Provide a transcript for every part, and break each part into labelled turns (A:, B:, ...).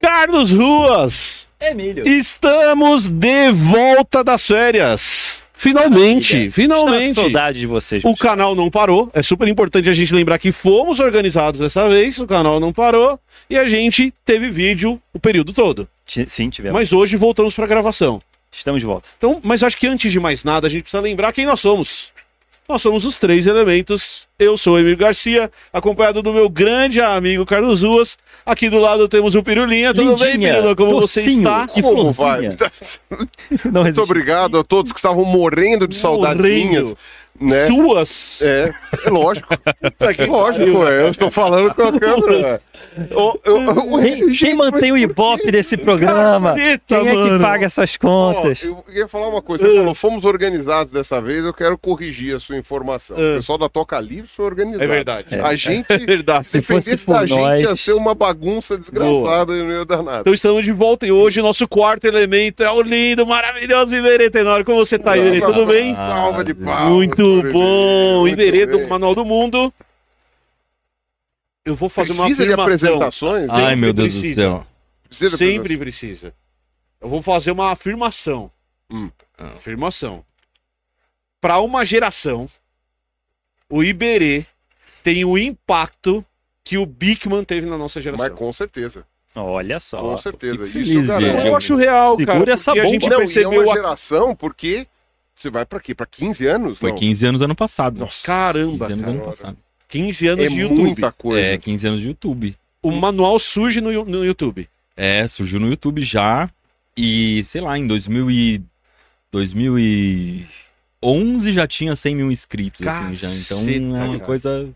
A: Carlos Ruas,
B: Emílio.
A: estamos de volta das férias. Finalmente,
B: Maravilha.
A: finalmente.
B: Estava saudade de vocês.
A: O canal não parou. É super importante a gente lembrar que fomos organizados dessa vez. O canal não parou. E a gente teve vídeo o período todo.
B: Sim, tivemos.
A: Mas hoje voltamos para gravação.
B: Estamos de volta.
A: Então, mas acho que antes de mais nada, a gente precisa lembrar quem nós somos. Nós somos os três elementos. Eu sou o Emílio Garcia, acompanhado do meu grande amigo Carlos Ruas. Aqui do lado temos o Pirulinha. Tudo bem,
B: Lindinha,
A: Pirula? Como você está?
B: Que
C: Como vai?
B: Não
C: Muito obrigado a todos que estavam morrendo de
A: Morrendo.
C: minhas, né?
A: Duas.
C: É, é lógico. É lógico, é. Eu estou falando com a câmera. O- eu- eu-
B: Quem, quem
C: gente,
B: mantém o Ibope desse programa?
A: Caceta,
B: Quem é que
A: mano.
B: paga essas
C: Ó,
B: contas?
C: eu queria falar uma coisa. Você falou, fomos organizados dessa vez, eu quero corrigir a sua informação.
A: É.
C: O pessoal da Toca Livre foi organizado.
A: É verdade.
C: A gente,
A: É verdade.
C: se
B: Se fosse por
C: da gente,
B: nós-
C: ia ser uma bagunça desgraçada e não ia dar nada.
A: Então estamos de volta e hoje nosso quarto elemento é o lindo, maravilhoso Iberê Tenório. Como você tá, Iberê? Tudo bem?
C: Salva de palmas.
A: Muito
C: Iberê.
A: bom.
C: Muito
A: Iberê do. Manual do Mundo. Eu vou fazer uma
C: Precisa de
A: afirmação.
C: apresentações?
A: Ai,
D: Ai, meu Deus
A: precisa.
D: do céu.
C: Precisa
A: Sempre precisa. Eu vou fazer uma afirmação.
C: Hum.
A: Afirmação. Para uma geração, o Iberê tem o impacto que o Bigman teve na nossa geração.
C: Mas com certeza,
B: Olha só.
C: com certeza.
D: fico
C: Isso
D: feliz,
C: eu
A: acho real,
B: Segura
A: cara.
B: essa
A: porque a
B: bomba.
A: gente
C: Não, e é
A: percebeu
C: uma
A: a...
C: geração porque você vai pra quê? Pra 15 anos?
D: Foi
C: Não.
D: 15 anos ano passado.
C: Nossa,
A: Caramba,
D: 15 anos
A: cara.
D: ano passado.
A: 15 anos
C: é
A: de YouTube.
C: muita coisa.
D: É, 15 anos de YouTube.
A: O manual surge no, no YouTube.
D: É, surgiu no YouTube já. E, sei lá, em 2000 e... 2011 já tinha 100 mil inscritos, assim, já. Então é uma
C: cara.
D: coisa...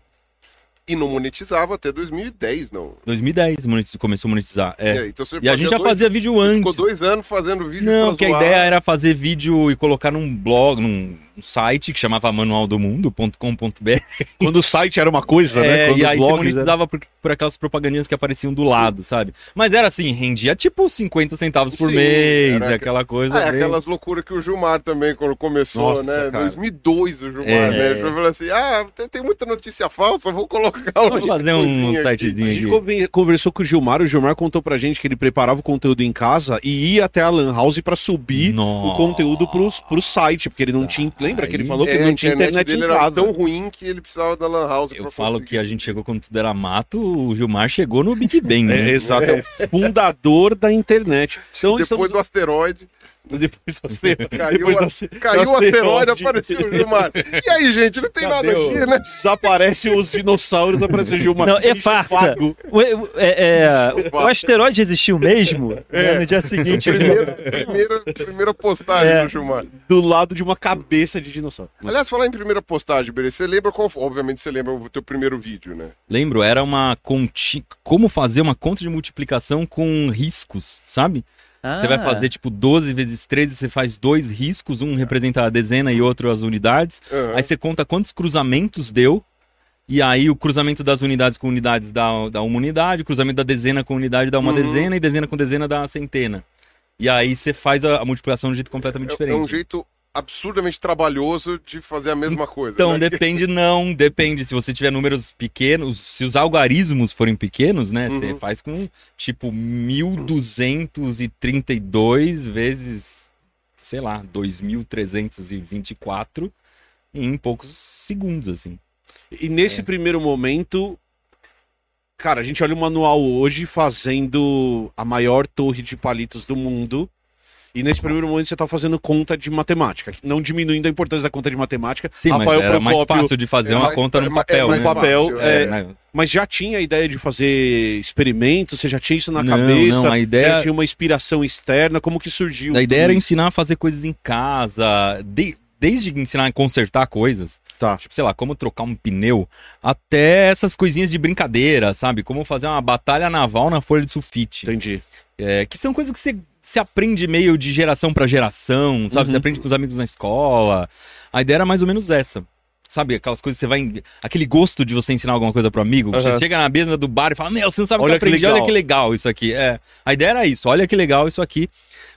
C: E não monetizava até 2010, não.
D: 2010 monetiz- começou a monetizar. É.
C: É, então
D: E a gente já
C: dois-
D: fazia vídeo antes.
C: Ficou dois anos fazendo vídeo
D: Não, que a
C: zoar.
D: ideia era fazer vídeo e colocar num blog, num site que chamava manualdomundo.com.br.
A: Quando o site era uma coisa, né?
D: É,
A: Quando
D: e aí você
A: blogs
D: monetizava por, por aquelas propagandinhas que apareciam do lado, sabe? Mas era assim, rendia tipo 50 centavos por
C: Sim,
D: mês,
C: era
D: aquela coisa.
C: Ah, é
D: bem-
C: aquelas loucuras que o Gilmar também, quando começou,
A: Nossa,
C: né?
A: cara.
C: 2002 o Gilmar,
D: É.
C: né? Ele falou assim, ah, tem, tem muita notícia falsa, vou colocar
D: Vamos
C: uma
D: fazer um
C: coisinha aqui.
D: sitezinho
A: A gente conversou com o Gilmar, o Gilmar contou pra gente que ele preparava o conteúdo em casa e ia até a Lan House pra subir
D: Nossa.
A: o conteúdo pros, pro site, porque ele não tinha. Lembra que ele
D: Aí-
A: falou que
C: É,
A: não tinha internet
C: dele
A: em
C: era tão ruim que ele precisava da Lan House
D: Eu falo
C: conseguir
D: que a gente chegou quando tudo era mato, o Gilmar chegou no Big Bang,
A: É,
D: né?
A: exato, é o fundador da internet. Então,
C: Depois
A: estamos...
C: do asteroide,
A: depois asteroide.
C: caiu,
A: Depois aste-
C: caiu o asteroide, apareceu o Gilmar. E aí, gente, não tem
D: Cadê
C: nada
D: o-
C: aqui, né?
A: Desaparece os dinossauros, aparece o Gilmar.
B: Não, é
A: Bicho
B: farsa.
A: pago.
B: O, o- é- é, o asteroide existiu mesmo? né? No dia seguinte,
C: Primeira, postagem
B: É.
C: do Gilmar.
A: Do lado de uma cabeça de dinossauro.
C: Aliás, falar em primeira postagem, Berê, você lembra qual foi? Obviamente você lembra o teu primeiro vídeo, né?
D: Lembro, era uma conti... como fazer uma conta de multiplicação com riscos, sabe? Você vai
B: Ah,
D: fazer tipo 12 vezes 13, você faz dois riscos, um representa a dezena e outro as unidades.
C: Aham.
D: Aí você conta quantos cruzamentos deu. E aí o cruzamento das unidades com unidades dá, dá uma unidade, o cruzamento da dezena com unidade dá uma
C: Uhum.
D: dezena, e dezena com dezena dá uma centena. E aí você faz a, a multiplicação de um jeito completamente
C: É-
D: diferente.
C: É um jeito absurdamente trabalhoso de fazer a mesma coisa.
D: Então,
C: né?
D: depende, não, depende. Se você tiver números pequenos, se os algarismos forem pequenos, né? Você
C: Uhum.
D: faz com tipo 1232 vezes, sei lá, 2324 em poucos segundos, assim.
A: E nesse
D: É.
A: primeiro momento, cara, a gente olha o manual hoje fazendo a maior torre de palitos do mundo. E nesse primeiro momento você tá fazendo conta de matemática, não diminuindo a importância da conta de matemática.
D: Sim, mas era mais fácil de fazer
C: É
D: uma
C: mais-
D: conta
C: é
D: no
C: é
D: papel,
C: mais
D: né?
A: papel,
C: fácil,
A: é,
C: é.
D: né?
A: Mas já tinha a ideia de fazer experimentos, você já tinha isso na
D: Não,
A: cabeça,
D: não, a ideia-
A: já tinha uma inspiração externa, como que surgiu?
D: A ideia
A: tudo
D: era ensinar a fazer coisas em casa, de- desde ensinar a consertar coisas,
A: Tá.
D: tipo, sei lá, como trocar um pneu, até essas coisinhas de brincadeira, sabe? Como fazer uma batalha naval na folha de sulfite.
A: Entendi.
D: É, que são coisas que você se aprende meio de geração pra geração, sabe?
A: Uhum.
D: Você aprende com os amigos na escola. A ideia era mais ou menos essa. sabe, aquelas coisas que você vai. Aquele gosto de você ensinar alguma coisa pro amigo. que Você chega na mesa do bar e fala: Meu, você não sabe o que eu
A: que
D: aprendi,
A: legal."
D: olha que legal isso aqui. É, a ideia era isso, olha que legal isso aqui.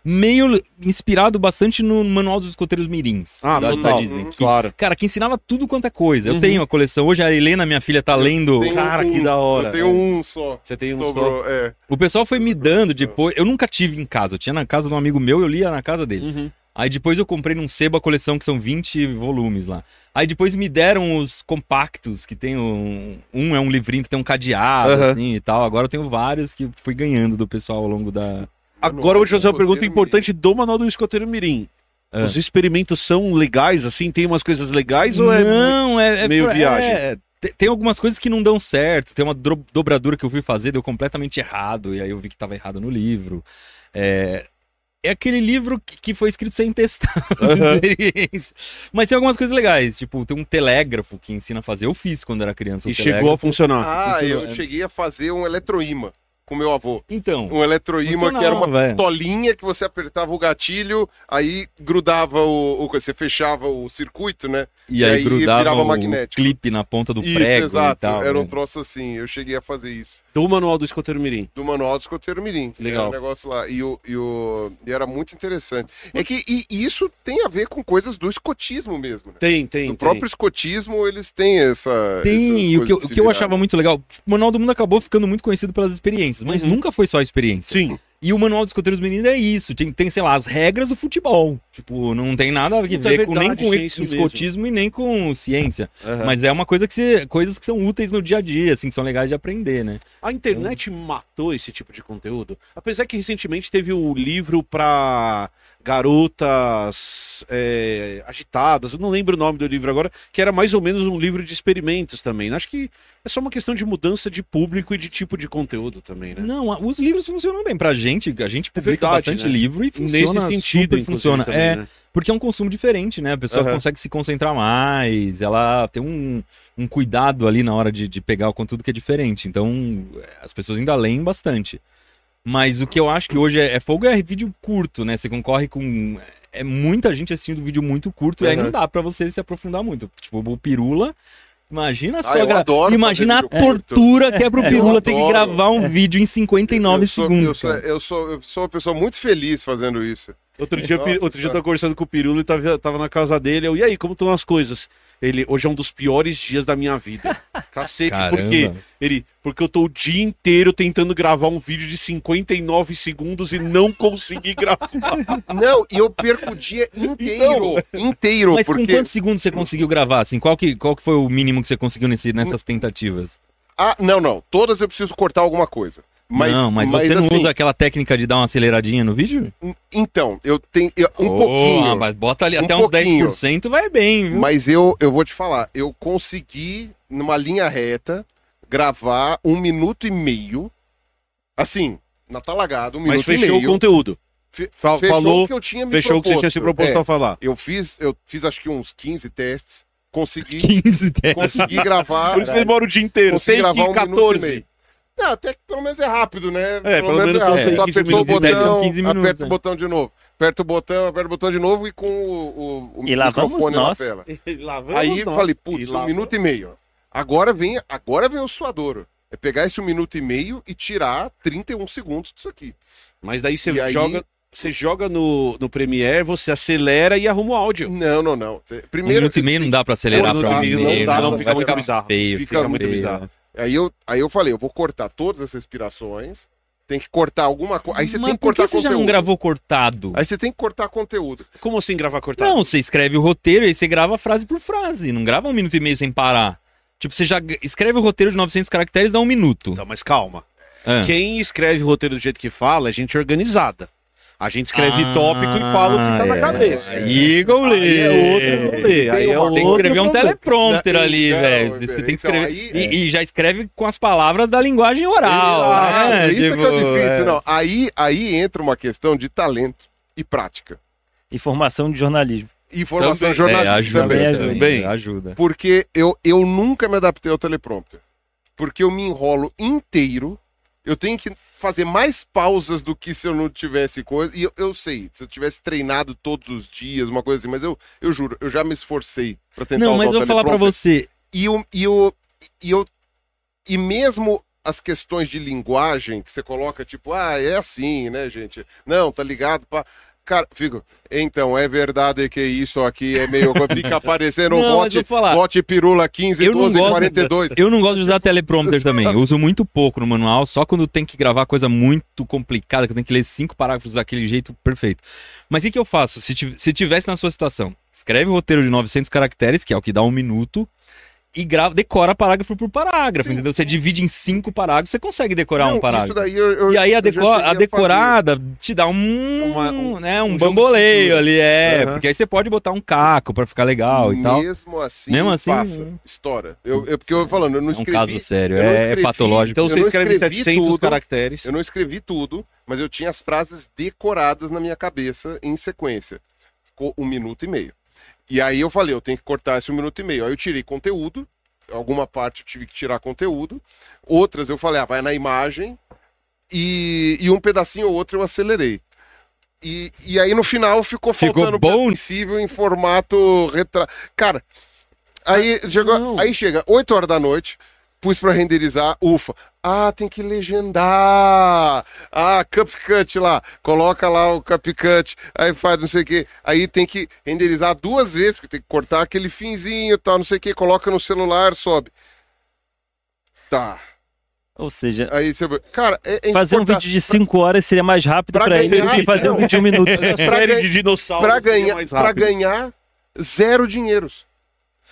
D: Meio inspirado bastante no Manual dos Escoteiros Mirins.
A: Ah,
D: da, da
A: total.
D: Disney.
C: Uhum.
D: que,
A: Claro.
D: Cara, que ensinava tudo quanto é coisa.
A: Uhum.
D: Eu tenho a coleção. Hoje a Helena, minha filha, tá lendo.
C: Tenho
A: Cara, que da hora,
C: Eu tenho um só.
A: Você tem um
C: Sobrou, é.
D: O pessoal foi me dando depois. Eu nunca tive em casa. Eu tinha na casa de um amigo meu, eu lia na casa dele.
A: Uhum.
D: Aí depois eu comprei num sebo a coleção que são 20 volumes lá. Aí depois me deram os compactos, que tem um. Um é um livrinho que tem um cadeado,
A: Aham.
D: assim e tal. Agora eu tenho vários que fui ganhando do pessoal ao longo da.
A: Agora eu vou te fazer uma pergunta importante do Manual do Escoteiro Mirim.
D: Ah.
A: Os experimentos são legais, assim? Tem umas coisas legais ou é...
D: Não, é. é
A: meio viagem?
D: é, te- tem algumas coisas que não dão certo. Tem uma dro- dobradura que eu fui fazer, deu completamente errado. E aí eu vi que tava errado no livro. É. É aquele livro que que foi escrito sem testar experiências. Mas tem algumas coisas legais. Tipo, tem um telégrafo que ensina a fazer. Eu fiz quando era criança. o
A: E chegou a funcionar.
C: Ah,
D: funcionou,
C: eu
D: é.
C: cheguei a fazer um eletroímã com meu avô.
D: Então.
C: Um eletroímã que era uma
D: velho.
C: pistolinha que você apertava o gatilho, aí grudava o, o- Você fechava o circuito, né?
D: E aí,
C: aí
D: grudava
C: virava
D: o
C: magnético.
D: clipe na ponta do
C: isso,
D: prego
C: exato.
D: e tal.
C: era um troço assim. Eu cheguei a fazer isso.
A: Do Manual do Escoteiro Mirim.
C: Do manual do escoteiro mirim. que
A: Legal.
C: Era um negócio lá. E, o, e, o, e era muito interessante. É que e isso tem a ver com coisas do escotismo mesmo, né?
A: Tem, tem,
C: No
A: tem.
C: próprio escotismo, eles têm essa.
D: Tem, e o que, eu, o que eu achava muito legal, o Manual do Mundo acabou ficando muito conhecido pelas experiências, mas
A: Uhum.
D: nunca foi só experiência.
A: Sim.
D: E o Manual dos Escoteiros Meninos é isso, tem, tem, sei lá, as regras do futebol. Tipo, não tem nada a ver com, nem com escotismo e nem com ciência.
A: Aham.
D: Mas é uma coisa que você, coisas que são úteis no dia a dia, assim, que são legais de aprender, né?
A: A internet matou esse tipo de conteúdo. Apesar que recentemente teve o livro pra garotas é, agitadas, eu não lembro o nome do livro agora, que era mais ou menos um livro de experimentos também. Acho que é só uma questão de mudança de público e de tipo de conteúdo também, né?
D: Não, os livros funcionam bem pra gente, a gente publica
A: verdade,
D: bastante
A: né?
D: livro e funciona,
A: Nesse sentido,
D: super funciona.
A: também,
D: é,
A: né?
D: Porque é um consumo diferente, né? A pessoa
A: Aham.
D: consegue se concentrar mais, ela tem um, um cuidado ali na hora de, de pegar o conteúdo que é diferente. Então, as pessoas ainda leem bastante. Mas o que eu acho que hoje é, é fogo é vídeo curto, né? Você concorre com. É muita gente assistindo vídeo muito curto e aí não dá pra você se aprofundar muito. Tipo, o Pirula. Imagina só.
C: Ah,
D: Imagina a
C: vídeo curto.
D: tortura que é pro
C: Eu
D: Pirula ter que gravar um vídeo em 59
C: eu sou,
D: segundos.
C: Eu sou, eu, sou, eu sou uma pessoa muito feliz fazendo isso.
A: Outro dia,
C: Nossa
A: outro dia eu tava conversando com o Pirulo e tava, tava na casa dele. Eu, e aí, como estão as coisas? Ele, hoje é um dos piores dias da minha vida. Cacete,
D: Caramba.
A: por quê? Ele, porque eu tô o dia inteiro tentando gravar um vídeo de 59 segundos e não consegui gravar.
C: Não, e eu perco o dia inteiro. inteiro,
D: Mas com
C: porque.
D: quantos segundos você conseguiu gravar? Assim, qual que, qual que foi o mínimo que você conseguiu nesse, nessas tentativas?
C: Ah, não, não. Todas eu preciso cortar alguma coisa. Mas,
D: não, mas, você não
C: assim,
D: usa aquela técnica de dar uma aceleradinha no vídeo?
C: Então, eu tenho. eu- Um
D: Oh,
C: pouquinho.
D: Mas bota ali
C: Um
D: até uns
C: pouquinho.
D: 10% vai bem, viu?
C: Mas eu, eu vou te falar, eu consegui, numa linha reta, gravar um minuto e meio. Assim, na talagada, um
A: Mas
C: minuto e
A: fechou o
C: meio.
A: conteúdo.
C: Fe-
A: Fa-
C: fechou
A: falou,
C: o que eu tinha me
A: Fechou o que você tinha se proposto
C: É,
A: a falar.
C: eu fiz, eu fiz acho que uns 15 testes, consegui,
D: 15 testes.
C: consegui gravar.
A: Por isso que demora o dia inteiro.
C: Consegui
A: Tem
C: gravar
A: que
C: um minuto e
A: 14.
C: meio. Não, até que pelo menos é rápido, né?
A: pelo menos
C: é rápido.
A: é, 15
C: apertou o botão,
D: 15 minutos,
C: aperta
D: é.
C: o botão de novo. Aperta o botão, aperta o botão de novo e com o, o, o
B: E
C: microfone na tela. Aí
A: nós.
C: falei, putz, um minuto e meio. Agora vem, agora vem o suadouro. É pegar esse um minuto e meio e tirar 31 segundos disso aqui.
A: Mas daí você
C: E aí-
A: joga, você joga no, no Premiere, você acelera e arruma o áudio.
C: Não, não, não.
D: Um
C: Primeiro,
D: minuto e meio não dá pra acelerar
A: Um
D: pra um
A: minuto meio
D: e
A: não dá, não,
D: vai
A: fica muito
D: ficar
A: bizarro.
D: feio,
A: Fica
D: fica
A: muito bizarro.
C: Aí eu, aí eu falei, eu vou cortar todas essas respirações. Tem que cortar alguma coisa. Aí você
D: Mas
C: tem que
D: por que
C: cortar
D: você já
C: conteúdo.
D: não gravou cortado?
C: Aí você tem que cortar conteúdo.
A: Como assim gravar cortado?
D: Não, você escreve o roteiro e aí você grava frase por frase. Não grava um minuto e meio sem parar. Tipo, você já escreve o roteiro de 900 caracteres, dá um minuto.
A: Não, mas calma.
D: Ah.
A: Quem escreve roteiro do jeito que fala é gente organizada. A gente escreve
D: Ah,
A: tópico e fala o que tá na
D: é.
A: cabeça.
D: Aí, goleiro.
A: Aí é outro rolê. Aí é outro
D: Tem que escrever um teleprompter
C: Não,
D: ali, velho.
C: então,
D: Você tem que
C: então,
D: escrever.
C: aí-
D: e, e já escreve com as palavras da linguagem oral.
C: Exato,
D: né?
C: isso é
D: Tipo,
C: que é difícil,
D: é.
C: não. Aí, aí entra uma questão de talento e prática.
B: E formação de jornalismo.
C: E formação
A: Também.
D: É,
C: jornalística
D: ajuda
C: também.
B: Também
D: também. Ajuda.
C: Porque eu, eu nunca me adaptei ao teleprompter. Porque eu me enrolo inteiro. Eu tenho que fazer mais pausas do que se eu não tivesse coisa. E eu, eu sei, se eu tivesse treinado todos os dias, uma coisa assim, mas eu, eu juro, eu já me esforcei pra tentar
D: Não, mas eu vou falar pra
C: teleprompter.
D: você.
C: E o, e o, e eu, e mesmo as questões de linguagem que você coloca, tipo, ah, é assim, né, gente? Não, tá ligado? Pá. Cara, fico, então, é verdade que isso aqui é meio. Fica aparecendo
D: Não, mas
C: vote, pirula 15,
D: Eu não
C: 12,
D: gosto
C: 42.
D: Eu não gosto de usar teleprompter também. Eu uso muito pouco no manual, só quando tem que gravar coisa muito complicada, que eu tenho que ler cinco parágrafos daquele jeito perfeito. Mas o que, que eu faço? Se, se tivesse na sua situação, escreve o roteiro de 900 caracteres, que é o que dá um minuto, e grava, decora parágrafo por parágrafo,
C: Sim.
D: entendeu? Você divide em cinco parágrafos, você consegue decorar
C: Não,
D: um
C: isso
D: parágrafo.
C: daí eu, eu-
D: E aí a, deco- a
C: fazer.
D: decorada te dá um,
A: Uma- um-
D: né, um,
A: um
D: bamboleio ali, é.
C: Aham.
D: Porque aí você pode botar um caco pra ficar legal e tal.
C: Mesmo assim,
D: Mesmo assim,
C: passa. Estoura. Eu, eu, porque eu falando, eu não
D: É um
C: escrevi.
D: caso sério, é, é
C: escrevi,
D: patológico.
A: Então você escreve
C: escrevi
A: 700
C: tudo.
A: caracteres.
C: Eu não escrevi tudo, mas eu tinha as frases decoradas na minha cabeça em sequência. Ficou um minuto e meio. E aí eu falei, eu tenho que cortar esse um minuto e meio. Aí eu tirei conteúdo, alguma parte eu tive que tirar conteúdo, outras eu falei, ah, vai na imagem, e, e um pedacinho ou outro eu acelerei. E, e aí no final ficou,
D: Ficou
C: faltando
D: bom?
C: possível em formato retra... Cara, aí, chegou,
A: Não.
C: aí chega 8 horas da noite, pus pra renderizar, ufa. Ah, tem que legendar. Ah, CupCut lá, coloca lá o CupCut, aí faz não sei o que. Aí tem que renderizar duas vezes, porque tem que cortar aquele finzinho e tal, não sei o que, coloca no celular, sobe. Tá.
B: Ou seja,
C: Aí você. Cara, é, é
B: fazer um vídeo de 5 horas seria mais rápido
C: Pra
B: pra ele do que fazer um
C: não.
B: vídeo de um minuto.
A: A série
C: ganha-
A: de dinossauros
C: Pra
A: seria
C: ganhar,
A: mais
C: pra ganhar zero dinheiros.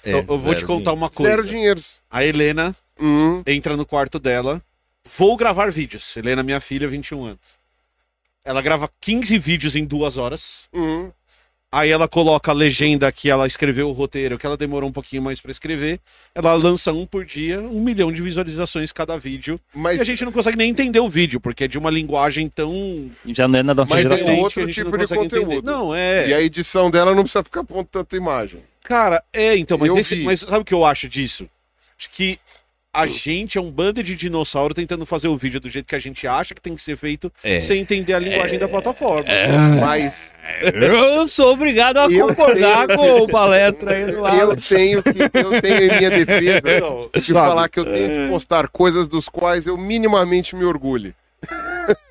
D: É,
A: Eu, eu vou te contar
D: dinheiro.
A: uma coisa.
C: Zero dinheiros.
A: A Helena
C: Hum,
A: entra no quarto dela. Vou gravar vídeos. Helena, minha filha, 21 anos. Ela grava 15 vídeos em duas horas.
C: hum.
A: Aí ela coloca a legenda que ela escreveu o roteiro, que ela demorou um pouquinho mais pra escrever. Ela lança um por dia, um milhão de visualizações cada vídeo.
C: Mas
A: E a gente não consegue nem entender o vídeo, porque é de uma linguagem tão
B: Já não é na nossa
C: Mas é
B: geração.
A: diferente
C: outro
A: que a gente
C: tipo
A: não
C: de
A: consegue entender.
C: conteúdo.
A: Não, é.
C: E a edição dela não precisa ficar pondo tanta imagem.
A: Cara, é, então, mas, nesse- mas sabe o que eu acho disso? Acho que a gente é um bando de dinossauro tentando fazer o vídeo do jeito que a gente acha que tem que ser feito,
D: É.
A: sem entender a linguagem da plataforma.
C: Mas
D: Eu sou obrigado a
C: Eu
D: concordar
C: tenho-
D: com o palestra aí do
C: eu
D: Alan.
C: tenho que eu tenho em minha defesa
A: Não,
C: de falar que eu tenho que postar coisas dos quais eu minimamente me orgulho.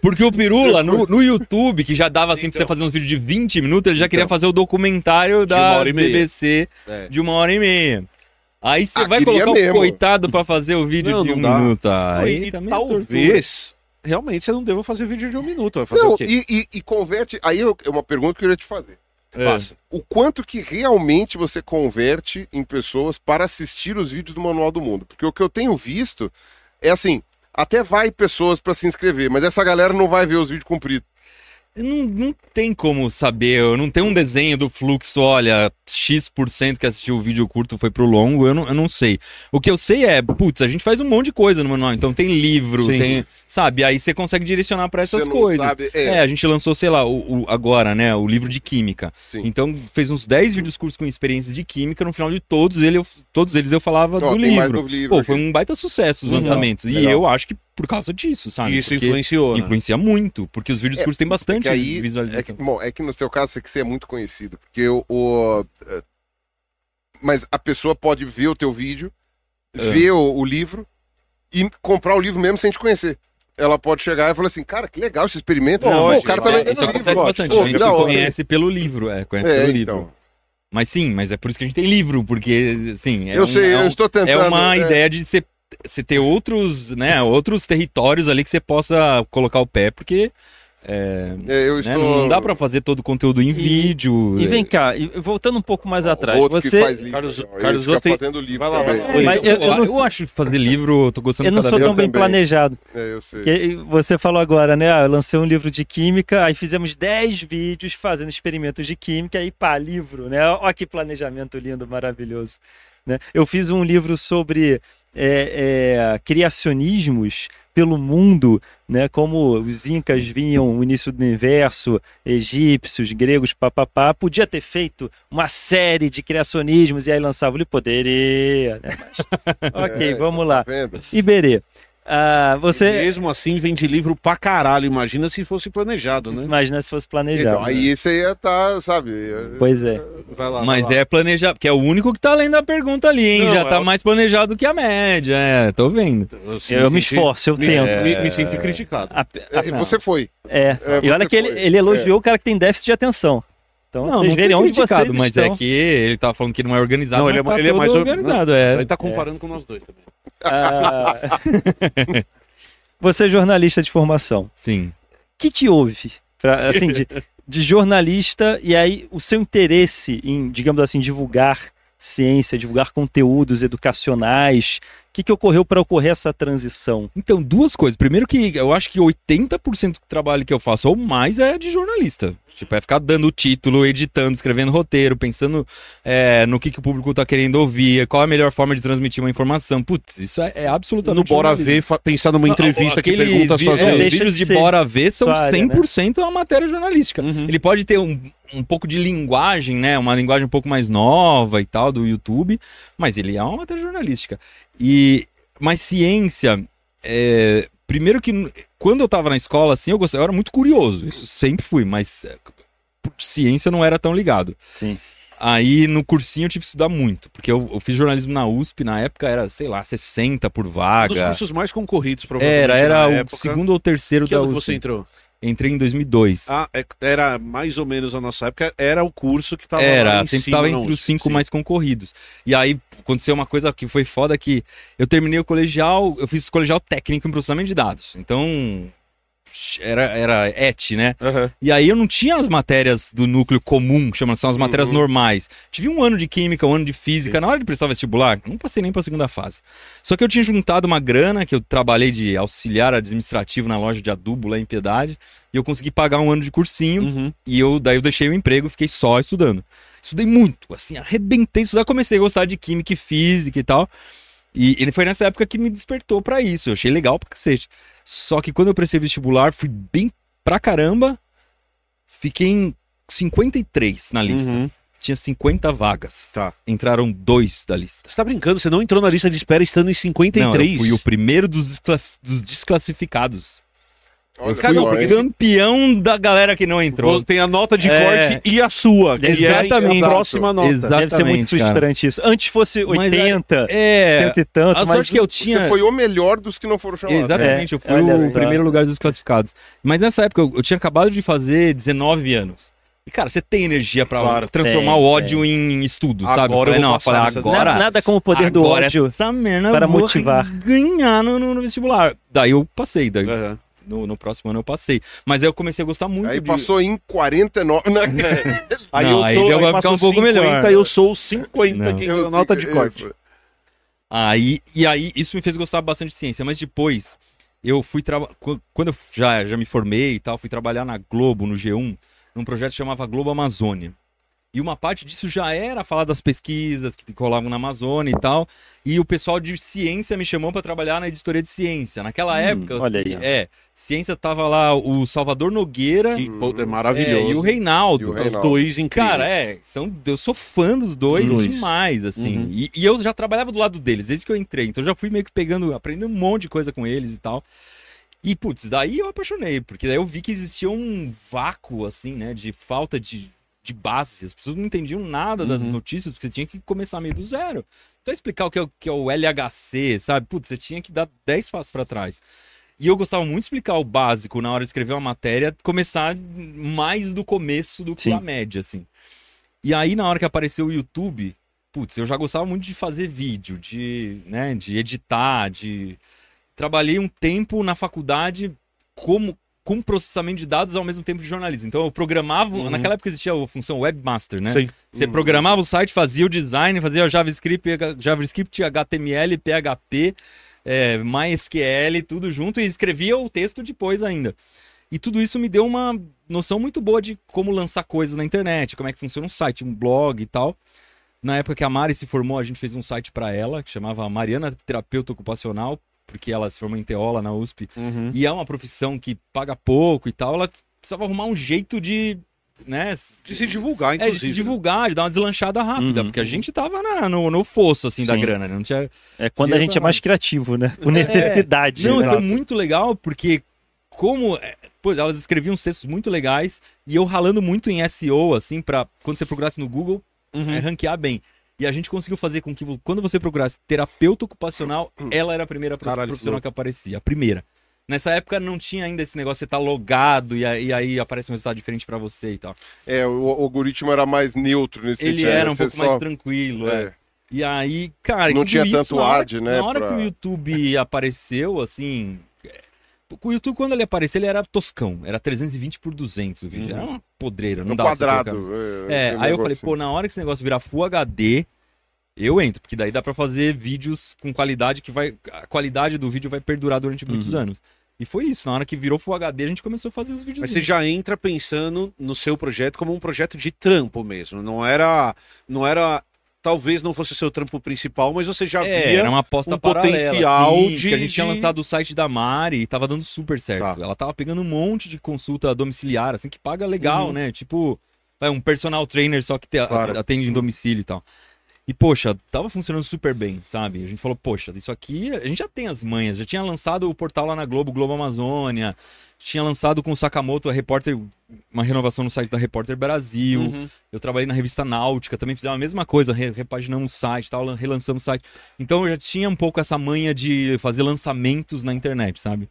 D: Porque o Pirula, no, no YouTube, que já dava assim pra você
A: Então.
D: fazer uns vídeos de 20 minutos, ele já
A: Então.
D: queria fazer o documentário
A: uma
D: da
A: hora e meia.
D: BBC
A: É.
D: de uma hora e meia. Aí você
C: Ah,
D: vai colocar o
C: mesmo.
D: coitado pra fazer o vídeo
A: Não,
D: de
A: não
D: um
A: dá.
D: minuto. Aí
A: e
D: também é
A: talvez, realmente, você não deva fazer vídeo de um minuto. Vai fazer
C: Não,
A: o quê?
C: e, e- e converte. Aí é uma pergunta que eu queria te fazer.
D: É.
A: Passa.
C: O quanto que realmente você converte em pessoas para assistir os vídeos do Manual do Mundo? Porque o que eu tenho visto é assim, até vai pessoas para se inscrever, mas essa galera não vai ver os vídeos compridos.
D: Não, não tem como saber, eu não tem um desenho do fluxo, olha, X% que assistiu o vídeo curto foi pro longo, eu não, eu não sei. O que eu sei é, putz, a gente faz um monte de coisa no manual, então tem livro,
A: Sim.
D: tem, sabe, aí você consegue direcionar pra essas
C: Você não
D: coisas.
C: sabe-
D: É.
C: é.
D: a gente lançou, sei lá, o, o- agora, né, o livro de química.
C: Sim.
D: Então fez uns 10 vídeos curtos com experiências de química, no final de todos, ele, eu- todos eles eu falava
C: Ó,
D: do livro.
C: no livro.
D: Pô, foi um baita sucesso os
A: Legal,
D: lançamentos. E
A: legal.
D: eu acho que por causa disso, sabe?
A: Isso
D: Porque
A: influenciou. né?
D: influencia muito, porque os vídeos
C: É,
D: curtos têm bastante
C: que aí,
D: visualização.
C: É que, bom, é que no seu caso você é muito conhecido, porque o, o- eh, mas a pessoa pode ver o teu vídeo,
D: É.
C: ver o, o livro e comprar o livro mesmo sem te conhecer. Ela pode chegar e falar assim, cara, que legal esse experimento.
A: Não,
C: Pô, o cara tá
A: é-
D: isso
C: livro.
D: acontece
C: ó.
D: bastante.
C: Pô,
D: a gente
C: que hora.
D: conhece pelo livro, é, conhece
C: É,
D: pelo livro.
C: então.
D: Mas sim, mas é por isso que a gente tem livro, porque, assim, é
C: eu
D: um-
C: sei,
D: é um-
C: eu estou tentando.
D: É uma
C: é,
D: ideia de você, você ter outros, né, outros territórios ali que você possa colocar o pé, porque é,
C: é, eu
D: né,
C: estou...
D: não dá pra fazer todo o conteúdo em
B: E-
D: vídeo.
B: E vem cá, e voltando um pouco mais atrás,
C: Outro
B: você.
C: que faz livro,
A: Carlos- Carlos tem-
C: fazendo livro
A: Vai lá,
C: também.
A: vai lá.
B: Mas eu-
D: eu,
B: eu não-
D: acho fazer livro, eu tô gostando
B: Eu não
D: cada
B: sou
D: vez
B: tão bem
C: também.
B: planejado.
C: É, eu sei.
B: Porque você falou agora, né? Ah, eu lancei um livro de química, aí fizemos 10 vídeos fazendo experimentos de química, aí pá, livro, né? Olha que planejamento lindo, maravilhoso. Né? Eu fiz um livro sobre é, é, criacionismos pelo mundo, né? Como os incas vinham o início do universo, egípcios, gregos, papapá. Podia ter feito uma série de criacionismos e aí lançava o. Poderia, né? Mas, ok,
C: É,
B: vamos
C: tá
B: lá.
C: vendo?
B: Iberê, Ah, você
A: Mesmo assim, vende livro pra caralho. Imagina se fosse planejado, né?
B: imagina se fosse planejado.
C: Então, aí esse aí ia tá, sabe?
B: Pois é.
A: Vai lá.
D: Mas
A: vai lá.
D: é planejado, porque é o único que tá lendo a pergunta ali, hein?
A: Não,
D: Já
A: é
D: tá
A: o-
D: mais planejado que a média, é, tô vendo.
A: Eu,
B: Eu me esforço, eu
A: me,
B: tento.
A: Me, me sinto criticado.
B: A- a-
C: É, Você foi.
B: é.
C: É,
B: E olha
C: você
B: que ele, ele elogiou o cara que tem déficit de atenção. Então,
D: Não,
B: vocês
D: não
B: verem onde
D: criticado,
B: vocês
D: mas
B: estão.
D: é que ele tava falando que não é organizado,
A: Não, ele é-
D: tá
A: ele é mais or-
D: organizado,
A: Ele
D: é.
A: tá comparando com nós dois também.
B: Ah, você é jornalista de formação.
D: Sim.
B: O que, que houve? pra- assim, de, de jornalista e aí o seu interesse em, digamos assim, divulgar ciência, divulgar conteúdos educacionais. O que, que ocorreu para ocorrer essa transição?
D: Então, duas coisas. Primeiro que eu acho que 80% do trabalho que eu faço ou mais é de jornalista. Tipo, é ficar dando título, editando, escrevendo roteiro, pensando é, no que, que o público tá querendo ouvir, qual é a melhor forma de transmitir uma informação. Putz, isso é, é absolutamente
A: No Bora. Ver, pensar numa entrevista que
D: Aqueles
A: pergunta
D: vi-
A: suas
D: é. Os vídeos
B: de
D: de Bora Ver são
B: sua área, né?
D: 100% uma matéria jornalística.
A: Uhum.
D: Ele pode ter um, um pouco de linguagem, né? Uma linguagem um pouco mais nova e tal, do YouTube, mas ele é uma matéria jornalística. E, mas ciência, é, primeiro que quando eu tava na escola, assim, eu, gostava, eu era muito curioso, isso sempre fui, mas é, por ciência não era tão ligado.
B: Sim.
D: Aí no cursinho eu tive que estudar muito, porque eu, eu fiz jornalismo na USP, na época era, sei lá, 60 por
A: Um dos
D: vaga.
A: cursos mais concorridos, provavelmente.
D: Era, era
A: na
D: o
A: época.
D: segundo ou terceiro
A: Que
D: da
A: ano que
D: USP.
A: você entrou?
D: Entrei em 2002.
A: Ah, é- era mais ou menos a nossa época, era o curso que tava
D: Era,
A: em
D: sempre
A: cima,
D: tava
A: não,
D: entre os cinco
A: sim.
D: mais concorridos. E aí aconteceu uma coisa que foi foda que eu terminei o colegial, eu fiz colegial técnico em processamento de dados. Então era era ET, né?
A: Aham.
D: E aí eu não tinha as matérias do núcleo comum, que são as matérias
A: Uhum.
D: normais. Tive um ano de química, um ano de física, na hora de prestar vestibular, não passei nem pra segunda fase. Só que eu tinha juntado uma grana, que eu trabalhei de auxiliar administrativo na loja de adubo lá em Piedade, e eu consegui pagar um ano de cursinho,
A: Uhum.
D: e eu daí eu deixei o emprego e fiquei só estudando. Estudei muito, assim, arrebentei estudar, comecei a gostar de química e física e tal. E, e foi nessa época que me despertou pra isso. Eu achei legal pra cacete. Só que quando eu prestei vestibular, fui bem pra caramba. Fiquei em 53 na lista.
A: Uhum.
D: Tinha 50 vagas.
A: Tá.
D: Entraram dois da lista.
A: Você tá brincando? Você não entrou na lista de espera estando em 53?
D: Não, eu fui o primeiro dos, descla- dos desclassificados.
C: Olha
D: eu
A: Cara,
D: fui campeão da galera que não entrou.
A: Tem a nota de
D: É.
A: corte e a sua, que
D: Exatamente.
A: é a próxima nota.
D: Exato.
B: Deve ser muito
D: Exatamente, cara.
B: frustrante isso. Antes fosse
D: Mas
B: 80,
D: É,
B: cento e tanto,
D: a
B: mas
D: sorte que eu tinha...
C: Você foi o melhor dos que não foram chamados.
D: Exatamente,
B: É,
D: eu fui
B: olha
D: o primeiro lugar dos classificados. Mas nessa época eu, eu tinha acabado de fazer 19 anos. E, cara, você tem energia pra
A: Claro,
D: transformar
B: tem,
D: o ódio em estudo, sabe?
A: Agora eu
D: falei, não, eu falei, agora,
B: nada, nada como o poder do ódio.
D: essa merda
B: para
D: eu vou
B: motivar.
D: ganhar no, no- vestibular. Daí eu passei, daí
A: Aham.
D: No, no próximo ano eu passei. Mas aí eu comecei a gostar muito
C: Aí
D: de...
C: passou em 49. Né?
A: Aí
D: Não,
A: eu
D: aí
A: sou,
D: deu
A: aí
D: pra ficar um pouco
A: 50,
D: melhor.
A: eu sou o 50
D: Não.
A: que
C: Eu
A: nota de corte.
C: isso.
D: Aí, e aí, isso me fez gostar bastante de ciência, mas depois eu fui trabalhar. Quando eu já, já me formei e tal, fui trabalhar na Globo, no G1, num projeto que chamava Globo Amazônia. E uma parte disso já era falar das pesquisas que rolavam na Amazônia e tal. E o pessoal de ciência me chamou para trabalhar na editoria de ciência. Naquela
B: Hum,
D: época,
B: olha aí,
D: é, ciência tava lá o Salvador Nogueira
A: Que pô, é
D: é,
A: maravilhoso.
D: e o Reinaldo.
C: E o
A: Os
C: Reinaldo.
A: dois incríveis.
D: Cara, é, são, eu sou fã dos dois,
A: dois.
D: demais, assim.
A: Uhum.
D: E, e eu já trabalhava do lado deles desde que eu entrei. Então eu já fui meio que pegando, aprendendo um monte de coisa com eles e tal. E, putz, daí eu apaixonei, porque daí eu vi que existia um vácuo, assim, né, de falta de, de base. As pessoas não entendiam nada das
A: Uhum.
D: notícias, porque você tinha que começar meio do zero. Então explicar o que é, o que é o LHC, sabe? Putz, você tinha que dar 10 passos para trás. E eu gostava muito de explicar o básico na hora de escrever uma matéria, começar mais do começo do que
B: Sim.
D: a média, assim. E aí, na hora que apareceu o YouTube, putz, eu já gostava muito de fazer vídeo, de, né, de editar, de... Trabalhei um tempo na faculdade como com processamento de dados ao mesmo tempo de jornalismo. Então eu programava,
A: Uhum.
D: naquela época existia a função webmaster, né?
A: Sim.
D: Você programava o site, fazia o design, fazia o JavaScript, JavaScript, HTML, PHP, é, MySQL, tudo junto e escrevia o texto depois ainda. E tudo isso me deu uma noção muito boa de como lançar coisas na internet, como é que funciona um site, um blog e tal. Na época que a Mari se formou, a gente fez um site para ela, que chamava Mariana Terapeuta Ocupacional, porque ela se formou em Teola na USP
A: Uhum.
D: e é uma profissão que paga pouco e tal, ela precisava arrumar um jeito de né?
A: De se divulgar,
D: É, de
A: inclusive.
D: se divulgar, de dar uma deslanchada rápida,
B: Uhum.
D: porque a gente tava na- no, no fosso, assim, da grana, né? Não tinha...
B: É quando a gente é mais criativo, né? Por necessidade.
D: Não,
B: né?
D: foi muito legal, porque como... é, Pô, elas escreviam textos muito legais, e eu ralando muito em SEO, assim, pra quando você procurasse no Google,
A: Uhum.
D: é, ranquear bem. E a gente conseguiu fazer com que, quando você procurasse terapeuta ocupacional, ela era a primeira
A: Caralho,
D: profissional
A: que
D: aparecia, a primeira. Nessa época não tinha ainda esse negócio de você tá logado e aí, e aí aparece um resultado diferente pra você e tal.
C: É, o, o algoritmo era mais neutro nesse
D: Ele era um
C: você
D: pouco
C: só-
D: mais tranquilo, é.
C: É.
D: E aí, cara,
C: Não tinha
D: isso,
C: tanto
D: na hora,
C: ad, né,
D: Na hora
C: pra-
D: que o YouTube apareceu, assim. é, O YouTube, quando ele apareceu, ele era toscão. Era 320 por 200 o vídeo.
A: Uhum.
D: Era uma podreira, não
C: No
D: dava
C: quadrado. É,
D: É,
C: aquele
D: aí eu falei, pô, na hora que esse negócio virar Full HD, eu entro, porque daí dá pra fazer vídeos com qualidade que vai. A qualidade do vídeo vai perdurar durante muitos
B: Uhum.
D: anos. E foi isso, na hora que virou Full HD, a gente começou a fazer os vídeos.
A: Mas você já entra pensando no seu projeto como um projeto de trampo mesmo. Não era. Não era. Talvez não fosse o seu trampo principal, mas você já
D: É,
A: via.
D: era uma aposta
A: um
D: paralela,
A: potencial
D: assim,
A: de-
D: que a gente tinha lançado o site da Mari e tava dando super certo.
A: Tá.
D: Ela tava pegando um monte de consulta domiciliar, assim, que paga legal,
A: Uhum.
D: né? Tipo, vai, um personal trainer só que te-
A: Claro.
D: atende em domicílio e tal. E, poxa, tava funcionando super bem, sabe? A gente falou, poxa, isso aqui, a gente já tem as manhas, já tinha lançado o portal lá na Globo, Globo Amazônia, tinha lançado com o Sakamoto, a repórter, uma renovação no site da Repórter Brasil,
A: Uhum.
D: eu trabalhei na revista Náutica, também fizemos a mesma coisa, re- repaginamos o site, tal, lan- relançamos o site. Então eu já tinha um pouco essa manha de fazer lançamentos na internet, sabe?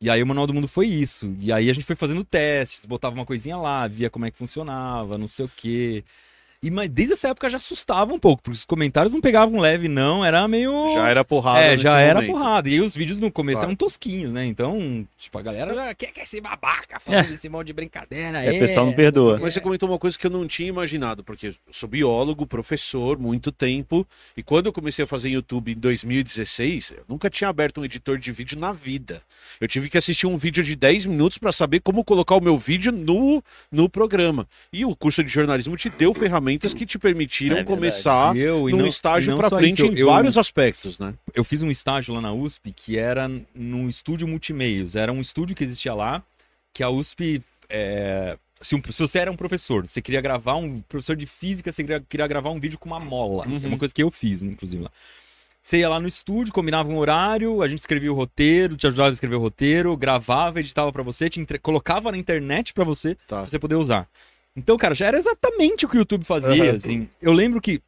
D: E aí o Manual do Mundo foi isso. E aí a gente foi fazendo testes, botava uma coisinha lá, via como é que funcionava, não sei o quê. E mas desde essa época já assustava um pouco, porque os comentários não pegavam leve, não, era meio.
A: Já era porrada.
D: É, já era
A: momento.
D: porrada. E os vídeos no começo
A: Claro.
D: eram tosquinhos, né? Então, tipo, a galera já quer, quer ser babaca falando desse monte de brincadeira.
B: É, o pessoal não perdoa.
A: Mas você comentou uma coisa que eu não tinha imaginado, porque eu sou biólogo, professor, muito tempo, e quando eu comecei a fazer YouTube em 2016, eu nunca tinha aberto um editor de vídeo na vida. Eu tive que assistir um vídeo de 10 minutos para saber como colocar o meu vídeo no, no programa. E o curso de jornalismo te deu ferramentas que te permitiram
B: É
A: começar
D: Eu,
A: num
D: não-
A: estágio para frente
D: isso,
A: em
D: eu-
A: vários aspectos, né?
D: eu fiz um estágio lá na USP que era num estúdio multimeios. Era um estúdio que existia lá, que a USP. é, se, um- se você era um professor, você queria gravar um professor de física, você queria, queria gravar um vídeo com uma mola.
A: Uhum.
D: É uma coisa que eu fiz, inclusive lá. Você ia lá no estúdio, combinava um horário, a gente escrevia o roteiro, te ajudava a escrever o roteiro, gravava, editava pra você, te entre- colocava na internet pra você,
A: Tá.
D: pra você poder usar. Então, cara, já era exatamente o que o YouTube fazia,
A: Uhum.
D: assim. Eu lembro que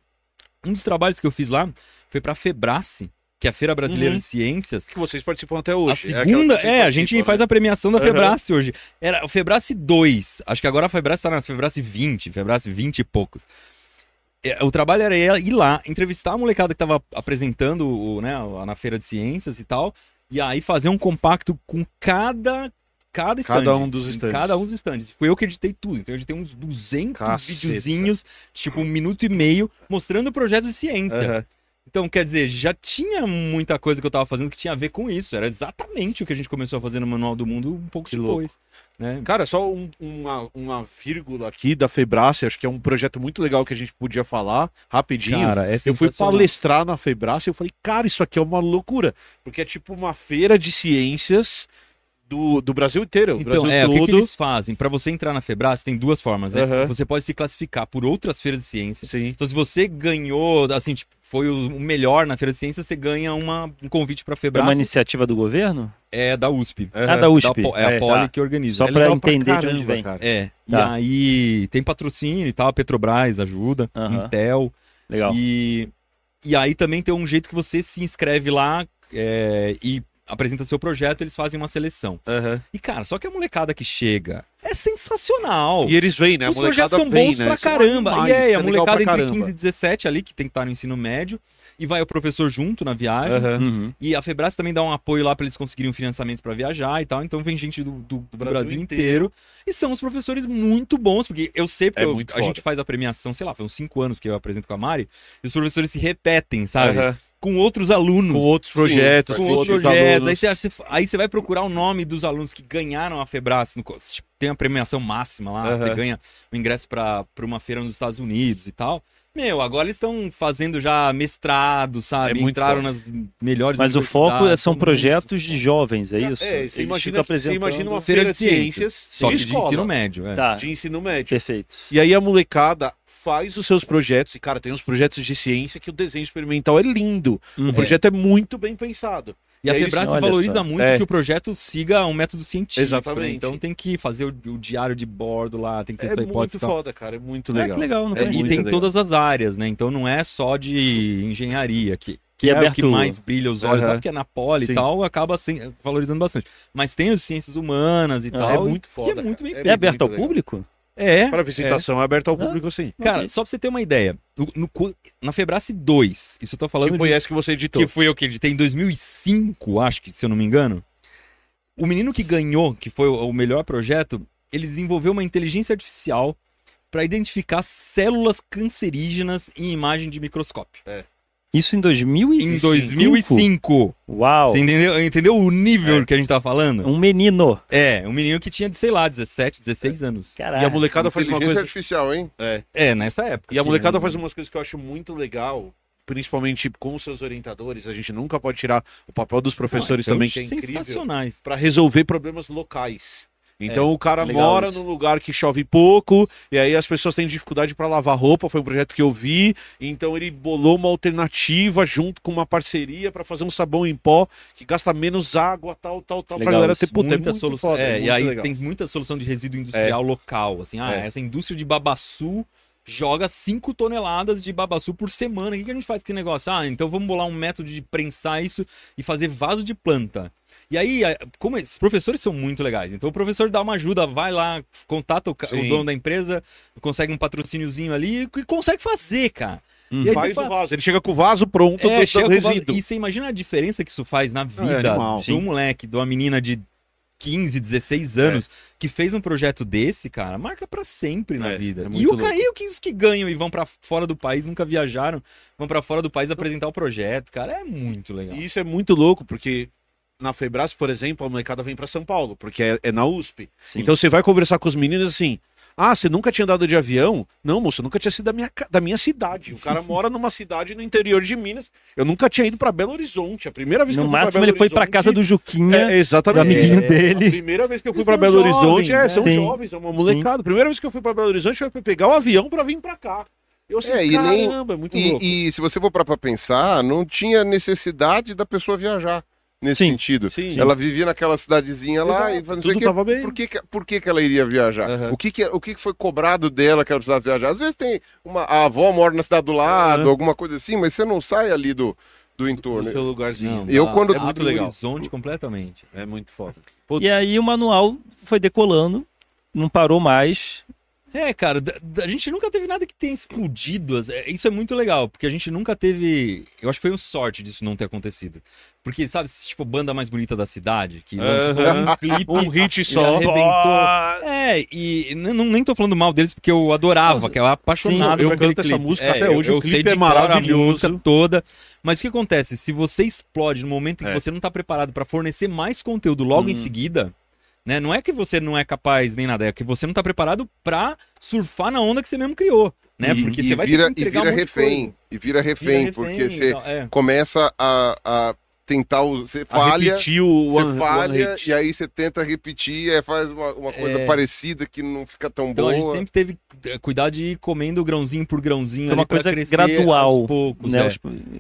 D: um dos trabalhos que eu fiz lá foi pra Febrace, que é a Feira Brasileira
A: Uhum.
D: de Ciências.
A: Que vocês participam até
D: A
A: hoje.
D: segunda,
A: aquela que vocês
D: é, a gente
A: participam,
D: faz
A: né?
D: a premiação da
A: Uhum.
D: Febrace hoje. Era o Febrace 2. Acho que agora a Febrace tá na Febrace 20, Febrace 20 e poucos. É, O trabalho era ir lá, entrevistar a molecada que tava apresentando o, né, na feira de ciências e tal, e aí fazer um compacto com cada cada stand.
A: Cada um dos stands.
D: Cada um dos stands. Fui eu que editei tudo. Então eu editei uns 200
A: Caceta.
D: videozinhos, tipo um minuto e meio, mostrando projetos de ciência.
A: Aham.
D: Então, quer dizer, já tinha muita coisa que eu tava fazendo que tinha a ver com isso. Era exatamente o que a gente começou a fazer no Manual do Mundo um pouco
A: Que
D: depois. Né?
A: Cara, só um- uma, uma vírgula aqui da Febrace, acho que é um projeto muito legal que a gente podia falar rapidinho.
D: Cara, é
A: eu fui palestrar na Febrace e eu falei, cara, isso aqui é uma loucura. Porque é tipo uma feira de ciências do, do Brasil inteiro. o
D: Então,
A: Brasil
D: é, o
A: todo.
D: que, que eles fazem? Pra você entrar na Febrace, tem duas formas, né?
A: Aham.
D: Você pode se classificar por outras feiras de ciência.
A: Sim.
D: Então, se você ganhou, assim, tipo, foi o o melhor na feira de ciência, você ganha uma, um convite pra
B: É uma iniciativa do governo?
D: É da USP.
B: Ah, da USP.
D: Da é,
A: É,
D: a Poli
A: tá.
D: que organiza.
B: Só
A: É
B: pra
A: legal
B: entender de
A: caramba,
B: onde vem.
A: cara.
D: É,
B: Tá.
D: e aí tem patrocínio e tal, a Petrobras ajuda,
B: Aham.
D: Intel.
B: Legal.
D: E, e aí também tem um jeito que você se inscreve lá é, e apresenta seu projeto, eles fazem uma seleção.
A: Aham.
D: E, cara, só que a molecada que chega é sensacional.
A: E eles vêm, né? A
D: Os projetos são
A: vem,
D: bons
A: né?
D: pra caramba.
A: animais,
D: e é, a molecada entre
A: caramba.
D: 15 e 17 ali, que tem que estar no ensino médio, e vai o professor junto na viagem.
A: Aham.
B: Uhum.
D: E a Febrace também dá um apoio lá pra eles conseguirem um financiamento pra viajar e tal. Então vem gente do, do- do
A: Brasil
D: Brasil,
A: inteiro.
D: inteiro. E são os professores muito bons, porque eu sei, porque
A: É
D: eu-
A: muito
D: a gente faz a premiação, sei lá, foi uns 5 anos que eu apresento com a Mari, e os professores se repetem, sabe?
A: Aham.
D: Com outros alunos.
A: Com outros projetos,
D: com
A: com
D: outros
A: outros
D: projetos. Aí
A: alunos.
D: você, acha- aí você vai procurar o nome dos alunos que ganharam a Febrace. no tipo, tem a premiação máxima lá,
A: Aham.
D: você ganha o ingresso pra uma feira nos Estados Unidos e tal. Meu, agora eles estão fazendo já mestrado, sabe?
A: É
D: Entraram
A: foda.
D: nas melhores
B: Mas o foco é- são projetos de jovens, é isso?
A: É, você imagina, você imagina uma
D: feira de
A: ciências,
D: Só
A: de
D: de
A: escola,
D: ensino médio, é.
B: Tá,
A: de ensino médio.
B: perfeito.
A: E aí a molecada faz os seus projetos, e cara, tem uns projetos de ciência que o desenho experimental é lindo.
B: Uhum.
A: O projeto é muito bem pensado.
D: E a
A: É isso,
D: Febrace
B: olha
D: valoriza
B: só.
D: muito
A: É.
D: que o projeto siga um método científico.
A: Exatamente.
D: né? Então tem que fazer o, o diário de bordo lá, tem que ter
A: É
D: sua hipótese
A: muito
D: e tal.
A: foda, cara, é muito legal.
B: que legal, não
A: É
D: É, e
A: muito
D: tem
A: legal.
D: todas as áreas, né? Então não é só de engenharia, que, que
B: E
D: é o
B: aberto-
D: que mais brilha os olhos, lá, porque é na poli
A: Sim.
D: e tal, acaba assim, valorizando bastante. Mas tem as ciências humanas e
B: Ah,
D: tal.
A: é muito
D: que
A: foda,
D: é muito bem
A: cara.
D: feito.
B: É aberto ao
A: muito legal.
B: público?
D: É.
A: Para visitação é aberta ao público, sim.
D: Cara,
B: Ok.
D: só pra você ter uma ideia, no- no- na Febrace 2, isso eu tô falando
A: Que foi
D: de,
A: essa que você editou.
D: que foi o que editei em 2005, acho que, se eu não me engano. O menino que ganhou, que foi o o melhor projeto, ele desenvolveu uma inteligência artificial para identificar células cancerígenas em imagem de microscópio.
B: Isso em 2005?
D: Em 2005.
B: Uau!
D: Você entendeu, entendeu o nível
A: É.
D: que a gente tá falando?
B: Um menino.
D: É, um menino que tinha, sei lá, 17, 16 anos.
B: Caralho.
A: E a molecada faz uma
C: Inteligência
A: coisa.
C: artificial, hein?
D: É, nessa época.
A: E a
D: que-
A: molecada faz umas coisas que eu acho muito legal, principalmente com os seus orientadores. A gente nunca pode tirar o papel dos professores
D: Nossa,
A: também, que é incrível,
D: sensacionais.
A: para resolver problemas locais. Então o cara mora
B: isso.
A: num lugar que chove pouco, e aí as pessoas têm dificuldade para lavar roupa, foi um projeto que eu vi, então ele bolou uma alternativa junto com uma parceria para fazer um sabão em pó que gasta menos água, tal, tal, tal, pra
B: Legal
A: galera ter puta, é
D: muita
A: muito
D: solução.
A: foda,
D: é,
A: é
D: e aí
A: legal.
D: tem muita solução de resíduo industrial local. Assim, ah,
A: É.
D: essa indústria de babaçu joga 5 toneladas de babaçu por semana. O que a gente faz com esse negócio? Ah, então vamos bolar um método de prensar isso e fazer vaso de planta. E aí, como esses professores são muito legais, então o professor dá uma ajuda, vai lá, contata o, o dono da empresa, consegue um patrocíniozinho ali e consegue fazer, cara.
B: Hum.
D: E aí
A: Faz o vaso, ele chega com o vaso pronto
D: É, chega
A: resíduo.
D: E você imagina a diferença que isso faz na vida
A: É,
D: de um moleque, de uma menina de 15, 16 anos, que fez um projeto desse, cara, marca pra sempre na
A: É,
D: vida.
A: é
D: e o ca- e o que os que ganham e vão pra fora do país, nunca viajaram, vão pra fora do país apresentar o projeto, cara, é muito legal.
A: E isso é muito louco, porque na Febras, por exemplo, a molecada vem para São Paulo, porque é, é na USP.
B: Sim.
A: Então você vai conversar com os meninos assim: ah, você nunca tinha andado de avião? Não, moço, eu nunca tinha sido da minha, da minha cidade. O cara mora numa cidade no interior de Minas. Eu nunca tinha ido para Belo Horizonte. A primeira vez que
B: No
A: eu fui pra
B: máximo
A: Belo
B: ele foi pra
A: Horizonte-
B: casa do Juquinha,
A: É, exatamente.
B: do amiguinho
A: É,
B: dele.
A: A primeira vez que eu fui para Belo
D: jovens,
A: Horizonte, é,
D: né?
A: são
B: Sim.
A: jovens, é uma molecada. Primeira vez que eu fui para Belo Horizonte foi pegar o avião para vir para cá. Eu assim,
C: É, e nem-
A: caramba, é muito louco.
C: E, e se você for parar pra pensar, não tinha necessidade da pessoa viajar nesse
B: Sim,
C: sentido.
A: sim.
C: Ela vivia naquela cidadezinha lá
A: Exato,
C: e não sei
A: tudo tava bem.
C: Por que, que- por que, que ela iria viajar?
A: Aham.
C: O, que, que, o que que foi cobrado dela que ela precisava viajar? Às vezes tem uma. A avó mora na cidade do lado,
A: Aham.
C: alguma coisa assim, mas você não sai ali do, do
A: No
C: entorno.
A: seu lugarzinho.
C: Eu,
D: dá-
C: quando-
A: É muito
D: o
A: legal.
D: horizonte completamente.
A: É muito foda. Putz,
B: E aí o manual foi decolando, não parou mais.
D: É, cara, a gente nunca teve nada que tenha explodido. é, Isso é muito legal, porque a gente nunca teve. Eu acho que foi uma sorte disso não ter acontecido. Porque, sabe, tipo, banda mais bonita da cidade, que lançou um clipe.
A: um hit
D: e
A: só.
D: arrebentou. É, e não, nem tô falando mal deles porque eu adorava, que eu era apaixonado
A: Sim, eu
D: por
A: canto essa
D: clipe.
A: música
D: É,
A: até
D: eu-
A: hoje,
D: eu
A: o
D: sei
A: clipe
D: de
A: é
D: cor a
A: maravilhoso.
D: música toda. Mas o que acontece? Se você explode no momento em que
A: É.
D: você não tá preparado pra fornecer mais conteúdo logo em
B: Hum.
D: seguida, né? Não é que você não é capaz nem nada, é que você não tá preparado pra surfar na onda que você mesmo criou, né?
C: E,
D: porque
C: e
D: você vai
C: vira,
D: ter que
C: e vira
D: um
C: refém. E vira refém,
D: Vira refém
C: porque
D: e
C: você
D: tal, é.
C: começa a, a tentar. o- Você
A: A
C: falha.
A: repetir o
C: Você
A: one,
C: falha
A: one
C: e aí você tenta repetir, aí faz uma, uma coisa
D: É.
C: parecida que não fica tão
D: Então a gente
C: boa.
D: sempre teve cuidado de ir comendo grãozinho por grãozinho
B: Foi uma coisa gradual,
D: aos poucos,
B: né?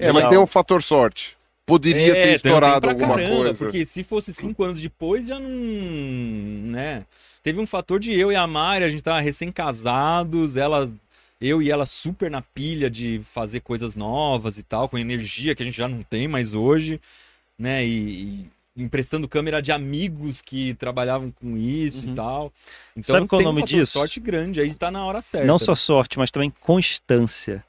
D: é.
C: É, mas tem um fator sorte. Poderia ter
D: É,
C: estourado
D: também pra
C: alguma
D: caramba,
C: coisa.
D: Porque se fosse cinco anos depois, já não. né? Teve um fator de eu e a Mari, a gente tava recém-casados, ela. Eu e ela super na pilha de fazer coisas novas e tal, com energia que a gente já não tem mais hoje, né? E, e emprestando câmera de amigos que trabalhavam com isso
B: Uhum.
D: e tal. Então
B: Sabe qual é o
D: um
B: nome
D: fator
B: disso?
D: sorte grande, aí tá na hora certa.
B: Não só sorte, mas também constância.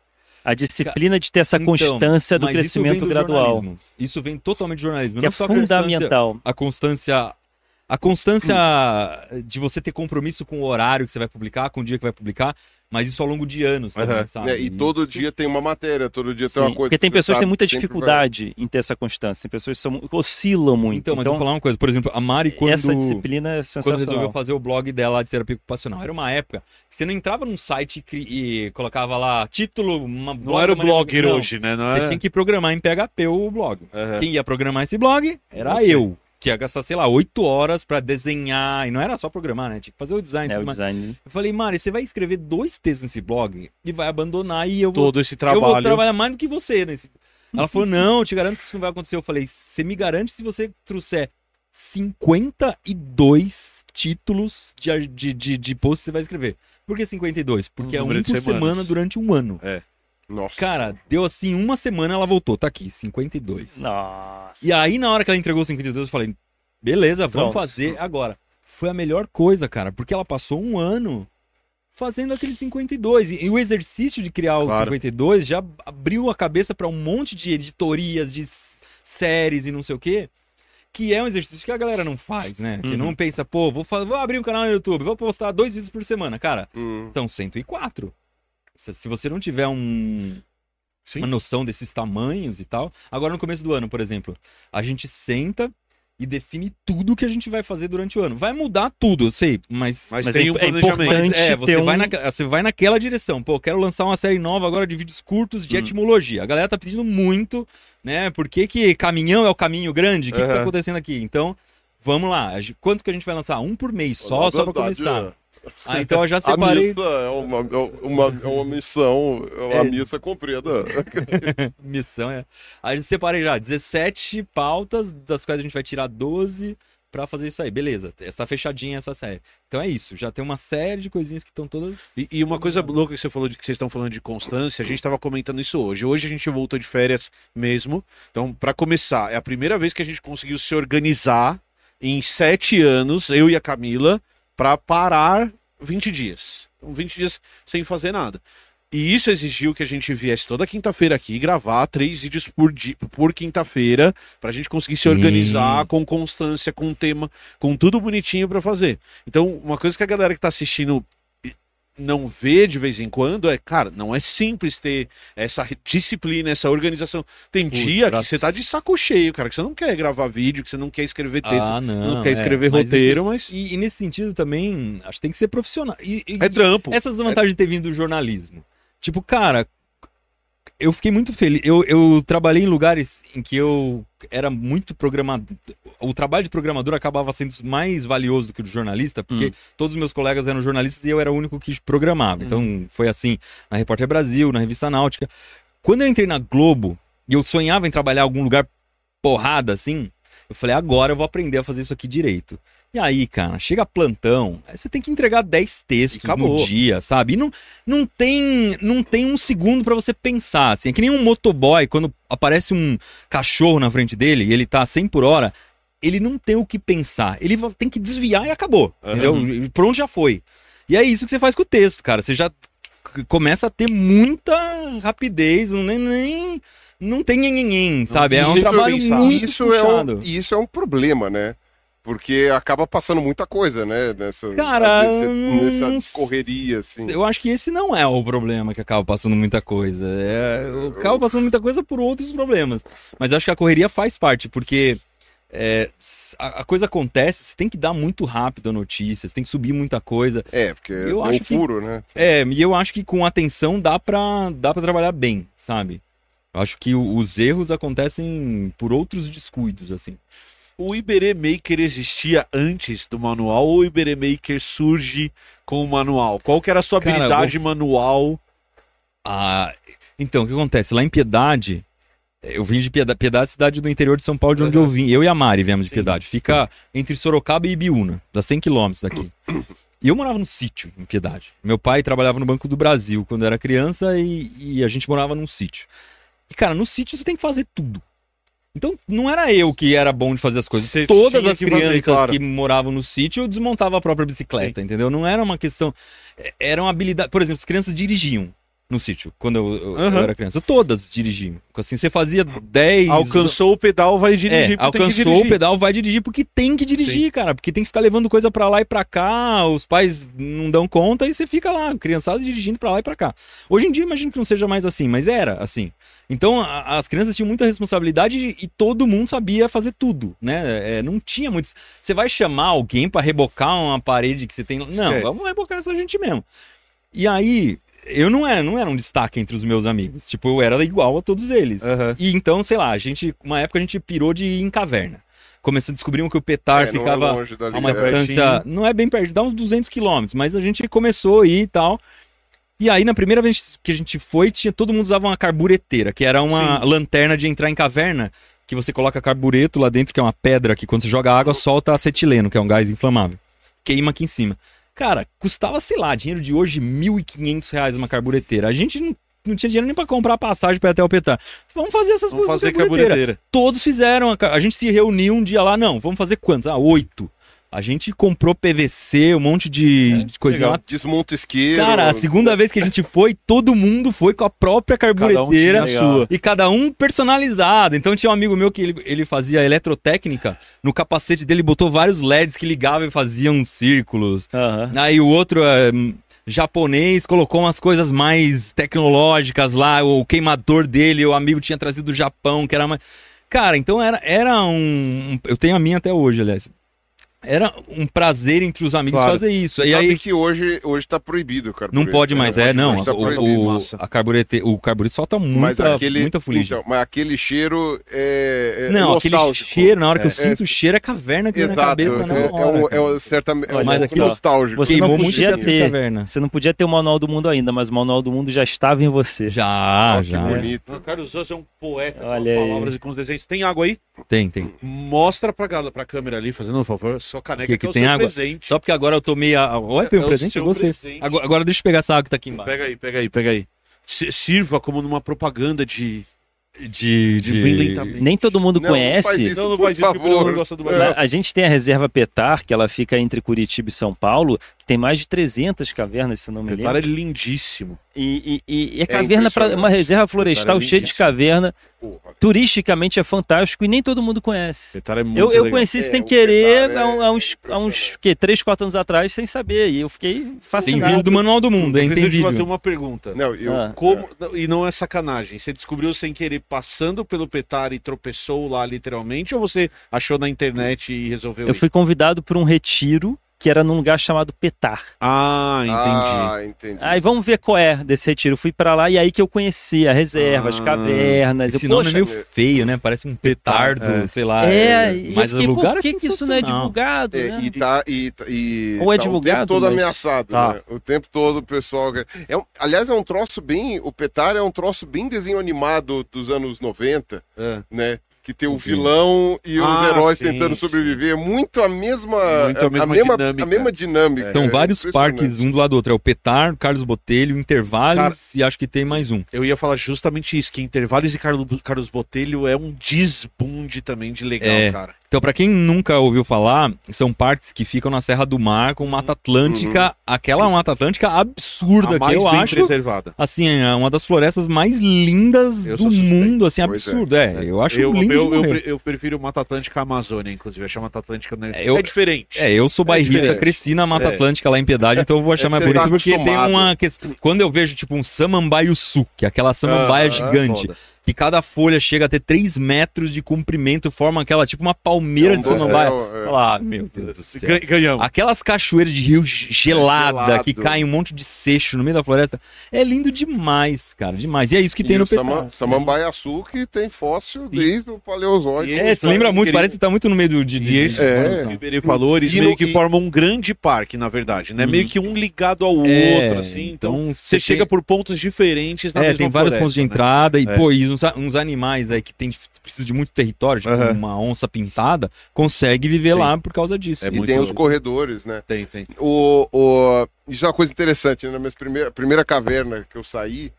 B: A disciplina de ter essa
D: Então,
B: constância do
D: Mas isso
B: crescimento
D: do
B: gradual,
D: jornalismo. Isso vem totalmente do jornalismo.
B: que é
D: Não só a constância-
B: fundamental.
D: a constância A constância de você ter compromisso com o horário que você vai publicar, com o dia que vai publicar, mas isso ao longo de anos também,
A: Aham.
D: sabe?
C: É, e todo
D: Isso-
C: dia tem uma matéria, todo dia tem
B: Sim,
C: uma coisa.
B: porque tem pessoas que têm muita
C: sempre vai-
B: dificuldade em ter essa constância. Tem pessoas que são, oscilam muito.
D: Então, mas eu vou falar uma coisa, por exemplo, a Mari quando...
B: essa disciplina é
D: quando
B: sensacional.
D: resolveu fazer o blog dela de terapia ocupacional. Era uma época que você não entrava num site e, cri- e colocava lá título, uma
A: Não era o blogger
D: Não,
A: hoje, né? Não
D: Você
A: era...
D: tinha que programar em PHP o blog.
A: Aham.
D: Quem ia programar esse blog era
A: Você.
D: eu. Que ia gastar, sei lá, oito horas pra desenhar. E não era só programar, né? Tinha que fazer o design.
B: É,
D: tudo
B: o
D: mais.
B: design.
D: Eu falei, Mari, você vai escrever dois textos nesse blog e vai abandonar e eu vou,
A: Todo esse
D: eu vou
A: trabalho.
D: trabalhar mais do que você. Nesse... Ela falou, não, eu te garanto que isso não vai acontecer. Eu falei, você me garante se você trouxer 52 títulos de, de, de, de post você vai escrever. Por que 52? Porque
A: Um
D: é um por semana durante um ano.
C: Nossa.
D: Cara, deu assim uma semana, ela voltou. Tá aqui, 52.
B: Nossa.
D: E aí, na hora que ela entregou os 52, eu falei, beleza, vamos
B: Pronto.
D: fazer agora. Foi a melhor coisa, cara, porque ela passou um ano fazendo aquele 52. E, e o exercício de criar o
A: Claro.
D: 52 já abriu a cabeça pra um monte de editorias, de séries e não sei o quê. Que é um exercício que a galera não faz, né? Que
B: Uhum.
D: não pensa, pô, vou, vou abrir um canal no YouTube, vou postar dois vídeos por semana. Cara,
C: Hum.
D: são 104. Se se você não tiver um,
A: Sim.
D: uma noção desses tamanhos e tal. Agora, no começo do ano, por exemplo, a gente senta e define tudo que a gente vai fazer durante o ano. Vai mudar tudo, eu sei, mas.
A: Mas,
B: Mas
A: tem
B: é
A: um
B: é
D: mas é, você vai, naque- você vai naquela direção. Pô, quero lançar uma série nova agora de vídeos curtos de
B: Hum.
D: etimologia. A galera tá pedindo muito, né? Por que, que caminhão é o caminho grande? O que, que tá acontecendo aqui? Então, vamos lá. Quanto que a gente vai lançar? Um por mês só,
C: Na
D: só pra começar. Ah, então eu já
C: A
D: separei.
C: missa é uma, é uma, é uma missão, é uma
D: É.
C: missa cumprida.
D: Missão é. A gente separei já 17 pautas, das quais a gente vai tirar 12 pra fazer isso aí. Beleza, tá fechadinha essa série. Então é isso, já tem uma série de coisinhas que estão todas.
A: E, e uma coisa louca que você falou de que vocês estão falando de constância, a gente estava comentando isso hoje. Hoje a gente voltou de férias mesmo. Então, para começar, é a primeira vez que a gente conseguiu se organizar em sete anos, eu e a Camila, para parar 20 dias. Então, 20 dias sem fazer nada. E isso exigiu que a gente viesse toda quinta-feira aqui gravar três vídeos por, di- por quinta-feira, pra gente conseguir se
D: Sim.
A: organizar com constância, com tema, com tudo bonitinho pra fazer. Então, uma coisa que a galera que tá assistindo não vê de vez em quando é, cara, não é simples ter essa disciplina, essa organização. Tem
D: Putz,
A: dia que você tá de saco cheio, cara, que você não quer gravar vídeo, que você não quer escrever texto,
D: ah, não.
A: não, quer
D: é.
A: escrever
D: Mas
A: roteiro, mas
D: nesse- E, e nesse sentido também, acho que tem que ser profissional. E, e-
A: é trampo.
D: essas vantagens de ter vindo do jornalismo. Tipo, cara, eu fiquei muito feliz. Eu, eu trabalhei em lugares em que eu era muito programador. O trabalho de programador acabava sendo mais valioso do que o do jornalista, porque
B: Hum.
D: todos os meus colegas eram jornalistas e eu era o único que programava. Então foi assim na Repórter Brasil, na Revista Náutica. Quando eu entrei na Globo e eu sonhava em trabalhar em algum lugar porrada assim, eu falei, agora eu vou aprender a fazer isso aqui direito. E aí, cara, chega plantão, você tem que entregar 10 textos no dia, sabe? E não, não, tem, não tem um segundo pra você pensar, assim. É que nem um motoboy, quando aparece um cachorro na frente dele e ele tá a 100 por hora, ele não tem o que pensar. Ele tem que desviar e acabou,
A: Aham.
D: entendeu? Pronto, já foi. E é isso que você faz com o texto, cara. Você já começa a ter muita rapidez, não, nem, nem, não tem nhenhenhen, sabe? É um
C: Isso-
D: trabalho
A: isso
D: muito
C: isso, é um, isso é um problema, né? Porque acaba passando muita coisa, né? Nessa,
D: Cara,
C: vezes,
D: não
C: nessa correria, assim.
D: Eu acho que esse não é o problema que acaba passando muita coisa. É, acaba passando muita coisa por outros problemas. Mas eu acho que a correria faz parte, porque é, a, coisa acontece, você tem que dar muito rápido a notícia, você tem que subir muita coisa.
C: É, porque
D: Eu acho
C: um
D: que-
C: furo, né?
D: É, e eu acho que com atenção dá pra, dá pra trabalhar bem, sabe? Eu acho que os erros acontecem por outros descuidos, assim.
A: O Iberê Maker existia antes do manual ou o Iberê Maker surge com o manual? Qual que era a sua
D: Cara,
A: habilidade
D: vou-
A: manual?
D: Ah, então, o que acontece? Lá em Piedade, eu vim de Piedade, Piedade cidade do interior de São Paulo, de onde eu vim. Eu e a Mari viemos de
A: Sim.
D: Piedade. Fica entre Sorocaba e Ibiúna, dá 100 quilômetros daqui. E eu morava no sítio, em Piedade. Meu pai trabalhava no Banco do Brasil quando eu era criança e, e a gente morava num sítio. E, cara, no sítio você tem que fazer tudo. Então, não era eu que era bom de fazer as coisas.
A: Você
D: Todas as
A: que fazer,
D: crianças
A: claro.
D: que moravam no sítio desmontavam a própria bicicleta, entendeu? Não era uma questão. é- Era uma habilidade. Por exemplo, as crianças dirigiam. No sítio, quando eu, eu- eu
A: Aham.
D: era criança. Todas dirigiam. Assim, você fazia 10.
A: Alcançou o pedal, vai dirigir.
D: É,
A: tem que
D: alcançou o
A: dirigir.
D: pedal, vai dirigir porque tem que dirigir, cara. Porque tem que ficar levando coisa pra lá e pra cá, os pais não dão conta e você fica lá, criançada dirigindo pra lá e pra cá. Hoje em dia, imagino que não seja mais assim, mas era assim. Então, a- as crianças tinham muita responsabilidade e, todo mundo sabia fazer tudo, né? É, não tinha muitos. Você vai chamar alguém pra rebocar uma parede que você tem. Não,
A: Esquece.
D: vamos rebocar essa gente mesmo. E aí, eu não era, não era um destaque entre os meus amigos. Tipo, eu era igual a todos eles.
A: Aham.
D: E então, sei lá, a gente, uma época a gente pirou de ir em caverna. Começou, descobrimos que o Petar
C: É, é
D: ficava
C: longe dali,
D: a uma
C: é
D: distância, não é bem perto, dá uns 200 quilômetros, mas a gente começou a ir e tal. E aí, na primeira vez que a gente foi, tinha, todo mundo usava uma carbureteira, que era uma lanterna de entrar em caverna, que você coloca carbureto lá dentro, que é uma pedra que quando você joga água, solta acetileno, que é um gás inflamável. Queima aqui em cima. Cara, custava, sei lá, dinheiro de hoje, 1.500 reais uma carbureteira. A gente não, não tinha dinheiro nem pra comprar passagem pra ir até o Petar. Vamos fazer essas
A: Vamos
D: coisas
A: fazer
D: carbureteira todos fizeram. A, a gente se reuniu um dia lá, não, vamos fazer quantos? Ah, oito. A gente comprou PVC, um monte de, de coisa
A: legal.
D: lá.
C: Desmonta isqueiro.
D: Cara, a segunda vez que a gente foi, todo mundo foi com a própria
A: um
D: carbureteira
A: a sua.
D: e cada um personalizado. Então tinha um amigo meu que ele, ele fazia eletrotécnica, no capacete dele botou vários LEDs que ligavam e faziam círculos.
B: Aham.
D: Aí o outro é, hum, japonês colocou umas coisas mais tecnológicas lá, o queimador dele, o amigo tinha trazido do Japão, que era mais. Cara, então era, era um. um- Eu tenho a minha até hoje, aliás. Era um prazer entre os amigos
A: Claro.
D: fazer isso.
C: Você
D: E
C: sabe
D: aí.
C: que hoje, hoje tá proibido, cara.
D: Não pode mais, é, não.
C: Hoje tá
D: o, o, a carburete, o carburete solta
C: mas
D: muita,
C: aquele,
D: muita fuligem.
C: então, mas aquele cheiro é, é
D: não, aquele cheiro, na hora que eu
A: É.
D: sinto
C: É,
D: o cheiro, é caverna que vem na
C: Exato,
D: cabeça na
C: é, é,
D: hora.
C: um, é
D: cara.
C: um, certa, é um
B: Olha
C: pouco
D: aqui,
B: ó,
C: nostálgico.
B: você
D: Queimou
B: não podia ter.
D: caverna.
B: Você não podia ter o Manual do Mundo ainda, mas o Manual do Mundo já estava em você.
D: Já,
C: Ah, que
D: já.
C: bonito.
A: O Carlos Osso é um poeta
B: Olha
A: com as palavras e com os desenhos. Tem água aí?
D: Tem, tem.
A: Mostra pra, gal- pra câmera ali, fazendo um favor. Sua caneca
D: Que-
A: que,
D: que
A: é o
D: tem
A: seu
D: água?
A: presente.
D: Só porque agora eu tomei a. Olha,
A: É-
D: tem um
A: é o
D: presente pra você.
A: presente.
D: Agora, agora deixa eu pegar essa água que tá aqui embaixo.
A: Pega aí, pega aí, pega aí. Si- Sirva como numa propaganda de,
D: De.
A: de lentamente.
B: Nem todo mundo
C: Não, não faz
B: conhece.
C: isso.
A: Não, não
C: por
A: faz isso
C: favor.
A: não gosta do
C: É.
B: A gente tem a reserva Petar, que ela fica entre Curitiba e São Paulo, tem mais de 300 cavernas, se eu não me
A: Petar é
B: lembro.
A: lindíssimo.
B: E, e, e é caverna para uma reserva florestal
A: é
B: cheia de caverna.
C: Porra.
B: Turisticamente é fantástico e nem todo mundo conhece.
A: Petar é muito
B: Eu, eu conheci
C: É,
B: sem
C: o
B: querer há,
C: é
B: há uns, há uns
C: impressionante.
B: que, 3, 4 anos atrás, sem saber. E eu fiquei
D: Tem
B: fascinado.
D: vídeo do Manual do Mundo,
A: Eu
D: hein? Tem
A: preciso te fazer
D: vídeo.
A: uma pergunta.
C: Não, eu,
B: Ah.
A: Como, não, e não é sacanagem, você descobriu sem querer passando pelo Petar e tropeçou lá literalmente, ou você achou na internet e resolveu
B: Eu
A: ir?
B: fui convidado por um retiro que era num lugar chamado Petar.
A: Ah, entendi.
C: Ah, entendi.
B: Aí vamos ver qual é desse retiro. Fui pra lá e aí que eu conheci a reserva, as
A: Ah,
B: cavernas.
D: Esse
B: eu,
D: nome
B: poxa,
D: é meio feio, né? Parece um petardo,
A: é.
D: sei lá.
B: É, e eu
D: mas
B: fiquei,
D: o lugar
B: por que,
D: é
B: que isso não é divulgado?
C: É,
B: né?
C: e tá, e, tá- e
B: Ou é
C: tá o
B: divulgado,
C: tempo todo
B: mas-
C: ameaçado,
A: Tá.
C: né? O tempo todo o pessoal... É um- aliás, é um troço bem... O Petar é um troço bem desenho animado dos anos 90,
A: É.
C: né? Que tem o vilão e os
A: Ah,
C: heróis
A: sim,
C: tentando
A: sim.
C: sobreviver. É muito a mesma...
A: Muito a mesma
C: mesma,
A: dinâmica.
C: a mesma dinâmica.
D: São
C: É
D: vários parques, um do lado do outro. É o Petar, Carlos Botelho, Intervalos
A: Cara-
D: e acho que tem mais um.
A: Eu ia falar justamente isso, que Intervalos e Carlos, Carlos Botelho é um desbunde também de legal,
D: É.
A: cara.
D: Então, pra quem nunca ouviu falar, são parques que ficam na Serra do Mar com Mata Atlântica, aquela Mata Atlântica absurda
A: Uhum.
D: Que
A: mais
D: eu
A: bem
D: acho.
A: preservada.
D: Assim, é uma das florestas mais lindas
A: Eu
D: do mundo, assim,
C: Pois é.
D: absurdo. É, eu acho
A: eu,
D: lindo
A: eu, eu, eu prefiro Mata Atlântica à Amazônia, inclusive. Achar Mata Atlântica né?
D: É,
A: é diferente.
D: É, eu sou bairrista,
C: diferente.
D: cresci na Mata
A: É.
D: Atlântica lá em Piedade, então eu vou achar
C: É,
D: mais
C: você tá
D: bonito porque tem uma questão. Quando eu vejo, tipo, um samambaio sul, que é aquela samambaia
C: Ah,
D: gigante,
A: foda.
D: Que cada folha chega a ter 3 metros de comprimento, forma aquela, tipo, uma palmeira
C: É um
D: de samambaia.
C: é.
D: Ah, meu Deus do céu.
A: Gan- Ganhamos.
D: Aquelas cachoeiras de rio ge- gelada,
C: gelado.
D: que cai um monte de seixo no meio da floresta. É lindo demais, cara, demais. E é isso que
C: E
D: tem no
C: o Sama-
D: Petar.
C: Samambaia-Sul que tem fóssil
A: E-
C: desde o Paleozoico.
A: e
D: É, se lembra muito, parece que tá muito no meio do, de, de,
A: E esse,
C: É.
A: Ribeirão falou, eles
C: E
A: meio
C: no-
A: que
C: e-
A: formam um grande parque, na verdade, né?
D: Uhum.
A: Meio que um ligado ao
D: É,
A: outro, assim. Então,
D: então
A: você
D: você
A: chega
D: tem-
A: por pontos diferentes na
D: É,
A: mesma
D: tem vários
A: floresta,
D: pontos de
A: né?
D: entrada e,
A: É.
D: pô, e uns, uns animais aí que tem, precisa de muito território, tipo
A: Aham.
D: uma onça pintada, consegue viver
A: Sim.
D: lá por causa disso.
A: É
C: E tem os corredores, né?
A: Tem, tem.
C: O, o... Isso é uma coisa interessante, né? na minha primeira, primeira caverna que eu saí,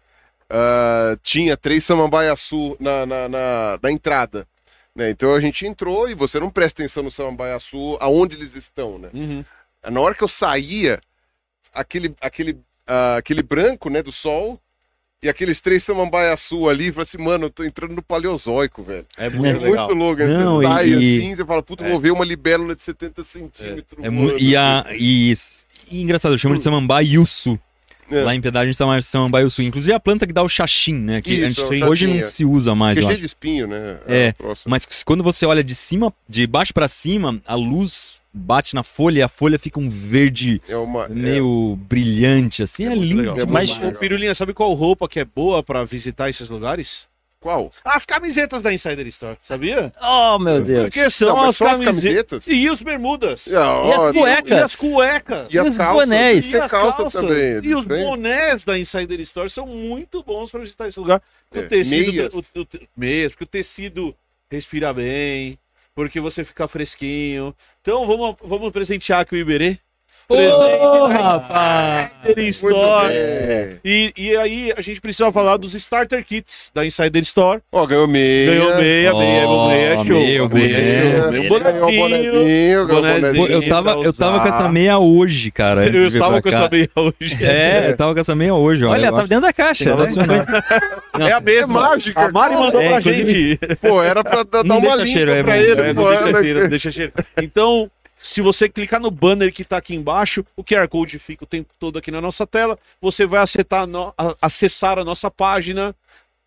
C: ah, tinha três samambaiaçu na, na, na, na entrada. Né? Então a gente entrou e você não presta atenção no samambaiaçu, aonde eles estão, né?
A: Uhum.
C: Na hora que eu saía, aquele, aquele, ah, aquele branco né, do sol E aqueles três samambaiaçu ali, fala assim, mano, eu tô entrando no paleozoico, velho.
A: É
C: É
A: muito legal.
C: muito louco, né?
D: Não,
C: Você sai
D: e-
C: assim, você fala, puta,
A: É.
C: vou ver uma libélula de 70 centímetros.
D: É mu-
C: voando,
D: e, a, e, e engraçado, eu chamo de samambaia Yusu.
C: É.
D: Lá em Piedade a gente chama de samambaia Yusu. Inclusive a planta que dá o xaxim, né? Que
C: Isso,
D: a gente-
C: é
D: hoje não
C: é.
D: se usa mais,
C: Porque é cheio de espinho, né?
D: É,
C: troço.
D: Mas quando você olha de cima, de baixo pra cima, a luz bate na folha e a folha fica um verde
C: É uma. é-
D: meio brilhante, assim. É,
A: muito
D: lindo.
C: É
B: Mas-
C: legal.
A: Ô, Pirulinha, sabe qual roupa que é boa pra visitar esses lugares?
C: Qual?
A: As camisetas da Insider Store, sabia?
B: Oh, meu Deus.
A: Porque são
C: Não,
A: as,
C: só as
A: camisetas. E os bermudas.
C: E, a-
B: E as cuecas?
A: E as cuecas.
C: E as
B: E os
C: calças?
B: bonés?
C: E a calça também.
A: E os
C: tem?
A: bonés da Insider Store são muito bons para visitar esse lugar.
C: É,
A: O tecido,
C: meias.
A: o, o, te- meias, porque o tecido respira bem, porque você fica fresquinho. Então vamos, vamos presentear aqui o Iberê.
B: Ô, rapaz.
A: Store. E, e aí a gente precisa falar dos Starter Kits da Insider Store.
C: Ó, ganhou meia.
A: Ganhou meia, meia,
D: Ó,
A: meia, show.
D: meia, boné.
A: show. Meia,
C: Ganhou o bonezinho, ganhou o
A: bonezinho.
D: Pô, eu tava,
A: pra
D: eu tava com
A: usar.
D: essa meia hoje, cara. antes
A: Eu
D: de vir
A: estava
D: pra
A: com
D: cá.
A: essa meia hoje.
D: É, eu tava com essa meia hoje, olha.
B: Olha,
D: eu
B: tá
D: acho
B: dentro da caixa. né?
D: sensacional.
A: É a mesma.
C: É mágica,
A: A Mari
C: cara.
A: mandou
D: É,
A: pra
D: inclusive-
A: gente.
C: Pô, era pra dar,
D: Não
C: uma
D: deixa
C: limpa
D: cheiro, é
C: pra ele,
A: É,
C: pô.
A: deixa
C: né?
A: cheiro, não deixa cheiro. Então, se você clicar no banner que tá aqui embaixo, o QR Code fica o tempo todo aqui na nossa tela. Você vai acessar, no- acessar a nossa página,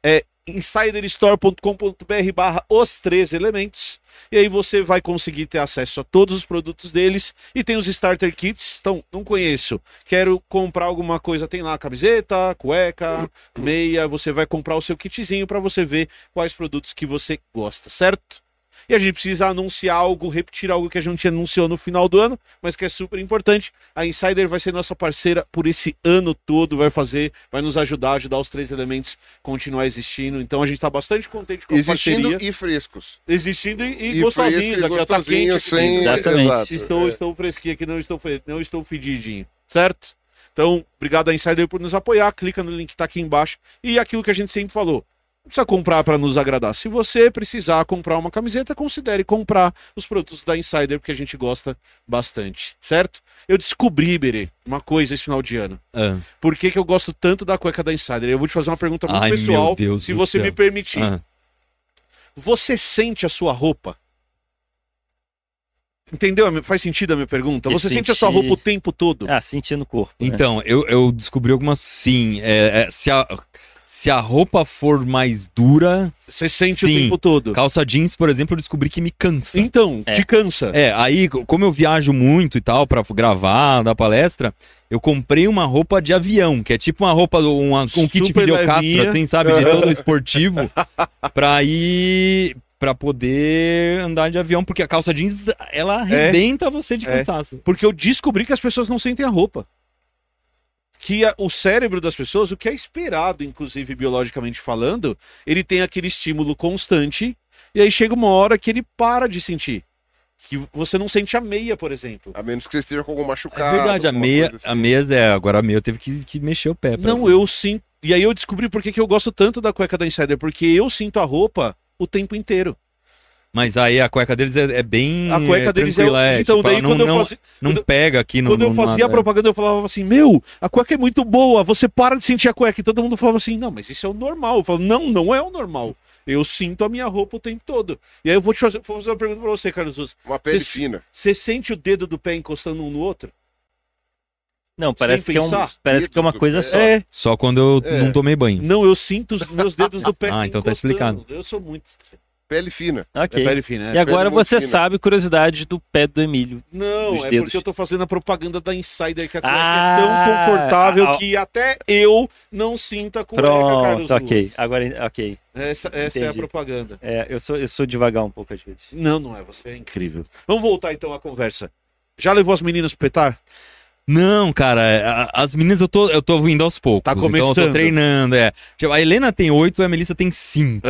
A: é insiderstore.com.br barra os três elementos. E aí você vai conseguir ter acesso a todos os produtos deles. E tem os starter kits. Então, não conheço. Quero comprar alguma coisa. Tem lá camiseta, cueca, meia. Você vai comprar o seu kitzinho para você ver quais produtos que você gosta, certo? E a gente precisa anunciar algo, repetir algo que a gente anunciou no final do ano, mas que é super importante. A Insider vai ser nossa parceira por esse ano todo, vai fazer, vai nos ajudar, ajudar os três elementos a continuar existindo. Então a gente tá bastante contente com a
C: Existindo
A: parceria.
C: e frescos.
A: Existindo e, e
C: E
A: gostosinhos.
C: fresco e
A: Aqui, tá quente
C: gostosinho,
A: aqui
C: sem...
A: dentro.
B: Exatamente.
C: Exato.
A: Estou,
C: é.
A: estou fresquinho aqui, não estou, não estou fedidinho, certo? Então, obrigado a Insider por nos apoiar. Clica no link que tá aqui embaixo. E aquilo que a gente sempre falou. Não precisa comprar para nos agradar. Se você precisar comprar uma camiseta, considere comprar os produtos da Insider, porque a gente gosta bastante, certo? Eu descobri, Berê, uma coisa esse final de ano.
D: Ah,
A: Por que, que eu gosto tanto da cueca da Insider? Eu vou te fazer uma pergunta muito
D: Ai, meu
A: pessoal,
D: Deus
A: se você
D: céu.
A: me permitir.
D: ah.
A: Você sente a sua roupa? Entendeu? Faz sentido a minha pergunta? Você sente a sua
B: senti-
A: roupa o tempo todo?
B: Ah, sentindo o corpo. né?
D: Então, eu, eu descobri algumas sim. É, é, se, a, se a roupa for mais dura.
A: Você sente
D: sim.
A: o tempo todo.
D: Calça jeans, por exemplo, eu descobri que me cansa.
A: Então,
B: É.
A: te cansa.
D: É, aí, co- como eu viajo muito e tal, pra gravar, dar palestra, eu comprei uma roupa de avião, que é tipo uma roupa, uma, um kit
A: Super
D: videocastro,
A: levinha.
D: assim, sabe? De todo esportivo, pra ir. pra poder andar de avião, porque a calça jeans, ela arrebenta você de
A: É.
D: cansaço.
A: Porque eu descobri que as pessoas não sentem a roupa. Que a- o cérebro das pessoas, o que é esperado, inclusive biologicamente falando, ele tem aquele estímulo constante, e aí chega uma hora que ele para de sentir. Que você não sente a meia, por exemplo.
C: A menos que você esteja com algum
D: É
C: machucado.
D: verdade, a meia,
C: coisa
D: a
C: assim.
D: meia é, agora a meia eu teve que, que mexer o pé.
A: Não, eu sinto. E aí eu descobri por que que eu gosto tanto da cueca da Insider, porque eu sinto a roupa o tempo inteiro.
D: Mas aí a cueca deles é, é bem
A: A cueca
D: é,
A: deles é.
D: é,
A: Então,
D: tipo,
A: daí
D: não,
A: quando eu
D: não,
A: fazia.
D: não pega aqui no
A: Quando eu fazia a
D: nada.
A: propaganda, eu falava assim: Meu, a cueca é muito boa, você para de sentir a cueca. E todo mundo falava assim: Não, mas isso é o normal. Eu falo: Não, não é o normal. Eu sinto a minha roupa o tempo todo. E aí eu vou te fazer, vou fazer uma pergunta pra você, Carlos Souza.
C: Uma pele
A: Você-
C: fina.
A: Você sente o dedo do pé encostando um no outro?
B: Não, parece que, é um, parece que é uma coisa
C: É.
B: só.
A: É.
D: Só quando eu
C: É.
D: não tomei banho.
A: Não, eu sinto os meus dedos do pé
D: Ah, então tá explicado.
A: Eu sou muito.
C: Pele fina.
B: Ok.
A: É pele fina,
B: E
A: né?
B: agora você
C: fina.
B: sabe curiosidade do pé do Emílio.
A: Não, é
B: dedos.
A: porque eu tô fazendo a propaganda da Insider, que a cueca
B: Ah,
A: é tão confortável
B: ah,
A: que até eu não sinto a cueca, Carlos
B: Pronto, ok.
A: Luz.
B: Agora, ok.
A: Essa, essa é a propaganda.
B: É, eu, sou, eu sou devagar um pouco às vezes.
A: Não, não é. Você é incrível. Vamos voltar então à conversa. Já levou as meninas pro petar?
D: Não, cara, a- as meninas eu tô, eu tô indo aos poucos.
A: Tá
D: Então eu
A: começando.
D: tô treinando, é. Tipo, a Helena tem oito e a Melissa tem cinco.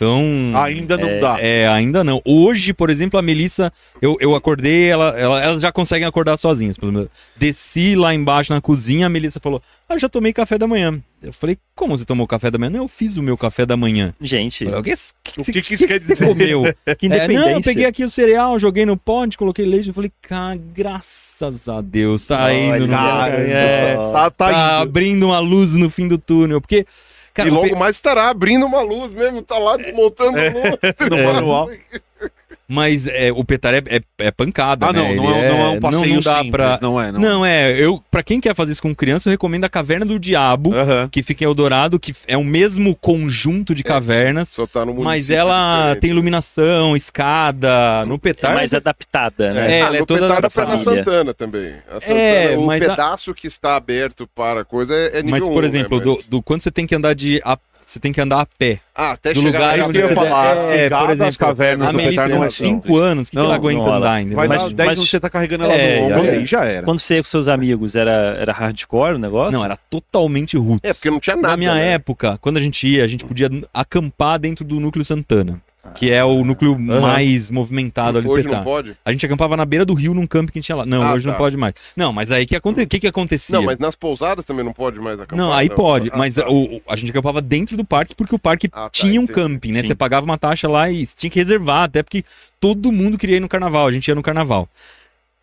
D: Então.
A: Ainda não
B: É,
A: dá.
D: É, ainda não. Hoje, por exemplo, a Melissa, eu, eu acordei, ela, ela, elas já conseguem acordar sozinhas. pelo menos. Desci lá embaixo na cozinha, a Melissa falou: Ah, já tomei café da manhã. Eu falei, como você tomou café da manhã? Não, eu fiz o meu café da manhã.
B: Gente,
D: falei, o que,
A: O que que isso quer
D: você
A: dizer?
D: comeu?
B: que
D: É,
B: independência.
D: não, eu peguei aqui o cereal, joguei no pote, coloquei leite. Eu falei, cara, graças a Deus, tá indo. no-
A: Cara,
D: é,
A: tá, tá
D: tá
A: indo.
D: abrindo uma luz no fim do túnel. Porque, cara,
C: e logo
D: pe-
C: mais estará abrindo uma luz mesmo, tá lá desmontando
A: É.
C: luz.
A: No manual.
D: Mas é, o petar é, é, é pancada,
A: Ah,
D: né?
A: não, não é, não é um passeio
D: não dá
A: simples,
D: pra...
A: não é, não.
D: Não, é, eu, pra quem quer fazer isso com criança, eu recomendo a Caverna do Diabo,
A: Aham.
D: que fica em Eldorado, que é o mesmo conjunto de cavernas,
C: Só tá no município
D: mas ela
C: diferente.
D: tem iluminação, escada, no
B: É
D: petar...
B: mais adaptada, né?
D: É,
C: ah,
D: ela é
C: no
D: toda
C: Petarda
D: da
C: foi na. Santana também. A Santana,
D: É,
C: o
D: mas a-
C: pedaço que está aberto para a coisa é, é nível
D: Mas, por
C: 1,
D: exemplo,
C: né?
D: do,
C: Mas-
D: do quando você tem que andar de... a- você tem que andar a pé.
C: Ah, até
D: do
C: chegar
D: lugar onde
A: que eu ia falar.
D: É,
A: Pegar
D: por
A: das
D: exemplo,
A: cavernas
D: a Melissa
A: não
D: tem
A: é
D: 5
A: simples.
D: anos, o que, que
A: Não,
D: ela aguenta
B: não,
D: andar ainda?
A: Vai
B: Mas-
A: dar 10
B: mas-
A: minutos você tá carregando ela
D: É,
A: no ombro
B: já
A: e aí já era.
B: Quando você ia com seus amigos, era, era hardcore o negócio?
D: Não, era totalmente roots.
C: É, porque não tinha nada.
D: Na minha
C: né?
D: época, quando a gente ia, a gente podia acampar dentro do núcleo Santana, que é o núcleo mais movimentado ali do
C: Hoje não pode?
D: A gente acampava na beira do rio num campo que tinha lá. Não,
C: Ah,
D: hoje não
C: tá.
D: pode mais. Não, mas aí que aconte... o que, que acontecia?
C: Não, mas nas pousadas também não pode mais acampar.
D: Não, aí pode,
C: Ah,
D: mas
C: tá.
D: o, o- a gente acampava dentro do parque porque o parque
C: Ah, tá,
D: tinha um
C: entendi.
D: camping, né?
B: Sim.
D: Você pagava uma taxa lá e tinha que reservar, até porque todo mundo queria ir no carnaval, a gente ia no carnaval.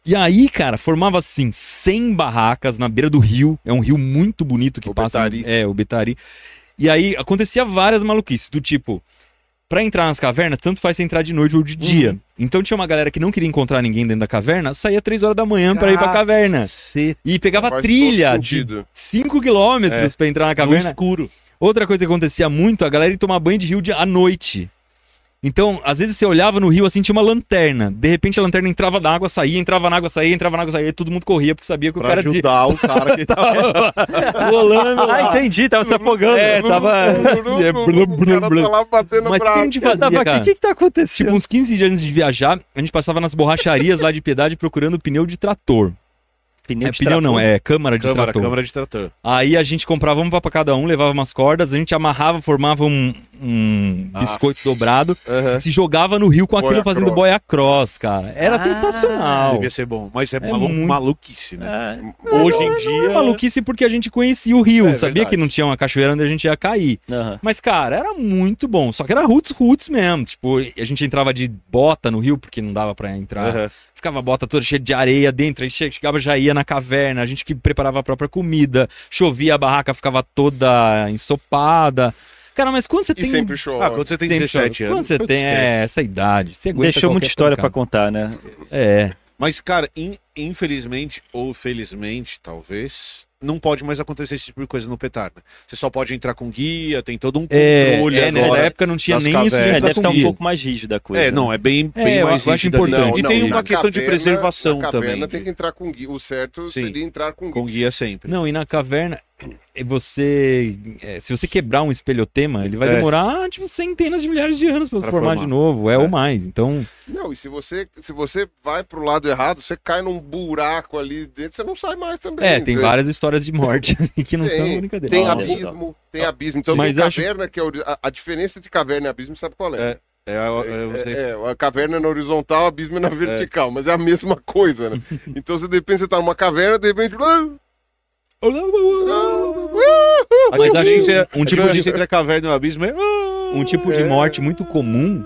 D: E aí, cara, formava assim 100 barracas na beira do rio, é um rio muito bonito que
C: O
D: passa.
C: Betari.
D: É, o Betari. E aí acontecia várias maluquices, do tipo, pra entrar nas cavernas, tanto faz você entrar de noite ou de dia.
C: Uhum.
D: Então tinha uma galera que não queria encontrar ninguém dentro da caverna, saía 3 horas da manhã pra ir pra caverna. E pegava
C: Faz
D: trilha de
C: sentido.
D: 5 quilômetros pra entrar na
A: No
D: caverna.
A: escuro.
D: Outra coisa que acontecia muito, a galera ia tomar banho de rio de- à noite. Então, às vezes você olhava no rio assim, tinha uma lanterna. De repente a lanterna entrava na água, saía, entrava na água, saía, entrava na água, saía, e todo mundo corria porque sabia que o
A: Pra
D: cara de...
A: ajudar o cara que tava...
D: rolando.
B: Ah, entendi, tava se afogando.
D: É, tava. É,
C: O cara tá lá batendo
D: Mas o que a
C: braço.
D: gente
B: tava
D: fazia,
B: aqui,
D: cara?
B: o que que tá acontecendo?
D: Tipo, uns 15 dias antes de viajar, a gente passava nas borracharias lá de piedade procurando pneu de trator.
B: pneu
D: é
B: de
D: pneu não, é câmara de
A: Câmara,
D: trator.
A: câmara de trator.
D: Aí a gente comprava uma pra cada um, levava umas cordas, a gente amarrava, formava um, um
C: Ah.
D: biscoito dobrado,
A: Aham.
D: e se jogava no rio com aquilo
C: Boia
D: fazendo
C: cross.
D: boia cross, cara. Era
B: Ah,
D: sensacional.
A: Devia ser bom. Mas é,
D: É
A: malu-
D: muito-
A: maluquice, né?
B: Ah,
A: Hoje em
D: É
A: dia...
D: maluquice porque a gente conhecia o rio,
A: É
D: sabia
A: verdade.
D: que não tinha uma cachoeira onde a gente ia cair.
B: aham.
D: Mas, cara, era muito bom. Só que era roots, roots mesmo. Tipo, a gente entrava de bota no rio, porque não dava pra entrar.
A: Aham.
D: Ficava a bota toda cheia de areia dentro. Aí chegava, já ia na caverna. A gente que preparava a própria comida. Chovia, a barraca ficava toda ensopada. Cara, mas quando você
C: E
D: tem.
C: sempre chove.
A: Ah, quando você tem
D: sempre
A: 17
D: chove.
A: anos...
D: Quando você tem é, essa idade, você aguenta
B: Deixou muita história pra
D: pancada.
B: contar, né?
D: É.
A: Mas, cara, in- infelizmente, ou felizmente, talvez, não pode mais acontecer esse tipo de coisa no petarda. Você só pode entrar com guia, tem todo um
D: É,
A: controle
D: é, nessa
A: agora.
D: época não tinha nem isso de
A: cavernas.
B: É,
D: entrar
B: deve estar um
D: guia.
B: pouco mais rígida a coisa.
A: É, não, é bem,
D: É,
A: bem
D: eu
A: mais rígida
D: importante.
A: mesmo. E
C: Não,
A: tem
C: não,
A: uma questão de
C: caverna-
A: preservação
C: na caverna
A: também.
C: tem que entrar com guia. O certo
A: Sim.
C: seria entrar com guia.
A: Com guia sempre.
D: Não, e na caverna, eh, você. eh, se você quebrar um espelhotema, ele vai
A: É.
D: demorar, tipo, centenas de milhares de anos pra,
A: Pra
D: formar,
A: formar.
D: de novo. É,
A: É.
D: ou mais. Então.
C: Não, e se você, se você vai pro lado errado, você cai num buraco ali dentro, você não sai mais também.
D: É, tem várias histórias de morte que não são
C: Tem,
D: brincadeira.
C: tem
B: Olha
C: abismo, tem abismo. Então
D: Mas
C: tem
D: acho-
C: caverna que é a, a diferença entre caverna e abismo, sabe qual é?
A: É, é, é, eu sei.
C: É, é, a caverna é na horizontal, o abismo é na vertical, mas é a mesma coisa, né? Então você de repente você tá numa caverna, de repente. ah,
A: A
D: Mas acho
A: diferença,
D: um tipo de-
A: entre a caverna e o abismo é...
D: Um tipo de
C: É.
D: morte muito comum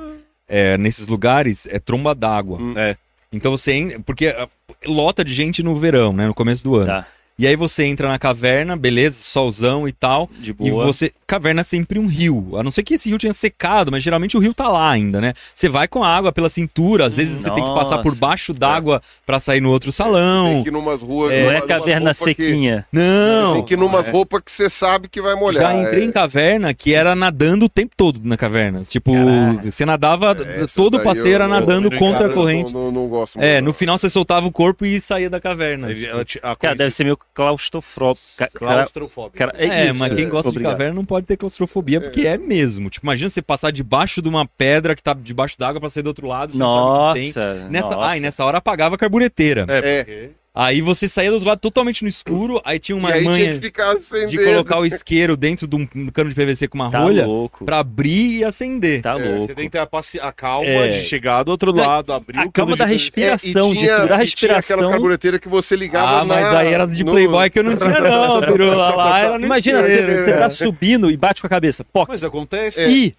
D: é, nesses lugares é tromba d'água.
C: Hum.
A: É.
D: Então você. Porque ah, lota de gente no verão, né? No começo do ano.
B: Tá,
D: E aí você entra na caverna, beleza, solzão e tal.
B: de
D: E
B: boa.
D: você. Caverna é sempre um rio. A não ser que esse rio tenha secado, mas geralmente o rio tá lá ainda, né? Você vai com a água pela cintura, às vezes você tem que passar por
B: Nossa.
D: baixo d'água pra sair no outro
C: Tem
D: salão.
C: que ir numas ruas.
D: É.
B: Não
C: numa-
B: é
C: numa
B: caverna
C: roupa que-
B: sequinha.
D: Não!
C: Tem que ir numas
A: É.
C: roupas que você sabe que vai molhar.
D: Já entrei
C: é.
D: em caverna que era nadando o tempo todo na caverna. Tipo,
B: Caraca.
D: você nadava,
C: Essas
D: todo o passeio era nadando
A: eu-
D: contra a corrente.
C: Não, não, não gosto muito.
D: É,
C: não.
D: no final você soltava o corpo e saía da caverna.
A: Ela te- a
B: Cara, deve ser meio claustrofóbico. Ca- cara-
D: É,
B: isso,
D: mas quem gosta
B: obrigado.
D: de caverna não pode ter claustrofobia, porque é mesmo. Tipo, imagina você passar debaixo de uma pedra que tá debaixo d'água pra sair do outro lado, você não sabe o que tem.
B: Nossa.
D: Nessa,
B: nossa.
D: ai, nessa hora apagava a carbureteira.
A: É,
C: É.
A: porque...
D: Aí você saía do outro lado totalmente no escuro, aí tinha uma
C: e aí tinha
D: manha
C: que ficar
D: de colocar o isqueiro dentro de um cano de PVC com uma
B: Tá
D: rolha
B: louco.
D: pra abrir e acender.
B: Tá
C: É,
B: louco.
A: Você tem que ter a, a calma
D: É.
A: de chegar do outro lado, abrir
B: a
A: o
B: calma da
A: de-
B: respiração,
C: É, e
B: de
C: tinha,
B: segurar a
C: e tinha
B: respiração.
C: aquela carbureteira que você ligava
D: Ah, mas
C: na-
D: aí era de
C: no-
D: Playboy que eu não tinha, não, Pirula. Lá era no
B: Imagina, você,
D: isqueiro.
B: você tá subindo e bate com a cabeça. Poc,
A: Mas acontece.
B: Ih!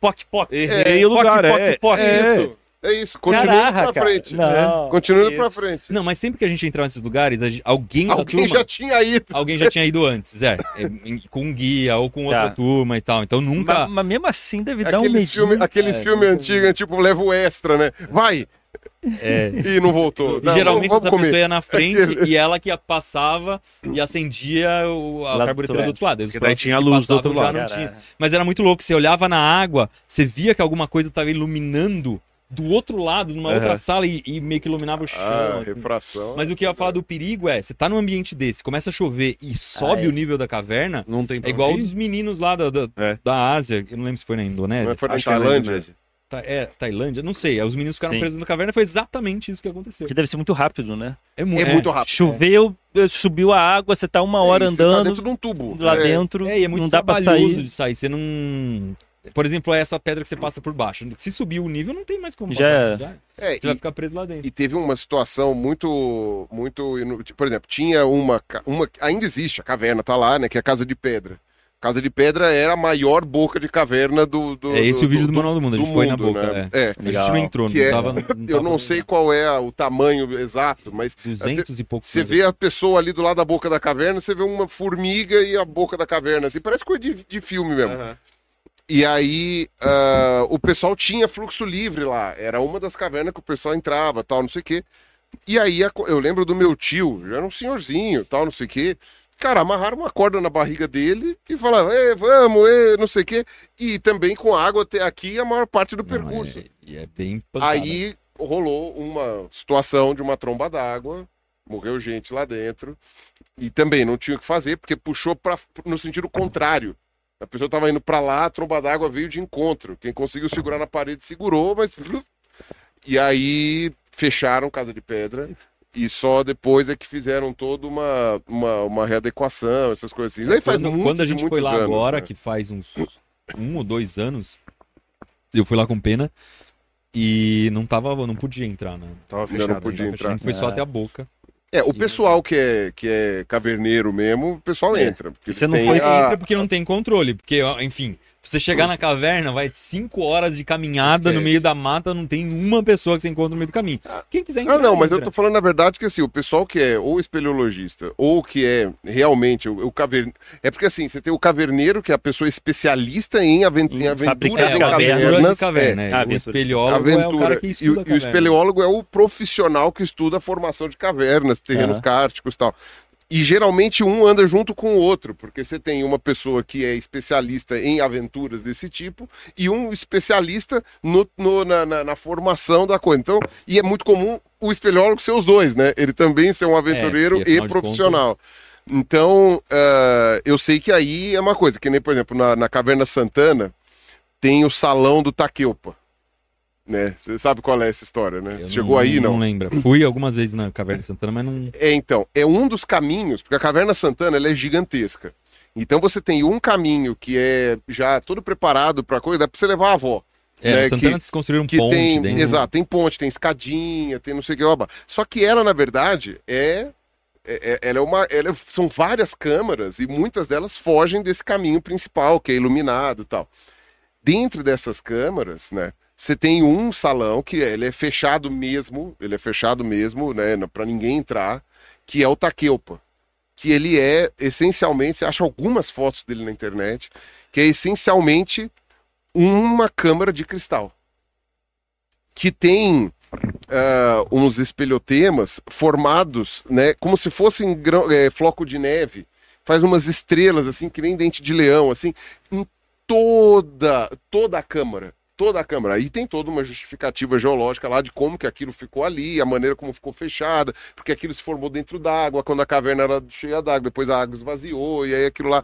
B: Poc, poc.
A: Errei
B: É,
A: o lugar,
B: poc,
A: é.
B: poc, poc.
A: É.
C: É isso. Continua
B: Caraca,
C: indo pra frente.
B: Não,
C: Continua indo
B: isso.
C: pra frente.
D: Não, mas sempre que a gente entrava nesses lugares, a gente- alguém da
C: Alguém
D: turma...
C: já tinha ido.
D: Alguém já tinha ido antes, é. É, Com um guia ou com outra
B: Tá.
D: turma e tal. Então nunca...
B: Mas, mas mesmo assim deve dar um
C: Aqueles
B: medinho.
C: filmes aqueles
B: É.
C: filme antigos, né, tipo, leva o extra, né? Vai!
D: É.
C: E não voltou.
D: E
C: Não,
D: geralmente
C: vamos,
D: essa
C: vamos
D: pessoa
C: comer.
D: ia na frente
C: Aquele-
D: e ela que passava e acendia o, a
B: Lá do outro
D: lado.
A: Porque daí tinha a luz do outro lado.
D: não
B: Caralho.
D: tinha. Mas era muito louco. Você olhava na água, você via que alguma coisa estava iluminando do outro lado, numa outra
A: Aham.
D: sala, e, e meio que iluminava o chão.
C: Ah,
D: assim.
C: refração.
D: Mas o que eu ia falar do perigo é, você tá num ambiente desse, começa a chover e sobe
B: Ah, é.
D: o nível da caverna,
A: Não tem
D: é igual o
A: onde ir.
D: dos meninos lá da, da,
A: É.
D: da Ásia, eu não lembro se foi na Indonésia.
C: Mas foi na
A: Acho é
C: Tailândia.
D: Ta- é, Tailândia, não sei. Os meninos ficaram
B: Sim.
D: presos na caverna, foi exatamente isso que aconteceu.
B: Que deve ser muito rápido, né?
D: mu-
C: É muito rápido.
B: Choveu, subiu a água, você tá uma hora
C: É, e você tá
B: andando
C: dentro de um tubo.
B: lá
C: É,
B: dentro,
D: É, e é muito
B: não dá pra sair.
D: de sair. Você não. Por exemplo, é essa pedra que você passa por baixo. Se subir o nível, não tem mais como
B: Já
D: passar.
C: É,
D: Você vai
C: e,
D: ficar preso lá dentro.
C: e teve uma situação muito. muito Por exemplo, tinha uma, uma. Ainda existe, a caverna tá lá, né? Que é a Casa de Pedra. Casa de Pedra era a maior boca de caverna do. do
D: é esse
C: do,
D: o vídeo do, Manual do Mundo. A gente
C: do
D: foi na
C: mundo,
D: boca.
C: né?
D: É.
C: É.
D: A gente não entrou,
C: Que
D: não
C: é-
D: tava, não
C: Eu
D: tava-
C: não sei qual é o tamanho exato, mas
D: 200 e poucos.
C: Você vê a pessoa ali do lado da boca da caverna, você vê uma formiga e a boca da caverna, assim, parece coisa de, de filme mesmo.
A: Aham.
C: E aí, ah, o pessoal tinha fluxo livre lá, era uma das cavernas que o pessoal entrava, tal, não sei o quê. E aí, eu lembro do meu tio, já era um senhorzinho, tal, não sei o quê. Cara, amarraram uma corda na barriga dele e falavam, "Ê, vamos, ê, não sei o quê. E também com água até aqui a maior parte do
D: Não,
C: percurso.
D: é, e é bem pancada.
C: Aí rolou uma situação de uma tromba d'água, morreu gente lá dentro, e também não tinha o que fazer, porque puxou pra, no sentido contrário. A pessoa estava indo para lá, a tromba d'água veio de encontro. Quem conseguiu segurar na parede segurou, mas. E aí fecharam Casa de Pedra. E só depois é que fizeram toda uma, uma, uma readequação, essas coisas assim. Aí faz
D: quando,
C: muitos
D: quando a gente foi lá
C: anos,
D: agora,
C: né?
D: que faz uns um ou dois anos, eu fui lá com pena e não tava, não podia entrar, né?
A: Tava fechado.
C: não podia
A: ainda.
C: entrar.
D: A gente foi só
B: É.
D: até a boca.
C: É, o pessoal que é, que é caverneiro mesmo, o pessoal
B: É.
C: entra. Porque
B: você não foi-
C: a-
D: Entra porque não tem controle, porque, enfim, você chegar na caverna, vai cinco horas de caminhada no meio da mata, não tem uma pessoa que você encontra no meio do caminho. Quem quiser entrar,
C: Ah, não, mas eu
D: entra.
C: tô falando na verdade que assim, o pessoal que é ou espeleologista ou que é realmente o, o caverneiro. É porque assim, você tem o caverneiro, que é a pessoa especialista em, aven- em aventuras
D: É,
C: em cavernas.
D: caverna.
C: é,
D: é.
B: Ah,
D: o
B: aventura.
D: espeleólogo é o cara que
C: e,
D: estuda
C: o, e o espeleólogo é o profissional que estuda a formação de cavernas, terrenos
B: Aham.
C: kárticos e tal. E geralmente um anda junto com o outro, porque você tem uma pessoa que é especialista em aventuras desse tipo e um especialista no, no- na, na- na formação da coisa. Então, e é muito comum o espeleólogo ser os dois, né? Ele também ser um aventureiro
D: porque, afinal
C: e profissional. Então, ah, eu sei que aí é uma coisa, que nem, por exemplo, na, na Caverna Santana tem o salão do Taqueupa. Né? Você sabe qual é essa história, né?
D: Eu
C: Chegou aí, não?
D: Não lembro. Fui algumas vezes na Caverna Santana, mas não.
C: É, então, é um dos caminhos, porque a Caverna Santana ela é gigantesca. Então você tem um caminho que é já todo preparado para coisa, dá para você levar a avó.
D: É,
C: Né,
D: Santana
C: que-
D: construíram
C: Que
D: ponte
C: tem,
D: dentro.
C: exato, tem ponte, tem escadinha, tem não sei o que. blá. Só que ela, na verdade, é, é- é- ela é uma, ela é- são várias câmaras e muitas delas fogem desse caminho principal, que é iluminado e tal. Dentro dessas câmaras, né, você tem um salão que ele é fechado mesmo, ele é fechado mesmo, né, para ninguém entrar, que é o Taqueupa. Que ele é essencialmente, você acha algumas fotos dele na internet, que é essencialmente uma câmara de cristal. Que tem ah, uns espelhotemas formados, né, como se fossem grão- eh, floco de neve. Faz umas estrelas, assim, que nem dente de leão, assim, em toda, toda a câmara. Toda a câmara. Aí tem toda uma justificativa geológica lá de como que aquilo ficou ali, a maneira como ficou fechada, porque aquilo se formou dentro d'água, quando a caverna era cheia d'água, depois a água esvaziou, e aí aquilo lá.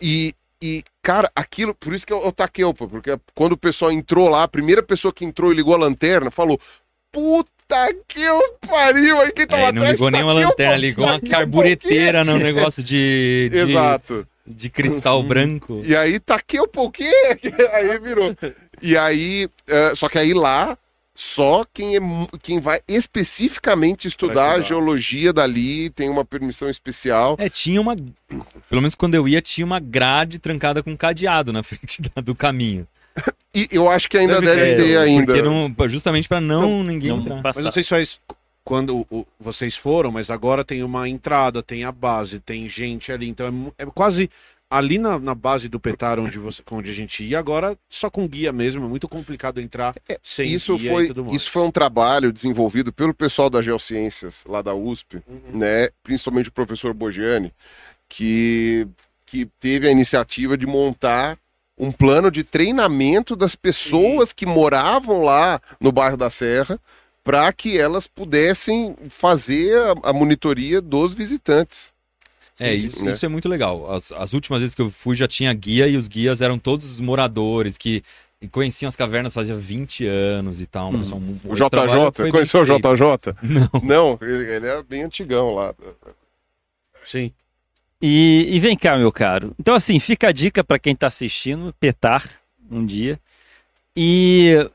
C: E, e, cara, aquilo, por isso que eu, eu taquei, porque quando o pessoal entrou lá, a primeira pessoa que entrou e ligou a lanterna falou: Puta Puta que eu pariu! Aí quem tava
D: É, e não
C: atrás,
D: ligou nenhuma
C: taquei um
D: lanterna, ligou uma
C: um
D: carbureteira no negócio de, de,
C: Exato.
D: de cristal branco.
C: E aí taquei um pouquinho, aí virou. E aí, eh, só que aí lá, só quem, é, quem vai especificamente estudar, a
A: estudar.
C: geologia dali, tem uma permissão especial.
D: É, tinha uma. Pelo menos quando eu ia, tinha uma grade trancada com cadeado na frente da- do caminho.
C: E eu acho que ainda
A: Deve
C: deve,
A: ter,
C: ter ainda.
D: Não, justamente pra não ninguém
B: Não
D: entrar.
B: passar.
A: Mas não sei se faz quando o- vocês foram, mas agora tem uma entrada, tem a base, tem gente ali. Então é, é quase ali na, na base do Petar onde, você, onde a gente ia, agora só com guia mesmo. É muito complicado entrar sem
C: Isso
A: guia
C: foi, isso foi um trabalho desenvolvido pelo pessoal da Geociências, lá da USP,
A: Uhum.
C: né? principalmente o professor Bogiani, que, que teve a iniciativa de montar um plano de treinamento das pessoas que moravam lá no bairro da Serra para que elas pudessem fazer a, a monitoria dos visitantes.
D: É, isso,
C: né?
D: isso é muito legal. As, as últimas vezes que eu fui já tinha guia e os guias eram todos os moradores que conheciam as cavernas fazia 20 anos e tal. um
B: Hum.
D: pessoal
C: O JJ, conheceu o. JJ?
D: Não.
C: Não, ele, ele era bem antigão lá.
A: Sim.
B: E, e vem cá, meu caro. Então, assim, fica a dica para quem tá assistindo, petar um dia. E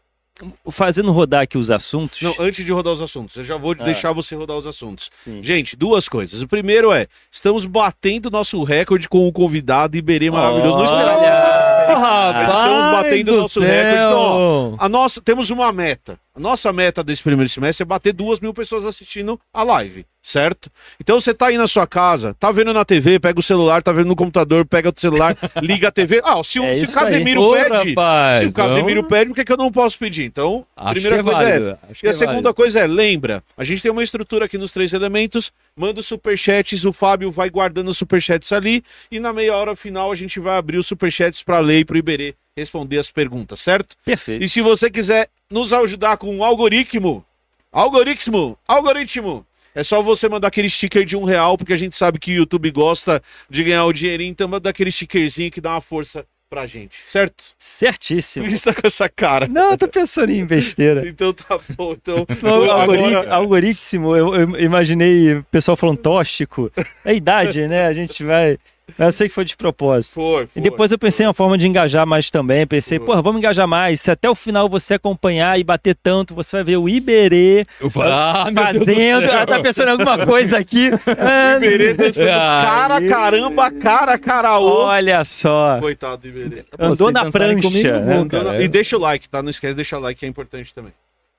B: fazendo rodar aqui os assuntos.
A: Não, antes de rodar os assuntos, eu já vou
B: Ah.
A: deixar você rodar os assuntos.
B: Sim.
A: Gente, duas coisas. O primeiro é, estamos batendo nosso recorde com o convidado Iberê maravilhoso. Não esperava.
B: Olha!
A: Mas estamos batendo
D: do
A: nosso recorde. Então, ó,
D: céu!
A: A nossa, temos uma meta. A nossa meta desse primeiro semestre é bater duas mil pessoas assistindo a live, certo? Então você tá aí na sua casa, tá vendo na TV, pega o celular, tá vendo no computador, pega o celular, liga a TV. Ah, se o,
B: É
A: se o. Casemiro pede,
D: rapaz,
A: se o Casemiro
D: então,
A: pede, por que, que eu não posso pedir? Então, a primeira
D: é
A: coisa é
D: válido,
A: essa.
D: acho que
A: E a
D: é
A: segunda
D: válido.
A: coisa é, lembra, a gente tem uma estrutura aqui nos três elementos, manda os superchats, o Fábio vai guardando os superchats ali, e na meia hora final a gente vai abrir os superchats pra ler e pro Iberê responder as perguntas, certo?
B: Perfeito.
A: E se você quiser nos ajudar com um algoritmo, algoritmo, algoritmo, é só você mandar aquele sticker de um real, porque a gente sabe que o YouTube gosta de ganhar o dinheirinho, então manda aquele stickerzinho que dá uma força pra gente, certo?
B: Certíssimo.
A: Por que você tá com essa cara?
B: Não, eu tô pensando em besteira.
A: Então tá bom, então...
B: Não,
A: agora...
B: Algoritmo, eu, eu imaginei o pessoal falando tóxico. É idade, né? A gente vai. Eu sei que foi de propósito.
A: Foi,
B: E
A: foi.
B: depois eu pensei em uma forma de engajar mais também. Pensei, porra, vamos engajar mais. Se até o final você acompanhar e bater tanto, você vai ver o Iberê
D: Eu falo, ah, meu Deus do
B: fazendo. Ah, tá pensando em alguma coisa aqui. Ah,
A: Iberê dançando
D: Ah,
A: cara, caramba, cara, caraô.
B: Olha só.
A: Coitado do Iberê.
B: Andou
D: Vocês
B: na prancha,
D: comigo,
B: né?
D: vão, cara.
A: E deixa o like, tá? Não esquece de deixar o like, que é importante também.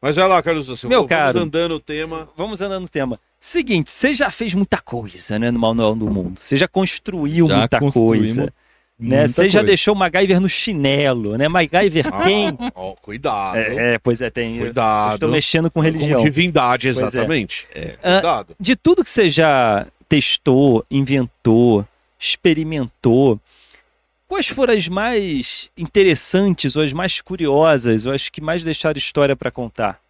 A: Mas vai lá, Carlos Doce.
B: Meu
A: vamos
B: caro.
A: andando o tema.
B: Vamos andando no tema. Seguinte, você já fez muita coisa, né, no Manual do Mundo. Você já construiu
D: Já
B: muita coisa. Né? Você já deixou o MacGyver no chinelo, né? MacGyver quem?
A: Ah, ó, cuidado.
B: É, é, pois é, tem. eu
A: Cuidado.
B: Estou mexendo com religião.
A: Com divindade,
B: é.
A: exatamente.
B: Ah,
A: Cuidado.
B: de tudo que você já testou, inventou, experimentou, quais foram as mais interessantes ou as mais curiosas ou as que mais deixaram história para contar?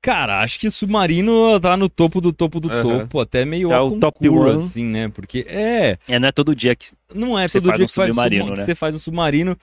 D: Cara, acho que submarino tá no topo do topo do
A: Aham.
D: topo, até meio
B: Tá
D: ao
B: o top one.
D: assim, né? Porque é,
B: É, não é todo dia que.
D: não é todo dia
B: um
D: que, faz
B: submarino,
D: subma- que
B: né?
D: você faz um submarino.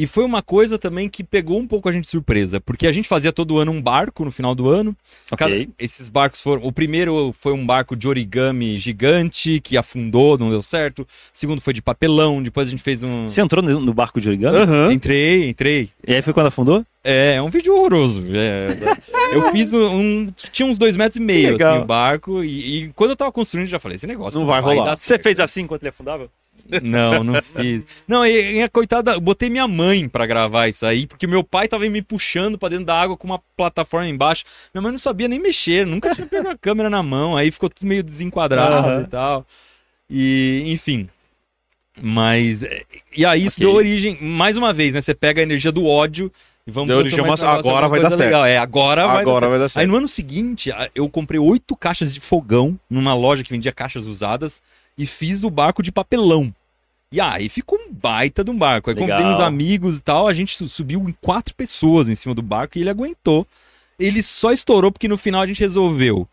D: E foi uma coisa também que pegou um pouco a gente de surpresa, porque a gente fazia todo ano um barco no final do ano. Cada-
B: Ok.
D: esses barcos foram. O primeiro foi um barco de origami gigante que afundou, não deu certo. O segundo foi de papelão, depois a gente fez um.
B: Você entrou no no barco de origami?
A: Aham.
D: Entrei, entrei.
B: E aí foi quando afundou?
D: É, é um vídeo horroroso. É, eu fiz um, Tinha uns dois metros e meio, assim, o barco. E, e quando eu tava construindo, eu já falei: esse negócio
A: Não vai rolar.
D: dar
B: Você fez assim enquanto ele afundava?
D: Não, não fiz. Não, e, e a coitada, eu botei minha mãe pra gravar isso aí, porque meu pai tava me puxando pra dentro da água com uma plataforma embaixo. Minha mãe não sabia nem mexer, nunca tinha pego a câmera na mão, aí ficou tudo meio desenquadrado
B: Aham.
D: e tal. E, enfim. Mas. é, E aí isso
B: Ok.
D: deu origem, mais uma vez, né? Você pega a energia do ódio e vamos
A: Deu origem
D: negócio em
A: agora vai dar
D: coisa
A: certo.
D: legal. É, agora, vai dar
A: Agora
D: certo.
A: vai dar
D: Aí
A: certo.
D: no ano seguinte, eu comprei oito caixas de fogão numa loja que vendia caixas usadas e fiz o barco de papelão. E aí ficou um baita de um barco. Aí
B: Legal.
D: convidei uns amigos e tal, a gente su- subiu em quatro pessoas em cima do barco e ele aguentou. Ele só estourou porque no final a gente resolveu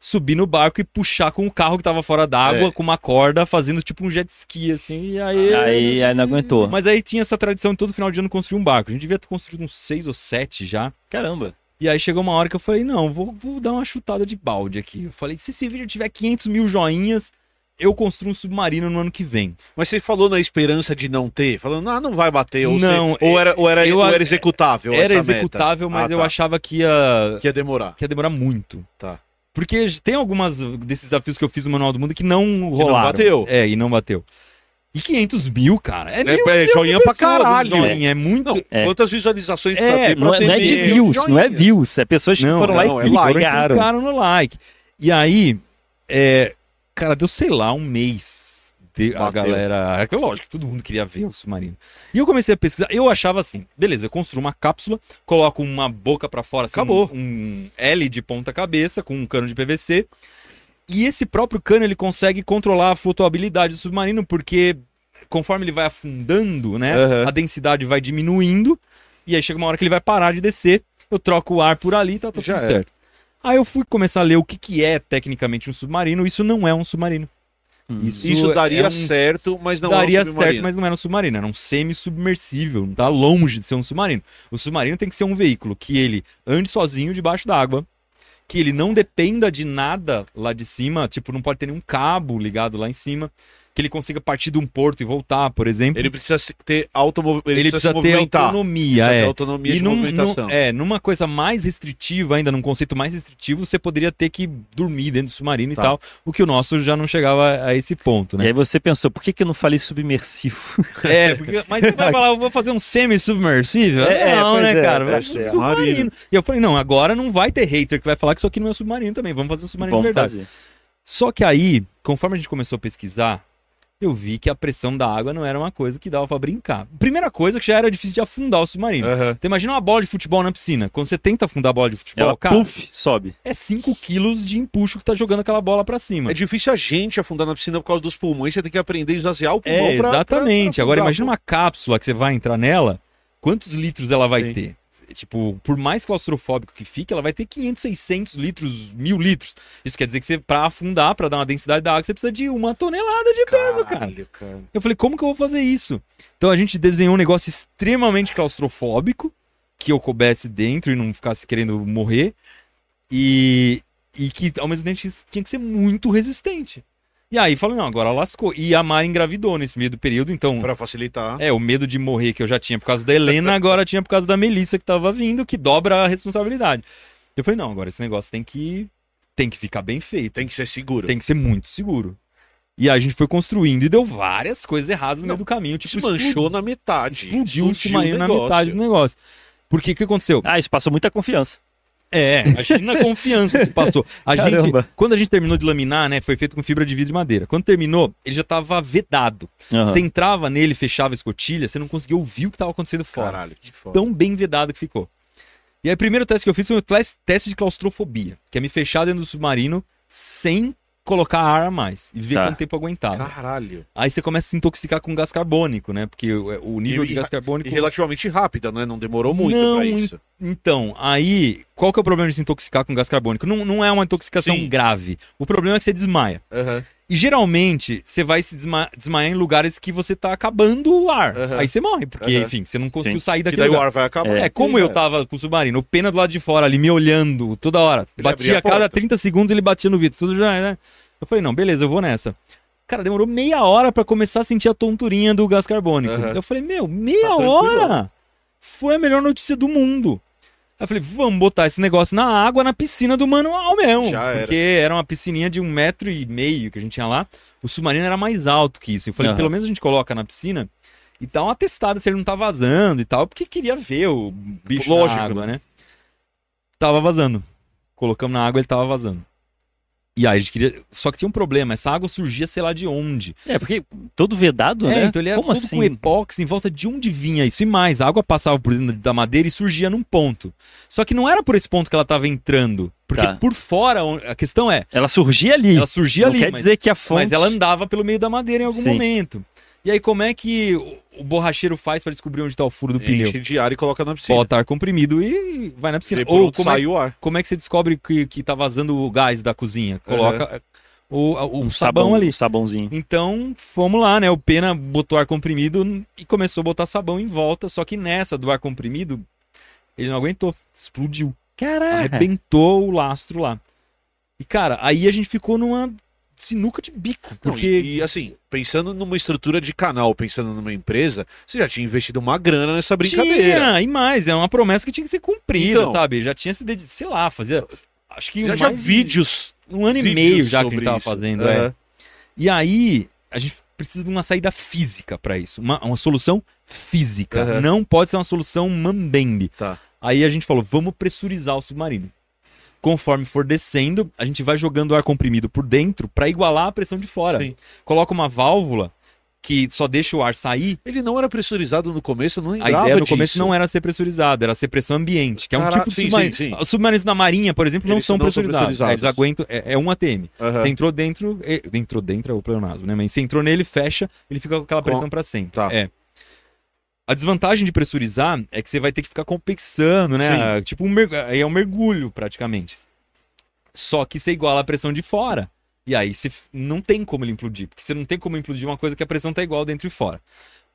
D: subir no barco e puxar com o carro que tava fora d'água,
B: É.
D: com uma corda, fazendo tipo um jet ski, assim, e aí...
B: Aí, aí não aguentou.
D: Mas aí tinha essa tradição de todo final de ano construir um barco. A gente devia ter construído uns seis ou sete já.
B: Caramba.
D: E aí chegou uma hora que eu falei, não, vou, vou dar uma chutada de balde aqui. Eu falei, se esse vídeo tiver 500 mil joinhas, eu construo um submarino no ano que vem.
A: Mas você falou na esperança de não ter, falando, ah, não vai bater. Ou,
D: Não,
A: você- ou era, ou era,
D: eu-
A: ou era executável.
D: Era
A: essa meta?
D: executável, mas
A: Ah,
D: eu
A: tá.
D: achava que ia,
A: que ia demorar.
D: que ia demorar muito.
A: Tá.
D: Porque tem algumas desses desafios que eu fiz no Manual do Mundo que não rolaram.
A: bateu.
D: É, e não bateu. E 500 mil, cara. É,
A: É,
D: mil
A: é joinha pra caralho.
D: Joinha, é muito.
A: Não,
B: É.
A: quantas visualizações
D: É,
A: precisa ter pra
B: Não é,
A: ter
B: não é de views, não é views. É pessoas que
D: Não,
B: foram lá
A: não,
B: e
A: é like.
B: clicaram.
D: clicaram no like. E aí, é, cara, deu, sei lá, um mês. De, a galera. É lógico todo mundo queria ver o submarino. E eu comecei a pesquisar. Eu achava assim: beleza, eu construo uma cápsula, coloco uma boca pra fora, assim,
A: Acabou.
D: Um, um L de ponta-cabeça com um cano de PVC. E esse próprio cano ele consegue controlar a flutuabilidade do submarino, porque conforme ele vai afundando, né,
A: Aham.
D: a densidade vai diminuindo. E aí chega uma hora que ele vai parar de descer. Eu troco o ar por ali e tá, tá tudo certo. Aí eu fui começar a ler o que, que é tecnicamente um submarino. Isso não é um submarino.
B: Hum.
A: Isso daria
D: é um-
A: certo, mas não
D: daria
A: é um submarino.
D: certo, mas não era um submarino. Era um semi-submersível. Não tá longe de ser um submarino. O submarino tem que ser um veículo que ele ande sozinho debaixo d'água. Que ele não dependa de nada lá de cima. Tipo, não pode ter nenhum cabo ligado lá em cima. Que ele consiga partir de um porto e voltar, por exemplo.
A: Ele precisa ter automo... ele,
D: Ele
A: precisa,
D: precisa ter
A: movimentar.
D: autonomia,
A: Precisa ter
D: é.
A: autonomia
D: E
A: de
D: num,
A: movimentação.
D: num- é, numa coisa mais restritiva, ainda num conceito mais restritivo, você poderia ter que dormir dentro do submarino
A: Tá.
D: e tal, o que o nosso já não chegava a esse ponto,
B: E
D: né?
B: aí você pensou, por que, que eu não falei submersivo?
D: É, porque, mas você vai falar, eu vou fazer um semi-submersível?
B: É, é,
D: não, né,
B: é,
D: cara?
B: é,
D: Vai
A: é,
D: fazer um
A: submarino.
D: E eu falei, não, agora não vai ter hater que vai falar que isso aqui não é submarino também, vamos fazer um submarino de
B: Vamos
D: verdade.
B: fazer.
D: Só que aí, conforme a gente começou a pesquisar, eu vi que a pressão da água não era uma coisa que dava pra brincar. Primeira coisa que já era difícil de afundar o submarino.
A: Aham.
D: Então imagina uma bola de futebol na piscina. Quando você tenta afundar a bola de futebol,
B: Ela,
D: cara,
B: puf, sobe.
D: é 5 quilos de empuxo que tá jogando aquela bola pra cima.
A: É difícil a gente afundar na piscina por causa dos pulmões, você tem que aprender a esvaziar o pulmão
D: É,
A: pra-
D: exatamente.
A: pra- pra
D: Agora imagina uma cápsula que você vai entrar nela, quantos litros ela vai
A: Sim.
D: ter? Tipo, por mais claustrofóbico que fique, ela vai ter 500, 600 litros, mil litros. Isso quer dizer que você, pra afundar, pra dar uma densidade da água, você precisa de uma tonelada de peso, cara.
A: Cara.
D: Eu falei, como que eu vou fazer isso? Então a gente desenhou um negócio extremamente claustrofóbico, que eu coubesse dentro e não ficasse querendo morrer, e, e que ao mesmo tempo tinha que ser muito resistente. E aí falei, não, agora lascou. E a Mari engravidou nesse meio do período, então.
A: Pra facilitar.
D: É, o medo de morrer que eu já tinha por causa da Helena, agora tinha por causa da Melissa que tava vindo, que dobra a responsabilidade. Eu falei, não, agora esse negócio tem que tem que ficar bem feito.
A: Tem que ser seguro.
D: Tem que ser muito seguro. E aí a gente foi construindo e deu várias coisas erradas no
A: Não,
D: meio do caminho. Tipo,
A: Desmanchou
D: explodiu,
A: na metade.
D: explodiu o submarino na metade do negócio. Porque o que aconteceu?
B: Ah, isso passou muita confiança.
D: É, imagina a confiança que passou. A gente,
B: Caramba.
D: quando a gente terminou de laminar, né, foi feito com fibra de vidro e madeira. Quando terminou, ele já tava vedado.
B: Aham.
D: Você entrava nele, fechava a escotilha, você não conseguia ouvir o que tava acontecendo fora.
A: Caralho, que foda.
D: Tão bem vedado que ficou. E aí, o primeiro teste que eu fiz foi o tes- teste de claustrofobia, que é me fechar dentro do submarino sem colocar ar a mais e ver
B: Tá.
D: quanto tempo aguentava.
A: Caralho.
D: Aí você começa a se intoxicar com gás carbônico, né? Porque o, o nível
A: E-
D: de gás carbônico.
A: E relativamente rápida, né? Não demorou muito
D: Não,
A: pra isso.
D: Então, aí, qual que é o problema de se intoxicar com gás carbônico? Não, não é uma intoxicação
A: Sim.
D: grave. O problema é que você desmaia.
A: Aham.
D: E geralmente, você vai se desma- desmaiar em lugares que você tá acabando o ar.
A: Aham.
D: Aí você morre, porque,
A: Aham.
D: enfim, você não conseguiu
B: Sim.
D: sair
A: Que
D: daquele
A: daí o
D: lugar.
A: ar vai acabar.
D: É, como
A: E
D: eu
A: já
D: tava com o submarino, o pena do lado de fora ali me olhando toda hora.
A: Ele
D: batia a cada
A: porta.
D: 30 segundos, ele batia no vidro. Tudo já, né? Eu falei, não, beleza, eu vou nessa. Cara, demorou meia hora pra começar a sentir a tonturinha do gás carbônico.
A: Aham.
D: Eu falei, meu, meia
A: Tá
D: hora? Foi a melhor notícia do mundo. Aí eu falei, vamos botar esse negócio na água, na piscina do manual mesmo.
A: Já era.
D: porque era uma piscininha de um metro e meio que a gente tinha lá. O submarino era mais alto que isso. Eu falei,
B: Aham.
D: pelo menos a gente coloca na piscina e dá uma testada se ele não tá vazando e tal, porque queria ver o bicho
A: Lógico,
D: na água, né? Tava vazando. Colocamos na água, ele tava vazando. E aí a gente queria. Só que tinha um problema, essa água surgia sei lá de onde.
B: É, porque todo vedado,
D: É,
B: né?
D: então ele era
B: Como
D: todo
B: assim?
D: com epóxi em volta de onde vinha isso. E mais, a água passava por dentro da madeira e surgia num ponto. Só que não era por esse ponto que ela tava entrando. Porque
B: Tá.
D: por fora, a questão é,
B: Ela surgia ali.
D: ela surgia
B: Não
D: ali,
B: quer
D: mas,
B: dizer que a fonte...
D: mas ela andava pelo meio da madeira em algum
B: Sim.
D: momento. E aí, como é que o- borracheiro faz pra descobrir onde tá o furo do pneu?
A: Enche de ar e coloca na piscina.
D: Bota ar comprimido e vai na piscina. Ou como é,
A: sai o ar.
D: como é que você descobre que, que tá vazando o gás da cozinha? Coloca o, o
B: um
D: sabão, ali.
B: Um sabãozinho.
D: Então, fomos lá, né? O Pena botou ar comprimido e começou a botar sabão em volta. Só que nessa do ar comprimido, ele não aguentou. Explodiu.
B: Caraca.
D: arrebentou o lastro lá. E, cara, aí a gente ficou numa sinuca de bico.
A: Não,
D: Porque.
A: e, e, assim, pensando numa estrutura de canal, pensando numa empresa, você já tinha investido uma grana nessa brincadeira.
D: Tinha, e mais, é uma promessa que tinha que ser cumprida,
A: Então.
D: sabe? Já tinha se dedicado, sei lá, fazia. Acho que
A: Já vídeos.
D: Um ano e
A: vídeos
D: meio já que a gente tava
A: isso.
D: fazendo.
A: Aham.
D: é. E aí, a gente precisa de uma saída física pra isso. Uma, uma solução física.
A: Aham.
D: Não pode ser uma solução mambembe.
A: Tá.
D: Aí a gente falou, vamos pressurizar o submarino. Conforme for descendo, a gente vai jogando ar comprimido por dentro pra igualar a pressão de fora.
A: Sim.
D: Coloca uma válvula que só deixa o ar sair.
A: Ele não era pressurizado no começo, não
D: A ideia no
A: disso.
D: começo não era ser pressurizado, era ser pressão ambiente, que é um tipo de
A: sim,
D: submarino.
A: sim, sim.
D: Os submarinos na marinha, por exemplo, não são
A: não são
D: pressurizados.
A: pressurizados.
D: É, Eles aguentam, é, é um ATM.
A: Aham.
D: Você entrou dentro, entrou dentro é o pleonasmo, né? Mas você entrou nele, fecha, ele fica com aquela
A: Com-
D: pressão pra sempre.
A: Tá.
D: É. A desvantagem de pressurizar é que você vai ter que ficar compensando, né? Tipo um merg... aí é um mergulho praticamente. Só que você iguala a pressão de fora. E aí você não tem como ele implodir, porque você não tem como implodir uma coisa que a pressão tá igual dentro e fora.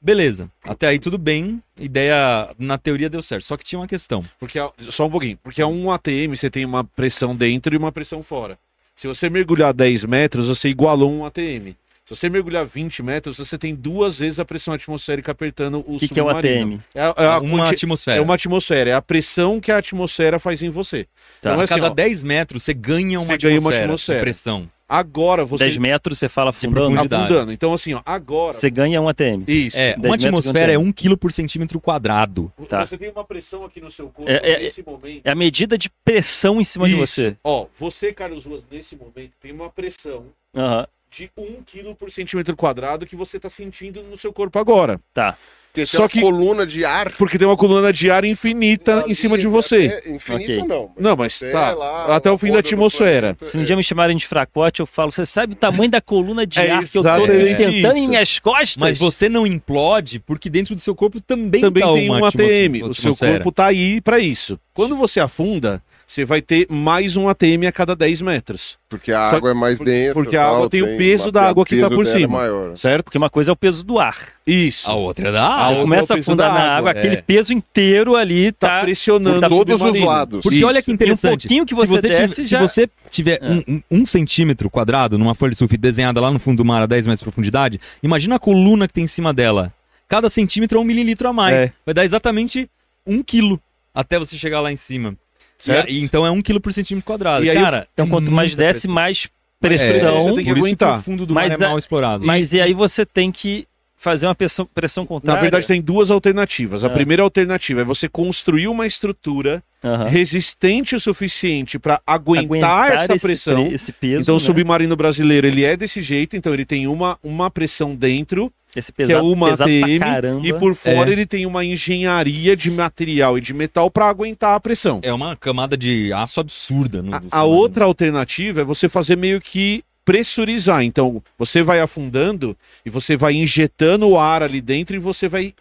D: Beleza, até aí tudo bem, ideia na teoria deu certo, só que tinha uma questão.
A: Porque é- só um pouquinho. Porque é um ATM, você tem uma pressão dentro e uma pressão fora. Se você mergulhar 10 metros, você igualou um ATM. Se você mergulhar 20 metros, você tem duas vezes a pressão atmosférica apertando o
B: O que, que é o
A: submarino.
B: ATM?
A: É, é a
D: uma
A: quanti-
D: atmosfera.
A: é uma atmosfera, é a pressão que a atmosfera faz em você.
B: Tá.
A: Então,
D: a
A: assim,
D: cada
A: ó,
D: 10 metros você ganha uma,
A: Você ganha uma
D: atmosfera,
A: atmosfera.
D: de pressão.
A: agora você
B: 10 metros, você fala afundando.
D: profundidade.
A: afundando. Então, assim, ó, agora.
B: Você ganha um ATM.
A: Isso.
D: É,
B: 10
D: uma
B: metros
D: atmosfera é
B: tem.
D: 1 kg por centímetro quadrado.
B: tá.
A: Você tem uma pressão aqui no seu corpo
B: É, é,
A: nesse momento.
B: É a medida de pressão em cima de
A: Isso.
B: você.
A: Ó, você, Carlos Ruas, nesse momento tem uma pressão
B: Aham.
A: De 1 kg por centímetro quadrado que você tá sentindo no seu corpo agora.
B: Tá.
C: Porque
A: Só
C: tem uma
A: que-
C: coluna de ar
A: Porque tem uma coluna de ar infinita
C: ali,
A: em cima de você.
C: até- Infinita
B: Ok.
C: não.
A: Não, mas
C: até
A: tá.
C: lá,
A: até o fim da atmosfera.
C: planeta,
B: Se um
C: é.
B: dia me chamarem de fracote, eu falo, você sabe o tamanho da coluna de
A: É
B: ar que eu tô tentando em minhas costas?
D: Mas você não implode porque dentro do seu corpo também,
A: Também
D: tá
A: tem
D: uma
A: um ATM. O seu corpo tá aí pra isso. Quando você afunda, você vai ter mais um ATM a cada 10 metros.
C: Porque a
A: Só-
C: água é mais
A: por-
C: densa.
A: porque a água tem o peso da água que tá
C: peso
A: por
C: é
A: cima.
C: maior.
A: Certo?
B: Porque uma coisa é o peso do ar.
A: Isso.
D: A outra é da
A: A
D: água.
B: começa
A: é o
B: a
A: peso
B: afundar
A: da
B: na
A: água,
B: água,
D: é.
B: aquele peso inteiro ali
A: Tá
B: tá.
A: pressionando
C: por todos os lados.
D: Porque
A: Isso.
D: olha que
B: E um
D: interessante.
B: pouquinho que
D: Se
B: você
D: tiver-
B: desce
D: se
B: já-
D: você tiver
B: É.
D: um, um- um centímetro quadrado numa folha de sulfite desenhada lá no fundo do mar a 10 metros de profundidade, imagina a coluna que tem em cima dela. Cada centímetro é um mililitro a mais.
A: É.
D: Vai dar exatamente um quilo até você chegar lá em cima. E
A: Certo?
D: aí, então é um quilo por centímetro quadrado.
A: E aí,
D: Cara,
B: Então,
D: é
B: quanto mais desce,
D: pressão.
B: mais
A: É,
B: pressão.
A: você tem que
D: Por isso que
A: aguentar.
D: o fundo do
B: Mas
D: mar é
B: a-
D: mal explorado.
B: Mas e aí você tem que fazer uma pressão, pressão
A: Na
B: contrária.
A: verdade, tem duas alternativas. A
B: Ah.
A: primeira alternativa é você construir uma estrutura resistente o suficiente para aguentar, essa
B: esse
A: pressão.
B: pre- Esse peso.
A: então, o
B: né?
A: submarino brasileiro ele é desse jeito, então ele tem uma, uma pressão dentro,
B: Esse
A: que é
B: pesado,
A: uma
B: pesado
A: ATM,
B: caramba.
A: e por fora
D: É.
A: ele tem uma engenharia de material e de metal para aguentar a pressão.
D: É uma camada de aço absurda. No,
A: A, a outra alternativa é você fazer meio que pressurizar. Então, você vai afundando e você vai injetando o ar ali dentro e você vai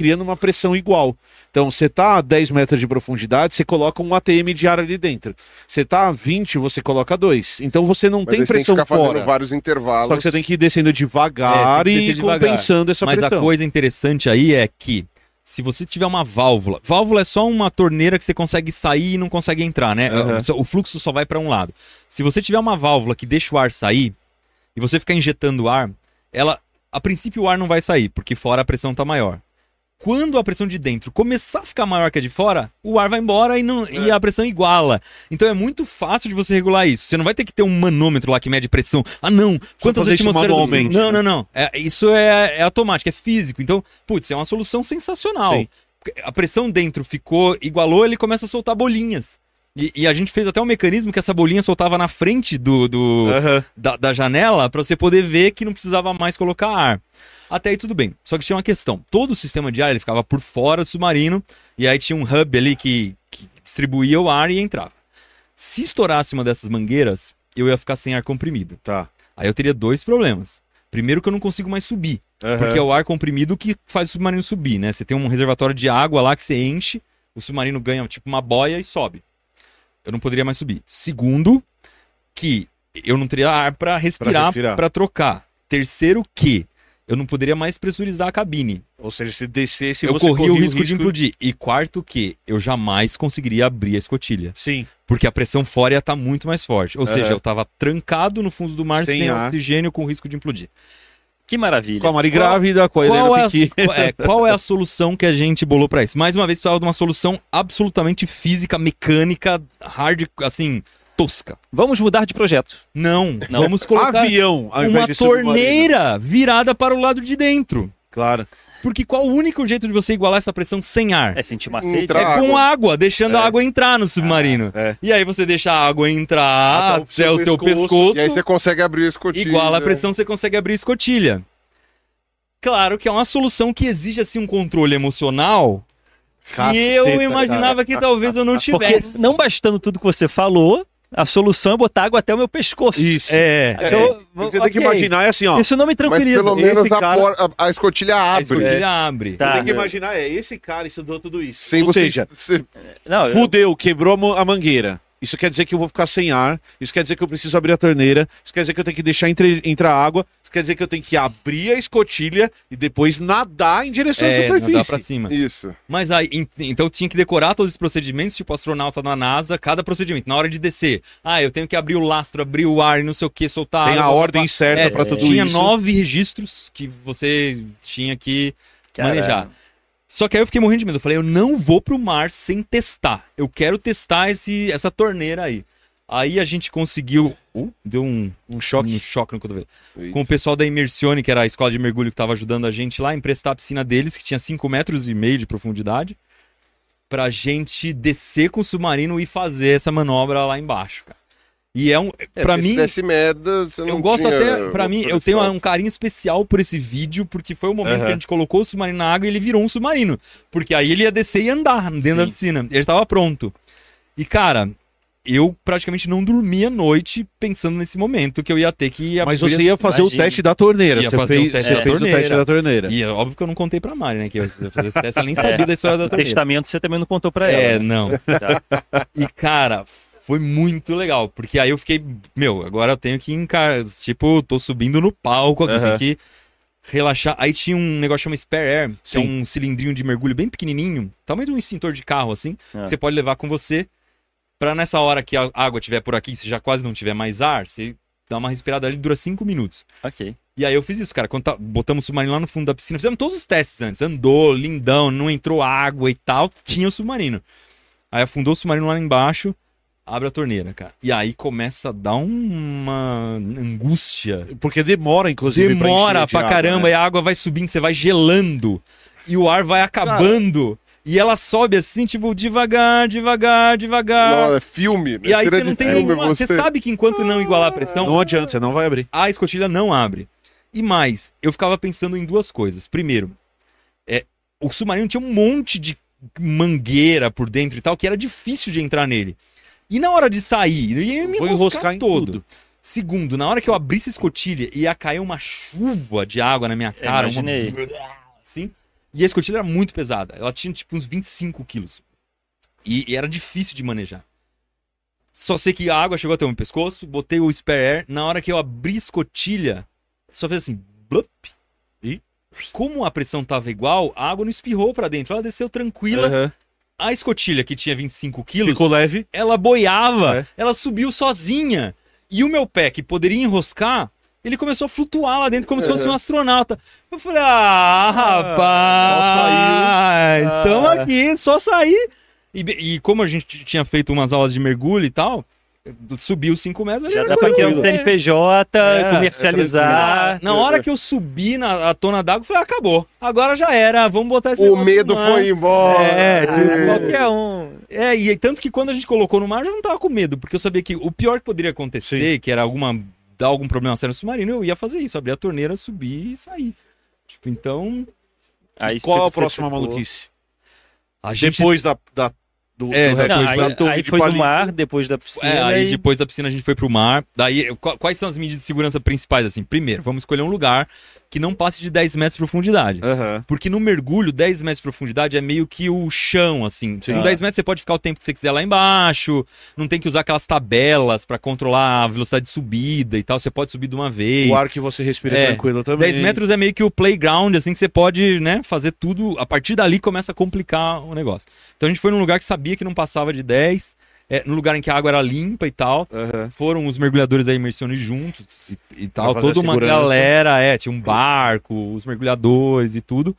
A: criando uma pressão igual. Então, você tá a 10 metros de profundidade, você coloca um ATM de ar ali dentro. Você tá a 20, você coloca dois. Então, você não
C: Mas
A: tem
C: você tem que
A: pressão
C: ficar
A: fora.
C: fazendo vários intervalos.
A: Só que você tem que ir descendo devagar
D: É,
A: e
D: devagar.
A: compensando essa
D: Mas
A: pressão.
D: a coisa interessante aí é que se você tiver uma válvula, válvula é só uma torneira que você consegue sair e não consegue entrar, né?
A: Aham.
D: O fluxo só vai para um lado. Se você tiver uma válvula que deixa o ar sair e você ficar injetando ar, ela a princípio o ar não vai sair, porque fora a pressão tá maior. Quando a pressão de dentro começar a ficar maior que a de fora, o ar vai embora e, não, e a pressão iguala. Então é muito fácil de você regular isso. Você não vai ter que ter um manômetro lá que mede pressão. Ah, não. Quantas atmosferas...
A: manualmente,
D: Não, não, não. É, isso é, é automático, é físico. Então, putz, é uma solução sensacional.
A: Sim.
D: A pressão dentro ficou, igualou, ele começa a soltar bolinhas. E, e a gente fez até um mecanismo que essa bolinha soltava na frente do, do-
A: Aham.
D: da, da janela para você poder ver que não precisava mais colocar ar. Até aí tudo bem. Só que tinha uma questão. Todo o sistema de ar ele ficava por fora do submarino e aí tinha um hub ali que, que distribuía o ar e entrava. Se estourasse uma dessas mangueiras, eu ia ficar sem ar comprimido.
A: Tá.
D: Aí eu teria dois problemas. Primeiro que eu não consigo mais subir,
A: Aham.
D: porque é o ar comprimido que faz o submarino subir, né? Você tem um reservatório de água lá que você enche, o submarino ganha tipo uma boia e sobe. Eu não poderia mais subir. Segundo, que eu não teria ar para respirar,
A: respirar.
D: para trocar. Terceiro que eu não poderia mais pressurizar a cabine.
A: Ou seja, se descesse,
D: eu
A: você
D: corria o risco, de implodir. E quarto que eu jamais conseguiria abrir a escotilha.
A: Sim.
D: Porque a pressão fora ia estar muito mais forte. Ou
A: Aham.
D: seja, eu estava trancado no fundo do mar
A: Sem
D: sem, oxigênio com risco de implodir.
B: Que maravilha.
A: Com a Mari
D: Qual-
A: grávida, com a
D: Qual é, a, é, qual é a solução que a gente bolou pra isso? Mais uma vez, precisava de uma solução absolutamente física, mecânica, hard, assim, tosca.
B: Vamos mudar de projeto.
D: Não,
B: Não.
D: vamos colocar
A: Avião, ao invés
D: uma
A: de submarino.
D: torneira virada para o lado de dentro.
A: Claro.
D: Porque qual o único jeito de você igualar essa pressão sem ar?
B: É sentir uma
C: Entrar.
B: sede.
D: É com
C: água.
D: deixando a água entrar no submarino.
A: É.
D: E aí você deixa a água entrar
A: Até o
D: até
A: seu
D: o seu
A: pescoço.
D: pescoço,
C: E aí você consegue abrir a escotilha.
D: iguala a pressão, você consegue abrir a escotilha. Claro que é uma solução que exige assim um controle emocional que eu
A: Caceta,
D: imaginava que talvez eu não
B: Porque
D: tivesse.
B: não bastando tudo que você falou, a solução é botar água até o meu pescoço.
A: Isso.
D: É,
B: Então,
A: O que você tem que imaginar é assim, ó.
B: Isso não me
C: Mas
B: tranquiliza.
C: pelo menos
A: Esse
C: a,
A: cara-
C: por- a- a escotilha
D: a
C: abre.
D: escotilha abre.
B: Tá.
A: Você tem que imaginar, é, esse cara estudou tudo isso.
C: Sem
A: Ou
C: você,
A: seja,
C: você-
B: Não, eu-
A: fudeu, quebrou a a mangueira. Isso quer dizer que eu vou ficar sem ar. Isso quer dizer que eu preciso abrir a torneira. Isso quer dizer que eu tenho que deixar entre- entrar água. Isso quer dizer que eu tenho que abrir a escotilha e depois nadar em direção à
D: É,
A: superfície.
D: nadar pra cima.
C: Isso.
D: Mas aí, en- então tinha que decorar todos os procedimentos, tipo astronauta na NASA, cada procedimento. Na hora de descer, ah, eu tenho que abrir o lastro, abrir o ar e não sei o que, soltar
A: Tem a
D: água,
A: ordem
D: pá.
A: certa
D: É,
A: pra tudo
D: tinha
A: isso.
D: nove registros que você tinha que
B: Caramba.
D: manejar. Só que aí eu fiquei morrendo de medo. Eu falei, eu não vou pro mar sem testar. Eu quero testar esse, essa torneira aí. Aí a gente conseguiu. Uh, deu um,
A: Um choque.
D: um choque no cotovelo.
C: Eita.
D: Com o pessoal da Imersione, que era a escola de mergulho que estava ajudando a gente lá, a emprestar a piscina deles, que tinha 5 metros e meio de profundidade, pra gente descer com o submarino e fazer essa manobra lá embaixo, cara. E é um.
C: É,
D: pra
C: se
D: mim.
C: desse merda, você
D: Eu
C: não
D: gosto
C: tinha
D: até, pra mim, eu tenho um carinho especial por esse vídeo, porque foi o momento
A: Aham.
D: que a gente colocou o submarino na água e ele virou um submarino. Porque aí ele ia descer e andar dentro
B: Sim.
D: da piscina. Ele estava pronto. E, cara, eu praticamente não dormia à noite pensando nesse momento que eu ia ter que
A: Mas
D: abrir-
A: você ia fazer
B: Imagina.
A: o teste da torneira.
D: Ia
A: você
D: fazer o
A: fez,
D: teste
A: você
D: da
A: fez o
D: torneira.
A: teste da torneira.
D: E é óbvio que eu não contei pra Mari, né? Que eu ia fazer esse teste, ela nem
B: É.
D: sabia da história da
B: O
D: torneira.
B: testamento você também não contou pra
D: É,
B: ela. né?
D: não.
B: Tá.
D: E, cara, foi muito legal. Porque aí eu fiquei, meu, agora eu tenho que encarar. Tipo, tô subindo no palco aqui,
A: Aham.
D: tem que relaxar. Aí tinha um negócio chamado Spare Air, que é um cilindrinho de mergulho bem pequenininho, tamanho de um extintor de carro, assim,
B: Ah.
D: que você pode levar com você. Pra nessa hora que a água estiver por aqui, se já quase não tiver mais ar, você dá uma respirada ali, dura cinco minutos.
B: Ok.
D: E aí eu fiz isso, cara. Quando tá- botamos o submarino lá no fundo da piscina, fizemos todos os testes antes. Andou, lindão, não entrou água e tal. Tinha o submarino. Aí afundou o submarino lá embaixo, abre a torneira, cara. E aí começa a dar uma angústia.
A: Porque demora, inclusive, pra
D: Demora pra
A: água,
D: caramba,
A: né?
D: e a água vai subindo, você vai gelando. E o ar vai acabando. E ela sobe assim, tipo, devagar, devagar, devagar.
C: Não, é filme.
D: e aí você não tem
C: filme,
D: nenhuma. Você sabe que enquanto não igualar a pressão,
A: Não adianta, você não vai abrir.
D: a escotilha não abre. E mais, eu ficava pensando em duas coisas. Primeiro, é, o submarino tinha um monte de mangueira por dentro e tal, que era difícil de entrar nele. E na hora de sair, eu ia me
A: Vou
D: enroscar,
A: enroscar em
D: todo.
A: tudo.
D: Segundo, na hora que eu abrisse a escotilha, ia cair uma chuva de água na minha cara. uma-
B: imaginei.
D: Assim. E a escotilha era muito pesada. Ela tinha tipo uns 25 quilos. E, e era difícil de manejar. Só sei que a água chegou até o meu pescoço, botei o spare air. Na hora que eu abri a escotilha, só fez assim, blup.
A: Ih.
D: Como a pressão tava igual, a água não espirrou pra dentro. Ela desceu tranquila.
A: Aham.
D: A escotilha, que tinha 25 quilos,
A: Ficou leve.
D: ela boiava,
A: É.
D: ela subiu sozinha. E o meu pé, que poderia enroscar, ele começou a flutuar lá dentro como se fosse um astronauta. Eu falei, ah, rapaz,
B: só saiu.
D: estamos
B: Ah.
D: aqui, só sair. E, e como a gente tinha feito umas aulas de mergulho e tal, subiu 5 metros. ali
B: Já dá pra criar um
D: tranquilo.
B: CNPJ,
D: É,
B: comercializar.
D: Na hora que eu subi na a tona d'água, eu falei, acabou. Agora já era, vamos botar esse
C: O medo foi embora.
D: É, tipo,
B: Qualquer um.
D: É, e tanto que quando a gente colocou no mar, eu já não tava com medo, porque eu sabia que o pior que poderia acontecer, que era alguma dar algum problema sério no submarino, eu ia fazer isso, abrir a torneira, subir e sair. Tipo, então,
B: Aí
A: Qual a próxima
B: ficou-
A: maluquice?
D: a gente
A: Depois da, da, Do,
D: É,
A: do
D: não,
A: recorde
B: Não,
A: da
B: aí,
A: torre
B: aí foi do
A: palito.
B: mar, depois da piscina.
D: É, aí
B: e-
D: depois da piscina a gente foi pro mar. Daí, qu- quais são as medidas de segurança principais, assim? Primeiro, vamos escolher um lugar que não passe de 10 metros de profundidade.
A: Aham.
D: Porque no mergulho, 10 metros de profundidade é meio que o chão, assim.
A: Sim.
D: Com 10 metros você pode ficar o tempo que você quiser lá embaixo, não tem que usar aquelas tabelas pra controlar a velocidade de subida e tal, você pode subir de uma vez.
A: O ar que você respira
D: É,
A: tranquilo também.
D: 10 metros é meio que o playground, assim, que você pode, né, fazer tudo. A partir dali começa a complicar o negócio. Então a gente foi num lugar que sabia que não passava de 10, é, num lugar em que a água era limpa e tal.
A: Aham.
D: Foram os mergulhadores da imersões juntos e, e tal. Toda uma
A: segurança.
D: galera, é, tinha um barco, os mergulhadores e tudo.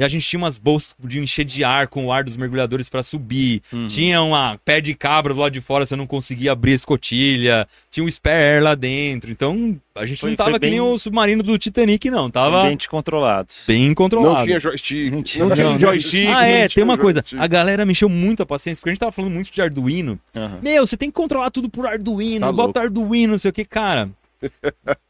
D: E a gente tinha umas bolsas de encher de ar com o ar dos mergulhadores pra subir.
B: Uhum.
D: Tinha uma pé de cabra do lado de fora, você não conseguia abrir a escotilha. Tinha um spare air lá dentro. Então, a gente
B: Foi-
D: não tava que nem
B: bem-
D: o submarino do Titanic, não. Tava
B: ambientes controlados.
D: bem controlado.
C: Não tinha joystick.
B: Não tinha.
C: Não tinha
D: Não,
C: joystick.
D: Ah, é, tem uma coisa.
C: joystick.
D: A galera me encheu muito a paciência, porque a gente tava falando muito de Arduino.
B: Aham.
D: Meu, você tem que controlar tudo por Arduino,
A: Tá
D: bota Arduino, não sei o que, cara.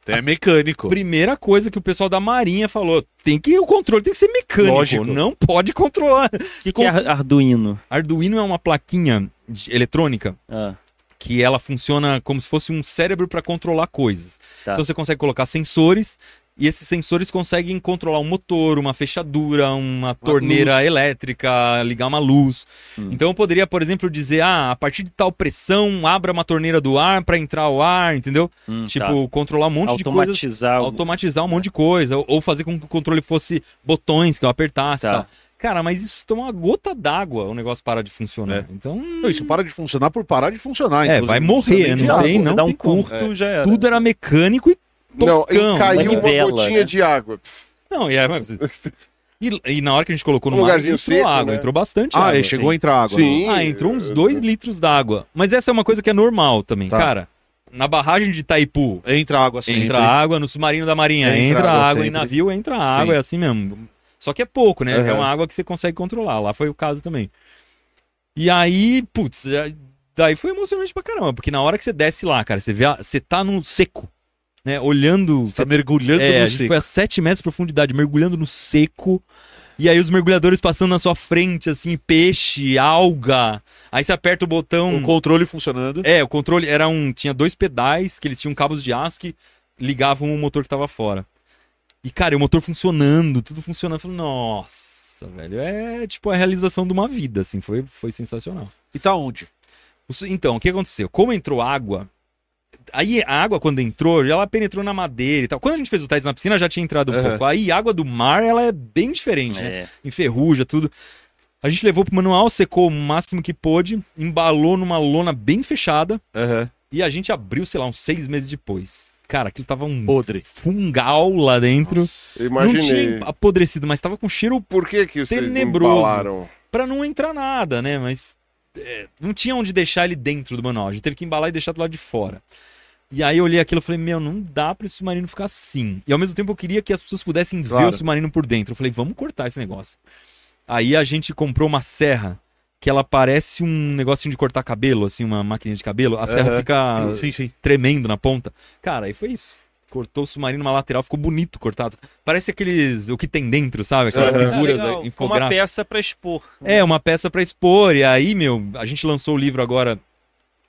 A: É mecânico.
D: Primeira coisa que o pessoal da Marinha falou, tem que o controle tem que ser mecânico,
A: Lógico.
D: não pode controlar.
B: O que, que é Ar- Arduino?
D: Arduino é uma plaquinha de- eletrônica
B: Ah,
D: que ela funciona como se fosse um cérebro para controlar coisas.
B: Tá.
D: Então você consegue colocar sensores e esses sensores conseguem controlar um motor, uma fechadura, uma torneira
A: luz.
D: elétrica, ligar uma luz.
B: Hum.
D: Então eu poderia, por exemplo, dizer, ah, a partir de tal pressão, abra uma torneira do ar para entrar o ar, entendeu?
B: hum,
D: tipo, controlar um
B: tá.
D: monte de coisas
B: automatizar. o-
D: automatizar um monte de coisa, ou- ou fazer com que o controle fosse botões que eu apertasse e
B: Tá.
D: tal. Cara, mas isso toma uma gota d'água, o negócio para de funcionar.
A: É.
D: Então,
A: Não, Isso para de funcionar por parar de funcionar.
D: É, vai morrer,
A: de
D: não tem, não
B: dá um curto, já era.
D: tudo era mecânico e
C: Não,
D: toscão.
C: e caiu uma gotinha
B: né?
C: de água. Pss.
D: Não, e, é, mas- e, e na hora que a gente colocou no
C: Um
D: mar, entrou
C: seco,
D: água,
C: né?
D: entrou bastante
A: Ah,
D: água.
A: é, chegou a entrar água.
C: Sim.
D: Ah, entrou uns 2 litros d'água. Mas essa é uma coisa que é normal também,
A: Tá.
D: cara. Na barragem de Itaipu,
A: Entra água sempre.
D: entra água, no submarino da Marinha
A: Entra
D: entra,
A: água
D: água, em navio entra água,
A: Sim.
D: é assim mesmo. Só que é pouco, né? É
A: Aham.
D: uma água que você consegue controlar. Lá foi o caso também. E aí, putz, é- daí foi emocionante pra caramba, porque na hora que você desce lá, cara, você vê, a- você tá no seco, né? Olhando,
A: Você tá mergulhando
D: é,
A: no
D: a gente
A: seco.
D: foi a 7 metros de profundidade, mergulhando no seco. E aí os mergulhadores passando na sua frente, assim, peixe, alga. Aí você aperta o botão.
A: O controle funcionando.
D: É, o controle era um. Tinha dois pedais que eles tinham cabos de aço que ligavam o motor que tava fora. E, cara, e o motor funcionando, tudo funcionando. Eu falei, nossa, velho, é tipo a realização de uma vida, assim, foi, foi sensacional.
A: E tá onde?
D: Então, o que aconteceu? Como entrou água, aí a água quando entrou, ela penetrou na madeira e tal. Quando a gente fez o teste na piscina, já tinha entrado um
A: Aham.
D: pouco. Aí a água do mar, ela é bem diferente, né?
B: É.
D: Enferruja, tudo. A gente levou pro manual, secou o máximo que pôde, embalou numa lona bem fechada
A: Aham.
D: e a gente abriu, sei lá, uns seis meses depois. Cara, aquilo tava um
A: Podre.
D: fungal lá dentro. Não
C: Imaginei.
D: tinha apodrecido, mas tava com cheiro
C: Por que que vocês
D: Tenebroso.
C: embalaram?
D: pra não entrar nada, né? Mas é, não tinha onde deixar ele dentro do manual. A gente teve que embalar e deixar do lado de fora. E aí eu olhei aquilo e falei, meu, não dá pra esse submarino ficar assim. E ao mesmo tempo eu queria que as pessoas pudessem ver
A: Claro.
D: o submarino por dentro. Eu falei, vamos cortar esse negócio. Aí a gente comprou uma serra que ela parece um negocinho de cortar cabelo, assim, uma máquina de cabelo. A serra fica
A: Sim, sim.
D: tremendo na ponta. Cara, aí foi isso. Cortou o submarino numa lateral, ficou bonito cortado. Parece aqueles. o que tem dentro, sabe? Aquelas.
B: Ah,
D: figuras eh,
B: Com uma
D: infográficas.
B: peça pra expor.
D: É, uma peça pra expor. E aí, meu, a gente lançou o livro agora,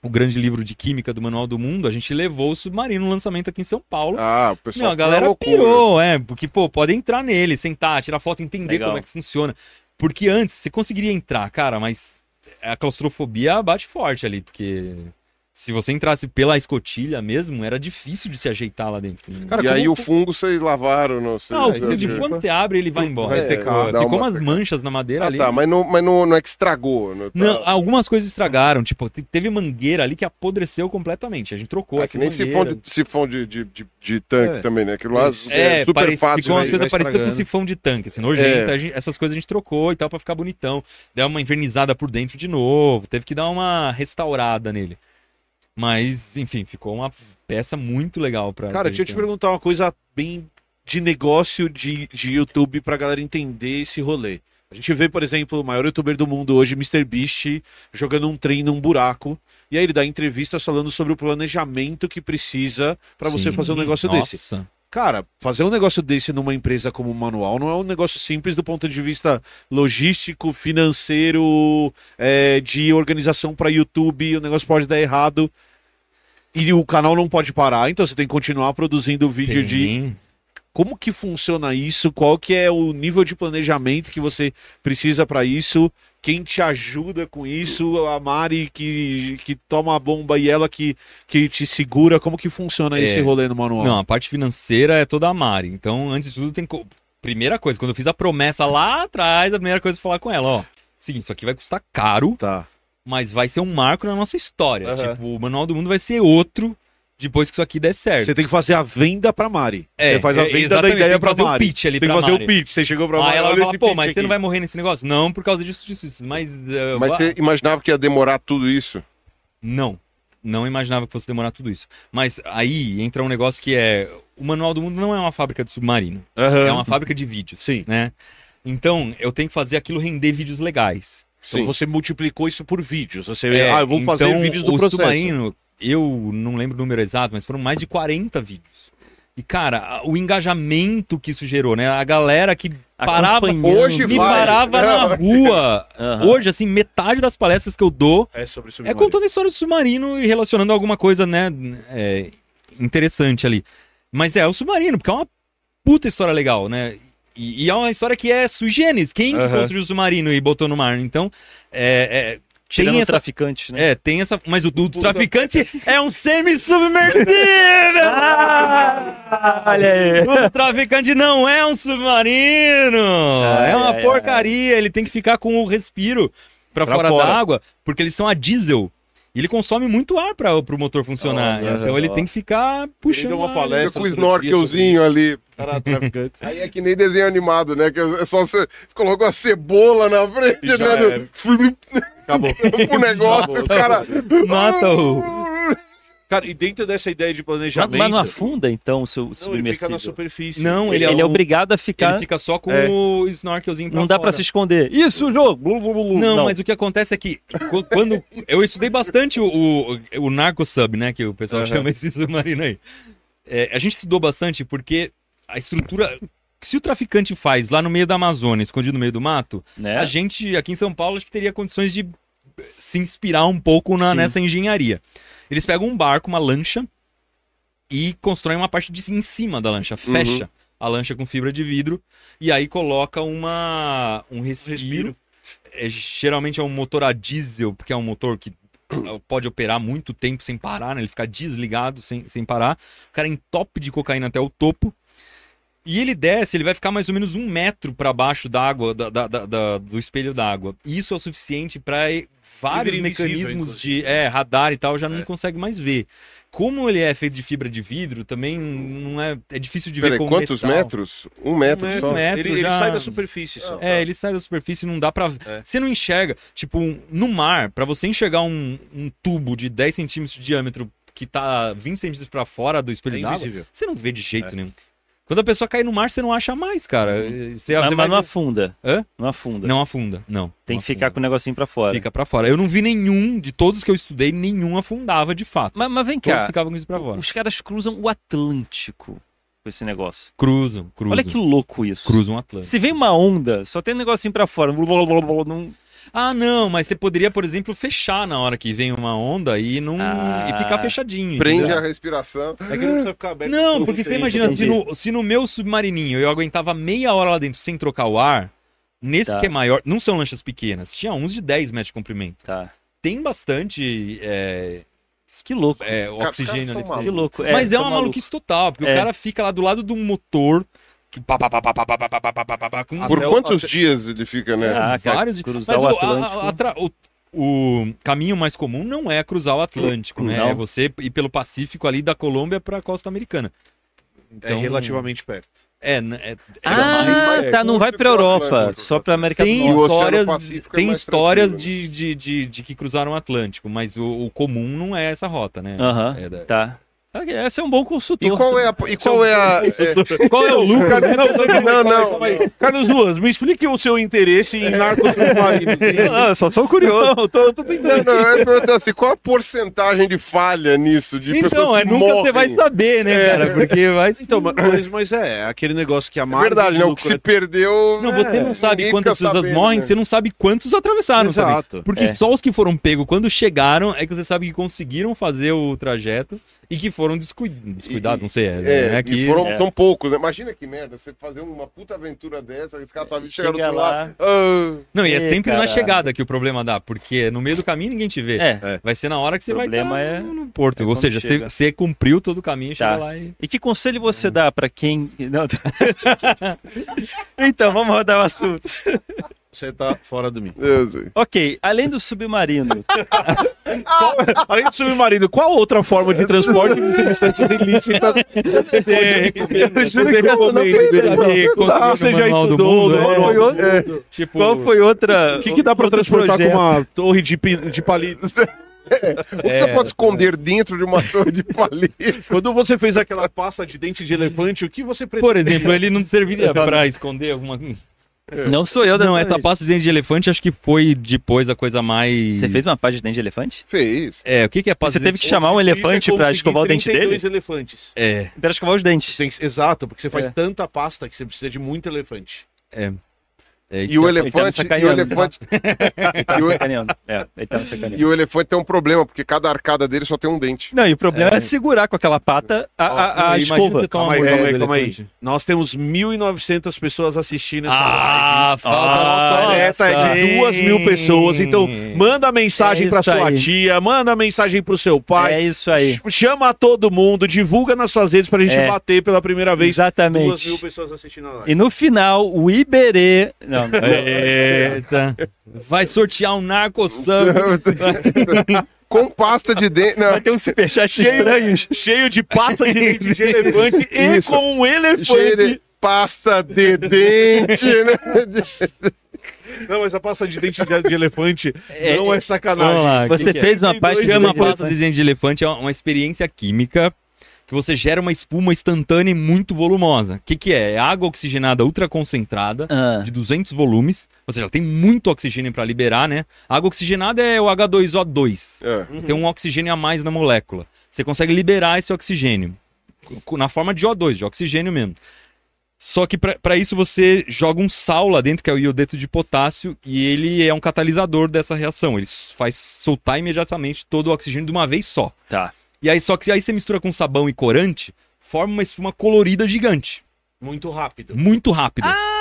D: o grande livro de química do Manual do Mundo. A gente levou o submarino no lançamento aqui em São Paulo.
C: Ah, o pessoal
D: Meu, a galera
C: loucura.
D: pirou, é, porque, pô, pode entrar nele, sentar, tirar foto, entender
B: Legal.
D: como é que funciona. Porque antes você conseguiria entrar, cara, mas a claustrofobia bate forte ali, porque se você entrasse pela escotilha mesmo, era difícil de se ajeitar lá dentro.
A: Cara,
C: E aí o
A: fu-
C: fungo vocês lavaram, não sei.
D: não, o
C: se-
D: fundo de quando você abre, ele vai embora.
A: Vai secar,
C: É, dá
D: Ficou
C: uma
D: umas manchas na madeira
C: Ah,
D: ali.
C: tá, mas não, mas não, não é que estragou. Não, tá...
D: Não, algumas coisas estragaram, tipo, te- teve mangueira ali que apodreceu completamente. A gente trocou
C: É que nem sifão de, sifão de, de, de, de tanque
A: É.
C: também, né? Aquilo lá é,
D: É,
C: super
D: parece,
C: fácil.
D: ficou umas
C: né?
D: coisas parecidas com sifão de tanque, assim, nojenta.
C: É.
D: Gente- essas coisas a gente trocou e tal pra ficar bonitão. Deu uma invernizada por dentro de novo, teve que dar uma restaurada nele. Mas, enfim, ficou uma peça muito legal pra.
A: Cara, deixa eu te perguntar uma coisa bem de negócio de, de YouTube pra galera entender esse rolê. A gente vê, por exemplo, o maior youtuber do mundo hoje, MrBeast, jogando um trem num buraco. E aí ele dá entrevistas falando sobre o planejamento que precisa pra você fazer um negócio desse. Cara, fazer um negócio desse numa empresa como Manual não é um negócio simples do ponto de vista logístico, financeiro, é, de organização para YouTube. O negócio pode dar errado e o canal não pode parar, então você tem que continuar produzindo vídeo de
D: Tem.
A: Como que funciona isso, qual que é o nível de planejamento que você precisa para isso, quem te ajuda com isso, a Mari que, que toma a bomba e ela que, que te segura, como que funciona
D: É.
A: esse rolê no manual?
D: Não, a parte financeira é toda a Mari. Então, antes de tudo, tem. co- Primeira coisa, quando eu fiz a promessa lá atrás, a primeira coisa foi falar com ela, ó. Seguinte, isso aqui vai custar caro,
A: Tá.
D: mas vai ser um marco na nossa história.
B: Aham.
D: Tipo, o Manual do Mundo vai ser outro depois que isso aqui der certo.
A: Você tem que fazer a venda pra Mari.
D: É,
A: você faz a
D: é,
A: venda da
D: exatamente,
A: ideia
D: tem que
A: pra
D: fazer o
A: Mari.
D: pitch ali
A: tem que
D: pra
A: fazer
D: Mari.
A: o pitch. Você chegou pra Mari.
D: Aí ela vai falar, pô, mas você
A: aqui.
D: não vai morrer nesse negócio? Não, por causa disso, disso, disso. Mas. eh,
C: Mas você imaginava que ia demorar tudo isso?
D: Não. Não imaginava que fosse demorar tudo isso. Mas aí entra um negócio que é. O Manual do Mundo não é uma fábrica de submarino.
A: Aham.
D: É uma fábrica de vídeos.
A: Sim.
D: Né? Então, eu tenho que fazer aquilo render vídeos legais.
A: Então
C: Sim.
A: você multiplicou isso por vídeos. Você,
D: É,
A: ah, eu vou fazer
D: então,
A: vídeos do
D: o
A: processo.
D: submarino, eu não lembro o número exato, mas foram mais de 40 vídeos. E, cara, o engajamento que isso gerou, né? A galera que parava.
C: Hoje
D: me
C: vai.
D: parava na rua.
B: Aham.
D: Hoje, assim, metade das palestras que eu dou
A: É sobre
D: é contando a história do submarino e relacionando alguma coisa, né, é, interessante ali. Mas é o submarino, porque é uma puta história legal, né? E, e é uma história que é sui generis. Quem que construiu o submarino e botou no mar? Então, é, é,
B: Tirando
D: tem essa
B: traficantes, né?
D: é, tem essa. Mas o, o traficante é um semi-submersível!
B: Ah, olha aí.
D: O traficante não é um submarino!
B: Ai,
D: é uma
B: ai,
D: porcaria. Ele tem que ficar com o respiro pra,
A: Pra
D: fora,
A: fora.
D: d'água, porque eles são a diesel. E ele consome muito ar para pro motor funcionar. Então ele
B: só.
D: tem que ficar
A: Ele
D: puxando.
A: deu uma palestra.
C: Com o snorkelzinho ali.
A: Cara, traficante.
C: Aí é que nem desenho animado, né? Que é só você, você coloca uma cebola na frente,
A: E já
C: né?
A: é.
C: No,
A: Acabou.
C: pro negócio,
A: Acabou,
C: o cara.
D: Mata o.
A: Cara, e dentro dessa ideia de planejamento.
B: mas não afunda, então, o seu
A: Não, ele fica na superfície.
D: Não,
B: Ele,
D: ele,
B: ele é
D: o-
B: obrigado a ficar...
D: Ele fica só com
A: É.
D: o snorkelzinho pra
B: Não dá
D: fora.
B: pra se esconder. Isso, jogo! Blu, blu, blu, blu.
D: Não, mas o que acontece é que qu- quando eu estudei bastante o, o, o narco sub, né, que o pessoal
A: Aham.
D: chama esse submarino aí. É, a gente estudou bastante porque a estrutura se o traficante faz lá no meio da Amazônia, escondido no meio do mato,
B: Né?
D: a gente aqui em São Paulo acho que teria condições de se inspirar um pouco na- nessa engenharia. Eles pegam um barco, uma lancha e constroem uma parte de em cima da lancha, fecha a lancha com fibra de vidro e aí coloca uma um respiro.
A: respiro.
D: É, geralmente é um motor a diesel, porque é um motor que pode operar muito tempo sem parar, né? Ele fica desligado sem, sem parar. O cara entope de cocaína até o topo. E ele desce, ele vai ficar mais ou menos um metro para baixo da água, da, da- da- da- do espelho d'água. E Isso é o suficiente para vários mecanismos de é, radar e tal já
A: É.
D: não consegue mais ver. Como ele é feito de fibra de vidro, também não é, é difícil de ver
C: Peraí,
D: como
C: quantos
D: metal.
C: metros? Um metro
A: Um
C: só.
D: metro.
A: ele, ele
D: já-
A: sai da superfície só.
D: É, ele sai da superfície e não dá pra.
A: É.
D: Você não enxerga. Tipo, um- no mar, pra você enxergar um, um tubo de 10 centímetros de diâmetro que tá 20 centímetros pra fora do
A: É
D: espelho d'água,
A: invisível.
D: você não vê de jeito
A: É.
D: nenhum. Quando a pessoa cai no mar, você não acha mais, cara. Você, você
B: Mas,
D: vai
B: mas não afunda.
D: Hã?
B: Não afunda.
D: Não afunda, não.
B: Tem
D: não
B: que ficar
D: afunda.
B: com o negocinho pra fora.
D: Fica pra fora. Eu não vi nenhum, de todos que eu estudei, nenhum afundava de fato.
B: Mas, mas vem
D: Todos
B: cá,
D: ficavam com isso pra fora.
B: os caras cruzam o Atlântico com esse negócio.
D: Cruzam, cruzam.
B: Olha que louco isso.
D: Cruzam o Atlântico.
B: Se vem uma onda, só tem um negocinho pra fora. blá, blá, blá, blá, não-
D: Ah, não, mas você poderia, por exemplo, fechar na hora que vem uma onda e não
B: Ah.
D: e ficar fechadinho.
C: Prende
D: entendeu?
C: a respiração.
A: É que ele não precisa ficar aberto.
D: Não, porque você imagina, se no, se no meu submarininho eu aguentava meia hora lá dentro sem trocar o ar, nesse
B: Tá.
D: que é maior, não são lanchas pequenas, tinha uns de 10 metros de comprimento.
B: Tá.
D: Tem bastante é,
B: Que louco.
D: é, oxigênio ali.
B: Que louco.
D: Mas é uma maluquice total, porque
B: É.
D: o cara fica lá do lado de um motor
C: por quantos dias ele fica, né?
B: Ah,
D: Vários.
B: Cruzar o, Atlântico.
D: O, caminho mais comum não é cruzar o Atlântico, né?
B: Não.
D: É você ir pelo Pacífico ali da Colômbia para a costa americana. Então...
A: É relativamente perto.
D: É, é, é
B: ah,
C: mais,
B: tá, não vai
C: para
B: Europa,
C: Atlântico,
B: só a América
D: tem
B: do
D: Histórias, tem histórias de, de, de, de, que cruzaram o Atlântico, mas o, comum não é essa rota, né? Uh -huh,
B: tá. Esse é um bom consultor.
C: E qual é a. E qual é a. é-
A: Qual é o lucro?
C: Não, não.
A: Carlos Ruas, me explique o seu interesse em narcos submarinos.
B: Não, eu só sou curioso.
A: Não, tô, tô
C: Não,
A: tentando.
C: não, eu ia perguntar assim, qual a porcentagem de falha nisso? De
D: Então,
C: pessoas
D: é,
C: que
D: nunca
C: morrem?
D: você vai saber, né, cara? Porque vai.
A: Então, mas, mas é, aquele negócio que a
C: É
A: margem
C: verdade,
A: de
C: né? O que se
A: é-
C: perdeu.
D: Não, você
C: é,
D: não sabe quantas pessoas
C: sabendo,
D: morrem,
C: né?
D: você não sabe quantos atravessaram também.
A: Exato.
D: Porque
B: É.
D: só os que foram pegos quando chegaram é que você sabe que conseguiram fazer o trajeto e que foram descui- descuidados, não sei. É,
C: É,
D: né,
C: e
D: que...
C: foram,
B: é.
C: são poucos, né? Imagina que merda, você fazer uma puta aventura dessa, esse cara tá vindo chegar do
B: Chega
C: outro
B: lá.
C: lado. ah,
D: Não, e é sempre na chegada que o problema dá, porque no meio do caminho ninguém te vê.
B: É.
D: Vai ser na hora que você
B: O
D: vai
B: problema
D: estar
B: é-
D: no porto.
B: é
D: Ou seja, você, você cumpriu todo o caminho,
B: Tá.
D: chega lá e...
B: E que conselho você dá pra quem. Não. então, vamos rodar o assunto.
A: Você tá fora do mim.
C: eu sei.
B: Ok, além do submarino,
A: Além do submarino, qual outra forma de transporte de substâncias ilícitas você pode recomendar? Você recomenda? Ah, você já estudou,
D: é.
A: mundo.
D: Tipo,
B: qual foi outra.
A: O que, que dá pra
B: outro
A: transportar
B: projeto?
A: com uma torre de, de palito?
C: Você pode esconder dentro de uma torre de palito.
A: Quando você fez aquela pasta de dente de elefante, o que você pretende?
D: Por exemplo, ele não serviria pra esconder alguma...
B: Não sou eu
D: Não, essa pasta de dente de elefante acho que foi depois a coisa mais...
B: Você fez uma página de dente de elefante?
C: Fez.
D: É, o que que é pasta
B: Você
D: de
B: teve
D: dente-
B: que chamar um elefante
A: é
B: pra escovar o dente dele?
A: 32 elefantes.
D: É,
B: Pra escovar os dentes.
A: Tem que- exato, porque você faz
B: É.
A: tanta pasta que você precisa de muito elefante.
D: é. É
C: E o
D: é-
C: elefante.
B: Ele tá
C: E o elefante. e, o,
B: Sacaneando. É, ele tá me sacaneando.
C: e o elefante tem um problema, porque cada arcada dele só tem um dente.
B: Não, e o problema é, segurar com aquela pata a, a, a escova.
A: Calma aí, calma aí, calma aí.
D: elefante.
A: Nós temos 1.900 pessoas assistindo essa live.
D: Ah, falta
B: Ah,
A: Nossa meta é de duas mil pessoas. Então, manda mensagem
B: É
A: pra sua
B: aí.
A: tia, manda mensagem pro seu
B: É
A: pai.
B: isso aí.
A: Chama todo mundo, divulga nas suas redes pra gente
B: É.
A: bater pela primeira vez. Duas mil
B: Exatamente.
A: pessoas assistindo a live.
B: E no final, o Iberê. Não,
D: Eita. Vai sortear um narcoção.
C: Com pasta de dente. Não,
B: vai ter um superchat
A: Cheio-
B: estranhos.
A: Cheio de pasta de dente de elefante e
C: Isso.
A: com um elefante.
C: cheio de pasta de dente, né?
A: Não, mas a pasta de dente de, de elefante
B: É,
A: não é sacanagem.
D: Vamos lá.
B: Você
D: que que é?
B: fez uma
D: Chama
B: de
D: pasta de dente de elefante é uma experiência química que você gera uma espuma instantânea e muito volumosa. O que, que é? É água oxigenada ultraconcentrada
B: Ah,
D: de 200 volumes, ou seja, tem muito oxigênio para liberar, né? A água oxigenada é o H2O2.
C: É.
D: Tem um oxigênio a mais na molécula. Você consegue liberar esse oxigênio na forma de O2, de oxigênio mesmo. Só que para isso você joga um sal lá dentro, que é o iodeto de potássio, e ele é um catalisador dessa reação. Ele faz soltar imediatamente todo o oxigênio de uma vez só.
B: tá.
D: E aí só que aí você mistura com sabão e corante, forma uma espuma colorida gigante,
A: Muito rápido.
D: muito rápida.
B: Ah,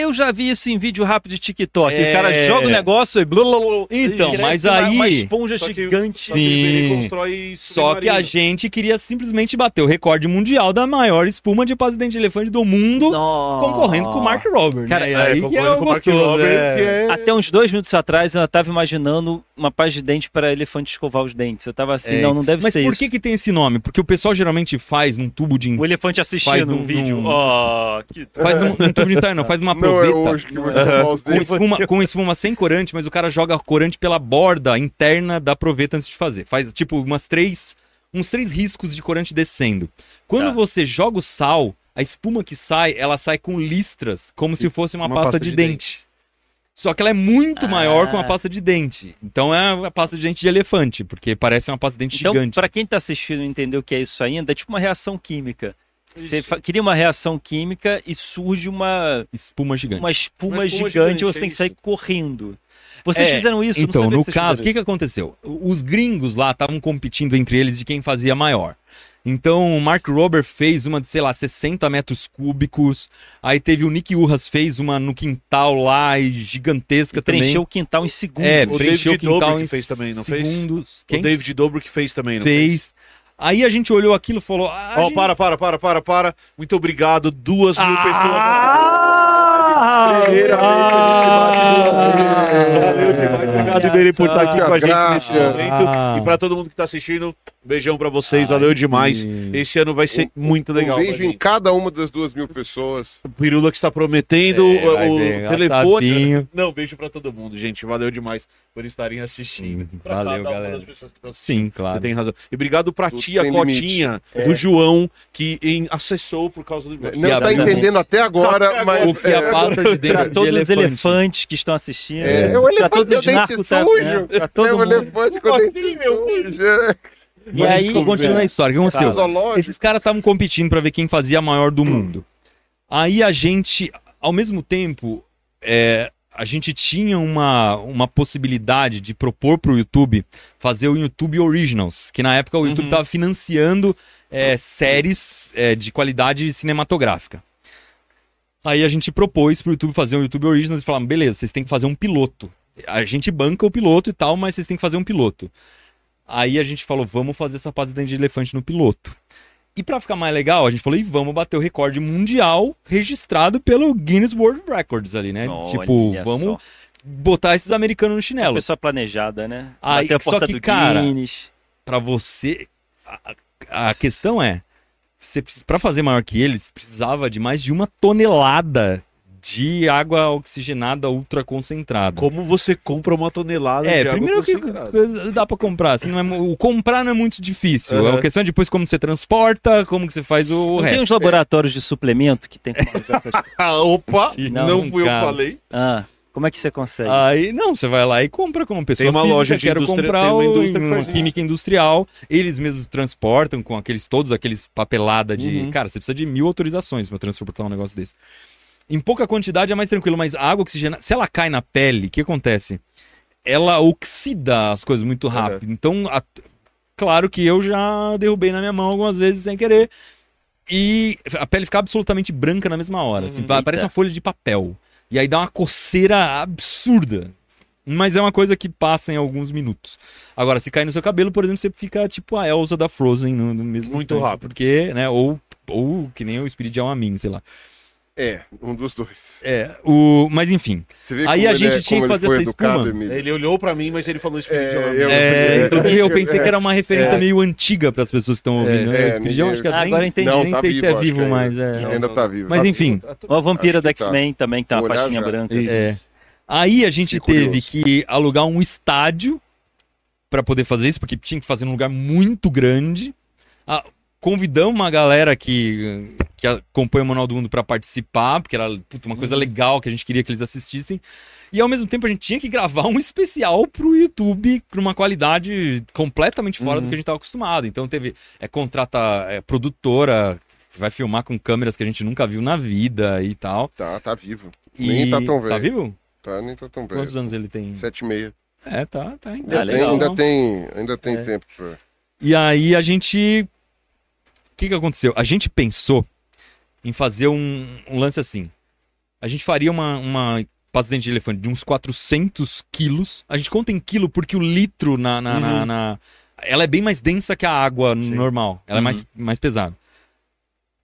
B: eu já vi isso em vídeo rápido de TikTok.
D: É.
B: O cara joga o negócio e. blá, blá, blá,
D: Então,
B: e
D: mas aí-
B: Uma esponja
A: Só que-
B: gigante.
A: Só que ele
D: Sim.
A: constrói
D: Só que a gente queria simplesmente bater o recorde mundial da maior espuma de pasta de dente de elefante do mundo,
B: Nossa.
D: concorrendo com o Mark Robert.
B: Cara,
D: né? E
A: É,
D: aí que é gostoso,
A: Robert,
D: é.
A: que é-
B: Até uns dois minutos atrás eu tava imaginando uma pasta de dente para elefante escovar os dentes. Eu tava assim,
D: É.
B: não, não deve
D: Mas
B: ser
D: por
B: isso.
D: que que tem esse nome? Porque o pessoal geralmente faz num tubo de
B: O elefante assistindo
D: num-
B: um vídeo.
D: num-
B: Ó, que
D: Faz num, num tubo de ensaio, não, faz uma
C: Não é
D: proveta.
C: hoje os
D: com espuma, com espuma sem corante, mas o cara joga corante pela borda interna da proveta antes de fazer. Faz tipo umas três, uns três riscos de corante descendo. Quando
B: Tá.
D: você joga o sal, a espuma que sai, ela sai com listras, como se fosse uma,
A: Uma
D: pasta,
A: pasta
D: de,
A: de
D: dente. Só que ela é muito
B: Ah.
D: maior que uma pasta de dente. Então é a pasta de dente de elefante, porque parece uma pasta de dente
B: Então,
D: gigante.
B: pra quem tá assistindo e entendeu o que é isso ainda, é tipo uma reação química. Você cria uma reação química e surge uma,
D: Espuma gigante.
B: uma espuma,
A: Uma espuma
B: gigante,
A: gigante,
B: e você
A: é
B: tem que sair correndo. Vocês
D: É,
B: fizeram isso?
D: Então, no caso, o que, que aconteceu? Os gringos lá estavam competindo entre eles de quem fazia maior. Então, o Mark Robert fez uma de, sei lá, 60 metros cúbicos. Aí teve o Nick Urras, fez uma no quintal lá, e gigantesca também.
B: Preencheu o quintal em segundos.
D: É,
A: O
D: preencheu o
A: David
D: quintal
A: Dobrik
D: em
A: fez também, não fez?
D: segundos.
A: O
D: Quem
A: David Dobrik fez também, não
D: fez? Aí a gente olhou aquilo e falou... Ah,
A: Ó,
D: gente-
A: para, para, para, para, para. Muito obrigado. Duas mil
D: Ah!
A: pessoas. Primeira vez que a gente bate duas mil. Valeu demais. Obrigado, por estar aqui com a gente nesse
C: Graças.
A: momento.
D: Ah.
A: E pra todo mundo que tá assistindo, um beijão pra vocês. Valeu demais.
D: sim.
A: Esse ano vai ser muito legal.
C: Um beijo em cada uma das duas mil pessoas.
A: O Pirula que está prometendo
D: É,
A: o,
D: ver,
A: telefone. Não, beijo pra todo mundo, gente. Valeu demais por estarem assistindo.
D: Sim,
A: Pra
D: valeu,
A: cada uma
D: galera.
A: das pessoas que estão assistindo.
D: Sim, claro.
A: Você tem razão. E obrigado pra
C: Tudo
A: tia Cotinha
C: limite.
A: do João, que em- acessou por causa do
C: Não
D: E
C: tá
D: a-
C: entendendo até agora,
A: Até
C: mas.
D: O que a pata de dentro
B: Pra
D: de
B: todos os
D: elefante.
B: elefantes que estão assistindo.
C: É, o
B: pra
C: elefante
B: todos
C: o
B: os narcos,
C: sujo.
B: né? Pra
C: É
B: todo
C: o elefante com o dente
A: Assim, meu
C: sujo. é.
B: E aí,
D: continuando a história, o que aconteceu?
C: Zoológico.
D: Esses caras estavam competindo pra ver quem fazia a maior do mundo. Aí a gente, ao mesmo tempo, é, a gente tinha uma, uma possibilidade de propor pro YouTube fazer o YouTube Originals, que na época o YouTube estava financiando é, séries é, de qualidade cinematográfica. Aí a gente propôs pro YouTube fazer um YouTube Originals e falaram, beleza, vocês têm que fazer um piloto. A gente banca o piloto e tal, mas vocês têm que fazer um piloto. Aí a gente falou, vamos fazer essa paz de elefante no piloto. E pra ficar mais legal, a gente falou, e vamos bater o recorde mundial registrado pelo Guinness World Records ali, né?
B: Olha
D: tipo,
B: só.
D: vamos botar esses americanos no
B: Uma
D: chinelo.
B: pessoa planejada, né?
D: Aí, só que, cara. Pra você, a, a questão é, você pra fazer maior que eles, precisava de mais de uma tonelada de água oxigenada ultra concentrada.
A: Como você compra uma tonelada
D: É,
A: de água
D: primeiro que dá pra comprar, assim, não é o comprar não é muito difícil. É
A: Aham.
D: a questão é depois como você transporta, como que você faz o
B: Não tem
D: resto.
B: uns laboratórios de suplemento que tem
A: opa!
D: Não,
A: Não, fui eu que falei.
B: Ah, como é que você consegue?
D: Aí, não, você vai lá e compra como pessoa
A: Tem uma
D: física,
A: loja de
D: quero
A: indústria-
D: comprar
A: tem uma indústria
D: uma química industrial, eles mesmos transportam com aqueles todos aqueles papelada de,
A: Uhum.
D: cara, você precisa de mil autorizações para transportar um negócio desse. Em pouca quantidade é mais tranquilo, mas a água oxigenada, se ela cai na pele, o que acontece? Ela oxida as coisas muito rápido. Então, a- claro que eu já derrubei na minha mão algumas vezes sem querer. E a pele fica absolutamente branca na mesma hora. assim,
A: Uhum.
D: parece
B: Eita.
D: uma folha de papel. E aí dá uma coceira absurda. Mas é uma coisa que passa em alguns minutos. Agora, se cair no seu cabelo, por exemplo, você fica tipo a Elsa da Frozen no, no mesmo
A: Muito
D: instante,
A: rápido.
D: Porque, né, ou, ou que nem o Spirit de Alamin, sei lá.
C: É, um dos dois.
D: É, o... Mas enfim.
C: Você vê
D: Aí a gente
C: é-
D: tinha que fazer essa
C: educado,
D: espuma.
C: Emílio.
A: Ele olhou pra mim, mas ele falou
C: É,
A: espírito de
C: eu-.
D: É,
C: eu-
D: inclusive eu pensei
C: é.
D: que era uma referência
A: É.
D: meio antiga para as pessoas que estão ouvindo.
C: É?
D: Spirit de Alamin, acho que nem-
B: agora entendi.
C: Não,
D: nem
C: tá
D: sei se é
C: vivo,
D: vivo
C: que
D: mais. é.
C: que ainda tá vivo.
D: Mas
C: Tá
D: enfim.
B: Ou a vampira do
C: que tá.
B: X-Men também, que tem uma faixinha
C: já.
B: branca.
A: Isso.
D: É. Aí a gente
C: Fiquei
D: teve que alugar um estádio para poder fazer isso, porque tinha que fazer num lugar muito grande. Ah, convidamos uma galera que, que acompanha o Manual do Mundo para participar, porque era puta, uma coisa legal que a gente queria que eles assistissem. E ao mesmo tempo a gente tinha que gravar um especial pro YouTube, pra uma qualidade completamente fora
A: Uhum.
D: do que a gente estava acostumado. Então teve é, contrata é, produtora, vai filmar com câmeras que a gente nunca viu na vida e tal.
C: Tá, tá vivo.
D: E...
C: Nem tá tão velho.
D: Tá vivo?
C: Tá, nem tá tão velho.
D: Quantos anos ele tem?
C: Sete e meia.
D: É, tá, tá.
B: Ah,
D: Ainda,
C: Ainda, tem,
B: legal.
C: ainda tem, ainda tem
D: É.
C: tempo pra...
D: E aí a gente. O que, que aconteceu? A gente pensou em fazer um, um lance assim. A gente faria uma, uma pasta de dente de elefante de uns 400 quilos. A gente conta em quilo porque o litro na. na, na-
A: Uhum.
D: na- ela é bem mais densa que a água
A: Sim.
D: normal. Ela
B: Uhum.
D: é mais, mais pesada.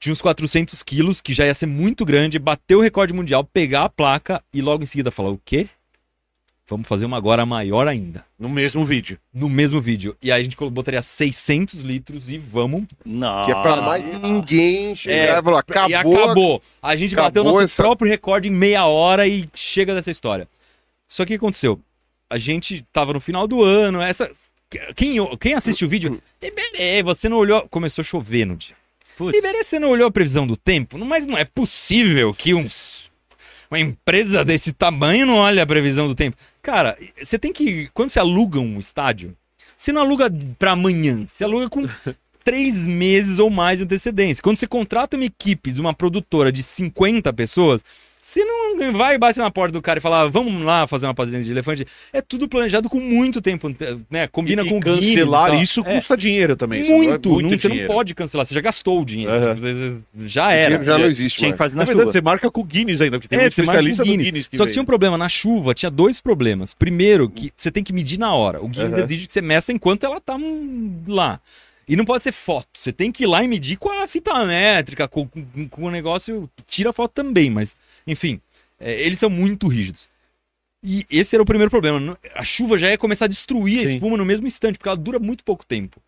D: De uns 400 quilos, que já ia ser muito grande, bater o recorde mundial, pegar a placa e logo em seguida falar: o quê? Vamos fazer uma agora maior ainda
A: No mesmo vídeo.
D: no mesmo vídeo. E aí a gente botaria 600 litros e vamos.
B: Não.
C: Que é pra mais ninguém chegar
D: É,
C: e falar, acabou.
D: e acabou. A gente bateu
C: acabou
D: nosso
C: essa-
D: próprio recorde em meia hora e chega dessa história. Só que o que aconteceu? A gente tava no final do ano, essa. Quem, quem assiste o vídeo, Iberê, você não olhou. Começou a chover no dia.
B: Putz.
D: Iberê, você não olhou a previsão do tempo? Mas não é possível que uns, uma empresa desse tamanho não olhe a previsão do tempo. Cara, você tem que. Quando você aluga um estádio, você não aluga pra amanhã, você aluga com três meses ou mais de antecedência. Quando você contrata uma equipe de uma produtora de 50 pessoas, você não vai e bate na porta do cara e fala, "Ah, vamos lá fazer uma fazenda de elefante. É tudo planejado com muito tempo, né? Combina
A: e,
D: com
A: e
D: o Guinness e
A: cancelar
D: tal.
A: isso
D: É.
A: custa dinheiro também. isso
D: Muito,
A: não é
D: não- você não pode cancelar, você já gastou o dinheiro. Você- Já
C: O
D: era.
C: dinheiro já não existe
B: Tinha que fazer
A: Na
B: na
A: verdade,
B: chuva.
A: você marca com o Guinness ainda, porque tem um
D: É, marca
A: especialista
D: com
A: do
D: Guinness.
A: Guinness que
D: Só que tinha um problema, na chuva tinha dois problemas. Primeiro, que você tem que medir na hora. O Guinness
A: Aham.
D: exige que você meça enquanto ela tá hum, lá. E não pode ser foto. Você tem que ir lá e medir com a fita métrica, com, com, com o negócio. Tira a foto também, mas, enfim, é, eles são muito rígidos. E esse era o primeiro problema. A chuva já ia começar a destruir a
A: Sim.
D: espuma no mesmo instante, porque ela dura muito pouco tempo.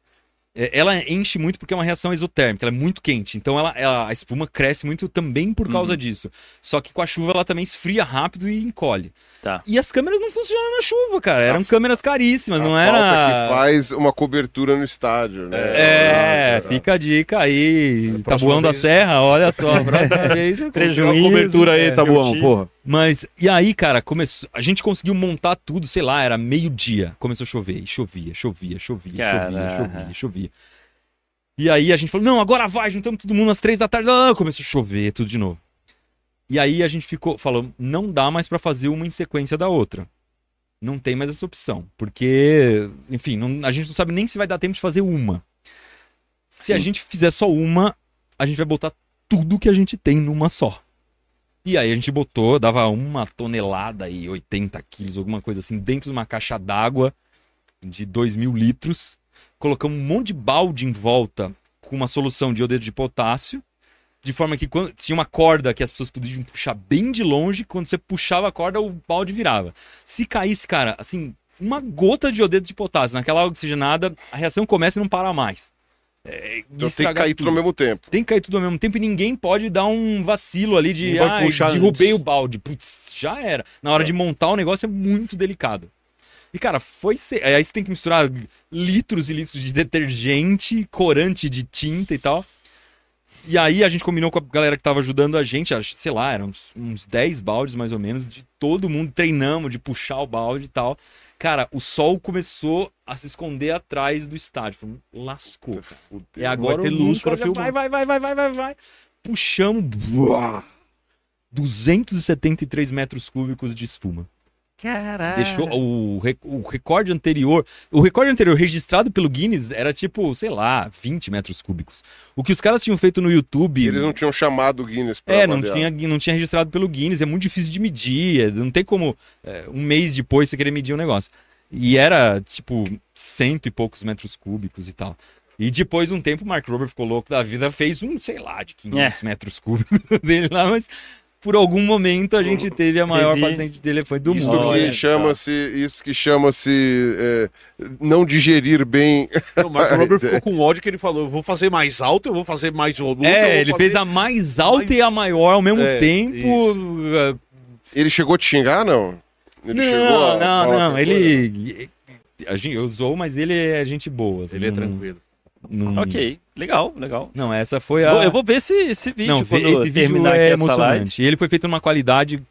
D: É, Ela enche muito porque é uma reação exotérmica, ela é muito quente. Então ela, ela- a espuma cresce muito também por causa
B: Uhum.
D: disso. Só que com a chuva ela também esfria rápido e encolhe.
B: Tá.
D: E as câmeras não funcionam na chuva, cara. Eram câmeras caríssimas,
C: A
D: não
C: falta
D: era.
C: que faz uma cobertura no estádio, né?
D: É,
C: Exato,
D: fica a dica aí.
A: A próxima
D: Tabuão da
A: vez-
D: Serra, olha só. a próxima vez
B: Prejuízo.
A: cobertura aí,
B: é,
A: Tabuão, porra.
D: Mas, e aí, cara, começou, a gente conseguiu montar tudo, sei lá, era meio-dia. Começou a chover, e chovia, chovia, chovia, chovia,
B: Caraca.
D: chovia, chovia. E aí a gente falou, não, agora vai, juntamos todo mundo às três da tarde. Ah, começou a chover, tudo de novo. E aí a gente ficou, falou, não dá mais pra fazer uma em sequência da outra. Não tem mais essa opção. Porque, enfim, não- a gente não sabe nem se vai dar tempo de fazer uma. Se a
B: Sim.
D: gente fizer só uma, a gente vai botar tudo que a gente tem numa só. E aí a gente botou, dava uma tonelada e 80 quilos, alguma coisa assim, dentro de uma caixa d'água de 2 mil litros. Colocamos um monte de balde em volta com uma solução de iodeto de potássio. De forma que quando, tinha uma corda que as pessoas podiam puxar bem de longe, quando você puxava a corda, o balde virava. Se caísse, cara, assim, uma gota de iodeto de potássio naquela oxigenada, a reação começa e não para mais. É,
C: Então tem que cair tudo ao mesmo tempo.
D: tem que cair tudo ao mesmo tempo e ninguém pode dar um vacilo ali de ah,
A: puxar
D: derrubei
A: antes."
D: o balde. Putz, já era. Na hora de montar o negócio é muito delicado. E, cara, foi. ser- Aí você tem que misturar litros e litros de detergente, corante de tinta e tal. E aí a gente combinou com a galera que tava ajudando a gente, acho- sei lá, eram uns, uns 10 baldes mais ou menos, de todo mundo treinamos de puxar o balde e tal. Cara, o sol começou a se esconder atrás do estádio. Falei, lascou.
C: Fudeu.
D: É agora
A: ter luz
D: já
A: filmar.
D: Vai, vai, vai, vai, vai, vai, vai. Puxamos. buá, 273 metros cúbicos de espuma.
B: Caralho.
D: Deixou o, o recorde anterior. O recorde anterior registrado pelo Guinness era tipo, sei lá, 20 metros cúbicos. O que os caras tinham feito no YouTube.
C: E eles não tinham chamado o Guinness pra
D: É, não tinha, não tinha registrado pelo Guinness, é muito difícil de medir, é, não tem como é, um mês depois você querer medir o negócio. E era, tipo, cento e poucos metros cúbicos e tal. E depois de um tempo o Mark Robert ficou louco da vida, fez um, sei lá, de 500 metros cúbicos dele lá, mas por algum momento a gente teve a maior
B: Teve-
D: patente de elefante do
C: Isso
D: mundo.
C: Que
B: só.
C: chama-se, isso que chama-se é, não digerir bem.
A: O Marco Robert ficou com ódio que ele falou: eu vou fazer mais alto, eu vou fazer mais volume. eu vou
D: É, ele
A: fazer-
D: fez a mais alta
A: mais-
D: e a maior ao mesmo
A: É,
D: tempo. é,
C: Ele chegou a te xingar, não? Ele chegou
D: Não,
C: a
D: não, não. Ele. A gente, eu usou, mas ele é gente boa. assim,
A: Ele é tranquilo.
D: Não-
B: Ok, legal, legal.
D: Não, essa foi a.
B: Eu vou ver esse, esse vídeo
D: não,
B: quando
D: esse vídeo
B: terminar
D: é emocionante. E ele foi feito numa qualidade.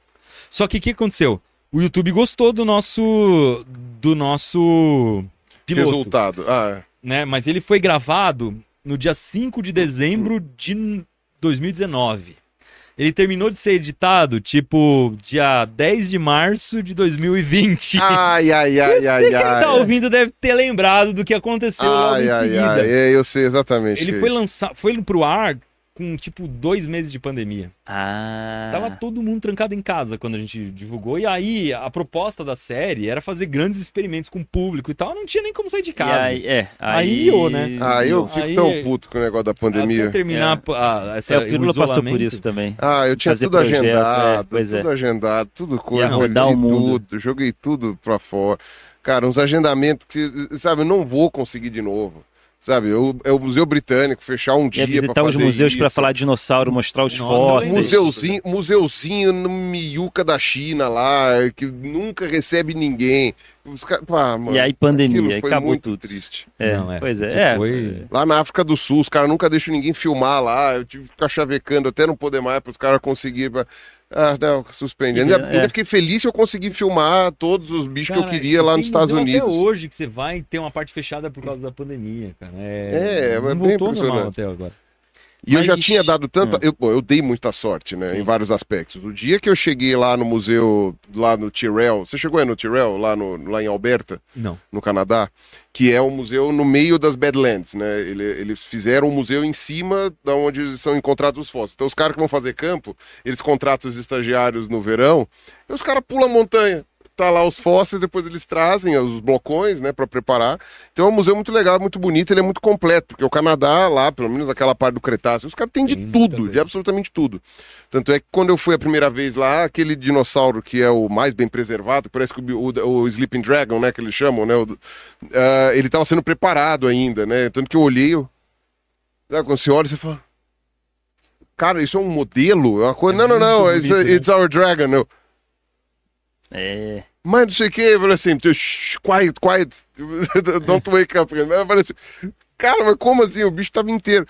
D: Só que o que aconteceu? O YouTube gostou do nosso. do nosso piloto.
C: Resultado. Ah,
D: Né? Mas ele foi gravado no dia 5 de dezembro de 2019. Ele terminou de ser editado, tipo, dia 10 de março de 2020.
C: ai, ai, ai,
D: Você
C: ai,
D: que
C: ai.
D: tá ouvindo deve ter lembrado do que aconteceu logo
C: Ai,
D: em
C: ai,
D: seguida.
C: ai. É, eu sei exatamente.
D: Ele
C: é
D: foi
C: isso.
D: lançado, foi pro ar com tipo dois meses de pandemia.
B: Ah.
D: Tava todo mundo trancado em casa quando a gente divulgou. E aí a proposta da série era fazer grandes experimentos com o público e tal. Não tinha nem como sair de
B: E
D: casa.
B: aí, é,
D: Aí
B: aí,
D: liou, né?
C: Ah, eu fico
D: Aí-
C: tão puto com o negócio da
D: Até
C: pandemia.
D: terminar a, essa,
B: É, o Pirula passou por isso também.
C: Ah, eu tinha
B: Fazer
C: tudo
B: projeto,
C: agendado,
B: é,
C: tudo
B: é.
C: agendado, tudo coisa.
B: Mundo.
C: tudo, joguei tudo pra fora. Cara, uns agendamentos que, sabe, eu não vou conseguir de novo. Sabe, é o Museu Britânico, fechar um dia
B: Ia visitar
C: pra
B: os
C: fazer
B: museus
C: isso.
B: falar de dinossauro, mostrar os
D: Nossa,
B: fósseis.
C: Museuzinho, museuzinho no Miuca da China lá, que nunca recebe ninguém. Pá, mano,
B: E aí pandemia,
C: foi
B: acabou
C: muito
B: tudo.
C: triste.
B: É,
D: Não, é,
B: pois é. é.
D: foi-
C: Lá na África do Sul, os caras nunca deixam ninguém filmar lá. Eu tive que ficar chavecando até não poder mais para os caras conseguirem. pra- Ah, não, suspende. Ainda,
B: É.
C: fiquei feliz se eu conseguir filmar todos os bichos que eu
D: Cara,
C: queria lá nos Estados Unidos.
D: Até hoje que você vai ter uma parte fechada por causa da pandemia, cara.
C: É,
D: É,
C: é
D: não
C: bem
D: voltou normal até agora.
C: E eu já
B: Mas-
C: tinha dado tanta.
B: Hum.
C: Eu, bom, eu dei muita sorte, né? Em vários aspectos. O dia que eu cheguei lá no museu, lá no Tyrrell. Você chegou aí no Tyrrell, lá, no, lá em Alberta?
D: Não.
C: no Canadá, que é um museu no meio das Badlands, né? Ele- eles fizeram um museu em cima da onde são encontrados os fósseis. Então os caras que vão fazer campo, eles contratam os estagiários no verão, e os caras pulam a montanha. Tá lá os fósseis, depois eles trazem os blocões, né, para preparar. Então é um museu muito legal, muito bonito, ele é muito completo, porque o Canadá, lá, pelo menos aquela parte do Cretáceo, os caras têm de
D: Tem
C: tudo,
D: coisa.
C: de absolutamente tudo. Tanto é que quando eu fui a primeira vez lá, aquele dinossauro que é o mais bem preservado, parece que o, o, o Sleeping Dragon, né, que eles chamam, né, o- ah, ele tava sendo preparado ainda, né, tanto que eu olhei, eu... Quando você olha, você fala... Cara, isso é um modelo? É uma coisa... não, não, não,
D: muito
C: it's,
D: bonito, né?
C: it's our dragon.
B: É.
C: mas não sei o que, eu falei assim, "Shh, quiet, quiet, don't wake up. Eu falei assim, cara, mas como assim? O bicho tava inteiro.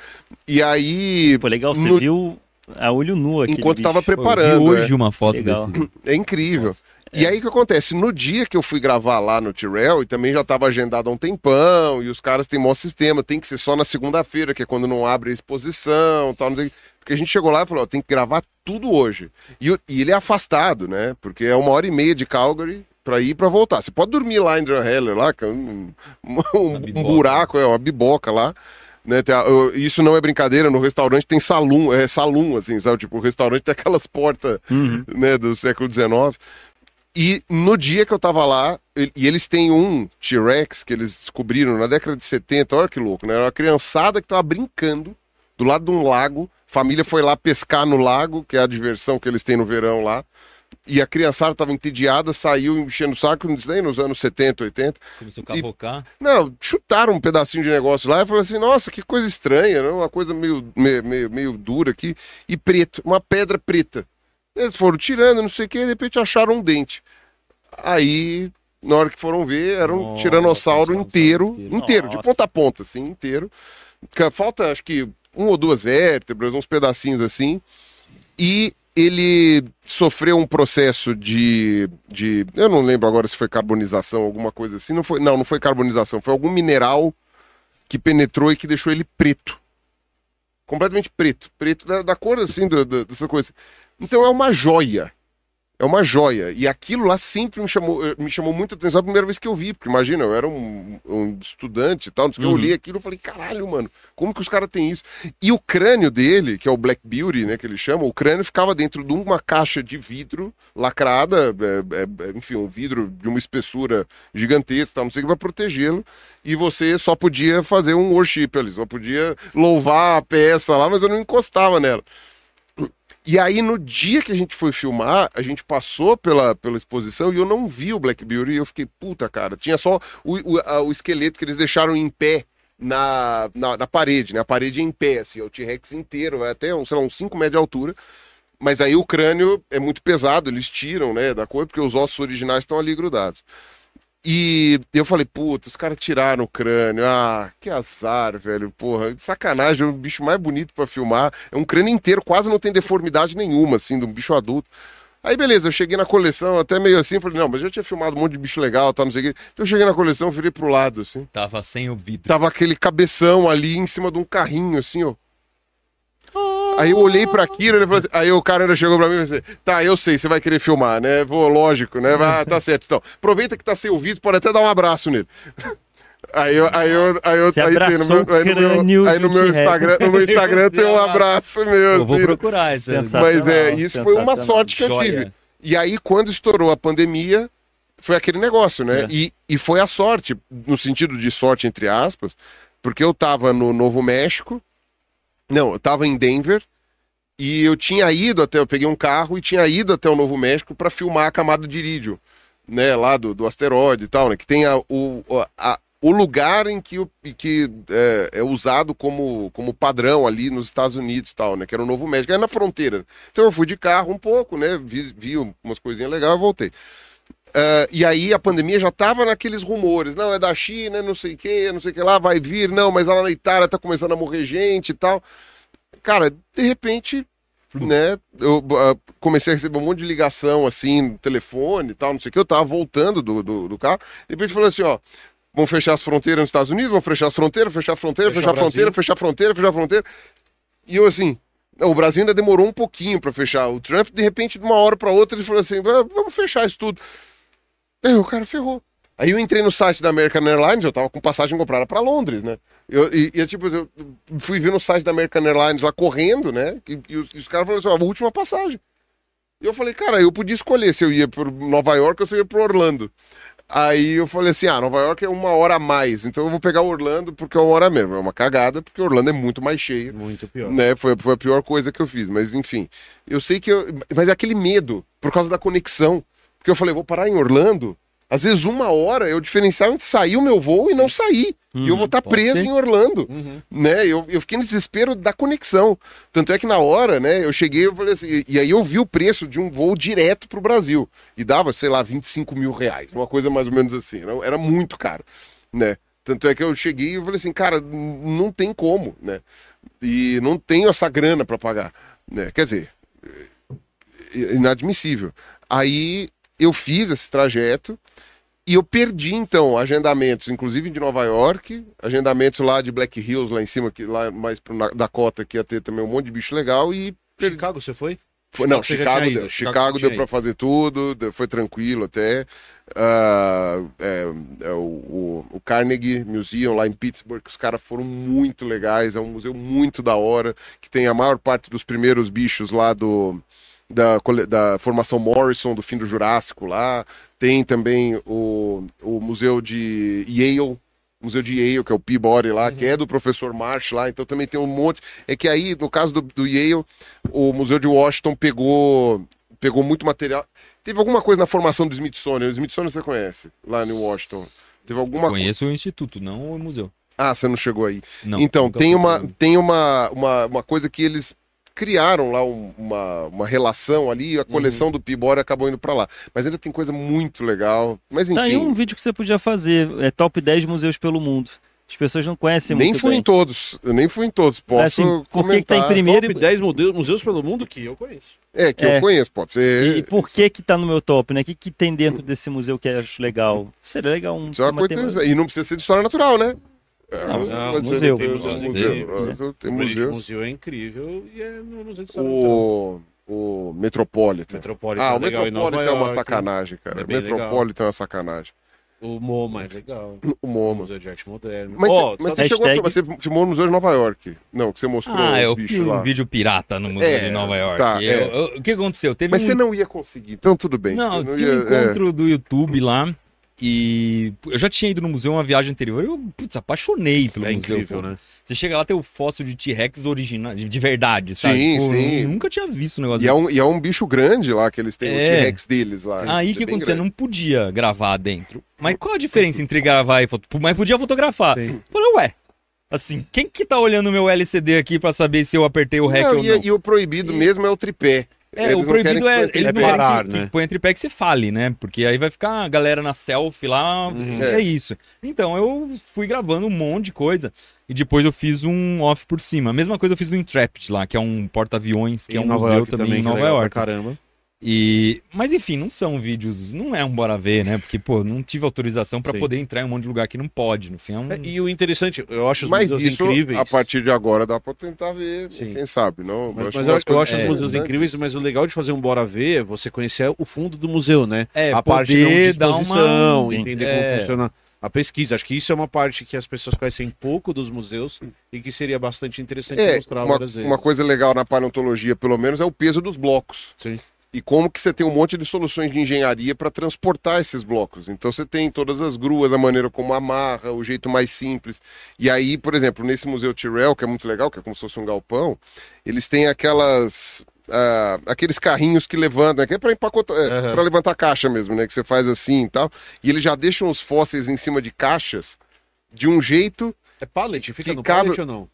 C: E aí,
B: Pô, legal, você
C: No-
B: viu a olho nu aqui.
C: enquanto tava
D: Pô, eu vi
C: preparando,
D: hoje
C: é,
D: uma foto
B: Legal.
D: desse.
C: é incrível. E aí o que acontece? No dia que eu fui gravar lá no Tyrell, e também já tava agendado há um tempão, e os caras têm maior sistema, tem que ser só na segunda-feira, que é quando não abre a exposição tal, não sei. Porque a gente chegou lá e falou, ó, tem que gravar tudo hoje. E, e ele é afastado, né? Porque é uma hora e meia de Calgary pra ir pra voltar. Você pode dormir lá em Drumheller, lá, que é um, um- um buraco, é uma biboca lá. Né, a- isso não é brincadeira, no restaurante tem salão, é salão, assim, sabe? Tipo, o restaurante tem aquelas portas
B: Uhum.
C: né, do século XIX. E no dia que eu tava lá, e e eles têm um T-Rex que eles descobriram na década de 70, olha que louco, né? Era uma criançada que tava brincando do lado de um lago. Família foi lá pescar no lago, que é a diversão que eles têm no verão lá. E a criançada tava entediada, saiu enchendo o saco, isso daí nos anos 70, 80.
D: Começou a cavocar.
C: Não, chutaram um pedacinho de negócio lá e falaram assim: nossa, que coisa estranha, né? uma coisa meio, meio, meio, meio dura aqui, e preto, uma pedra preta. Eles foram tirando, não sei o que, e de repente acharam um dente. Aí, na hora que foram ver, era um
D: Nossa,
C: tiranossauro inteiro,
D: tiranossauro
C: inteiro, de ponta a ponta, assim, inteiro. Falta, acho que, um ou duas vértebras, uns pedacinhos assim. E ele sofreu um processo de, de. Eu não lembro agora se foi carbonização, alguma coisa assim. Não, foi, não, não foi carbonização, foi algum mineral que penetrou e que deixou ele preto. Completamente preto. Preto da, da cor assim, da, da- dessa coisa. Então é uma joia. É uma joia. E aquilo lá sempre me chamou, eh, me chamou muito a atenção a primeira vez que eu vi. Porque imagina, eu era um, um estudante e tal. que, Eu
B: Uhum.
C: olhei aquilo e falei, caralho, mano, como que os caras têm isso? E o crânio dele, que é o Black Beauty, né, que eles chamam, o crânio ficava dentro de uma caixa de vidro lacrada, é, é, é, enfim, um vidro de uma espessura gigantesca, tal, não sei o que, para protegê-lo. E você só podia fazer um worship ali, só podia louvar a peça lá, mas eu não encostava nela. E aí, no dia que a gente foi filmar, a gente passou pela, pela exposição e eu não vi o Black Beauty. E eu fiquei, puta, cara. Tinha só o, o, a- o esqueleto que eles deixaram em pé na, na, na parede, né? A parede em pé, assim, o T-Rex inteiro, até, um, sei lá, uns 5 metros de altura. Mas aí o crânio é muito pesado, eles tiram, né, da cor, porque os ossos originais estão ali grudados. E eu falei, puta, os caras tiraram o crânio. Ah, que azar, velho. Porra, sacanagem, é o bicho mais bonito pra filmar. É um crânio inteiro, quase não tem deformidade nenhuma, assim, de um bicho adulto. Aí, beleza, eu cheguei na coleção, até meio assim, falei, não, mas eu já tinha filmado um monte de bicho legal, tá, não sei o quê. Então eu cheguei na coleção, virei pro lado, assim.
D: Tava sem o vidro.
C: Tava aquele cabeção ali em cima de um carrinho, assim, ó. Aí eu olhei pra aquilo, ele falou assim, aí o cara ainda chegou pra mim e falou assim, tá, eu sei, você vai querer filmar, né? Vou, lógico, né? Ah, tá certo, então. Aproveita que tá sem ouvido, pode até dar um abraço nele. Aí eu, aí eu, aí eu, aí tem no meu, aí no meu, aí no meu
B: T-Rex.
C: Instagram, no meu Instagram tem um abraço meu,
D: Eu vou procurar.
B: Sensacional.
C: mas é, isso foi uma sorte que eu tive. E aí, quando estourou a pandemia, foi aquele negócio, né?
B: É.
C: E, e foi a sorte, no sentido de sorte, entre aspas, porque eu tava no Novo México, não, eu tava em Denver, e eu tinha ido até, eu peguei um carro e tinha ido até o Novo México para filmar a camada de irídio, né, lá do, do asteroide e tal, né, que tem a, o, a, o lugar em que, que é, é usado como, como padrão ali nos Estados Unidos e tal, né, que era o Novo México, é na fronteira. Então eu fui de carro um pouco, né, vi, vi umas coisinhas legais e voltei. Uh, e aí a pandemia já tava naqueles rumores, não, é da China, não sei o que, não sei o que lá, vai vir, não, mas lá na Itália tá começando a morrer gente e tal. Cara, de repente, né, eu uh, comecei a receber um monte de ligação, assim, no telefone e tal, não sei o que, eu tava voltando do, do, do carro, de repente falou assim, ó, vão fechar as fronteiras nos Estados Unidos, vão fechar as fronteiras, fechar a fronteira,
D: Fechar
C: fechar a fronteira, fechar a fronteira, fechar a fronteira. E eu assim, o Brasil ainda demorou um pouquinho para fechar. O Trump, de repente, de uma hora para outra, ele falou assim: "Ah, vamos fechar isso tudo. Aí o cara ferrou. Aí eu entrei no site da American Airlines, eu tava com passagem comprada para Londres, né? Eu, e, e, tipo, eu fui ver no site da American Airlines lá correndo, né? E, e os, os caras falaram assim: ó, a última passagem. E eu falei, cara, eu podia escolher se eu ia para Nova York ou se eu ia para Orlando. Aí eu falei assim, ah, Nova York é uma hora a mais, então eu vou pegar Orlando porque é uma hora mesmo. É uma cagada, porque Orlando é muito mais cheio.
A: Muito pior.
C: Né? Foi, foi a pior coisa que eu fiz, mas enfim. Eu sei que eu. Mas é aquele medo, por causa da conexão. Porque eu falei, vou parar em Orlando. Às vezes, uma hora eu diferenciava entre sair o meu voo e não sair. e eu vou estar
B: pode
C: preso
B: ser.
C: em Orlando.
A: Uhum.
C: Né? Eu, eu fiquei no desespero da conexão. Tanto é que na hora, né, eu cheguei eu falei assim, e, aí eu vi o preço de um voo direto pro Brasil. E dava, sei lá, 25 mil reais. Uma coisa mais ou menos assim. Era, era muito caro. Né? Tanto é que eu cheguei e falei assim, cara, não tem como, né? E não tenho essa grana para pagar. Né? Quer dizer, é inadmissível. Aí eu fiz esse trajeto e eu perdi, então, agendamentos, inclusive de Nova York, agendamentos lá de Black Hills, lá em cima, que, lá mais Na- Dakota, que ia ter também um monte de bicho legal, e perdi.
A: Chicago, você foi?
C: Foi, não, Chicago
A: ido,
C: deu.
A: Chicago
C: Chicago, deu
A: ido.
C: fazer tudo, deu- foi tranquilo até. Ah, é, é, o, o, o Carnegie Museum lá em Pittsburgh, os caras foram muito legais, é um museu muito da hora, que tem a maior parte dos primeiros bichos lá do. Da, da formação Morrison, do fim do Jurássico lá. Tem também o, o museu de Yale, Museu de Yale, que é o Peabody lá, que é do professor Marsh lá, então também tem um monte. É que aí, no caso do, do Yale, o Museu de Washington pegou, pegou muito material. Teve alguma coisa na formação do Smithsonian. O Smithsonian você conhece, lá em Washington. Teve alguma.
D: Conheço o instituto, não o museu.
C: Ah, você não chegou aí.
D: Não,
C: então, tem, uma, tem uma, uma, uma coisa que eles criaram lá um- uma, uma relação ali, a
B: Uhum.
C: coleção do Peabody acabou indo pra lá. Mas ainda tem coisa muito legal. Mas enfim,
B: Tá aí um vídeo que você podia fazer, é top 10 museus pelo mundo. As pessoas não conhecem
C: nem
B: muito
C: fui
B: bem.
C: em todos. Eu nem fui em todos. Posso
B: Assim, por que que tá em
C: comentar.
B: primeiro?
A: Top 10 museus, museus pelo mundo que eu conheço.
C: É, que
B: É.
C: eu conheço, pode ser.
B: E por que que tá no meu top, né? O que que tem dentro desse museu que eu acho legal? Seria legal um...
C: Isso é uma
B: uma
C: coisa
B: tema-.
C: E não precisa ser de história natural, né? É,
B: Não,
A: não,
C: pode ser-
B: museu.
C: Tem
A: Museu,
C: museu.
A: museu,
C: museu, Tem
A: O British
C: museus.
A: Museu é incrível e é no Museu de História
C: O, o Metropolitan.
A: Metropolitan
C: Ah,
A: é
C: o
A: legal
C: Metropolitan é uma
A: York.
C: sacanagem, cara.
A: É
C: O Metropolitan é uma sacanagem.
A: O MoMA é legal.
C: O
A: O
C: MoMA.
A: Museu de Arte Moderna.
C: Mas,
A: Ó,
C: você- mas você chegou a
B: hashtag-
C: você filmou no Museu de Nova York. Não, que você mostrou
D: Ah, eu
C: o
D: fiz um vídeo pirata no Museu
C: É,
D: de Nova York.
C: tá,
D: Eu-
C: é.
D: eu- o que aconteceu? Teve
C: Mas
D: um
C: você não ia conseguir, então tudo bem.
D: Não, tinha um
C: ia- é.
D: encontro do YouTube lá e eu já tinha ido no museu uma viagem anterior e eu, putz, apaixonei pelo
A: É
D: museu.
A: incrível,
D: pô.
A: né?
D: Você chega lá, tem o fóssil de T-Rex original, de, de verdade, sabe?
C: Sim,
D: Tipo,
C: sim.
D: eu Nunca tinha visto um negócio
C: E é, um, e é um bicho grande lá, que eles têm o
D: É.
C: T-Rex deles lá.
D: Aí
C: É
D: que
C: bem
D: acontecia?
C: grande.
D: Não podia gravar dentro. Mas qual a diferença entre gravar e foto? Mas podia fotografar.
A: Sim.
D: Falei, ué, assim, quem que tá olhando o meu LCD aqui pra saber se eu apertei o REC
C: Não,
D: ou
C: e,
D: não?
C: e o proibido mesmo é o tripé.
D: É,
C: Eles
D: o proibido é.
C: põe.
D: Eles não
A: parar,
D: que,
A: né?
D: que ponha tripé que você fale, né? Porque aí vai ficar a galera na selfie lá. É.
C: É.
D: isso. Então eu fui gravando um monte de coisa. E depois eu fiz um off por cima. A mesma coisa eu fiz no Intrepid lá, que é um porta-aviões, que
A: Em
D: é um
A: Nova
D: museu
A: York
D: também,
A: também,
D: em
A: é
D: Nova York.
A: Caramba.
D: E... Mas enfim, não são vídeos. Não é um bora ver, né? Porque, pô, não tive autorização pra
A: Sim.
D: poder entrar em um monte de lugar que não pode. No fim é um.
A: É, e o interessante, eu acho os
C: Mas
A: museus
C: isso,
A: incríveis.
C: a partir de agora, dá pra tentar ver,
A: Sim.
C: quem sabe, não?
A: Mas, mas
C: que
A: eu, eu acho os
D: é,
A: museus
C: interessantes.
A: incríveis, mas o legal de fazer um Bora Ver é você conhecer o fundo do museu, né?
D: É,
A: a parte de exposição,
D: uma-
A: entender
D: É.
A: como funciona a pesquisa. Acho que isso é uma parte que as pessoas conhecem pouco dos museus e que seria bastante interessante
C: É,
A: mostrar
C: uma,
A: várias vezes.
C: uma coisa legal na paleontologia, pelo menos, é o peso dos blocos.
A: Sim.
C: E como que você tem um monte de soluções de engenharia para transportar esses blocos. Então você tem todas as gruas, a maneira como amarra, o jeito mais simples. E aí, por exemplo, nesse Museu Tyrrell, que é muito legal, que é como se fosse um galpão, eles têm aquelas... ah, aqueles carrinhos que levantam, que é para empacotar, é,
A: Aham.
C: pra levantar caixa mesmo, né? Que você faz assim e tal. E eles já deixam os fósseis em cima de caixas de um jeito
A: É pallet? Fica
C: que
A: no
C: cabe-
A: pallet ou não?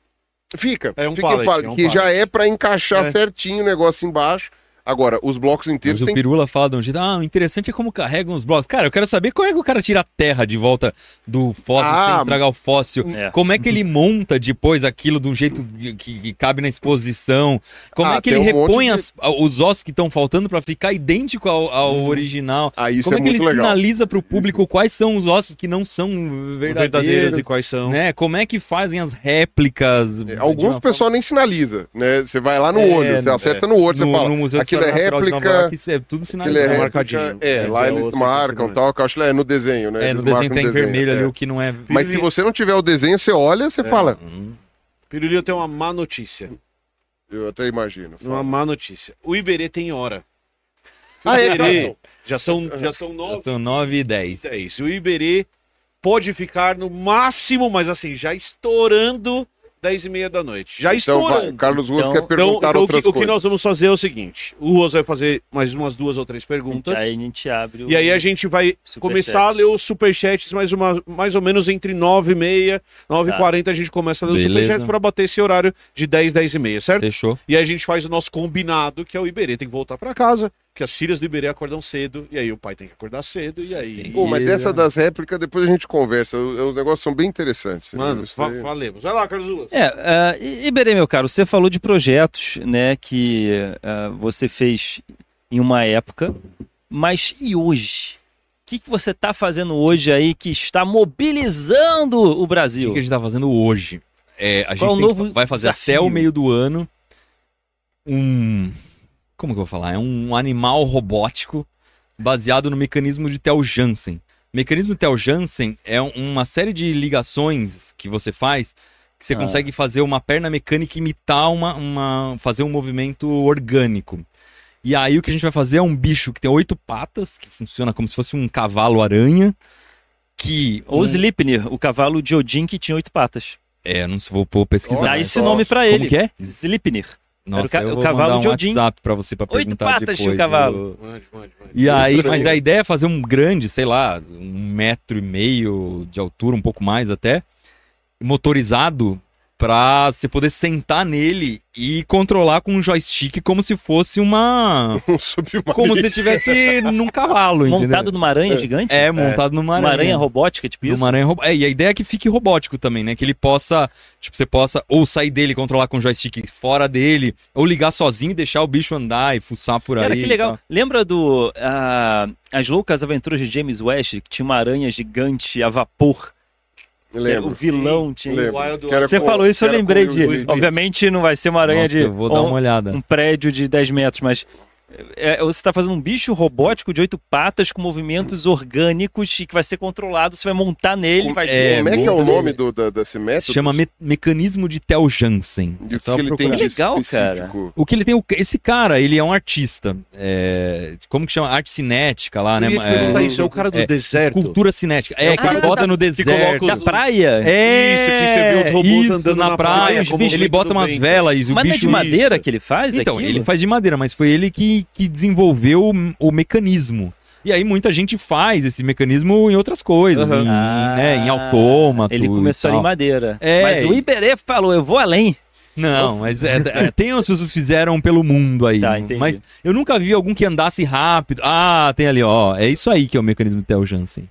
C: Fica.
A: É um
C: fica em
A: pallet,
C: pallet,
A: é um
C: que
A: pallet.
C: já é pra encaixar
A: É.
C: certinho o negócio embaixo. Agora, os blocos inteiros
D: Mas o
C: tem.
D: Pirula fala de um jeito, ah, o interessante é como carregam os blocos. Cara, eu quero saber como é que o cara tira a terra de volta do fóssil
C: Ah,
D: sem estragar o fóssil.
B: É.
D: Como é que ele monta depois aquilo de um jeito que, que cabe na exposição? Como
C: Ah,
D: é que ele
C: um
D: repõe
C: de-
D: as- os ossos que estão faltando pra ficar idêntico ao, ao original?
C: Ah, isso
D: Como
C: é,
D: é, que
C: muito
D: ele
C: legal.
D: sinaliza pro público quais são os ossos que não são verdadeiros?
A: Verdadeiros e quais são.
D: né? Como é que fazem as réplicas?
C: É,
D: de
C: Alguns o pessoal nem sinaliza, né? Você vai lá no
D: É,
C: olho, você acerta no olho,
D: forma-
C: você fala.
D: no Museu de
C: aquilo é réplica,
D: York, isso é tudo
C: é
D: sinalizado.
C: réplica,
A: marcadinho.
C: É,
A: É,
C: lá
A: é
C: eles marcam
A: é.
C: tal, que eu acho que é no desenho, né?
D: É,
C: Eles
D: no desenho tem
C: desenho,
D: vermelho
C: é.
D: ali, o que não é.
C: Mas se você não tiver o desenho, você olha, você fala.
D: Hum.
A: Pirulito tem uma má notícia.
C: Eu até imagino.
A: Uma má notícia. O Iberê tem hora.
C: Ah, é,
A: Iberê,
C: Carlson?
A: já são, já são nove.
D: São 9 e 10.
A: É isso. O Iberê pode ficar no máximo, mas assim, já estourando 10 e meia da noite. Já
C: Então vai,
A: estourando.
C: Carlos Ruas
B: Então-
C: quer perguntar
A: então o,
C: outras
A: que, o que
C: coisas.
A: nós vamos fazer é o seguinte: o Ruas vai fazer mais umas duas ou três perguntas.
B: Aí a gente abre o...
A: E aí a gente vai começar a ler os superchats mais, uma, mais ou menos entre 9 e meia, 9 e 40 a gente começa a ler os superchats pra bater esse horário de 10, 10 e meia, certo?
D: Fechou?
A: E aí a gente faz o nosso combinado, que é o Iberê tem que voltar pra casa, que as filhas do Iberê acordam cedo, e aí o pai tem que acordar cedo, e aí...
C: Pô, mas essa das réplicas, depois a gente conversa. Os os negócios são bem interessantes.
A: Mano,
C: Isso
A: fa
C: aí-
A: falemos. Vai lá, Carlos Ruas.
B: É, uh, Iberê, meu caro, você falou de projetos, né, que ah, você fez em uma época, mas e hoje? O que, que você está fazendo hoje aí que está mobilizando o
D: O que,
B: Brasil?
D: que a gente tá fazendo hoje? É, a gente
B: Qual é
D: que-
B: novo
D: vai fazer
B: desafio?
D: até o meio do ano um. Como que eu vou falar? É um animal robótico baseado no mecanismo de Tel Jansen. O mecanismo de Tel Jansen é um- uma série de ligações que você faz que você
B: Ah.
D: consegue fazer uma perna mecânica imitar uma, uma. fazer um movimento orgânico. E aí o que a gente vai fazer é um bicho que tem oito patas, que funciona como se fosse um cavalo-aranha. Que.
B: Ou
D: um-
B: Sleipnir, o cavalo de Odin que tinha oito patas.
D: É, não sei, vou, pesquisar.
B: Dá
C: Olha
B: esse nome pra
D: Como
B: ele.
D: que é?
B: Sleipnir.
D: Nossa,
B: ca-
D: eu
B: o
D: vou
B: cavalo
D: mandar um
B: de Odin.
D: WhatsApp pra você pra
B: Oito
D: perguntar
B: patas
D: depois.
B: o cavalo.
D: eu-
A: Mande, mande, mande.
D: E aí, mas a ideia é fazer um grande, sei lá, um metro e meio de altura, um pouco mais até, motorizado pra você poder sentar nele e controlar com um joystick como se fosse uma...
C: Um submarino.
D: como se estivesse num cavalo, entendeu?
B: Montado numa aranha gigante?
D: É, montado numa
B: Uma
D: aranha.
B: aranha robótica, tipo isso?
D: Numa aranha É, e a ideia é que fique robótico também, né? Que ele possa, tipo, você possa ou sair dele e controlar com o joystick fora dele, ou ligar sozinho e deixar o bicho andar e fuçar por
B: Cara,
D: aí.
B: que
D: e
B: legal. Lembra do ah, As Loucas Aventuras de James West, que tinha uma aranha gigante a vapor?
C: Lembro.
B: O vilão tinha
C: Lembro.
B: isso.
A: Wild
C: Que era
B: Você
C: com-
B: falou isso, eu lembrei de. Obviamente não vai ser uma aranha
D: Nossa,
B: de
D: eu vou dar
B: um,
D: uma olhada.
B: um prédio de 10 metros, mas é, você está fazendo um bicho robótico de oito patas com movimentos orgânicos e que vai ser controlado. Você vai montar nele,
C: Como-
B: vai
D: é,
C: Como é que é o nome do, da, desse método?
D: Chama me- mecanismo de Tel Jansen.
C: E
D: É
C: o que, que ele tem de
B: Legal,
C: específico?
D: O que ele tem, o- esse cara, ele é um artista. é, como que chama? Arte cinética lá, né? É,
A: isso, é o cara do
D: é,
A: deserto.
D: Escultura cinética. É,
A: É
D: que
A: cara
D: ele bota
B: da-
D: no
A: que
D: deserto.
A: coloca
B: Da praia?
D: É,
A: Isso, que você vê os robôs
D: isso,
A: andando
D: na,
A: na
D: praia.
A: praia,
B: os
A: como
B: bichos
D: ele bota umas velas e o
B: Mas não é
D: bicho...
B: de madeira
A: isso.
B: que ele faz
D: Então,
B: aquilo?
D: ele faz de madeira, mas foi ele que, que desenvolveu o, o mecanismo. E aí muita gente faz esse mecanismo em outras coisas,
A: Aham.
D: em,
B: Ah,
D: né, em autômato.
B: Ele começou ali em madeira.
D: É.
B: Mas o Iberê falou, eu vou além.
D: Não, mas é, é, tem umas pessoas que fizeram pelo mundo aí.
B: Tá,
D: mas eu nunca vi algum que andasse rápido. Ah, tem ali, ó. É isso aí que é o mecanismo do Theo Jansen.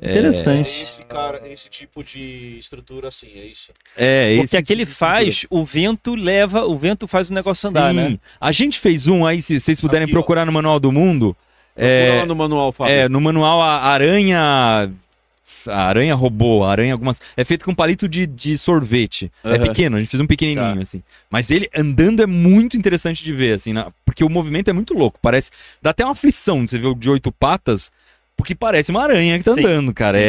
A: É
B: Interessante.
A: esse cara, esse tipo de estrutura assim, é isso.
D: É, esse
B: Porque aquele
D: tipo
B: faz, o vento leva, o vento faz o negócio andar, né?
D: Sim. A gente fez um aí, se vocês puderem
A: Aqui, ó.
D: procurar no Manual do Mundo.
A: Procura
D: É,
A: lá no manual, Fábio.
D: é, no manual a aranha. A aranha robô, a aranha algumas. É feito com palito de, de sorvete. É
A: Aham.
D: pequeno, a gente fez um pequenininho,
B: Tá.
D: assim. Mas ele andando é muito interessante de ver, assim, na- porque o movimento é muito louco. Parece. Dá até uma aflição de você ver o de oito patas, porque parece uma aranha que tá
B: Sim,
D: andando, cara. É,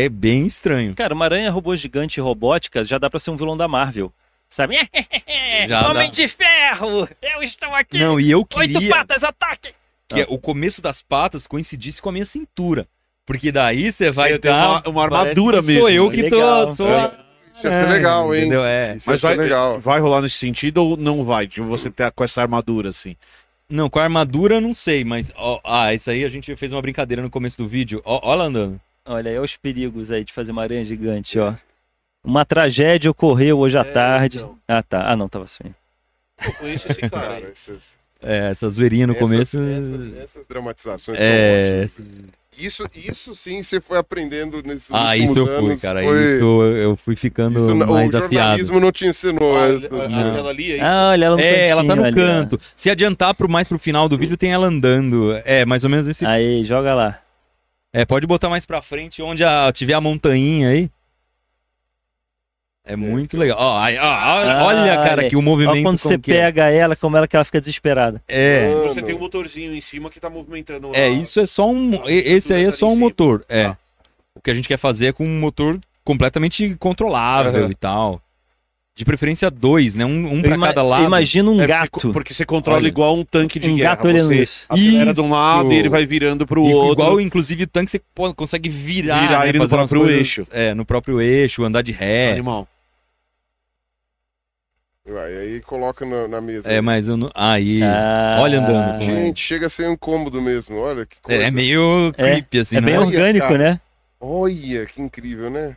D: é, é bem estranho.
B: Cara, uma aranha robô gigante robótica já dá pra ser um vilão da Marvel. Sabe?
D: Já
B: Homem
D: dá.
B: de ferro! Eu estou aqui!
D: Não, e eu
B: Oito
D: queria
B: patas, ataque!
D: que o começo das patas coincidisse com a minha cintura. Porque daí você vai
A: Você tem
D: dar.
A: uma, uma armadura mesmo.
D: Sou eu que
B: Legal.
D: tô. Sou
B: É.
D: a-
C: Isso ia ser legal, hein?
D: Entendeu? É.
C: Isso ia
A: Mas
C: ser
A: vai,
C: legal.
A: vai rolar nesse sentido ou não vai? De você ter com essa armadura assim.
D: Não, com a armadura eu não sei, mas. ó, ah, isso aí a gente fez uma brincadeira no começo do vídeo. Ó, ó ela andando.
B: Olha aí os perigos aí de fazer uma aranha gigante, ó. Uma tragédia ocorreu hoje à
A: É,
B: tarde.
A: então.
B: Ah, tá. Ah, não, tava sonhando.
A: Eu conheço esse cara.
C: Cara, essas,
D: É, essa zoeirinha no
C: essas-
D: começo.
C: Essas, essas dramatizações
D: É.
C: são
D: essas-
C: ótimas. Isso, isso sim você foi aprendendo nesses
D: Ah,
C: últimos
D: isso eu fui,
C: anos.
D: cara.
C: foi-
D: Isso eu fui ficando
C: isso
D: mais
C: o
D: afiado.
C: jornalismo não te ensinou.
A: Ah,
C: essas-
A: a- a-
D: Não.
A: aquela ali, é isso?
B: Ah, olha ela no
D: É, ela tá no
B: ali, ó.
D: canto. Se adiantar pro, mais pro final do vídeo, tem ela andando. É, mais ou menos esse.
B: Aí, joga lá.
D: É, pode botar mais pra frente, onde a- tiver a montanha aí. É muito legal. Ó, aí, ó, ó,
B: Ah,
D: olha, cara,
B: olha.
D: que o
B: Olha
D: movimento.
B: quando
D: como
B: você
D: que é.
B: pega ela, como ela que ela fica desesperada.
D: É.
C: Mano.
A: Você tem um motorzinho em cima que tá movimentando.
D: É,
A: a-
D: isso é só um. Esse aí é só um motor. É.
A: Tá.
D: O que a gente quer fazer é com um motor completamente controlável
C: Aham.
D: e tal. De preferência dois, né? Um, um pra
B: Ima-
D: cada lado.
B: Imagina um
A: É,
B: gato.
A: Porque, porque você controla
D: Olha.
A: igual um tanque de
B: Um
A: guerra.
B: gato olhando
A: você
B: isso.
A: acelera de um lado
D: Isso.
A: e ele vai virando pro
D: E
A: outro.
D: igual, inclusive, o tanque você consegue virar,
A: Virar
D: né,
A: ele no
D: fazer
A: próprio
D: coisas-
A: eixo.
D: É, no próprio eixo, andar de ré.
A: Animal.
C: Vai, aí coloca na, na mesa.
D: É, mas eu não... Aí,
B: Ah.
D: olha andando.
C: Gente, chega a ser um incômodo mesmo. Olha que coisa.
D: É, é meio
B: É,
D: creepy, assim,
B: É bem
D: é?
C: Olha,
B: orgânico,
C: cara.
B: né?
C: Olha, que incrível, né?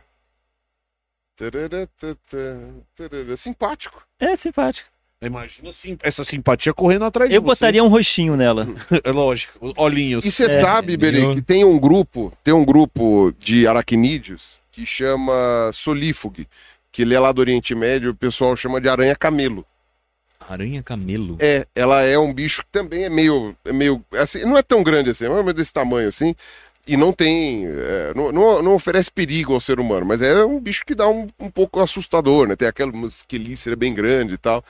C: Tarará, tatá, tarará. Simpático.
B: É simpático.
A: Imagina sim- essa simpatia correndo atrás de
B: Eu
A: você.
B: botaria um roxinho nela.
A: É lógico. Olhinhos.
C: E você
B: É,
C: sabe, Beri,
D: eu-
C: que tem um grupo, tem um grupo de aracnídeos que chama Solífuge, que ele é lá do Oriente Médio, o pessoal chama de aranha camelo.
D: Aranha camelo.
C: É, ela é um bicho que também é meio, é meio assim, não é tão grande assim, é desse tamanho assim, e não tem, é, não, não, não oferece perigo ao ser humano, mas é um bicho que dá um, um pouco assustador, né? Tem aquela quelícera bem grande e tal.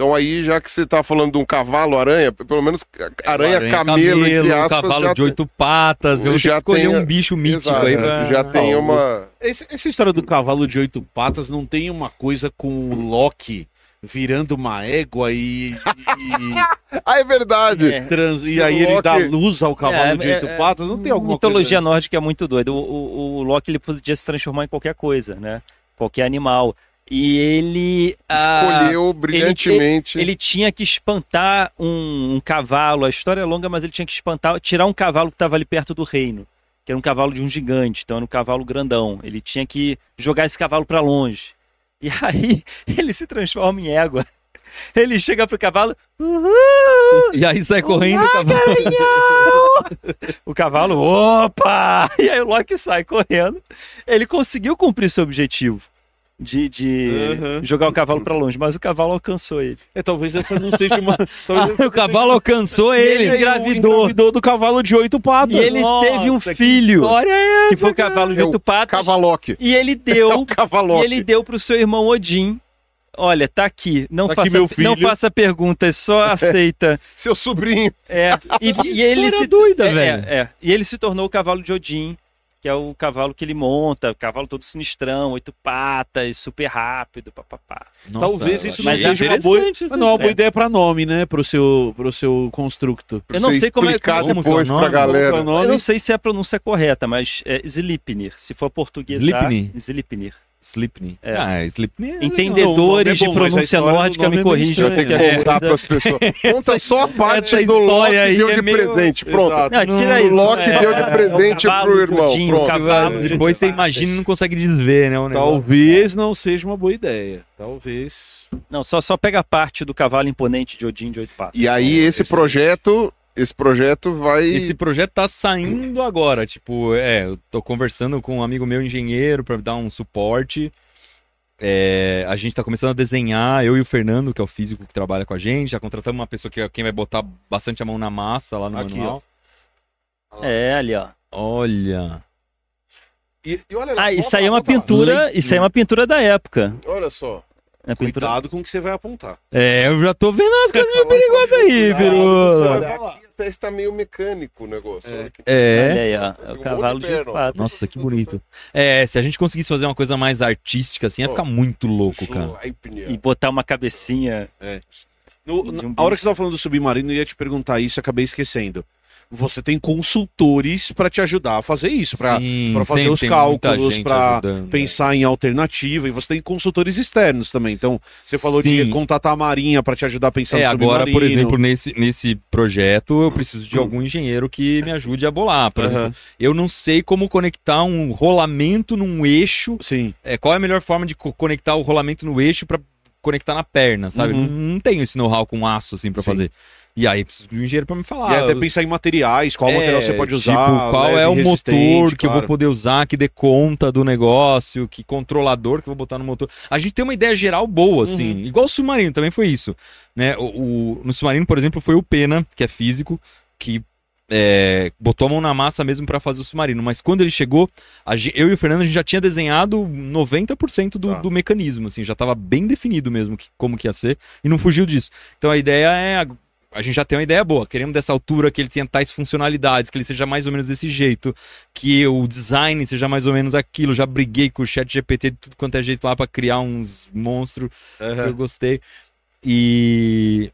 C: Então aí, já que você tá falando de um cavalo aranha, pelo menos aranha, camelo, entre
D: um
C: aspas,
D: cavalo
C: já
D: de
C: tem-
D: oito patas. Eu
C: Já
D: escolher um bicho mítico
C: Exato,
D: aí pra...
C: já tem uma...
A: Esse- essa história do cavalo de oito patas não tem uma coisa com o Loki virando uma égua e, e,
C: Ah, é verdade!
B: É.
A: trans, e aí ele dá
C: Loki-
A: luz ao cavalo
B: É,
A: de
B: é,
A: oito
B: é,
A: patas? Não tem alguma
B: Mitologia
A: coisa...
B: nórdica é muito doida. O, o, o Loki ele podia se transformar em qualquer coisa, né? Qualquer animal. E ele. ah,
C: Escolheu brilhantemente.
B: Ele tinha que espantar um, um cavalo. A história é longa, mas ele tinha que espantar, tirar um cavalo que estava ali perto do reino, que era um cavalo de um gigante, então era um cavalo grandão. Ele tinha que jogar esse cavalo para longe. E aí ele se transforma em égua. Ele chega pro cavalo, uhul!
D: E aí sai correndo o cavalo.
B: O cavalo, opa! E aí o Loki sai correndo. Ele conseguiu cumprir seu objetivo de, de
A: Uhum.
B: jogar o cavalo para longe, mas o cavalo alcançou ele.
A: É, talvez essa não seja uma... talvez essa
D: o cavalo alcançou ele.
B: ele engravidou.
A: engravidou do cavalo de oito patas.
B: E ele teve um
A: Nossa, que
B: filho,
D: História é
B: que foi o cavalo de
C: É
B: oito patas.
C: Cavaloque.
B: E ele
C: É
B: deu,
C: o Cavaloque.
B: e ele deu pro seu irmão Odin. Olha, tá aqui. Não,
A: Tá aqui
B: faça,
A: meu filho.
B: não faça perguntas, só aceita.
C: Seu sobrinho.
B: É, e, e ele se
D: doida,
B: é,
D: velho.
B: É, é. E ele se tornou o cavalo de Odin, que é o cavalo que ele monta, o cavalo todo sinistrão, oito patas, super rápido, papapá.
A: Talvez isso não seja uma boa, mas não é uma boa
B: é.
A: ideia pra nome, né? Pro seu, pro seu constructo.
C: Pra
B: Eu não sei como é-
C: explicar
D: como que é o
C: depois pra
D: nome?
C: galera.
A: É o nome?
B: Eu não sei se é a pronúncia correta, mas é Slipnir. Se for português,
D: Slipnir?
B: Slipnir.
D: Slipney.
B: É.
D: Ah, Slipney. é
B: entendedores
A: é
B: de pronúncia
A: do
B: nórdica me
A: é
B: corrijam.
C: Você vai ter que
B: É,
C: contar
B: é,
C: pras pessoas. Conta só a parte
B: essa
C: do Loki
B: história aí
C: deu
B: é
C: de
B: meio-
C: presente. Pronto.
B: Não, tira aí.
C: O Loki
B: É,
C: deu de
B: é,
C: presente
B: o cavalo
C: pro
B: de
C: irmão.
B: Odin, o
C: Pronto.
B: cavalo de
D: Depois você imagina e não consegue desver, né?
A: Talvez não seja uma boa ideia. Talvez.
B: Não, só, só pega a parte do cavalo imponente de Odin de oito patas.
C: E aí esse
A: Esse-
C: projeto, esse projeto vai...
D: Esse projeto tá saindo agora. Tipo, é, eu tô conversando com um amigo meu engenheiro pra dar um suporte. É, a gente tá começando a desenhar, eu e o Fernando, que é o físico que trabalha com a gente. Já contratamos uma pessoa que é quem vai botar bastante a mão na massa lá no
A: Aqui,
D: manual.
B: É, ali, ó.
D: Olha.
C: E, e olha lá,
B: Ah, isso aí é uma
C: volta lá.
B: pintura. Isso aí é uma pintura da época.
C: Olha só.
B: É pintura.
A: Cuidado com o que você vai apontar.
D: É, eu já tô vendo as coisas meio perigosas aí, Pirula.
C: Está meio mecânico o negócio.
A: É.
C: que-
D: É.
B: aí, ó. É o cavalo
C: de
B: patas.
D: Nossa, que bonito. É, se a gente conseguisse fazer uma coisa mais artística assim, ia ficar muito louco, cara.
C: Schleipnir.
B: E botar uma cabecinha.
A: No-
B: De
A: na- a hora que você tava falando do submarino, eu ia te perguntar isso, acabei esquecendo. Você tem consultores pra te ajudar a fazer isso, pra fazer os cálculos,
D: ajudando, é.
A: pensar em alternativa, e você tem consultores externos também. Então, você falou de
D: Sim.
A: contatar a Marinha pra te ajudar a pensar
D: É,
A: no
D: agora, por exemplo, nesse, nesse projeto, eu preciso de algum engenheiro que me ajude a bolar. Por
A: Aham.
D: exemplo, eu não sei como conectar um rolamento num eixo.
A: Sim.
D: É, qual é a melhor forma de co- conectar o rolamento no eixo pra conectar na perna, sabe?
A: Uhum.
D: Não, não tenho esse know-how com aço, assim,
A: Sim.
D: fazer. E aí, preciso de um engenheiro pra me falar.
A: e até pensar em materiais, qual
D: É,
A: material você pode
D: tipo,
A: usar.
D: qual
A: leve,
D: é o motor que eu vou
A: claro.
D: poder usar, que dê conta do negócio, que controlador que eu vou botar no motor. A gente tem uma ideia geral boa, assim.
A: Uhum.
D: Igual o submarino também foi isso. Né? O, o- no submarino, por exemplo, foi o Pena, que é físico, que é, botou a mão na massa mesmo pra fazer o submarino. Mas quando ele chegou, eu e o Fernando a gente já tinha desenhado 90% do,
A: Tá.
D: do mecanismo, assim, já tava bem definido mesmo que- como que ia ser, e não fugiu disso. Então a ideia é a gente já tem uma ideia boa. Queremos dessa altura que ele tenha tais funcionalidades, que ele seja mais ou menos desse jeito, que o design seja mais ou menos aquilo. Já briguei com o chat GPT de tudo quanto é jeito lá pra criar uns monstros que eu gostei. E.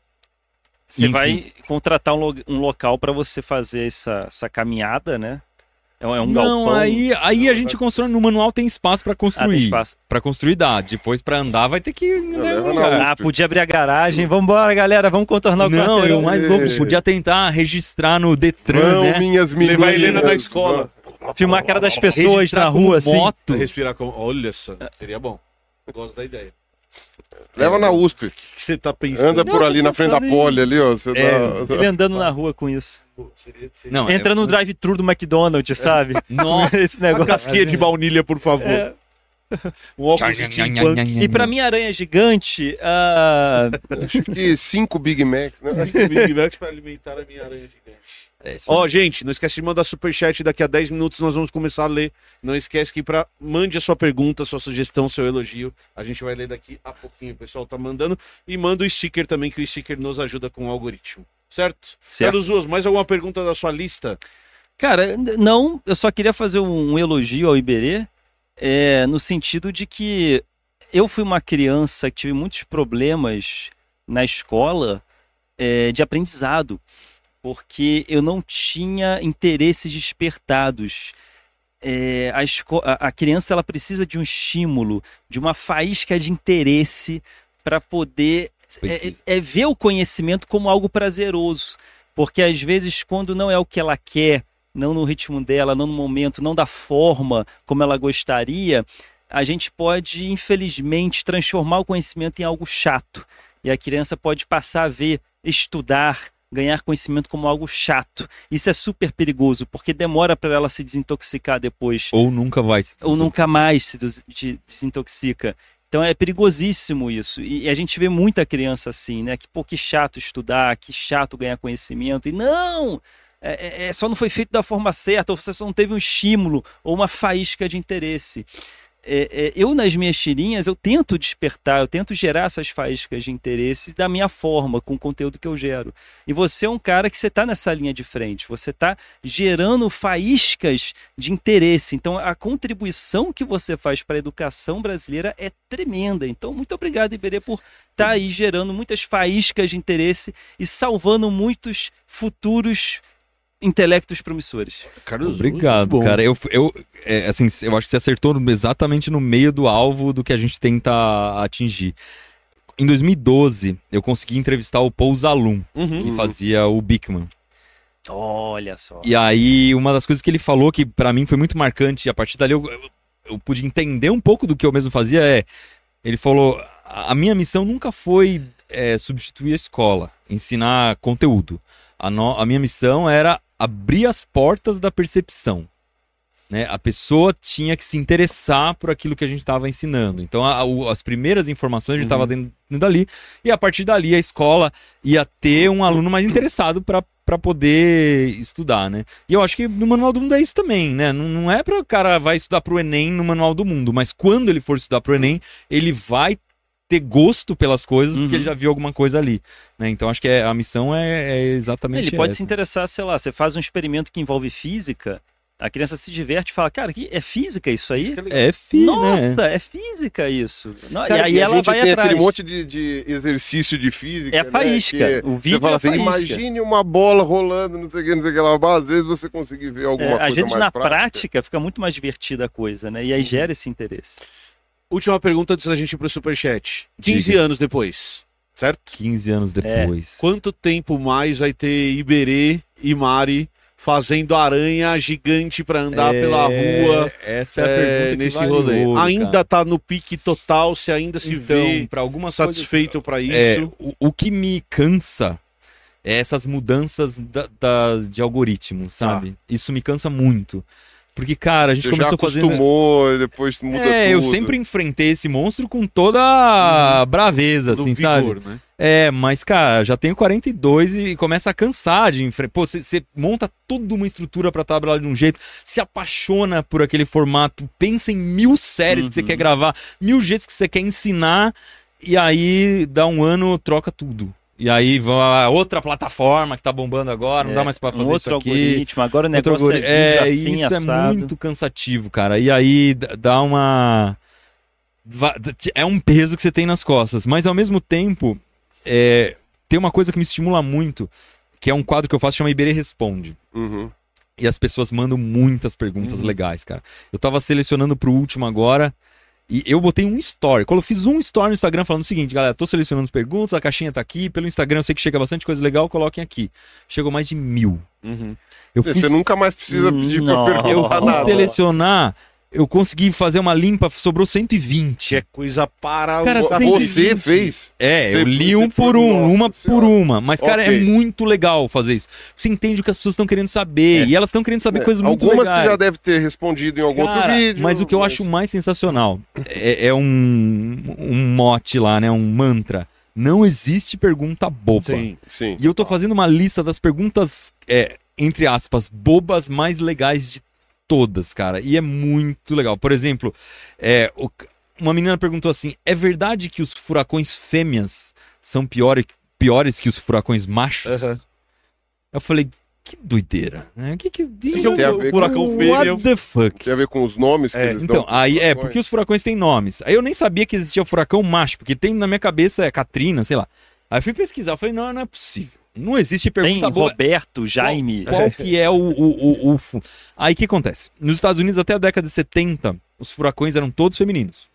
B: Você
D: Enfim.
B: vai contratar um, lo- um local para você fazer essa, essa caminhada, né? É um, é um
D: Não,
B: galpão.
D: aí, aí a gente constrói. No manual tem espaço pra
B: Ah, tem
D: construir.
B: espaço.
D: Pra construir dá. Depois pra andar vai ter que. né,
C: na
D: lugar.
B: Ah, podia abrir a garagem. Vambora, galera, vamos contornar o
D: Não,
B: quarteirão.
D: eu mais
C: É.
D: louco. Podia tentar registrar no Detran,
C: Vão,
D: né?
C: minhas meninas.
A: Levar a Helena na escola.
B: Filmar a cara das pessoas
D: Registrar
B: na
D: como
B: rua, assim.
D: moto.
A: Respirar com. Olha só, seria bom. Gosto da ideia.
C: Leva na USP.
A: O que você tá pensando?
C: Anda por ali na frente da pole ali, ó. Você
D: É,
C: dá-
B: Ele andando na rua com isso.
A: Seria, seria...
D: Não,
B: Entra
D: é-
B: no drive-thru do McDonald's, sabe?
D: Nossa.
B: Esse
A: Uma
B: negócio.
A: casquinha de baunilha, por favor.
B: É.
A: Um óculos.
B: E pra minha aranha gigante, ah,
C: Acho que cinco Big Macs, né?
A: Big Mac pra alimentar a minha aranha gigante.
D: É,
A: Ó, gente, não esquece de mandar superchat. Daqui a 10 minutos nós vamos começar a ler. Não esquece que pra... mande a sua pergunta, sua sugestão, seu elogio. A gente vai ler daqui a pouquinho. O pessoal tá mandando. E manda o sticker também, que o sticker nos ajuda com o algoritmo. Certo?
B: Certo.
A: Carlos Ruas, mais alguma pergunta da sua lista?
B: Cara, não, eu só queria fazer um elogio ao Iberê, é, no sentido de que eu fui uma criança que tive muitos problemas na escola é, de aprendizado, porque eu não tinha interesses despertados. É, a, a- criança ela precisa de um estímulo, de uma faísca de interesse para poder é,
D: Precisa.
B: é ver o conhecimento como algo prazeroso. Porque às vezes, quando não é o que ela quer, não no ritmo dela, não no momento, não da forma como ela gostaria, a gente pode, infelizmente, transformar o conhecimento em algo chato. E a criança pode passar a ver, estudar, ganhar conhecimento como algo chato. Isso é super perigoso, porque demora para ela se desintoxicar depois
D: Ou nunca vai se
B: ou nunca mais se des- de- desintoxica. Então é perigosíssimo isso. E a gente vê muita criança assim, né? Que, pô, que chato estudar, que chato ganhar conhecimento. E não! É, é- é- só não foi feito da forma certa, ou você só não teve um estímulo ou uma faísca de interesse. É, é, eu, nas minhas tirinhas, eu tento despertar, eu tento gerar essas faíscas de interesse da minha forma, com o conteúdo que eu gero. E você é um cara que você está nessa linha de frente, você está gerando faíscas de interesse. Então, a contribuição que você faz para a educação brasileira é tremenda. Então, muito obrigado, Iberê, por estar aí gerando muitas faíscas de interesse e salvando muitos futuros intelectos promissores.
A: Carlos
D: Obrigado,
A: bom.
D: cara. Eu, eu, é, assim, eu acho que você acertou exatamente no meio do alvo do que a gente tenta atingir. Em 2012, eu consegui entrevistar o Paul Zalum,
A: Uhum.
D: que fazia o Bigman.
B: Olha só.
D: E aí, uma das coisas que ele falou que pra mim foi muito marcante, e a partir dali eu, eu, eu pude entender um pouco do que eu mesmo fazia, é. Ele falou: a a minha missão nunca foi é, substituir a escola, ensinar conteúdo. A, no- a minha missão era abrir as portas da percepção. Né? A pessoa tinha que se interessar por aquilo que a gente estava ensinando. Então, a- as primeiras informações a gente estava dentro, dentro dali, e a partir dali a escola ia ter um aluno mais interessado para poder estudar, né? E eu acho que no Manual do Mundo é isso também, né? Não, não é para o cara vai estudar para o Enem no Manual do Mundo, mas quando ele for estudar para o Enem, ele vai ter gosto pelas coisas porque
B: Uhum.
D: ele já viu alguma coisa ali, né? Então acho que é- a missão é, é exatamente
B: Ele pode
D: essa.
B: se interessar, sei lá, você faz um experimento que envolve física, a criança se diverte e fala, cara, que é física isso aí?
D: É filho,
B: Nossa,
D: né?
B: é física isso.
C: Cara,
B: e aí
C: a
B: ela
C: gente
B: vai
C: tem
B: atrás.
C: aquele monte de, de exercício de física.
B: É a
C: né,
B: faísca.
C: que
B: O vídeo
C: Você fala
B: é
C: assim, imagine uma bola rolando, não sei o que, não sei o que lá. Às vezes você conseguir ver alguma
B: É,
C: coisa
B: às vezes
C: mais
B: na
C: prática. Uhum.
B: prática fica muito mais divertida a coisa, né? E aí gera esse interesse.
A: Última pergunta antes da gente ir pro superchat. 15
D: Diga.
A: anos depois, certo?
D: 15 anos depois.
A: Quanto tempo mais vai ter Iberê e Mari fazendo aranha gigante pra andar
D: É,
A: pela rua
D: Essa é a
A: é,
D: pergunta que
A: nesse
D: vale
A: rolê?
D: ouro,
A: Ainda
D: cara.
A: tá no pique total, se ainda se
D: então,
A: vê
D: para algumas
A: satisfeito pra isso.
D: É, o, o que me cansa é essas mudanças da, da- de algoritmo, sabe? Isso me cansa muito. Porque, cara, a gente
C: Você já
D: começou fazendo.
C: acostumou e depois muda
D: É, eu
C: tudo.
D: sempre enfrentei esse monstro com toda a braveza,
A: do
D: assim,
A: vigor,
D: sabe?
A: né?
D: É, mas, cara, já tenho 42 e começa a cansar de enfrentar. Pô, você monta toda uma estrutura pra trabalhar de um jeito, se apaixona por aquele formato, pensa em mil séries que você
B: Uhum.
D: quer gravar, mil jeitos que você quer ensinar, e aí dá um ano, troca tudo. E aí vão a outra plataforma que tá bombando agora, não
B: É,
D: dá mais pra fazer
B: um outro
D: isso aqui.
B: algoritmo. Agora o
D: Outro
B: negócio
D: algori-
B: é,
D: é,
B: vídeo assim,
D: isso
B: assado.
D: é muito cansativo, cara. E aí dá uma. É um peso que você tem nas costas. Mas ao mesmo tempo, é, tem uma coisa que me estimula muito, que é um quadro que eu faço chama Iberê Responde.
C: Uhum.
D: E as pessoas mandam muitas perguntas legais, cara. Eu tava selecionando pro último agora. E eu botei um story. Quando eu fiz um story no Instagram falando o seguinte, galera, tô selecionando as perguntas, a caixinha tá aqui. Pelo Instagram eu sei que chega bastante coisa legal, coloquem aqui. Chegou mais de mil.
A: Uhum.
D: Eu
C: Você nunca mais precisa pedir pra
B: Não.
C: perguntar
D: eu
B: Ah,
D: fui
C: nada.
D: selecionar, eu consegui fazer uma limpa, sobrou 120.
A: Que é coisa para
D: Cara,
A: o-
D: sem-
C: Você
D: 120.
C: fez?
D: É,
C: Você-
D: eu li um por um,
C: Nossa
D: uma por
C: Senhora.
D: uma. Mas, cara, é
C: Ok.
D: muito legal fazer isso. Você entende o que as pessoas estão querendo saber. E elas estão querendo saber
C: É,
D: coisas muito
C: Algumas
D: legais.
C: você já deve ter respondido em algum
D: Cara,
C: outro vídeo.
D: Mas o que eu acho mais sensacional é, é um, um mote lá, né? Um mantra. Não existe pergunta boba.
A: Sim.
C: Sim.
D: E eu tô fazendo uma lista das perguntas, é, entre aspas, bobas mais legais de todas, cara. E é muito legal. Por exemplo, é, o- uma menina perguntou assim: é verdade que os furacões fêmeas são piores, piores que os furacões machos?
A: Aham.
D: Eu falei, que doideira, né? Que que,
A: que é um
C: Tem a ver com
A: furacão
D: What
A: fêmea?
D: the fuck?
C: Tem a ver com os nomes que
A: É,
C: eles
D: Então,
C: dão.
D: aí é, porque os furacões têm nomes. Aí eu nem sabia que existia o furacão macho, porque tem na minha cabeça é Katrina, sei lá. Aí eu fui pesquisar, eu falei, não, não é possível. Não existe
B: Tem
D: pergunta boa.
B: Roberto, Jaime.
D: Qual que é o, o, o, o Aí o que acontece? Nos Estados Unidos, até a década de 70, os furacões eram todos femininos.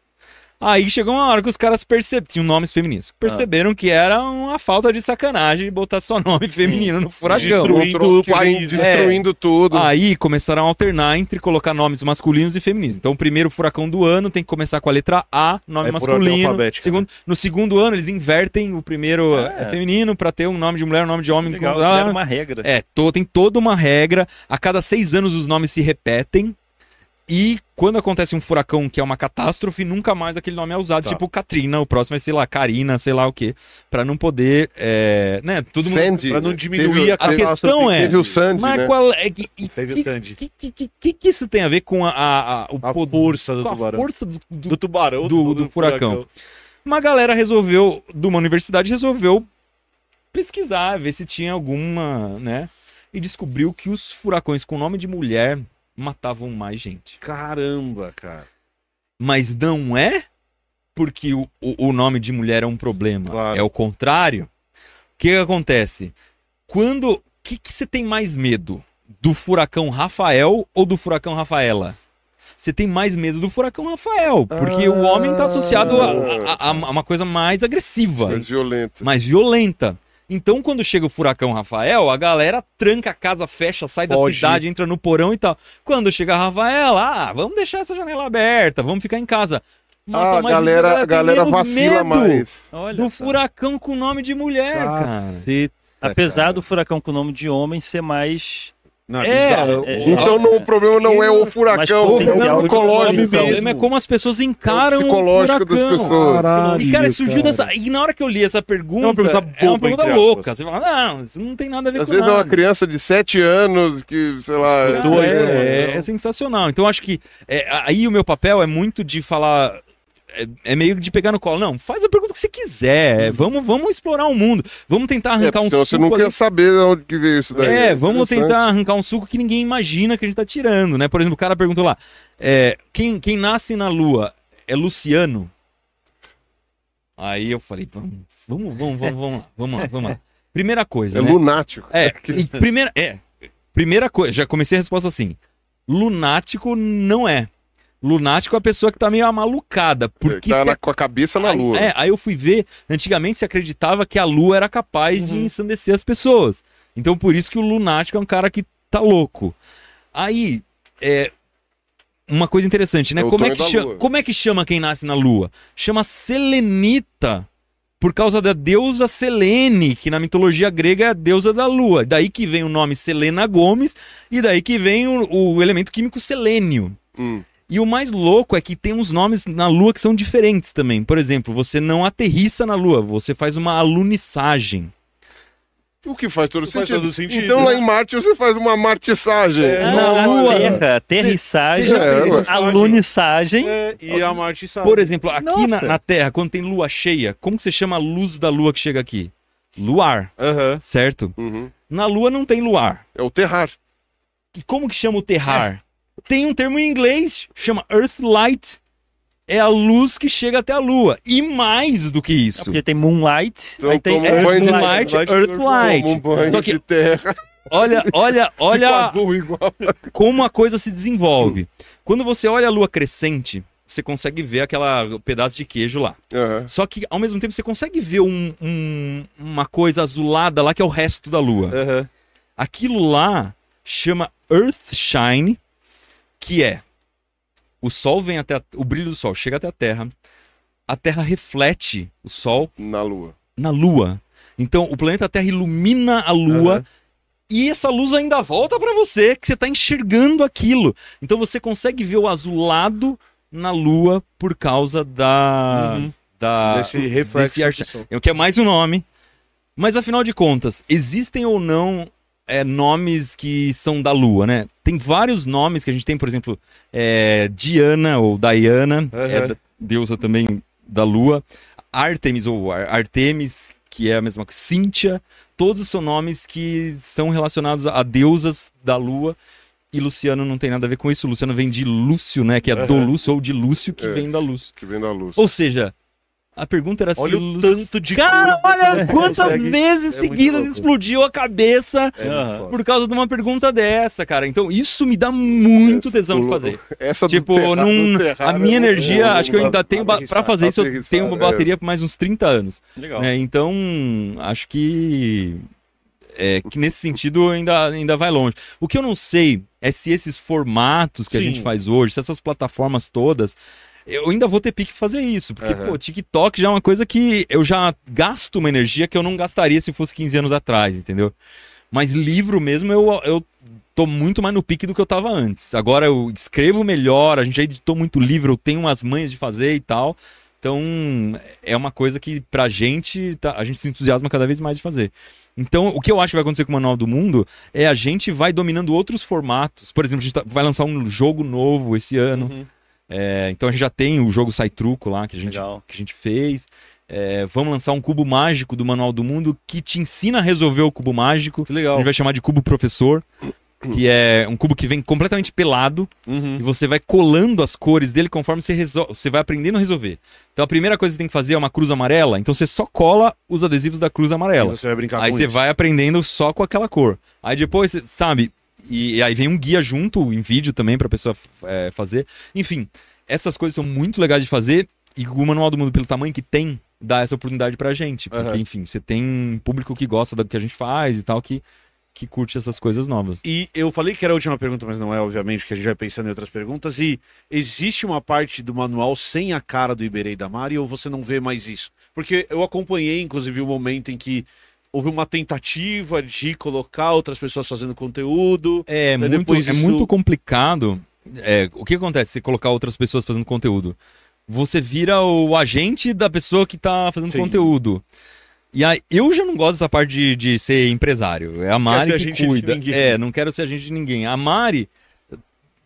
D: Aí chegou uma hora que os caras perceberam, tinham nomes femininos, perceberam que era uma falta de sacanagem de botar só nome feminino no furacão.
A: destruindo
C: Destruindo,
A: o país.
C: destruindo tudo.
D: Aí começaram a alternar entre colocar nomes masculinos e femininos. Então, o primeiro furacão do ano tem que começar com a letra A, nome
A: É
D: masculino.
A: alfabética,
D: Segundo, No segundo ano, eles invertem o primeiro
B: É.
D: é feminino para ter um nome de mulher, um nome de homem.
B: Legal,
D: com- ah,
B: era uma regra.
D: é, to- tem toda uma regra. A cada seis anos os nomes se repetem. E quando acontece um furacão que é uma catástrofe, nunca mais aquele nome é usado.
A: Tá.
D: Tipo Katrina, o próximo é, sei lá, Karina, sei lá o quê. Pra não poder. É, né, todo mundo.
C: Sandy.
A: Pra não diminuir
C: Teve-
A: a
D: A
C: teve-
D: questão é.
C: Teve o Sandy,
D: Mas
C: né?
D: qual é. Que, que,
A: Teve o
D: que,
A: Sandy.
D: que, que, que, que que isso tem a ver com a, a, a, o
A: A
D: poder-
A: força do
D: com a
A: tubarão.
D: força do, do-
A: Do tubarão.
D: do- do furacão. Uma galera resolveu, de uma universidade, resolveu pesquisar, ver se tinha alguma, né? E descobriu que os furacões com nome de mulher matavam mais gente.
A: Caramba, cara.
D: Mas não é porque o, o, o nome de mulher é um problema.
A: Claro.
D: É o contrário. O que, que acontece? Quando. O que, que você tem mais medo? Do furacão Rafael ou do furacão Rafaela? Você tem mais medo do furacão Rafael, porque o homem está associado a, a- a- uma coisa mais agressiva
C: Mais violento.
D: mais violenta. Então, quando chega o furacão Rafael, a galera tranca a casa, fecha, sai da
A: Foge.
D: cidade, entra no porão e tal. Quando chega Rafael, ah, vamos deixar essa janela aberta, vamos ficar em casa. Mata
C: Ah, a
D: mais
C: galera, a galera vacila
D: medo
C: mais.
B: Olha
D: Do furacão com nome de mulher, cara.
B: Apesar
C: cara.
B: do furacão com nome de homem ser mais.
A: Não,
D: É,
B: é,
C: Então não, o problema não é o furacão,
B: Mas
C: é o psicológico.
D: O problema é como as pessoas encaram o
C: psicológico das
D: furacão.
C: pessoas.
D: E, cara, surgiu dessa. E na hora que eu li essa pergunta.
A: É uma pergunta
D: é uma
A: boba,
D: pergunta louca. Você fala, não, isso não tem nada a ver
C: Às
D: com
C: vezes é
D: nada.
C: uma criança de 7 anos que, sei lá.
D: É, é, é sensacional. Então acho que é, aí o meu papel é muito de falar. É, é meio de pegar no colo. Não, faz a pergunta que você quiser. Vamos, vamos explorar o mundo. Vamos tentar
C: É,
D: arrancar um
C: senão você
D: suco.
C: não
D: ali.
C: quer saber de onde que veio isso daí.
D: É, vamos
C: interessante.
D: tentar arrancar um suco que ninguém imagina que a gente tá tirando, né? Por exemplo, o cara perguntou lá: é, quem, quem nasce na Lua é Luciano? Aí eu falei: vamos, vamos, vamos, vamos, vamos lá, vamos lá, vamos lá. Primeira coisa,
C: É
D: né?
C: lunático.
D: É, primeira, é, primeira coisa, já comecei a resposta assim. Lunático não é. Lunático é a pessoa que tá meio amalucada. Porque
C: tá na- com a cabeça na
D: aí,
C: lua.
D: É, aí eu fui ver, antigamente se acreditava que a lua era capaz de ensandecer as pessoas. Então por isso que o lunático é um cara que tá louco. Aí, é uma coisa interessante, né?
C: É
D: como, é que chama,
C: Lua.
D: como é que chama quem nasce na lua? Chama Selenita. Por causa da deusa Selene, que na mitologia grega é a deusa da lua. Daí que vem o nome Selena Gomes, e daí que vem o, o elemento químico selênio.
C: Hum.
D: E o mais louco é que tem uns nomes na Lua que são diferentes também. Por exemplo, você não aterrissa na Lua, você faz uma alunissagem.
C: O que faz todo,
A: Faz
C: sentido.
A: todo sentido,
C: Então lá em Marte você faz uma martissagem.
A: É,
D: na Lua.
B: Terra, aterrissagem,
C: fez
B: alunissagem.
A: É, e a Marte sabe.
D: Por exemplo, aqui na, na Terra, quando tem lua cheia, como que você chama a luz da Lua que chega aqui? luar, certo?
C: Uhum.
D: Na Lua não tem luar.
C: É o terrar.
D: E como que chama o terrar? Tem um termo em inglês, chama Earthlight. É a luz que chega até a Lua. E mais do que
B: É
D: isso.
B: porque tem Moonlight,
C: Então
B: aí tem
C: toma um
B: Earth
C: banho de
B: Light.
D: Moonlight, Earthlight.
C: Toma um banho
D: Só que-
C: de terra.
D: Olha, olha, olha
C: azul igual.
D: como a coisa se desenvolve. Quando você olha a Lua crescente, você consegue ver aquela pedaço de queijo lá.
C: Aham.
D: Só que ao mesmo tempo você consegue ver um- um- uma coisa azulada lá que é o resto da Lua.
A: Aham.
D: Aquilo lá chama Earthshine, que é o Sol vem até a- o brilho do Sol chega até a Terra, a Terra reflete o Sol
C: Na lua.
D: na Lua. Então o planeta Terra ilumina a Lua
A: Aham.
D: e essa luz ainda volta para você, que você tá enxergando aquilo. Então você consegue ver o azulado na Lua por causa da
A: Uhum.
D: da
A: Desse reflexo.
D: desse ar- é o que é mais um nome. Mas afinal de contas, existem ou não é, nomes que são da Lua, né? Tem vários nomes que a gente tem, por exemplo, é, Diana ou Diana, é
A: Aham.
D: da- deusa também da Lua. Artemis ou Ar- Artemis, que é a mesma coisa. Cíntia, todos são nomes que são relacionados a deusas da Lua. E Luciano não tem nada a ver com isso. Luciano vem de Lúcio, né? Que é do
A: Aham.
D: Lúcio ou de Lúcio, que
C: É.
D: vem da luz.
C: Que vem da luz.
D: Ou seja, a pergunta era
A: Olha
D: se
A: o tanto de
D: Cara, olha quantas
A: consegue.
D: vezes
A: É
D: seguidas explodiu a cabeça
A: É
D: por causa de uma pergunta dessa, cara. Então isso me dá muito
C: Essa-
D: tesão de fazer.
C: Essa do
D: Tipo,
C: terrar-
D: num-
C: do terrar
D: a minha
C: é muito
D: energia,
C: bom,
D: acho que eu ainda tenho ba- pra fazer isso, eu tenho uma
C: é.
D: bateria por mais uns 30 anos.
B: Legal.
D: né? Então, acho que é, que nesse sentido ainda, ainda vai longe. O que eu não sei é se esses formatos que a
A: Sim.
D: gente faz hoje, se essas plataformas todas, eu ainda vou ter pique fazer isso. Porque,
A: Aham.
D: pô, TikTok já é uma coisa que eu já gasto uma energia que eu não gastaria se fosse 15 anos atrás, entendeu? Mas livro mesmo, eu, eu tô muito mais no pique do que eu tava antes. Agora eu escrevo melhor, a gente já editou muito livro, eu tenho umas manhas de fazer e tal. Então, é uma coisa que pra gente, tá- a gente se entusiasma cada vez mais de fazer. Então, o que eu acho que vai acontecer com o Manual do Mundo é a gente vai dominando outros formatos. Por exemplo, a gente tá- vai lançar um jogo novo esse ano.
A: Uhum.
D: É, então a gente já tem o jogo Sai Truco lá que a gente,
B: Legal.
D: que a gente fez. É, vamos lançar um cubo mágico do Manual do Mundo que te ensina a resolver o cubo mágico.
A: Que
D: A
A: legal.
D: gente vai chamar de cubo professor, que é um cubo que vem completamente pelado
A: Uhum.
D: e você vai colando as cores dele conforme você resolve, você vai aprendendo a resolver. Então a primeira coisa que você tem que fazer é uma cruz amarela, então você só cola os adesivos da cruz
A: E
D: amarela.
A: Você vai brincar
D: Aí você
A: isso.
D: vai aprendendo só com aquela cor. Aí depois, você- sabe? E, aí vem um guia junto, em vídeo também, pra pessoa é, fazer. Enfim, essas coisas são muito legais de fazer. E o Manual do Mundo, pelo tamanho que tem, dá essa oportunidade pra gente. Porque,
A: Aham.
D: enfim, você tem um público que gosta do que a gente faz e tal, que, que curte essas coisas novas.
A: E eu falei que era a última pergunta, mas não é, obviamente, que a gente vai pensando em outras perguntas. E existe uma parte do manual sem a cara do Iberê e da Mari ou você não vê mais isso? Porque eu acompanhei, inclusive, o momento em que houve uma tentativa de colocar outras pessoas fazendo conteúdo.
D: É, muito,
A: depois
D: é
A: isso-
D: muito complicado. É, o que acontece se colocar outras pessoas fazendo conteúdo? Você vira o agente da pessoa que tá fazendo
A: Sim.
D: conteúdo. E aí, eu já não gosto dessa parte de, de ser empresário. É a Mari que
A: de
D: cuida. É, não quero ser agente de ninguém. A Mari,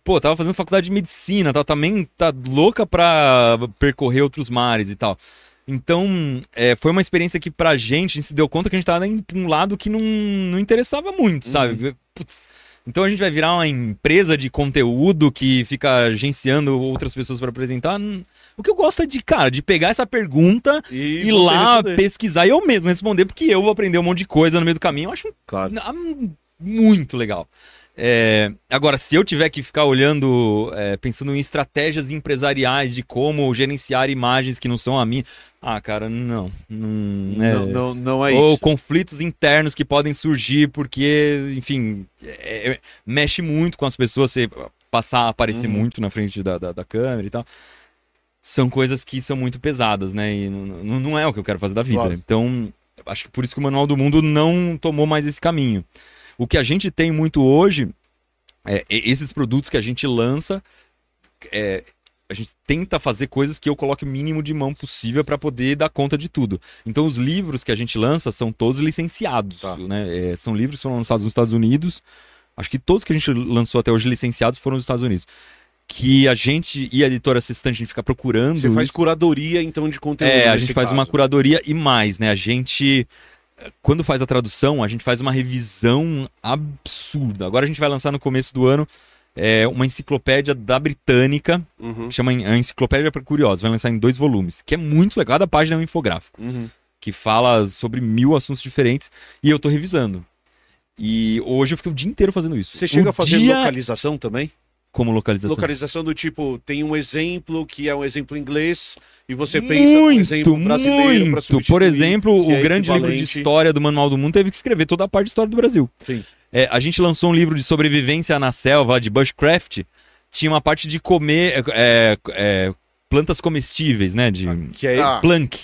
D: pô, tava fazendo faculdade de medicina, tá, também tá louca pra percorrer outros mares e tal. Então, é, foi uma experiência que pra gente, a gente se deu conta que a gente tava pra um lado que não, não interessava muito, sabe? Putz, então a gente vai virar uma empresa de conteúdo que fica agenciando outras pessoas pra apresentar. Hum, O que eu gosto é de, cara, de pegar essa pergunta
A: E
D: ir lá
A: responder.
D: pesquisar e eu mesmo responder, porque eu vou aprender um monte de coisa no meio do caminho. Eu acho
A: Claro.
D: ah, muito legal. É, agora, se eu tiver que ficar olhando, é, pensando em estratégias empresariais de como gerenciar imagens que não são a minha. Ah, cara, não. Não, é,
A: Não, não, não é
D: ou
A: isso.
D: conflitos internos que podem surgir porque, enfim, é- é- mexe muito com as pessoas, você passar a aparecer
A: Uhum.
D: muito na frente da, da, da câmera e tal. São coisas que são muito pesadas, né? E não, não- não é o que eu quero fazer da vida.
A: Claro.
D: Então, acho que por isso que o Manual do Mundo não tomou mais esse caminho. O que a gente tem muito hoje é esses produtos que a gente lança. é, a gente tenta fazer coisas que eu coloque o mínimo de mão possível para poder dar conta de tudo. Então, os livros que a gente lança são todos licenciados.
A: Tá.
D: Né? É, são livros que são lançados nos Estados Unidos. Acho que todos que a gente lançou até hoje licenciados foram nos Estados Unidos. Que a gente e a editora assistente a gente fica procurando.
A: Você faz
D: isso.
A: curadoria, então, de conteúdo.
D: É, a gente faz uma curadoria e mais, né? A gente quando faz a tradução, a gente faz uma revisão absurda. Agora a gente vai lançar no começo do ano é, uma enciclopédia da Britânica,
C: Uhum.
D: que chama a Enciclopédia para Curiosos. Vai lançar em dois volumes, que é muito legal. Cada página é um infográfico,
A: Uhum.
D: que fala sobre mil assuntos diferentes. E eu tô revisando. E hoje eu fiquei o dia inteiro fazendo isso.
A: Você chega
D: O
A: a fazer
D: dia
A: localização também?
D: Como localização.
A: Localização do tipo, tem um exemplo que é um exemplo inglês e você pensa num
D: muito,
A: exemplo brasileiro pra
D: muito. Por exemplo, o
A: é
D: grande livro de história do Manual do Mundo teve que escrever toda a parte de história do Brasil.
A: Sim.
D: É, a gente lançou um livro de sobrevivência na selva, de bushcraft. Tinha uma parte de comer é, é, plantas comestíveis, né? De
A: Que é
C: Ah.
D: plank.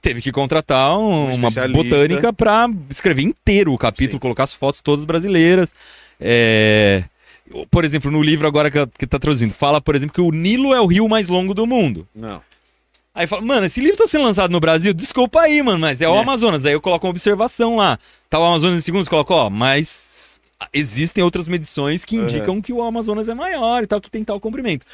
D: Teve que contratar um-
A: Um
D: uma botânica para escrever inteiro o capítulo,
A: Sim.
D: colocar as fotos todas brasileiras. É, Por exemplo, no livro agora que, que tá traduzindo, fala, por exemplo, que o Nilo é o rio mais longo do mundo.
A: Não.
D: Aí fala, mano, esse livro tá sendo lançado no Brasil? Desculpa aí, mano, mas é, o
A: É.
D: Amazonas. Aí eu coloco uma observação lá. Tá o Amazonas em segundos, coloco, ó, mas existem outras medições que
A: Uhum.
D: indicam que o Amazonas é maior e tal, que tem tal comprimento.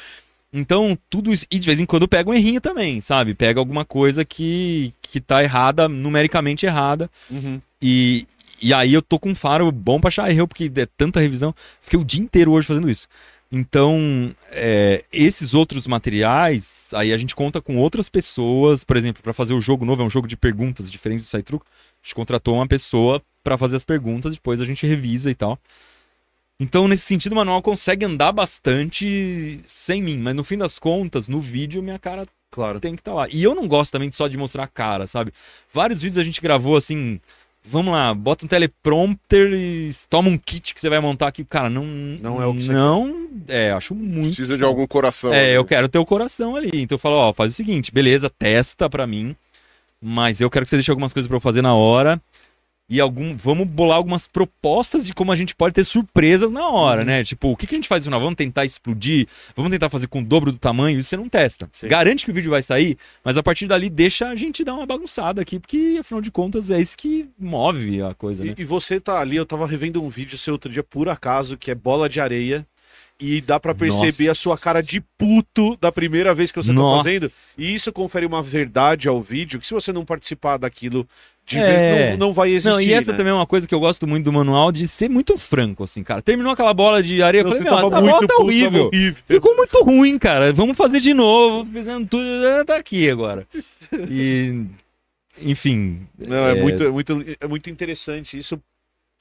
D: Então, tudo isso. E de vez em quando pega um errinho também, sabe? Pega alguma coisa que, que tá errada, numericamente errada.
A: Uhum.
D: E, e aí eu tô com um faro bom pra achar erro, porque é tanta revisão. Fiquei o dia inteiro hoje fazendo isso. Então, é, esses outros materiais, aí a gente conta com outras pessoas, por exemplo, para fazer o jogo novo, é um jogo de perguntas diferente do Saitruco. A gente contratou uma pessoa para fazer as perguntas, depois a gente revisa e tal. Então, nesse sentido, o manual consegue andar bastante sem mim, mas no fim das contas, no vídeo, minha cara
A: Claro.
D: tem que estar lá. E eu não gosto também só de mostrar a cara, sabe? Vários vídeos a gente gravou assim. Vamos lá, bota um teleprompter e toma um kit que você vai montar aqui. Cara, não.
A: Não é o que você
D: Não, é, acho muito.
C: Precisa de algum coração.
D: É,
C: né?
D: eu quero ter o coração ali. Então eu falo, ó, faz o seguinte, beleza, testa pra mim. Mas eu quero que você deixe algumas coisas pra eu fazer na hora. E algum, vamos bolar algumas propostas de como a gente pode ter surpresas na hora,
A: Uhum.
D: né? Tipo, o que, que a gente faz no? Vamos tentar explodir? Vamos tentar fazer com o dobro do tamanho? Isso você não testa.
A: Sim.
D: Garante que o vídeo vai sair, mas a partir dali deixa a gente dar uma bagunçada aqui, porque afinal de contas é isso que move a coisa, né?
A: E, e você tá ali, eu tava revendo um vídeo seu outro dia, por acaso, que é bola de areia. E dá pra perceber
D: Nossa.
A: a sua cara de puto da primeira vez que você
D: Nossa.
A: tá fazendo. E isso confere uma verdade ao vídeo, que se você não participar daquilo, de
D: É.
A: ver- não, não vai existir.
D: Não, e essa
A: né?
D: também é uma coisa que eu gosto muito do manual, de ser muito franco, assim, cara. Terminou aquela bola de areia, eu falei, meu, essa bola tá horrível.
A: horrível.
D: Ficou muito ruim, cara. Vamos fazer de novo. Fizemos tudo, eh, tá aqui agora. E, enfim.
A: Não, é,
D: É.
A: Muito, é, muito, é muito interessante isso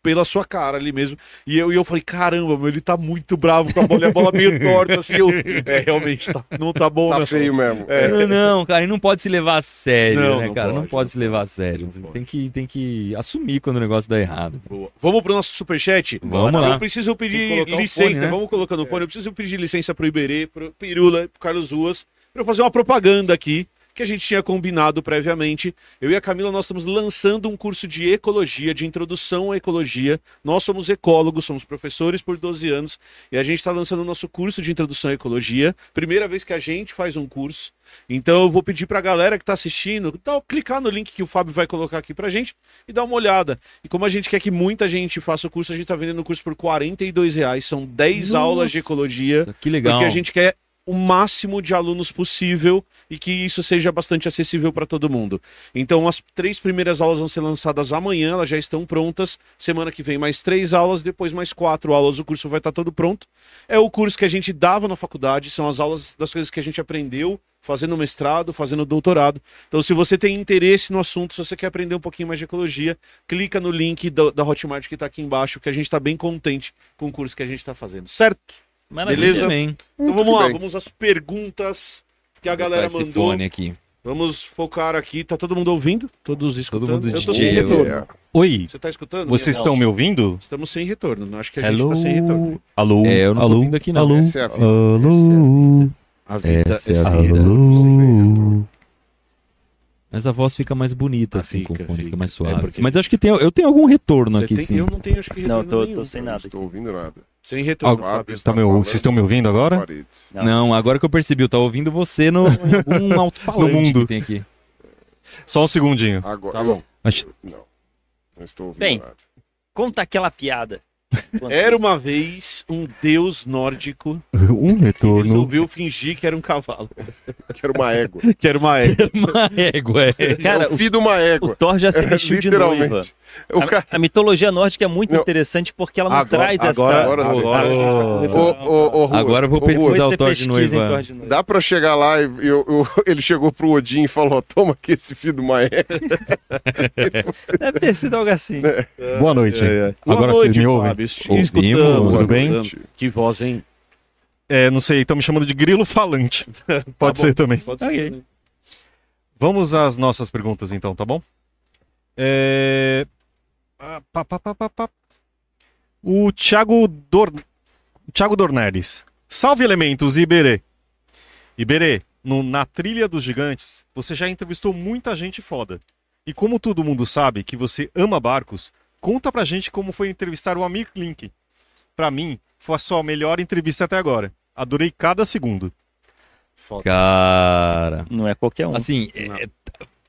A: pela sua cara ali mesmo. E eu, e eu falei, caramba, meu, ele tá muito bravo com a bola, e a bola meio torta, assim. Eu, é, realmente, tá- não tá bom,
C: Tá
A: né?
C: feio mesmo.
A: É.
D: Não, não, cara, e não pode se levar a sério,
A: Não,
D: né,
A: não
D: cara? não
A: pode,
D: pode
A: não
D: se levar a
A: pode,
D: sério.
A: pode.
D: Tem que, tem que assumir quando o negócio dá errado.
A: Boa. Vamos pro nosso superchat?
D: Vamos
A: Eu
D: lá.
A: preciso
D: Tem que
A: pedir licença,
D: fone, né?
A: vamos colocando o fone. Eu preciso pedir licença pro Iberê, pro Pirula, pro Carlos Ruas, pra eu fazer uma propaganda aqui, que a gente tinha combinado previamente. Eu e a Camila, nós estamos lançando um curso de ecologia, de introdução à ecologia. Nós somos ecólogos, somos professores por 12 anos, e a gente está lançando o nosso curso de introdução à ecologia. Primeira vez que a gente faz um curso. Então eu vou pedir pra galera que tá assistindo, tal, clicar no link que o Fábio vai colocar aqui pra gente e dar uma olhada. E como a gente quer que muita gente faça o curso, a gente tá vendendo o curso por 42 reais. São 10 aulas de ecologia.
D: Nossa, Que legal.
A: Porque a gente quer o máximo de alunos possível e que isso seja bastante acessível para todo mundo. Então, as três primeiras aulas vão ser lançadas amanhã, elas já estão prontas. Semana que vem, mais três aulas, depois mais quatro aulas. O curso vai estar todo pronto. É o curso que a gente dava na faculdade, são as aulas das coisas que a gente aprendeu fazendo mestrado, fazendo doutorado. Então, se você tem interesse no assunto, se você quer aprender um pouquinho mais de ecologia, clica no link da, da Hotmart que está aqui embaixo, que a gente está bem contente com o curso que a gente está fazendo. Certo?
B: Maravilha.
A: Beleza?
D: Também.
A: Então vamos lá, vamos às perguntas que a galera
D: Esse
A: mandou.
D: fone aqui.
A: Vamos focar aqui. Tá todo mundo ouvindo? Todos escutando?
D: mundo
A: Eu tô sem retorno.
C: É.
E: Oi,
A: Você tá escutando?
E: vocês estão me ouvindo?
A: Estamos sem retorno. Acho que a gente
E: Hello?
A: tá sem retorno.
E: Alô?
D: É, eu não tô
E: alô?
D: ouvindo aqui, não.
E: Alô?
C: Essa é a vida.
E: Alô?
A: A vida
D: Essa é a
A: assim.
D: vida.
E: Alô?
D: Mas a voz fica mais bonita,
A: Ah,
D: assim, com
A: fica,
D: o fone,
A: fica.
D: fica mais
A: É,
D: suave.
A: porque-
D: Mas acho que tem, eu tenho algum retorno
A: Você
D: aqui,
A: tem-
D: sim.
A: Eu não tenho, acho que
B: Não,
A: retorno
B: tô,
A: nenhum.
B: tô sem
C: Não
B: nada.
C: estou ouvindo nada.
A: Sem retorno,
C: está
E: Tá me ou-
C: falando
E: vocês estão me ouvindo agora?
B: Não.
D: Não, agora que eu percebi, eu tava ouvindo você no algum alto-falante
E: No mundo.
D: que tem aqui.
E: Só um segundinho.
C: Agora,
A: Tá bom.
E: Acho-
C: Não. Não estou ouvindo
B: Bem.
C: nada.
B: Conta aquela piada.
A: Era uma vez um deus nórdico
E: Um
A: que
E: retorno.
A: resolveu fingir que era um cavalo.
C: Que era uma égua.
A: Que era uma égua.
D: Uma égua, é.
B: Cara,
C: é o filho de uma
B: o
C: égua.
B: Thor já se
C: É,
B: vestiu de noiva.
C: literalmente. O
B: A,
C: cara...
B: a mitologia nórdica é muito
C: Não.
B: interessante porque ela não
A: Agora-
B: traz essa.
A: agora-
C: agora-
A: agora-
C: ô, ô, Rua,
D: Agora eu vou pesquisar o Thor de noiva.
B: Thor de noiva.
C: Dá pra chegar lá e eu- eu- ele chegou pro Odin e falou: toma aqui esse filho de uma égua.
B: Deve ter sido algo assim.
E: Boa noite.
A: Boa
E: Agora
A: noite,
E: vocês me ouvem?
A: Fábio.
D: Ouvimos,
A: Escutamos.
E: tudo bem?
A: Que voz, hein?
E: É, não sei, estão me chamando de grilo falante. Pode
A: bom.
E: ser também.
A: Pode
B: Ok.
A: ser. né?
E: Vamos às nossas perguntas então, tá bom? É... ah, pá, pá, pá, pá, pá. O Thiago, Dor... Thiago Dornelles. Salve elementos, Iberê. Iberê, no, na Trilha dos Gigantes, você já entrevistou muita gente foda. E como todo mundo sabe que você ama barcos, conta pra gente como foi entrevistar o Amir Klink. Pra mim, foi a sua melhor entrevista até agora. Adorei cada segundo.
A: Foda.
D: Cara.
B: Não é qualquer um.
D: Assim, é,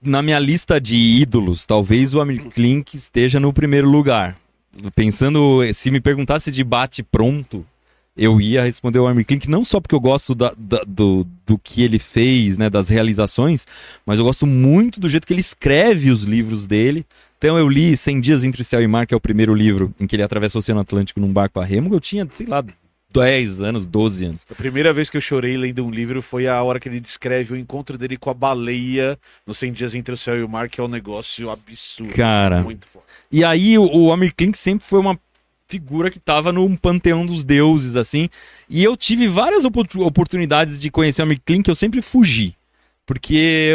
D: na minha lista de ídolos, talvez o Amir Klink esteja no primeiro lugar. Pensando, se me perguntasse de bate pronto, eu ia responder o Amir Klink, não só porque eu gosto da- da- do, do que ele fez, né, das realizações, mas eu gosto muito do jeito que ele escreve os livros dele. Então eu li 100 Dias Entre Céu e Mar, que é o primeiro livro em que ele atravessa o Oceano Atlântico num barco a remo, eu tinha, sei lá, 10 anos, 12 anos.
A: A primeira vez que eu chorei lendo um livro foi a hora que ele descreve o encontro dele com a baleia no 100 Dias Entre o Céu e o Mar, que é um negócio absurdo.
D: Cara.
A: Muito foda.
D: E aí o, o Amir Klink sempre foi uma figura que tava no panteão dos deuses, assim. E eu tive várias opor- oportunidades de conhecer o Amir Klink, eu sempre fugi. Porque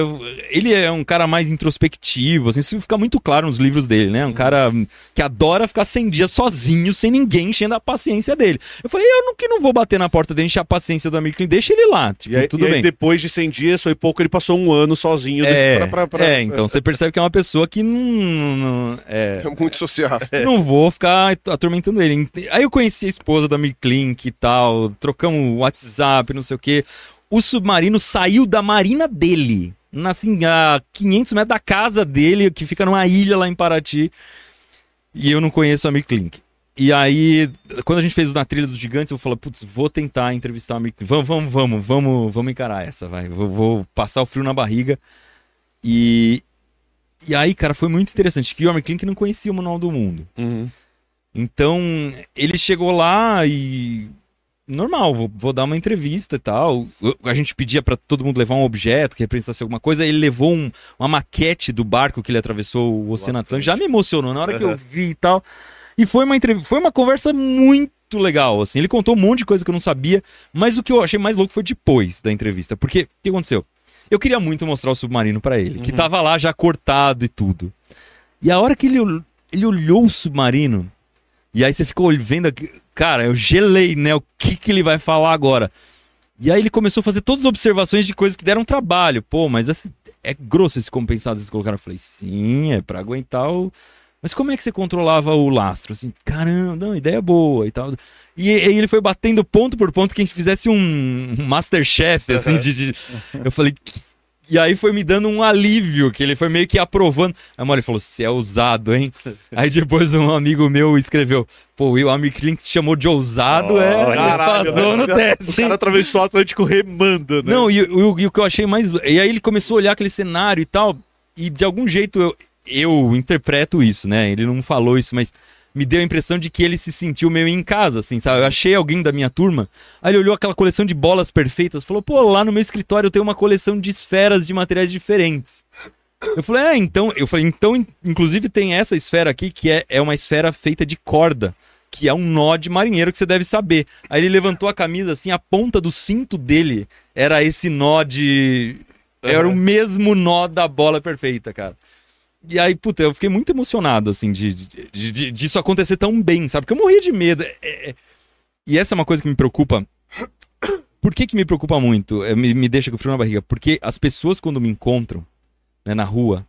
D: ele é um cara mais introspectivo, assim, isso fica muito claro nos livros dele, né? Um cara que adora ficar 100 dias sozinho, sem ninguém enchendo a paciência dele. Eu falei, eu não, que não vou bater na porta dele, encher a paciência do Amir Klink, deixa ele lá, tipo,
A: E aí,
D: tudo
A: e aí,
D: bem.
A: depois de 100 dias, foi pouco, ele passou um ano sozinho.
D: É,
A: pra- pra- pra-
D: é, então você percebe que é uma pessoa que não- não é,
C: É muito sociável.
D: não vou ficar atormentando ele. Aí eu conheci a esposa da Mirklink e tal, trocamos WhatsApp, não sei o quê. O submarino saiu da marina dele, na, assim, a 500 metros da casa dele, que fica numa ilha lá em Paraty. E eu não conheço a Mirklink. E aí, quando a gente fez o Na Trilha dos Gigantes, eu falei, putz, vou tentar entrevistar a Mirklink. Vamos, vamos, vamos, vamos, vamos encarar essa, vai. Vou, vou passar o frio na barriga. E, e aí, cara, foi muito interessante, que o Amir Klink não conhecia o Manual do Mundo.
A: Uhum.
D: Então, ele chegou lá e. Normal, vou, vou dar uma entrevista e tal. A gente pedia pra todo mundo levar um objeto que representasse alguma coisa. Ele levou um- uma maquete do barco que ele atravessou o Oceano Atlântico. Já me emocionou na hora que eu vi e tal. E foi uma, entrev- foi uma conversa muito legal. Assim. Ele contou um monte de coisa que eu não sabia. Mas o que eu achei mais louco foi depois da entrevista. Porque o que aconteceu? Eu queria muito mostrar o submarino pra ele, que
A: Uhum.
D: tava lá já cortado e tudo. E a hora que ele, ele olhou o submarino, e aí você ficou vendo cara, eu gelei, né? O que que ele vai falar agora? E aí ele começou a fazer todas as observações de coisas que deram trabalho. Pô, mas esse, é grosso esse compensado que eles colocaram. Eu falei, sim, é pra aguentar o. Mas como é que você controlava o lastro? Assim, caramba, não, ideia boa e tal. E, aí ele foi batendo ponto por ponto que a gente fizesse um um Masterchef, assim, de, de- Eu falei. "Que-" E aí foi me dando um alívio, que ele foi meio que aprovando. Aí o falou, você é ousado, hein? aí depois um amigo meu escreveu, pô, o Amir Klink te chamou de ousado, é, ele
A: Caralho,
D: passou no teste.
A: O cara atravessou o Atlântico remando, né?
D: Não, e, o- e o que eu achei mais. E aí ele começou a olhar aquele cenário e tal, e de algum jeito eu, eu interpreto isso, né? Ele não falou isso, mas me deu a impressão de que ele se sentiu meio em casa, assim, sabe? Eu achei alguém da minha turma, aí ele olhou aquela coleção de bolas perfeitas, falou, pô, lá no meu escritório eu tenho uma coleção de esferas de materiais diferentes. Eu falei, é, então. Eu falei, então, in- inclusive tem essa esfera aqui que é, é uma esfera feita de corda. Que é um nó de marinheiro que você deve saber. Aí ele levantou a camisa assim, a ponta do cinto dele era esse nó de. Era o mesmo nó da bola perfeita, cara. E aí, puta, eu fiquei muito emocionado, assim, de, de, de- disso acontecer tão bem, sabe? Porque eu morria de medo. É- é- E essa é uma coisa que me preocupa. Por que que me preocupa muito? É, me, me deixa com frio na barriga? Porque as pessoas, quando me encontram né, na rua,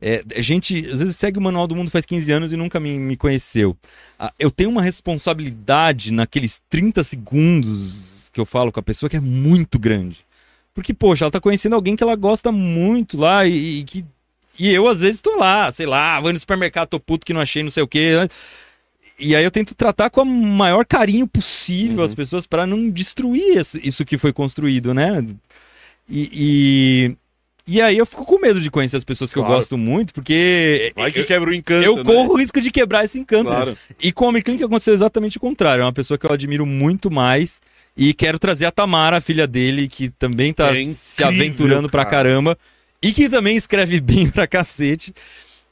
D: é, a gente às vezes segue o Manual do Mundo faz 15 anos e nunca me, me conheceu. Ah, Eu tenho uma responsabilidade naqueles 30 segundos que eu falo com a pessoa que é muito grande. Porque, poxa, ela tá conhecendo alguém que ela gosta muito lá e, e que. E eu, às vezes, tô lá, sei lá, vou no supermercado, tô puto que não achei não sei o quê. e aí eu tento tratar com o maior carinho possível
A: Uhum.
D: as pessoas para não destruir isso que foi construído, né? E, e, e aí eu fico com medo de conhecer as pessoas que eu
A: Claro.
D: gosto muito, porque
A: Vai que
D: eu,
A: quebra o encanto.
D: eu
A: né?
D: corro o risco de quebrar esse encanto.
A: Claro.
D: E com a Omiclink aconteceu exatamente o contrário. É uma pessoa que eu admiro muito mais. E quero trazer a Tamara, a filha dele, que também tá
A: é
D: se
A: incrível,
D: aventurando pra
A: cara.
D: caramba. E que também escreve bem pra cacete.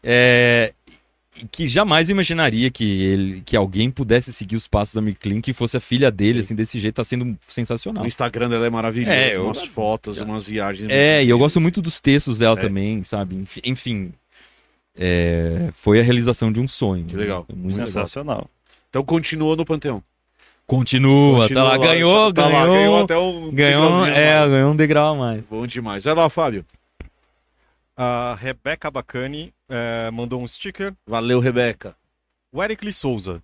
D: É, que jamais imaginaria que, ele, que alguém pudesse seguir os passos da Omiclink e fosse a filha dele, assim, desse jeito. Tá sendo sensacional.
A: O Instagram dela é maravilhoso.
D: É, eu-
A: umas fotos, umas viagens.
D: É, e eu gosto muito dos textos dela
A: É.
D: também, sabe? Enfim, é, foi a realização de um sonho.
A: Que legal.
D: Foi Muito legal.
B: Sensacional.
A: Então continua no Panteão.
D: Continua,
A: Continua
D: tá lá,
A: lá,
D: ganhou,
A: tá lá,
D: ganhou,
A: ganhou até um
D: ganhou, é,
A: mais.
D: ganhou um degrau a mais.
A: Bom demais. Vai lá, Fábio.
E: A Rebeca Bacani eh, mandou um sticker.
A: Valeu, Rebeca.
E: O Eric Souza.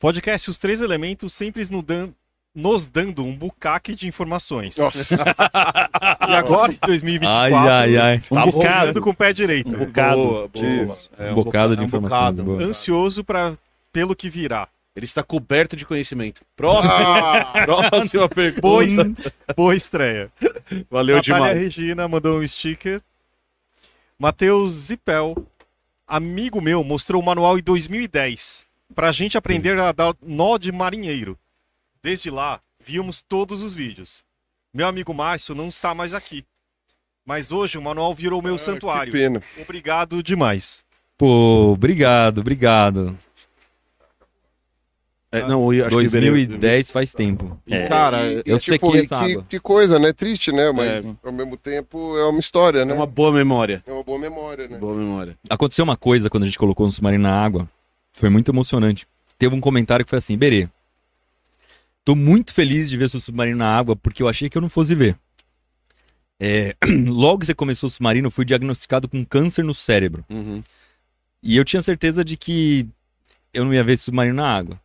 E: Podcast Os Três Elementos sempre nos, dan- nos dando um bucaque de informações.
C: Nossa.
E: E agora, em 2024,
D: Ai, ai, ai.
B: Um
E: tá
B: bocado.
E: voltando com o pé direito.
B: Um bocado.
A: Boa, boa.
C: Isso.
A: É
D: Um bocado de
A: é um
D: informação,
A: bocado.
D: boa.
E: Ansioso pra, pelo que virá.
A: Ele está coberto de conhecimento. Próximo.
C: Ah,
A: Próxima pergunta.
E: Boa, boa estreia.
A: Valeu
E: Natália
A: demais.
E: Regina mandou um sticker. Matheus Zipel, amigo meu, mostrou o manual em 2010 pra gente aprender a dar nó de marinheiro. Desde lá, víamos todos os vídeos. Meu amigo Márcio não está mais aqui. Mas hoje o manual virou meu
C: Ah,
E: santuário.
C: Que pena.
E: Obrigado demais.
D: Pô, obrigado, obrigado.
A: É, não, eu acho que
D: 2010 faz tempo.
A: E, cara,
C: E,
D: eu
C: e,
D: sequei
C: tipo, e
D: essa
C: que, que coisa, né? Triste, né? Mas ao mesmo tempo é uma história,
A: é
C: né?
A: uma boa memória.
C: É uma boa memória, né?
A: Boa memória.
D: Aconteceu uma coisa quando a gente colocou um submarino na água. Foi muito emocionante. Teve um comentário que foi assim: Berê, tô muito feliz de ver seu submarino na água porque eu achei que eu não fosse ver. É, logo que você começou o submarino, eu fui diagnosticado com câncer no cérebro.
A: Uhum.
D: E eu tinha certeza de que eu não ia ver esse submarino na água.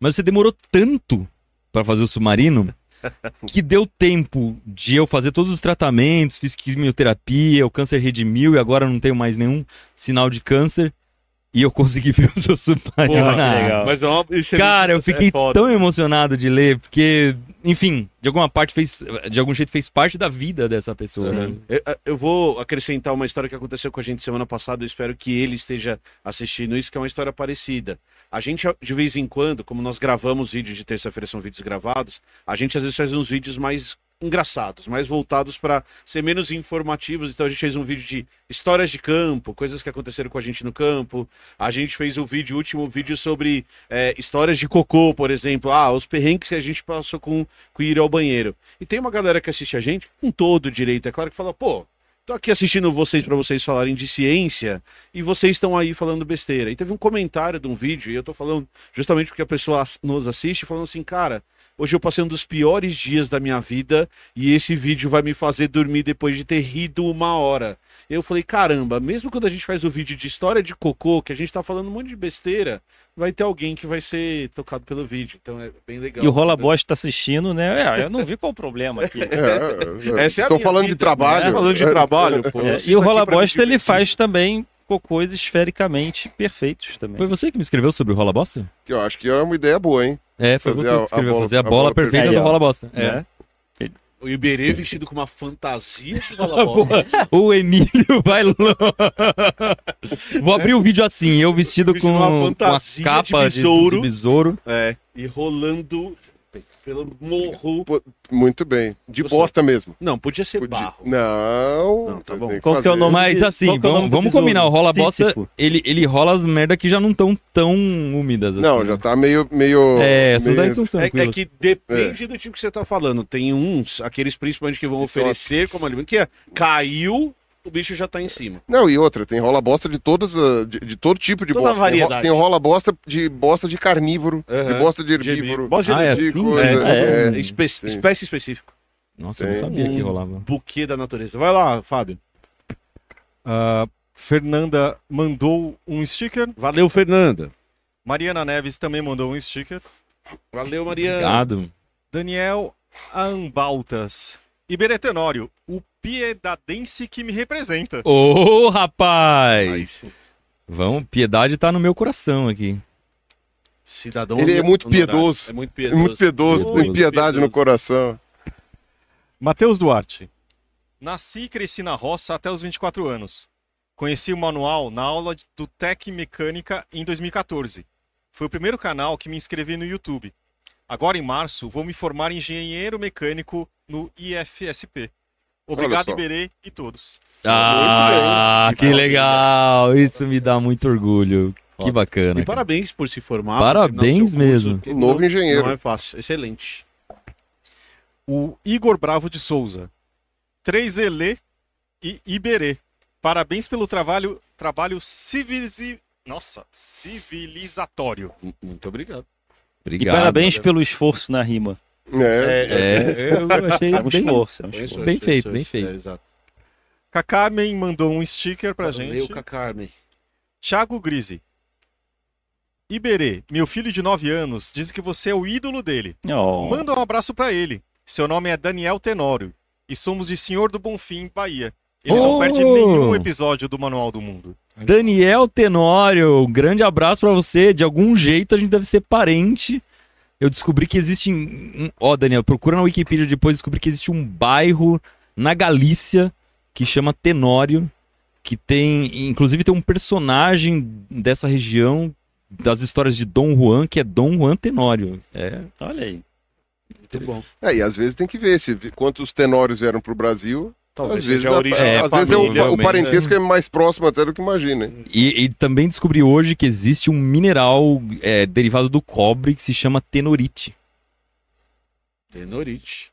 D: Mas você demorou tanto para fazer o submarino que deu tempo de eu fazer todos os tratamentos, fiz quimioterapia, o câncer redimiu e agora não tenho mais nenhum sinal de câncer. E eu consegui ver o seu submarino
A: Porra,
D: na
B: que
D: água.
A: Mas é uma- é
D: Cara, eu fiquei
A: é
D: tão emocionado de ler, porque, enfim, de alguma parte fez, de algum jeito fez parte da vida dessa pessoa. né?
A: Eu, eu vou acrescentar uma história que aconteceu com a gente semana passada. Eu espero que ele esteja assistindo isso, que é uma história parecida. A gente, de vez em quando, como nós gravamos vídeos de terça-feira, são vídeos gravados, a gente às vezes faz uns vídeos mais engraçados, mais voltados para ser menos informativos. Então a gente fez um vídeo de histórias de campo, coisas que aconteceram com a gente no campo. A gente fez o vídeo, o último vídeo sobre é, histórias de cocô, por exemplo. Ah, os perrengues que a gente passou com, com ir ao banheiro. E tem uma galera que assiste a gente com todo direito, é claro que fala, pô, tô aqui assistindo vocês para vocês falarem de ciência e vocês estão aí falando besteira. E teve um comentário de um vídeo, e eu tô falando justamente porque a pessoa nos assiste, falando assim, cara, hoje eu passei um dos piores dias da minha vida e esse vídeo vai me fazer dormir depois de ter rido uma hora. Eu falei, caramba, mesmo quando a gente faz o vídeo de história de cocô, que a gente tá falando um monte de besteira, vai ter alguém que vai ser tocado pelo vídeo. Então é bem legal.
B: E o Rola Boss tá assistindo, né? É, eu não vi qual o problema aqui.
C: É, é,
A: Essa é
C: Estão
A: minha
C: falando
A: vida,
C: de trabalho.
A: né? Falando de
C: É,
A: trabalho, pô.
B: É, e o Rola Bosta ele faz também cocôs esfericamente perfeitos também.
D: Foi você que me escreveu sobre o Rola Bosta?
C: que Eu acho que é uma ideia boa, hein?
D: É, foi
C: Fazer
D: você
C: a-
D: que escreveu,
C: a bola-
D: fazer a
C: a
D: bola,
C: bola
D: perfeita
B: perfeita.
D: do Rola Bosta. É.
B: né?
A: O Iberê vestido com uma fantasia de rola bola.
D: O Emílio vai longe. Vou abrir o vídeo assim, eu vestido
A: Vestido
D: com,
A: uma
D: com a
A: fantasia
D: capa
A: de
D: de,
A: besouro.
D: de besouro.
A: É. E rolando pelo morro.
C: Muito bem. De
A: Gostou?
C: bosta mesmo.
A: Não, podia ser
C: Podia-
A: barro.
C: Não.
A: Não, tá bom.
B: Qual que é o nome?
D: Mas
B: de-
D: assim,
B: é
D: vamos, vamos combinar, o Rola Bosta, ele, ele rola as merda que já não estão tão úmidas assim.
C: Não, já tá meio. meio
D: É, essas
C: meio...
D: daí são
A: É, é que depende do tipo que você tá falando. Tem uns, aqueles principalmente que vão
C: Que
A: oferecer como alimento, que é caiu, o bicho já tá em cima.
C: Não, e outra, tem rola bosta de todas, ah, de, de todo tipo de
A: Toda
C: bosta. Tem
A: variedade.
C: Tem, rola bosta de bosta de carnívoro,
A: Aham.
C: de bosta de
A: De
C: herbívoro.
A: Bosta de
D: Ah, é
C: de
D: assim?
C: coisa.
B: É,
C: é.
A: Espe-
C: sim.
A: espécie específica.
D: Nossa, eu não
C: Tem.
D: sabia que
A: Um
D: rolava.
A: Buquê da natureza. Vai lá, Fábio.
E: A Fernanda mandou um sticker.
A: Valeu, Fernanda.
E: Mariana Neves também mandou um sticker.
A: Valeu, Mariana.
D: Obrigado.
E: Daniel Ambaltas. Iberê Tenório, o piedadense que me representa.
D: Ô,
A: Aí
D: rapaz! Vamos, piedade tá no meu coração aqui.
A: Cidadão
C: Ele é muito piedoso.
A: É muito
C: É
A: piedoso.
C: muito piedoso, tem
D: Piedoso,
C: piedade no
A: piedoso.
C: coração.
E: Matheus Duarte. Nasci e cresci na roça até os 24 anos. Conheci o manual na aula de- do Tec Mecânica em 2014. Foi o primeiro canal que me inscrevi no YouTube. Agora, em março, vou me formar engenheiro mecânico no IFSP. Obrigado. Iberê e todos.
D: Ah,
A: bem.
D: que legal! Isso me dá muito orgulho. Que bacana.
A: E parabéns por se formar.
D: Parabéns mesmo.
A: curso, que
C: Novo
A: não-
C: engenheiro.
A: Não é fácil. Excelente.
E: O Igor Bravo de Souza. 3Elê e Iberê. Parabéns pelo trabalho, trabalho civilizi... Nossa, civilizatório.
A: Muito obrigado.
B: E
D: Obrigado.
B: parabéns pelo esforço na rima.
C: É,
D: É, eu achei
B: É um
D: bem,
B: esforço, é
A: Foi isso,
B: esforço.
D: Bem
A: isso,
D: feito, bem feito.
A: É, exato.
E: Kakarmen mandou um sticker pra
A: Valeu,
E: gente.
A: a Carmen.
E: Thiago Grise. Iberê, meu filho de 9 anos, diz que você é o ídolo dele.
B: Oh.
E: Manda um abraço pra ele. Seu nome é Daniel Tenório e somos de Senhor do Bonfim, Bahia. Ele não
D: Oh!
E: perde nenhum episódio do Manual do Mundo.
D: Daniel Tenório, um grande abraço pra você. De algum jeito a gente deve ser parente. Eu descobri que existe. um- Ó, Daniel, procura na Wikipedia depois descobri que existe um bairro na Galícia que chama Tenório. Que tem. Inclusive tem um personagem dessa região das histórias de Dom Juan, que é Dom Juan Tenório. É.
B: Olha aí.
A: Muito bom.
C: É, e às vezes tem que ver se quantos tenórios vieram pro Brasil.
A: Talvez
C: às vezes,
A: seja a origem
D: É,
C: às vezes é o, o
D: realmente,
C: parentesco é. mais próximo até do que imagina. hein?
D: E, e também descobri hoje que existe um mineral é, derivado do cobre que se chama tenorite.
A: Tenorite.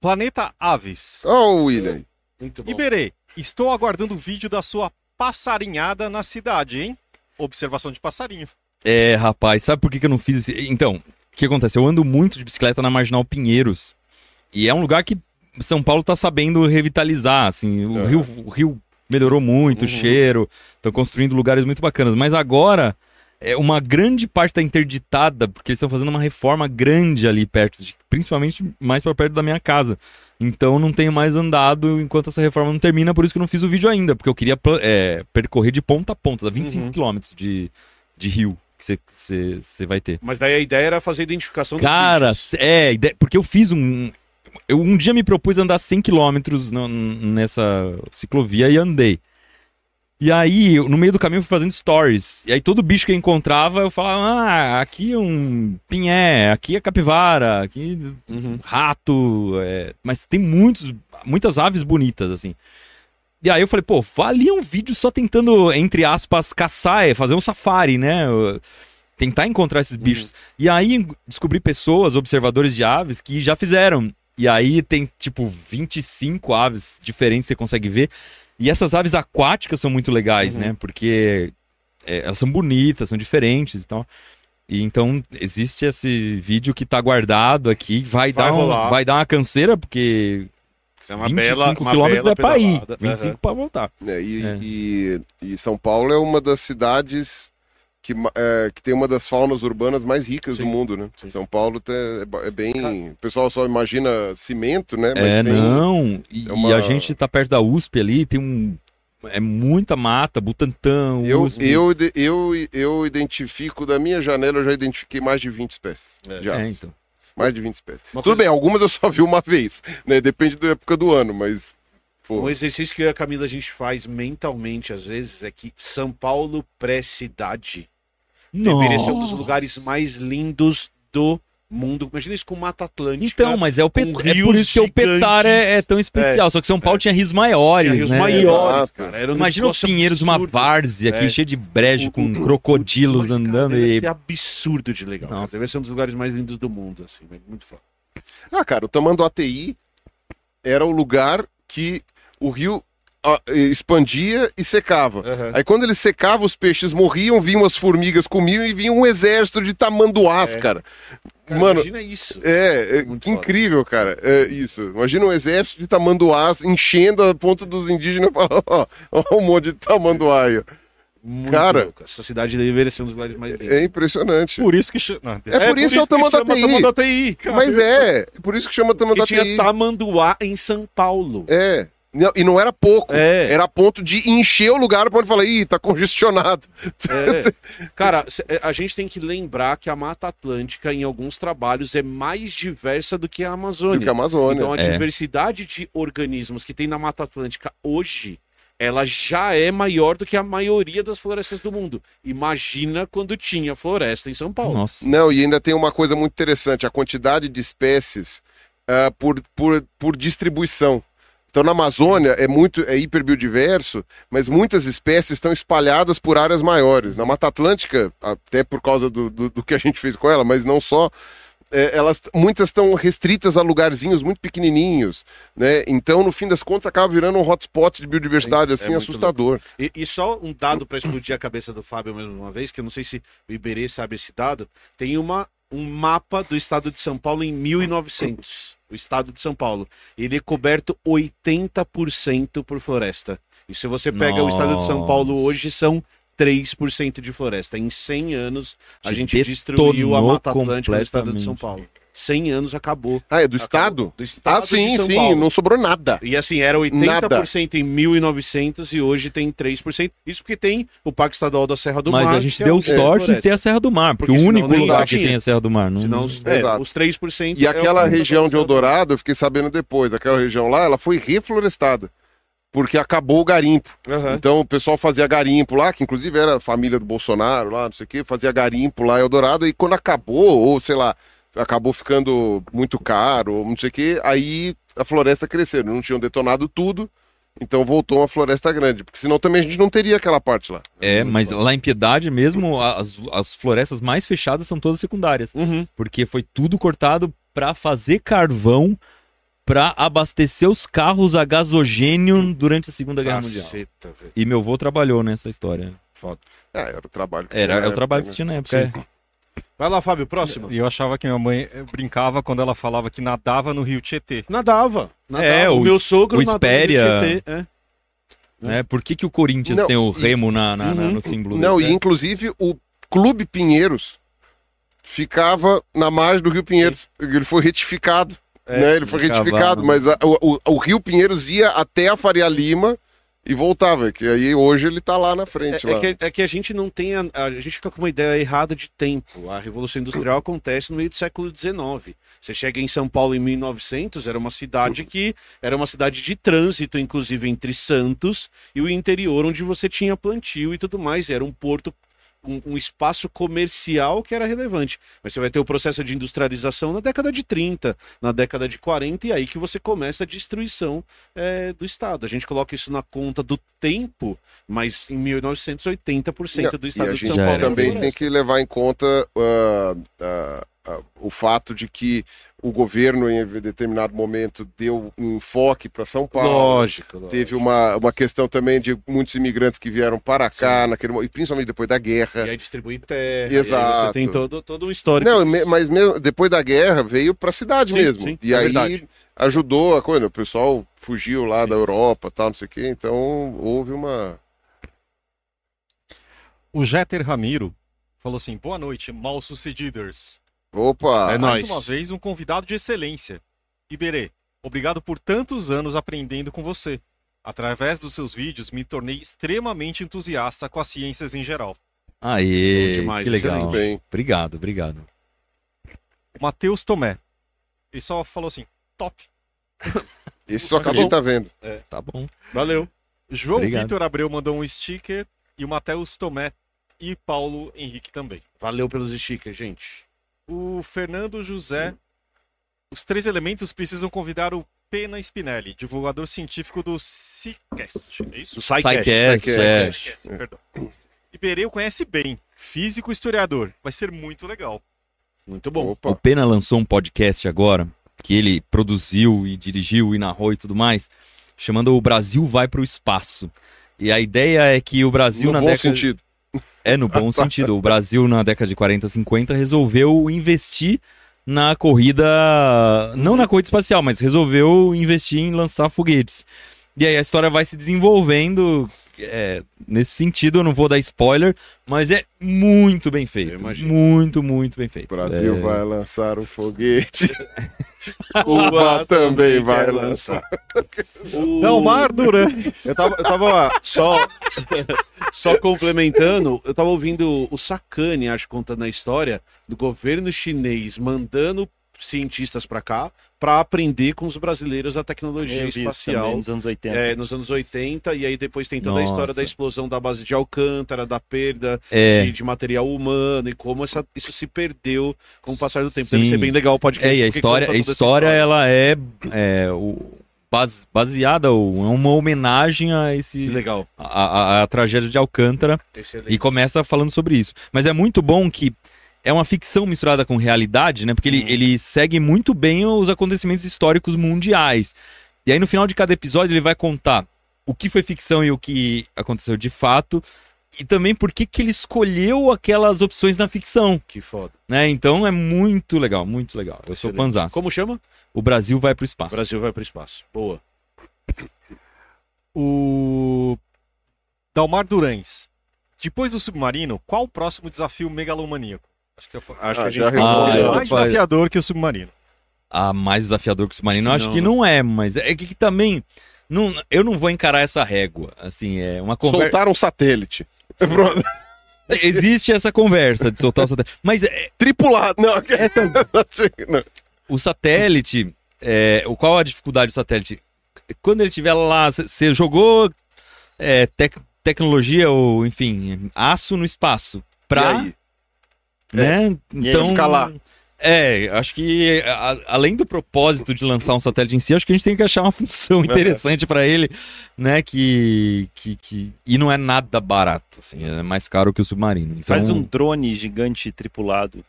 E: Planeta Aves.
C: Ó, o William.
A: Muito bom.
E: Iberê, estou aguardando o vídeo da sua passarinhada na cidade, hein? Observação de passarinho.
D: É, rapaz, sabe por que, que eu não fiz esse. Então, o que acontece? Eu ando muito de bicicleta na Marginal Pinheiros. E é um lugar que São Paulo tá sabendo revitalizar, assim. O,
C: É.
D: rio, o rio melhorou muito, o cheiro. Estão construindo lugares muito bacanas. Mas agora, é uma grande parte tá interditada, porque eles estão fazendo uma reforma grande ali perto, de- principalmente mais para perto da minha casa. Então não tenho mais andado enquanto essa reforma não termina, por isso que eu não fiz o vídeo ainda, porque eu queria é, percorrer de ponta a ponta, dá 25
A: Uhum.
D: quilômetros de, de rio que você vai ter.
A: Mas daí a ideia era fazer a identificação dos
D: Cara,
A: bichos.
D: é, ide- porque eu fiz um. Eu um dia me propus andar 100 quilômetros nessa ciclovia e andei. E aí, no meio do caminho, eu fui fazendo stories. E aí, todo bicho que eu encontrava, eu falava: Ah, aqui é um pinhé, aqui é capivara, aqui
A: Uhum.
D: rato. é, Mas tem muitos, muitas aves bonitas, assim. E aí eu falei, pô, valia um vídeo só tentando, entre aspas, caçar, é, fazer um safari, né? Tentar encontrar esses bichos. E aí descobri pessoas, observadores de aves, que já fizeram. E aí tem, tipo, 25 aves diferentes que você consegue ver. E essas aves aquáticas são muito legais,
A: Uhum.
D: né? Porque é, elas são bonitas, são diferentes e tal. E então existe esse vídeo que tá guardado aqui, vai,
A: Vai
D: dar, um- vai dar uma canseira, porque
A: É uma
D: 25
A: bela, uma
D: quilômetros
A: bela
D: é pra ir,
A: pedalada.
D: 25 pra voltar.
C: É, e,
D: É.
C: E, e São Paulo é uma das cidades que, é, que tem uma das faunas urbanas mais ricas
A: Sim.
C: do mundo, né?
A: Sim.
C: São Paulo tá- é, é bem. O pessoal só imagina cimento, né? Mas
D: é,
C: tem.
D: não. E,
C: é uma-
D: e a gente tá perto da USP ali, tem um. É muita mata, Butantã,
C: Eu,
D: USP.
C: eu, eu, eu identifico, da minha janela, eu já identifiquei mais de 20 espécies.
A: É.
C: de
D: É, então.
C: Mais de 20 espécies.
A: Uma
C: Tudo
A: coisa-
C: bem, algumas eu só vi uma vez, né? Depende da época do ano, mas.
A: Um exercício que eu e a Camila a gente faz mentalmente às vezes é que São Paulo pré-cidade deveria ser um dos lugares mais lindos do mundo. Imagina isso com Mata Atlântica.
D: Então, mas é, o pet... é por isso que o Petar é, é
A: gigantes.
D: tão especial. Só que São Paulo tinha rios maiores,
A: Tinha rios
D: né?
A: maiores, cara. Era um
D: Imagina o
A: negócio
D: Pinheiros, uma
A: absurdo.
D: várzea aqui,
A: É.
D: cheia de brejo,
A: O-
D: com
A: o-
D: crocodilos
A: Cara,
D: andando
A: deve
D: e...
A: ser absurdo de legal. cara.
D: Nossa.
A: Deve ser um dos lugares mais lindos do mundo, assim. velho. Muito foda.
C: Ah, cara, o Tamanduateí era o lugar que o rio expandia e secava. Aí quando ele secava, os peixes morriam, vinham as formigas, comiam e vinha um exército de tamanduás,
A: É.
C: cara.
A: Cara,
C: Mano,
A: imagina isso.
C: é, é que
A: foda.
C: incrível, cara. É isso. Imagina um exército de tamanduás enchendo a ponto dos indígenas falar, ó, ó, um monte de tamanduá aí. ó.
A: Muito
C: Cara.
A: louco. Essa cidade deveria ser um dos lugares mais lindos.
C: É impressionante.
E: Por isso que. cha- Não,
C: É por isso é o Tamanduateí.
A: Tamanduateí.
C: Mas é, por isso que chama Tamanduateí.
A: tinha Tamanduá em São Paulo.
C: É, E não era pouco.
A: É.
C: Era a ponto de encher o lugar pra ele falar, ih, tá congestionado.
A: É. Cara, é, a gente tem que lembrar que a Mata Atlântica, em alguns trabalhos, é mais diversa do que a
C: Do
A: Amazônia.
C: que a Amazônia.
A: Então a
D: É.
A: diversidade de organismos que tem na Mata Atlântica hoje, ela já é maior do que a maioria das florestas do mundo. Imagina quando tinha floresta em São Paulo.
D: Nossa.
C: Não, e ainda tem uma coisa muito interessante, a quantidade de espécies ah, por, por, por distribuição. Então na Amazônia é muito é hiperbiodiverso, mas muitas espécies estão espalhadas por áreas maiores. Na Mata Atlântica, até por causa do, do, do que a gente fez com ela, mas não só, é, elas muitas estão restritas a lugarzinhos muito pequenininhos, né? Então no fim das contas acaba virando um hotspot de biodiversidade
A: É- é
C: assim
A: muito
C: assustador.
A: E, e só um dado para explodir a cabeça do Fábio mais uma vez, que eu não sei se o Iberê sabe esse dado, tem uma, um mapa do estado de São Paulo em 1900. O estado de São Paulo. Ele é coberto 80% por floresta. E se você pega o estado de São
D: Nossa.
A: Paulo hoje, são 3% de floresta. Em 100 anos, a
D: Te
A: gente destruiu a Mata Atlântica do estado de São. Paulo. 100 anos acabou.
C: Ah, é do
A: Acabou.
C: estado?
A: Do estado
C: Ah, sim,
A: de São
C: sim,
A: Paulo.
C: não sobrou nada.
A: E assim, era 80% em 1900 e hoje tem 3%. Isso porque tem o Parque Estadual da Serra do
D: Mas
A: Mar.
D: a gente
A: é
D: deu
A: um-
D: sorte de ter a Serra do Mar, porque,
A: Porque
D: o único lugar que
A: tinha.
D: tem a Serra do Mar. Não...
A: Senão os, é,
C: Exato.
A: os 3%.
C: E
A: é
C: aquela região de Eldorado, eu fiquei sabendo depois, aquela região lá, ela foi reflorestada. Porque acabou o garimpo.
A: Aham.
C: Então o pessoal fazia garimpo lá, que inclusive era a família do Bolsonaro lá, não sei o quê, fazia garimpo lá em Eldorado, e quando acabou, ou sei lá, acabou ficando muito caro, não sei o quê, aí a floresta cresceu. Não tinham detonado tudo, então voltou uma floresta grande. Porque senão também a gente não teria aquela parte lá.
D: É, mas lá em Piedade mesmo, as, as florestas mais fechadas são todas secundárias.
A: Uhum.
D: Porque foi tudo cortado pra fazer carvão pra abastecer os carros a gasogênio durante a Segunda Guerra Mundial.
A: Caceta, velho.
D: E meu avô trabalhou nessa história.
A: Foda.
C: É, era o trabalho. que
D: Era
C: tinha
D: é o trabalho
C: época,
D: que
C: né?
D: tinha na época. É.
A: Vai lá, Fábio, próximo.
E: E eu achava que minha mãe brincava quando ela falava que nadava no rio Tietê.
A: Nadava. nadava.
D: É,
A: o
D: o
A: meu sogro
D: o
A: nadava no
D: Espéria-
A: Tietê, é.
D: Né? Por que, que o Corinthians
C: Não,
D: tem o
C: e-
D: remo na, na- na-
A: Uhum.
D: no símbolo
C: Não,
D: dele?
C: e inclusive o Clube Pinheiros ficava na margem do Rio Pinheiros. Ele foi retificado. né? Ele foi retificado, mas a- o, o- o Rio Pinheiros ia até a Faria Lima e voltava. Que aí hoje ele tá lá na frente.
A: É, é
C: lá.
A: que, é que a gente não tem. A, a gente fica com uma ideia errada de tempo. A Revolução Industrial acontece no meio do século XIX. Você chega em São Paulo em 1900, era uma cidade que era uma cidade de trânsito, inclusive entre Santos e o interior, onde você tinha plantio e tudo mais. Era um porto. Um, um espaço comercial que era relevante. Mas você vai ter o processo de industrialização na década de 30, na década de 40, e aí que você começa a destruição é, do Estado. A gente coloca isso na conta do tempo, mas em 1980% do
C: e
A: Estado
C: a
A: de São Paulo. é
C: também tem que levar em conta ah, ah, ah, o fato de que o governo, em determinado momento, deu um enfoque para São Paulo.
A: Lógico, lógico.
C: Teve uma, uma questão também de muitos imigrantes que vieram para cá, naquele, mo- e principalmente depois da guerra.
A: E aí distribui terra. aí
C: Exato.
A: você tem todo, todo um histórico.
C: Não, me- mas mesmo, depois da guerra veio para a cidade
A: Sim,
C: mesmo.
A: sim,
C: e
A: é
C: aí
A: verdade.
C: ajudou a coisa. O pessoal fugiu lá da Europa, tal, não sei o quê. Então houve uma.
E: O Jeter Ramiro falou assim: boa noite, mal sucedidos.
C: Opa!
A: É
E: Mais
A: nóis.
E: uma vez, um convidado de excelência. Iberê, obrigado por tantos anos aprendendo com você. Através dos seus vídeos, me tornei extremamente entusiasta com as ciências em geral.
D: Aê,
A: demais,
D: que legal.
C: Muito bem.
D: Obrigado, obrigado.
E: Matheus Tomé. Ele só falou assim: top.
C: Esse só que
A: Tá
C: a gente
A: bom.
C: tá vendo.
D: Tá bom.
A: Valeu.
E: João
D: Obrigado.
E: Vitor Abreu mandou um sticker e o Matheus Tomé e Paulo Henrique também.
A: Valeu pelos stickers, gente.
E: O Fernando José. Os três elementos precisam convidar o Pena Spinelli, divulgador científico do Cicast. É isso?
A: Do
D: Psycast. é.
E: Perdão. Iberê o conhece bem, físico historiador. Vai ser muito legal.
A: Muito bom.
D: O
C: Opa.
D: Pena lançou um podcast agora, que ele produziu e dirigiu e narrou e tudo mais, chamando O Brasil Vai para o Espaço. E a ideia é que o Brasil
C: No
D: na
C: bom
D: década...
C: sentido.
D: É, no bom sentido. O Brasil, na década de 40, 50, resolveu investir na corrida. Não na corrida espacial, mas resolveu investir em lançar foguetes. E aí a história vai se desenvolvendo. É, nesse sentido, eu não vou dar spoiler, mas é muito bem feito. Muito, muito bem feito.
C: O Brasil
D: É,
C: vai lançar um foguete. Cuba também vai lançar.
A: O...
E: Delmar Duran.
A: Eu tava, eu tava só, só complementando, eu tava ouvindo o Sakane, acho, contando a história do governo chinês mandando cientistas pra cá pra aprender com os brasileiros a tecnologia
B: também
A: espacial.
B: nos anos 80.
A: É, nos anos 80, e aí depois tem toda a história
D: Nossa.
A: da explosão da base de Alcântara, da perda
D: É.
A: de, de material humano e como essa- isso se perdeu com o passar do tempo.
D: Sim.
A: Deve ser bem legal o podcast.
D: É, e a história, a
A: essa
D: história ela é, é o, base- baseada, ou é uma homenagem a
A: Que
D: esse
A: legal.
D: a, a- a tragédia de Alcântara
A: Excelente.
D: e começa falando sobre isso. Mas é muito bom que é uma ficção misturada com realidade, né? Porque ele, ele segue muito bem os acontecimentos históricos mundiais. E aí no final de cada episódio ele vai contar o que foi ficção e o que aconteceu de fato. E também por que, que ele escolheu aquelas opções na ficção,
A: Que foda.
D: né? Então é muito legal, muito legal. Eu sou
A: Excelente.
D: fãzaço.
A: Como chama?
D: O Brasil vai pro espaço.
A: O Brasil vai pro espaço. Boa.
E: O Dalmar Durães. Depois do submarino, qual o próximo desafio megalomaníaco? Acho que falou.
A: Acho
C: Ah,
A: que a gente
C: já.
D: Ah, eu-
E: mais desafiador que o submarino.
D: a mais desafiador que o submarino. Eu
A: Acho
D: acho
A: que
D: que
A: não,
D: não, é, mas é que, que também. Não, eu não vou encarar essa régua. Assim, é uma conversa.
C: Soltaram um satélite.
D: Existe essa conversa de soltar o satélite. Mas é,
C: Tripulado. Não,
D: essa,
C: não.
D: o satélite. É, o, qual a dificuldade do satélite? Quando ele estiver lá, você jogou é, tec- tecnologia ou, enfim, aço no espaço.
C: E
D: Pra.
C: Aí?
D: Né? Então.
C: Ficar lá.
D: É, acho que a- além do propósito de lançar um satélite em si, acho que a gente tem que achar uma função interessante pra ele, né? Que, que, que e não é nada barato, assim, é mais caro que o submarino. Então,
B: Faz um drone gigante tripulado.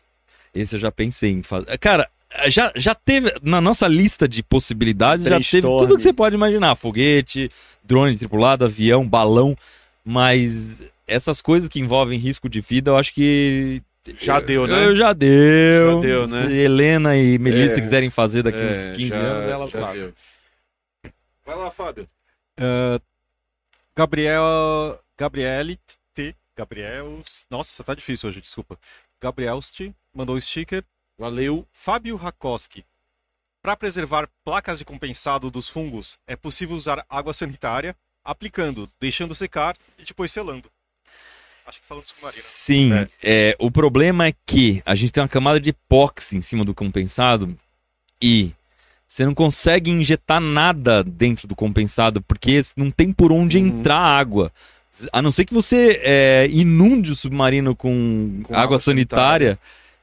D: esse eu já pensei em fazer. Cara, já, já teve na nossa lista de possibilidades já teve tudo que você pode imaginar: foguete, drone tripulado, avião, balão, mas essas coisas que envolvem risco de vida, eu acho que
A: Já deu, né?
D: Eu já deu.
A: Já deu, né?
D: Se Helena e Melissa
C: É.
D: quiserem fazer daqui
A: É,
D: uns 15
A: já-
D: anos, elas fazem.
A: deu. Vai lá, Fábio.
E: Ah, Gabriel. Gabriele T. Gabriel. Nossa, tá difícil hoje, desculpa. Gabrielsti mandou um sticker.
A: Valeu.
E: Fábio Rakoski. Para preservar placas de compensado dos fungos, é possível usar água sanitária, aplicando, deixando secar e depois selando. Acho que falou do submarino.
D: Sim, é, o problema é que a gente tem uma camada de epóxi em cima do compensado e você não consegue injetar nada dentro do compensado porque não tem por onde
A: Uhum.
D: entrar água. A não ser que você é, inunde o submarino com,
A: Com
D: água,
A: água
D: sanitária.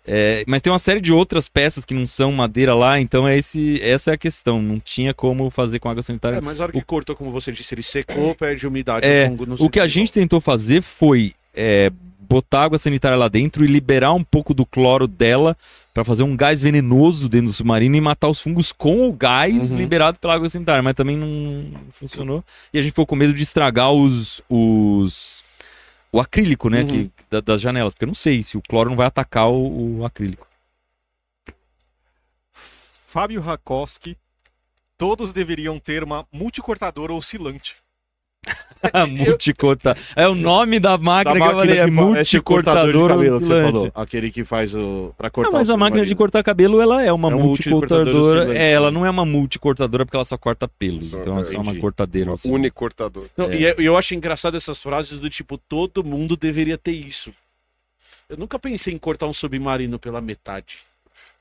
D: é, mas tem uma série de outras peças que não são madeira lá, então é esse, essa é a questão. Não tinha como fazer com água sanitária.
A: É, mas na hora que cortou, como você disse, ele secou, perde umidade.
D: É,
A: o
D: O que a gente tentou fazer foi é, botar água sanitária lá dentro e liberar um pouco do cloro dela para fazer um gás venenoso dentro do submarino e matar os fungos com o gás
A: Uhum.
D: liberado pela água sanitária, mas também não funcionou. E a gente ficou com medo de estragar os, os o acrílico, né,
A: Uhum.
D: que, da- das janelas, porque eu não sei se o cloro não vai atacar o, o acrílico.
E: Fábio Rakoski. Todos deveriam ter uma multicortadora oscilante.
D: multicorta. É o nome da máquina,
A: Da
D: que eu falei, é
A: de
D: multicortador
A: cabelo que você falou. Aquele que faz o. Pra
D: Não,
A: cortar
D: mas
A: o
D: a máquina de cortar cabelo, ela é uma
A: É um multicortador
D: multicortadora. É, ela não é uma multicortadora porque ela só corta pelos.
C: Só-
D: então é só uma cortadeira. assim.
C: Unicortador.
A: Não, E é- e eu acho engraçado essas frases do tipo, todo mundo deveria ter isso. Eu nunca pensei em cortar um submarino pela metade.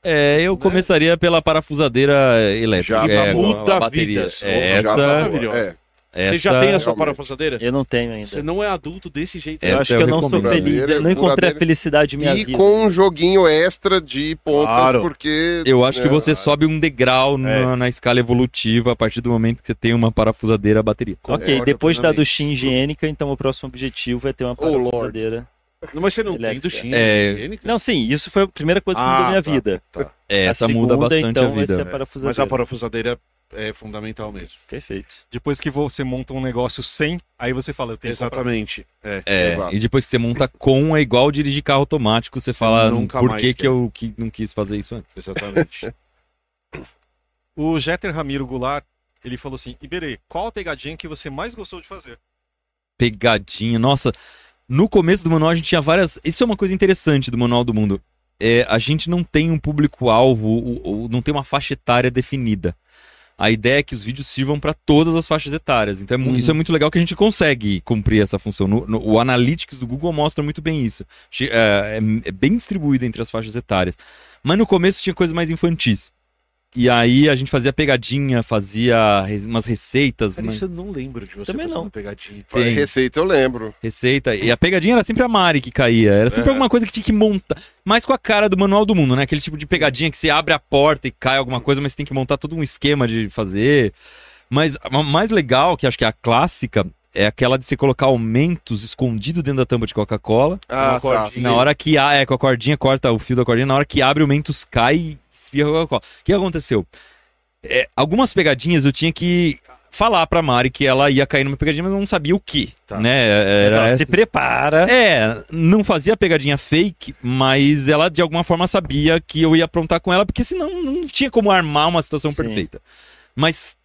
D: É, eu
A: Né?
D: começaria pela parafusadeira elétrica.
C: Já
D: é, com a
A: Muda
D: bateria.
A: vidas.
D: É,
C: Já
D: essa,
C: tá. É.
D: essa,
A: Você já tem a sua parafusadeira?
B: Eu não tenho ainda.
A: Você não é adulto desse jeito.
D: Essa
B: eu acho
D: eu
B: que eu não sou
D: recomendo.
B: feliz. Eu não encontrei a felicidade minha
C: E
B: vida.
C: com um joguinho extra de pontas,
A: Claro.
C: porque.
D: Eu acho que
C: é,
D: você sobe um degrau
A: É.
D: na, na escala evolutiva a partir do momento que você tem uma parafusadeira a bateria.
B: Ok, depois da
A: plenamente.
B: duchinha higiênica, então o próximo objetivo é ter uma
C: Oh, Lord.
B: parafusadeira.
A: Não, mas você não tem
B: Elétrica.
A: duchinha
D: É.
A: higiênica?
B: Não, sim, isso foi a primeira coisa que
A: Ah,
B: mudou a minha
A: tá,
B: vida.
A: tá.
D: É, essa
B: a
D: muda
B: segunda,
D: bastante
B: então,
D: a
B: vai
D: vida.
B: ser a
A: Mas a parafusadeira é fundamental mesmo.
B: Perfeito.
E: Depois que você monta um negócio sem, aí você fala, eu tenho.
A: Exatamente. É.
D: É,
C: Exato.
D: e depois que você monta com, é igual dirigir carro automático, você, fala
A: nunca
D: por que, que eu que não quis fazer isso antes.
A: Exatamente.
E: O Jeter Ramiro Goulart, ele falou assim, Iberê, qual a pegadinha que você mais gostou de fazer?
D: Pegadinha, nossa. No começo do manual a gente tinha várias. Isso é uma coisa interessante do Manual do Mundo. é, a gente não tem um público-alvo, ou- ou não tem uma faixa etária definida. A ideia é que os vídeos sirvam para todas as faixas etárias. Então é
A: Uhum.
D: isso é muito legal que a gente consegue cumprir essa função. No- no- o Analytics do Google mostra muito bem isso. É, é- é bem distribuído entre as faixas etárias. Mas no começo tinha coisas mais infantis. E aí a gente fazia pegadinha, fazia umas receitas.
A: Cara,
D: mas-
A: isso eu não lembro de você
B: Também
A: fazendo
B: não.
A: pegadinha.
D: Tem.
C: Receita eu lembro.
D: Receita. E a pegadinha era sempre a Mari que caía. Era sempre
C: É.
D: alguma coisa que tinha que montar. Mais com a cara do manual do mundo, né? Aquele tipo de pegadinha que você abre a porta e cai alguma coisa, mas você tem que montar todo um esquema de fazer. Mas a mais legal, que acho que é a clássica, é aquela de você colocar aumentos escondido dentro da tampa de Coca-Cola.
C: Ah, tá. sim.
D: Na hora que a, é, com a cordinha, corta o fio da cordinha, na hora que abre o Mentos cai espirra Coca-Cola. O que aconteceu? É, algumas pegadinhas eu tinha que falar pra Mari que ela ia cair numa pegadinha, mas eu não sabia o que.
A: Tá.
D: Né?
B: Mas
D: Era
B: ela
D: essa-
B: se prepara.
D: É, não fazia pegadinha fake, mas ela de alguma forma sabia que eu ia aprontar com ela, porque senão não tinha como armar uma situação
B: Sim.
D: perfeita. Mas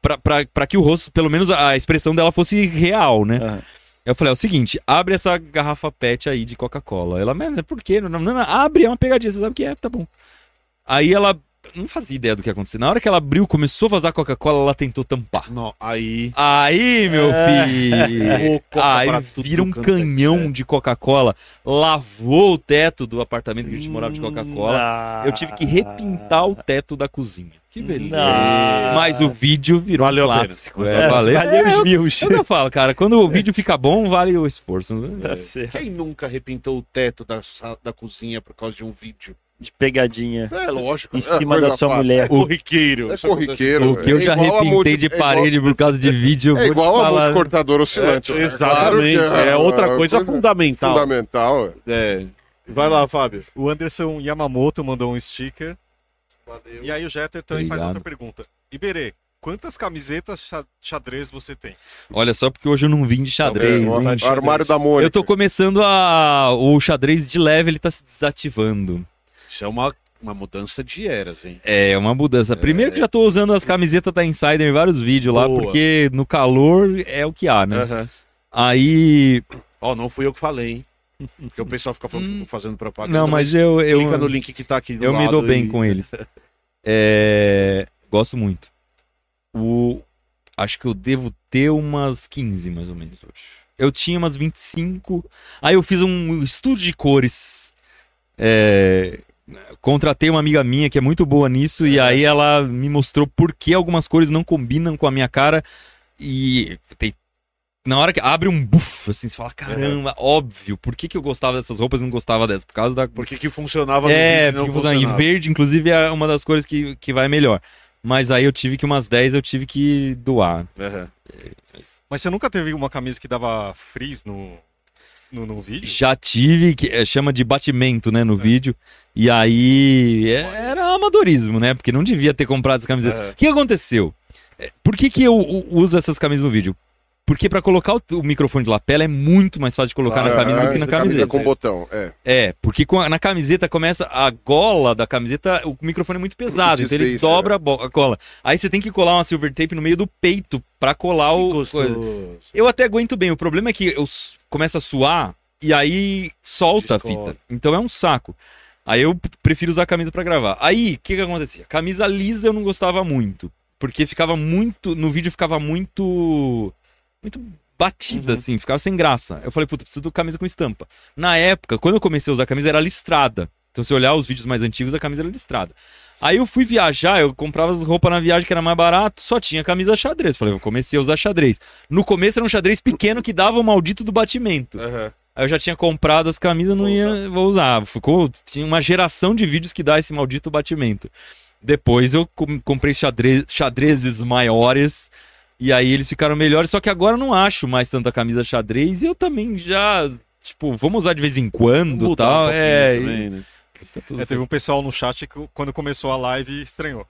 D: pra, pra, pra que o rosto, pelo menos a expressão dela fosse real, né?
B: Aham.
D: Eu falei, é o seguinte, abre essa garrafa pet aí de Coca-Cola. Ela, mas por quê? Não, não, não, abre, é uma pegadinha, você sabe o que é, tá bom. Aí ela não fazia ideia do que ia acontecer. Na hora que ela abriu, começou a vazar Coca-Cola, ela tentou tampar.
A: Não, aí.
D: Aí, meu
B: É.
D: filho! Aí vira um
A: é
D: canhão
A: canto.
D: de Coca-Cola, lavou o teto do apartamento que a gente morava de Coca-Cola.
B: Ah.
D: Eu tive que repintar o teto da cozinha. Que beleza.
B: Não.
D: Mas o vídeo virou
A: Valeu a
D: um
A: pena.
D: clássico.
A: É,
D: É, valeu.
B: Valeu
D: É,
B: os views.
D: eu, eu falo, cara, quando o vídeo fica bom, vale o esforço.
B: Tá certo.
A: Quem nunca arrepentou o teto da, da cozinha por causa de um vídeo?
B: De pegadinha.
C: É lógico.
B: Em
C: é
B: cima
C: coisa
B: da sua
C: fácil.
B: mulher.
A: corriqueiro.
C: É
A: acontece
C: corriqueiro.
D: O que eu
C: É
D: já
C: multi-
D: de
C: é igual-
D: parede por causa de vídeo. eu
C: É
D: vou te
C: igual a
D: falar.
C: multicortador oscilante.
A: É,
C: né?
A: exatamente.
C: Claro que
A: é outra coisa, fundamental.
C: Fundamental.
A: É. Vai lá, Fábio.
E: O Anderson Yamamoto mandou um sticker. E aí o Jeter também faz
D: Obrigado.
E: outra pergunta. Iberê, quantas camisetas xa- xadrez você tem?
D: Olha, só porque hoje eu não vim de xadrez.
C: É,
D: hein?
C: o armário da Mônica.
D: Eu tô começando a. O xadrez de leve, ele tá se desativando.
A: Isso é uma, uma mudança de eras, hein?
D: É, uma mudança. Primeiro que já tô usando as camisetas da Insider em vários vídeos lá,
A: Boa.
D: porque no calor é o que há, né?
A: Aham.
D: Aí.
A: Ó, não fui eu que falei, hein? Porque o pessoal fica
D: Hum.
A: fazendo propaganda.
D: Não, mas eu. eu
A: Clica no link que tá aqui do
D: Eu me dou bem
A: e-
D: com eles. É, gosto muito. O, acho que eu devo ter umas 15, mais ou menos, hoje. Eu tinha umas 25. Aí eu fiz um estudo de cores. É, contratei uma amiga minha que é muito boa nisso. E aí ela me mostrou por que algumas cores não combinam com a minha cara. E tem- na hora que abre um buff, assim, você fala: caramba, óbvio, por que, que eu gostava dessas roupas e não gostava dessas? Por causa da
A: Por que que funcionava no
D: é,
A: vídeo e não
D: porque funciona. E
A: funcionava?
D: verde, inclusive, é uma das cores que, que vai melhor. Mas aí eu tive que umas 10 eu tive que doar.
A: Aham.
E: Mas você nunca teve uma camisa que dava frizz no, no, no vídeo?
D: Já tive, que é, chama de batimento, né, no vídeo. E aí é- era amadorismo, né? Porque não devia ter comprado essa camiseta.
A: Aham.
D: O que aconteceu? É, Por que, que eu uso essas camisas no vídeo? Porque pra colocar o, o microfone de lapela é muito mais fácil de colocar na
C: Ah,
D: camisa do que na
C: camisa
D: camiseta.
C: com botão, é.
D: É, porque com a- na camiseta começa a gola da camiseta, o microfone é muito pesado, então ele dobra a, bo- a cola. Aí você tem que colar uma silver tape no meio do peito pra colar
A: Que
D: o. Eu até aguento bem, o problema é que eu começo a suar e aí solta
A: Descola.
D: a fita. Então é um saco. Aí eu prefiro usar a camisa pra gravar. Aí, o que que acontecia? Camisa lisa eu não gostava muito, porque ficava muito, no vídeo ficava muito muito batida
A: Uhum.
D: assim, ficava sem graça. Eu falei, puta, preciso de camisa com estampa. Na época, quando eu comecei a usar a camisa era listrada. Então se olhar os vídeos mais antigos, a camisa era listrada. Aí eu fui viajar, eu comprava as roupas na viagem que era mais barato, só tinha camisa xadrez. Falei, eu comecei a usar xadrez. No começo era um xadrez pequeno que dava o maldito do batimento.
A: Aham.
D: Aí eu já tinha comprado as camisas, não
A: Vou
D: ia, vou usar. Ficou, tinha uma geração de vídeos que dá esse maldito batimento. Depois eu com- comprei xadrez, xadrezes maiores e aí eles ficaram melhores, só que agora eu não acho mais tanta camisa xadrez e eu também já, tipo, vamos usar de vez em quando,
A: Mudar um
D: tal,
A: pouquinho
D: é,
A: também, né?
D: e tá tudo
E: É, teve um pessoal no chat que quando começou a live estranhou.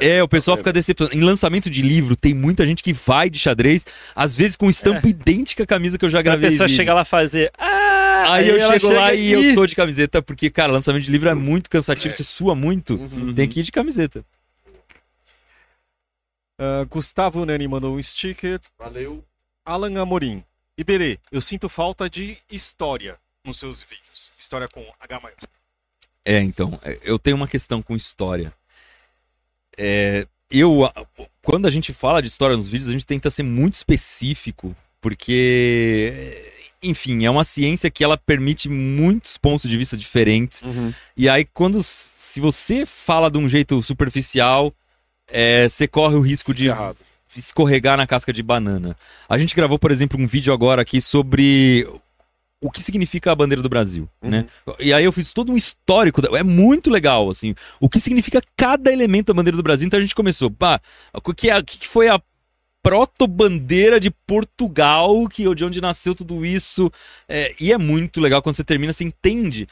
D: É, o pessoal fica decepcionado. Em lançamento de livro, tem muita gente que vai de xadrez, às vezes com estampa idêntica à camisa que eu já
B: A
D: gravei.
B: pessoa
D: vídeo.
B: chega lá fazer. Ah!
D: Aí eu
B: ela
D: chego lá
B: chega
D: e eu tô de camiseta, porque, cara, lançamento de livro é muito cansativo, você sua muito,
A: Uhum.
D: tem que ir de camiseta.
E: Ah, Gustavo Nani mandou um sticker.
A: Valeu.
E: Alan Amorim. Iberê, eu sinto falta de história nos seus vídeos. História com H maior.
D: É, então, é, eu tenho uma questão com história. É, eu, a- quando a gente fala de história nos vídeos, a gente tenta ser muito específico, porque, enfim, é uma ciência que ela permite muitos pontos de vista diferentes. E aí, quando, se você fala de um jeito superficial, é, você corre o risco de
A: Errado.
D: escorregar na casca de banana. A gente gravou, por exemplo, um vídeo agora aqui sobre o que significa a bandeira do Brasil, né? E aí eu fiz todo um histórico, é muito legal, assim, o que significa cada elemento da bandeira do Brasil. Então a gente começou, pá, o que, é, o que foi a proto-bandeira de Portugal, que, de onde nasceu tudo isso, é, e é muito legal quando você termina, você entende.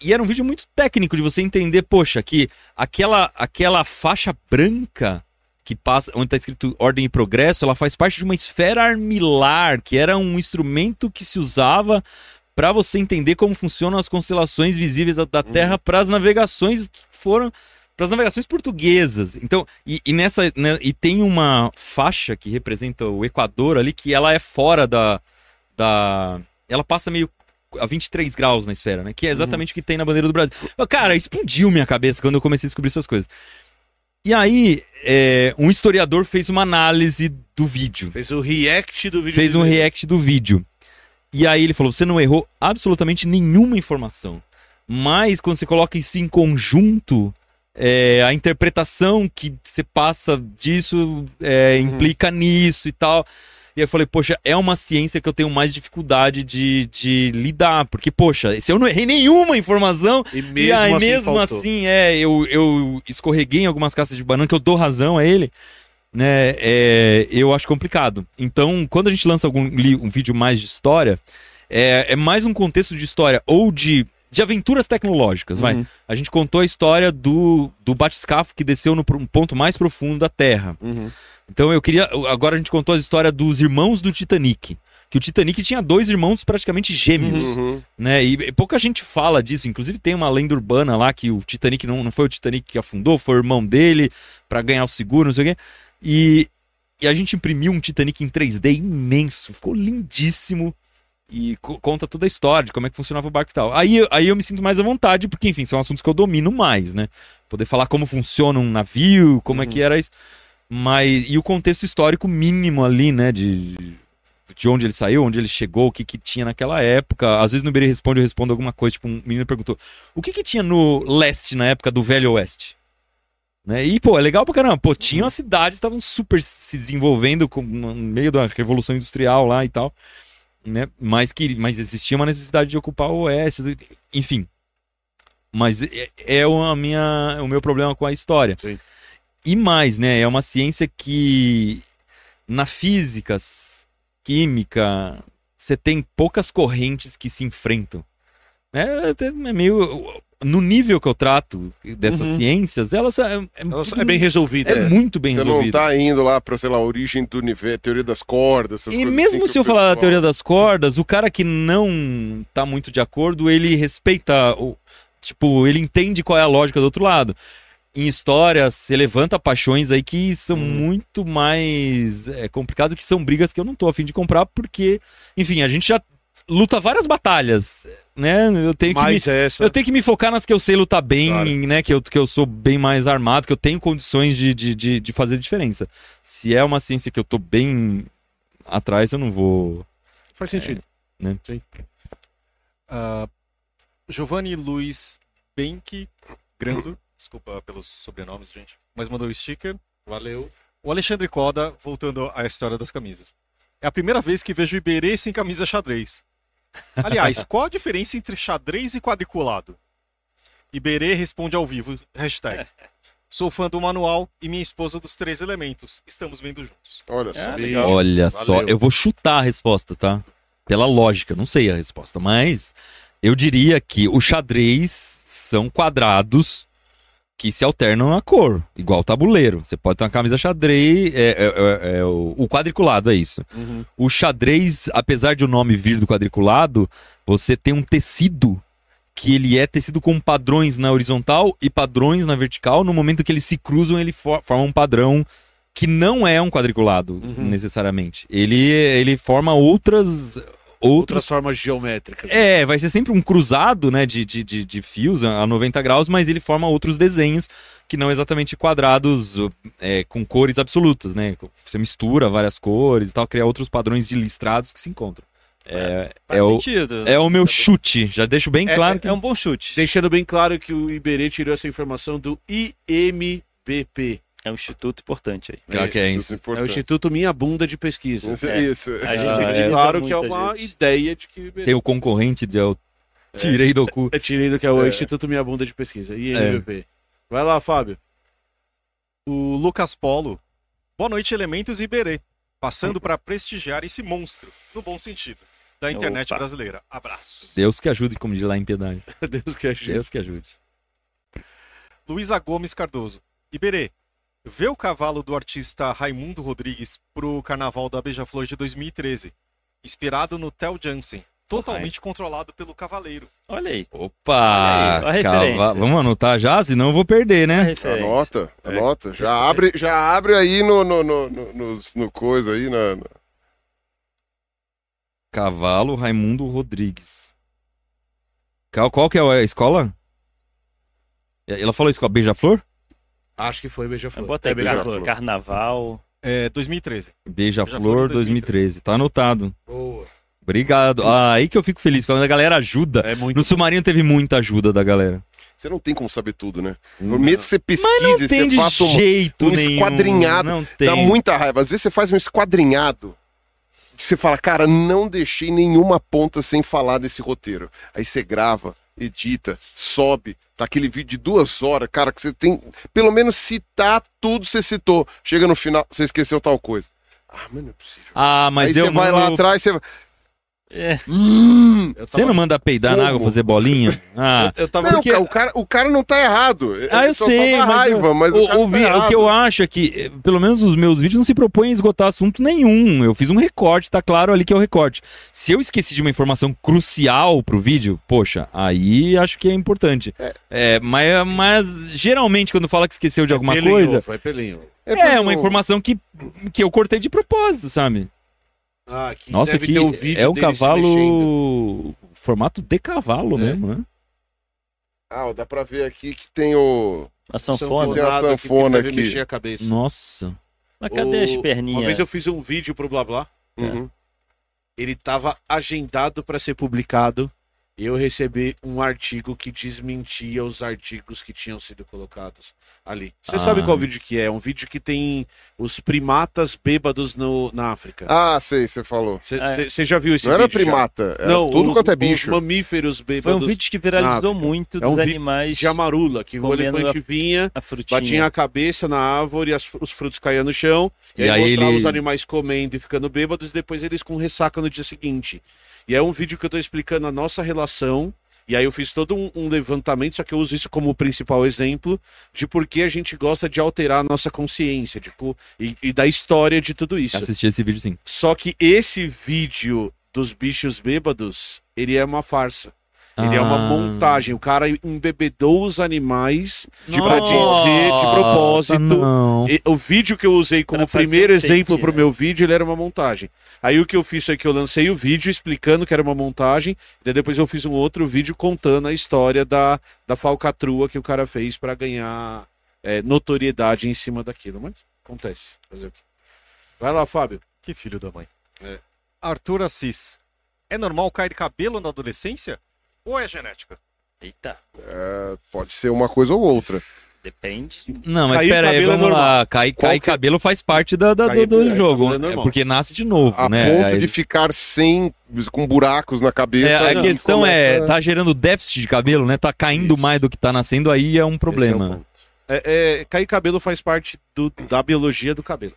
D: E era um vídeo muito técnico de você entender, poxa, que aquela, aquela faixa branca que passa, onde está escrito ordem e progresso, ela faz parte de uma esfera armilar, que era um instrumento que se usava para você entender como funcionam as constelações visíveis da, da Terra para as navegações que foram para as navegações portuguesas. Então, e, e nessa né, e tem uma faixa que representa o Equador ali que ela é fora da da ela passa meio a 23 graus na esfera, né? Que é exatamente o que tem na bandeira do Brasil. Cara, explodiu minha cabeça quando eu comecei a descobrir essas coisas. E aí, é, um historiador fez uma análise do vídeo.
A: Fez o react do vídeo.
D: Fez um
A: dele.
D: react do vídeo. E aí ele falou: você não errou absolutamente nenhuma informação. Mas quando você coloca isso em conjunto, é, a interpretação que você passa disso é, implica nisso e tal. E aí eu falei, poxa, é uma ciência que eu tenho mais dificuldade de, de lidar. Porque, poxa, se eu não errei nenhuma informação,
A: E mesmo
D: e aí,
A: assim,
D: mesmo assim, é, eu, eu escorreguei em algumas casas de banana, que eu dou razão a ele, né? É, eu acho complicado. Então, quando a gente lança algum um vídeo mais de história, é, é mais um contexto de história ou de, de aventuras tecnológicas, vai.
A: Uhum.
D: A gente contou a história do, do batiscafo que desceu no um ponto mais profundo da Terra.
A: Uhum.
D: Então eu queria. Agora a gente contou a história dos irmãos do Titanic. Que o Titanic tinha dois irmãos praticamente gêmeos
C: Uhum.
D: né? E, e pouca gente fala disso. Inclusive tem uma lenda urbana lá que o Titanic não, não foi o Titanic que afundou, foi o irmão dele pra ganhar o seguro, não sei o quê. E, e a gente imprimiu um Titanic em 3D imenso, ficou lindíssimo. E co- conta toda a história de como é que funcionava o barco e tal. Aí, eu- aí eu me sinto mais à vontade, porque, enfim, são assuntos que eu domino mais, né? Poder falar como funciona um navio, como é que era isso. Mas. E o contexto histórico mínimo ali, né? De, de onde ele saiu, onde ele chegou, o que, que tinha naquela época. Às vezes no Iberê Responde eu respondo alguma coisa, tipo, um menino perguntou: o que, que tinha no leste na época do Velho Oeste? Né? E, pô, é legal pra caramba. Pô, tinha as cidades, estavam super se desenvolvendo com, no meio da Revolução Industrial lá e tal. Né? Mas, que, mas existia uma necessidade de ocupar o Oeste, enfim. Mas é, é minha, o meu problema com a história.
A: Sim.
D: E mais, né? É uma ciência que na física, química, você tem poucas correntes que se enfrentam. É, até- é meio. No nível que eu trato dessas
A: Uhum.
D: ciências, elas é, é,
A: Ela é bem resolvida.
D: é muito bem
C: Você não
D: resolvido.
C: tá indo lá pra, sei lá, a origem do universo, teoria das cordas, essas
D: E mesmo
C: assim
D: se eu falar da teoria das cordas, o cara que não tá muito de acordo, ele respeita o. Tipo, ele entende qual é a lógica do outro lado. Em história, você levanta paixões aí que são
A: Hum.
D: muito mais é, complicadas, que são brigas que eu não tô afim de comprar, porque, enfim, a gente já luta várias batalhas, né? Eu tenho que me,
A: Mais essa.
D: eu tenho que me focar nas que eu sei lutar bem,
A: Claro.
D: né? Que eu, que eu sou bem mais armado, que eu tenho condições de, de, de, de fazer diferença. Se é uma ciência que eu tô bem atrás, eu não vou.
A: Faz sentido.
E: Ah, Giovanni Luiz Benck Grando, desculpa pelos sobrenomes, gente, mas mandou o sticker.
A: Valeu.
E: O Alexandre Coda, voltando à história das camisas. É a primeira vez que vejo Iberê sem camisa xadrez. Aliás, qual a diferença entre xadrez e quadriculado? Iberê responde ao vivo, hashtag. Sou fã do manual e minha esposa dos três elementos. Estamos vendo juntos.
C: Olha só.
B: É,
A: Beijo.
B: legal.
D: Olha só,
A: Valeu.
D: eu vou chutar a resposta, tá? Pela lógica, não sei a resposta, mas eu diria que o xadrez são quadrados que se alternam a cor, igual tabuleiro. Você pode ter uma camisa xadrez, é, é- é- é o, o quadriculado é isso.
A: Uhum.
D: O xadrez, apesar de o nome vir do quadriculado, você tem um tecido que ele é tecido com padrões na horizontal e padrões na vertical. No momento que eles se cruzam, ele for, forma um padrão que não é um quadriculado
A: Uhum.
D: necessariamente. Ele, ele forma outras
A: Outras formas geométricas.
D: É, vai ser sempre um cruzado, né, de, de, de, de fios a 90 graus, mas ele forma outros desenhos que não exatamente quadrados é, com cores absolutas, né? Você mistura várias cores e tal, cria outros padrões de listrados que se encontram. É,
B: Faz
D: é, o,
B: sentido.
D: é o meu chute, já deixo bem
A: É-
D: claro que...
B: É um bom chute.
A: Deixando bem claro que o Iberê tirou essa informação do IMBP.
B: É um instituto importante aí.
D: Já que é isso.
A: É o. Instituto Minha Bunda de Pesquisa.
C: Isso.
B: É.
C: Isso.
B: A gente
A: Ah,
B: utiliza
A: é claro que é uma
B: vezes.
A: ideia de que
D: Tem o concorrente de eu tirei do cu.
A: é tirei do que é o
C: É.
A: Instituto Minha Bunda de Pesquisa. IMBP. Vai lá, Fábio.
E: O Lucas Polo. Boa noite, Elementos e Iberê. Passando para prestigiar esse monstro, no bom sentido, da internet
B: Opa.
E: brasileira. Abraços.
D: Deus que ajude, como diz lá em Piedade.
A: Deus que ajude.
D: Deus que ajude.
E: Luísa Gomes Cardoso. Iberê, vê o cavalo do artista Raimundo Rodrigues pro Carnaval da Beija-Flor de 2013, inspirado no Theo Jansen, totalmente controlado pelo cavaleiro.
B: Olha aí.
D: Opa!
B: Olha aí, ó a referência.
D: cava- Vamos anotar já, senão eu vou perder, né?
C: Anota, anota. Já abre, já abre aí no, no, no, no, no- no coisa aí, na, na-
D: Cavalo Raimundo Rodrigues. Qual, qual que é a escola? Ela falou escola Beija-Flor?
A: Acho que foi Beija-Flor.
B: Bota
A: É
B: aí
A: Beija-Flor.
B: carnaval.
E: É, 2013.
D: Beija-Flor
E: Beija-Flor
D: 2013. Tá anotado.
A: Boa.
D: Obrigado. Ah, aí que eu fico feliz, quando a galera ajuda.
A: É muito
D: No Submarino teve muita ajuda da galera.
C: Você não tem como saber tudo, né?
A: Não.
C: Mesmo que você pesquise,
D: Tem
C: você
D: de
C: faça um,
D: jeito
C: um
D: nenhum.
C: esquadrinhado.
D: Não tem.
C: Dá muita raiva. Às vezes você faz um esquadrinhado. Você fala, cara, não deixei nenhuma ponta sem falar desse roteiro. Aí você grava, edita, sobe. Tá aquele vídeo de duas horas, cara, que você tem. Pelo menos citar tudo você citou. Chega no final, você esqueceu tal coisa. Ah, mas não é possível.
D: Ah, mas
C: Aí
D: eu
C: você vai lá atrás, você.
B: É.
C: Hum,
A: Eu
D: Você não manda peidar na
C: Como?
D: água, fazer bolinha? Ah,
A: Eu tava
C: não,
D: porque-
C: o, cara, o cara não tá errado.
D: Ah, eu
C: só
D: sei,
C: na
D: mas,
C: raiva,
D: eu-
C: mas
D: o,
C: o,
D: o
C: tá
D: vi- o que eu acho é que, eh, pelo menos os meus vídeos não se propõem a esgotar assunto nenhum. Eu fiz um recorte, tá claro ali que é o recorte. Se eu esqueci de uma informação crucial pro vídeo, poxa, aí acho que é importante. É, mas, mas geralmente quando fala que esqueceu de alguma
A: pelinho,
D: coisa,
A: Foi pelinho.
C: É,
D: é uma informação que, que eu cortei de propósito, sabe?
A: Ah, aqui
D: Nossa, que
A: ter um vídeo
D: é o cavalo. Formato de cavalo
A: É.
D: mesmo, né?
C: Ah, dá pra ver aqui que tem o.
B: A sanfona.
C: Tem a sanfona aqui.
A: mexer a cabeça.
D: Nossa.
B: Mas cadê as
A: O- Uma
B: perninhas?
A: vez eu fiz um vídeo pro Blá Blá.
C: Uhum.
A: Ele tava agendado para ser publicado. Eu recebi um artigo que desmentia os artigos que tinham sido colocados ali. Você
D: Ah.
A: sabe qual vídeo que é? Um vídeo que tem os primatas bêbados no, na África.
C: Ah, sei, você falou.
A: Você já viu esse
C: não era
A: vídeo? já?
C: primata, era
A: Não,
C: tudo
A: os-
C: quanto é
A: Os
C: bicho.
A: mamíferos
B: Foi
A: bêbados
B: um vídeo que viralizou muito
A: é
B: dos
A: um vídeo
B: animais
A: de amarula, que o elefante vinha,
B: a
A: batia a cabeça na árvore, as- os frutos caíam no chão, e,
D: E
A: aí,
D: aí
A: mostrava
D: ele-
A: os animais comendo e ficando bêbados, e depois eles com ressaca no dia seguinte. E é um vídeo que eu tô explicando a nossa relação, e aí eu fiz todo um, um levantamento, só que eu uso isso como principal exemplo de por que a gente gosta de alterar a nossa consciência co- e, e da história de tudo isso.
D: Assisti esse vídeo sim.
A: Só que esse vídeo dos bichos bêbados, ele é uma farsa. Ele é uma
D: Ah.
A: montagem. O cara embebedou os animais
C: Tipo,
A: pra dizer de propósito. E o vídeo que eu usei como
B: Pra
A: primeiro
B: take,
A: exemplo pro
B: né?
A: meu vídeo, ele era uma montagem. Aí o que eu fiz foi que eu lancei o vídeo explicando que era uma montagem, e depois eu fiz um outro vídeo contando a história da, da falcatrua que o cara fez pra ganhar é, notoriedade em cima daquilo. Mas acontece. Fazer o quê? Vai lá, Fábio.
E: Que filho da mãe.
A: É.
E: Arthur Assis. É normal cair cabelo na adolescência? Ou é genética?
B: Eita,
C: É, pode ser uma coisa ou outra.
B: depende.
D: Não, mas
A: Cair
D: pera aí,
A: cabelo é
D: vamos lá.
A: normal.
D: Cair,
C: que é?
D: cabelo faz parte da, da-
A: Cair-
D: do, do
A: cair
D: jogo.
A: é
D: É porque nasce de novo,
C: A
D: né?
C: ponto
D: Aí-
C: de ficar sem, com buracos na cabeça.
D: É, a
C: aí
D: questão é,
C: começa-
D: tá gerando déficit de cabelo, né? Tá caindo mais do que tá nascendo, aí é um
A: é
D: problema.
A: É, é, cair cabelo faz parte do- da biologia do cabelo.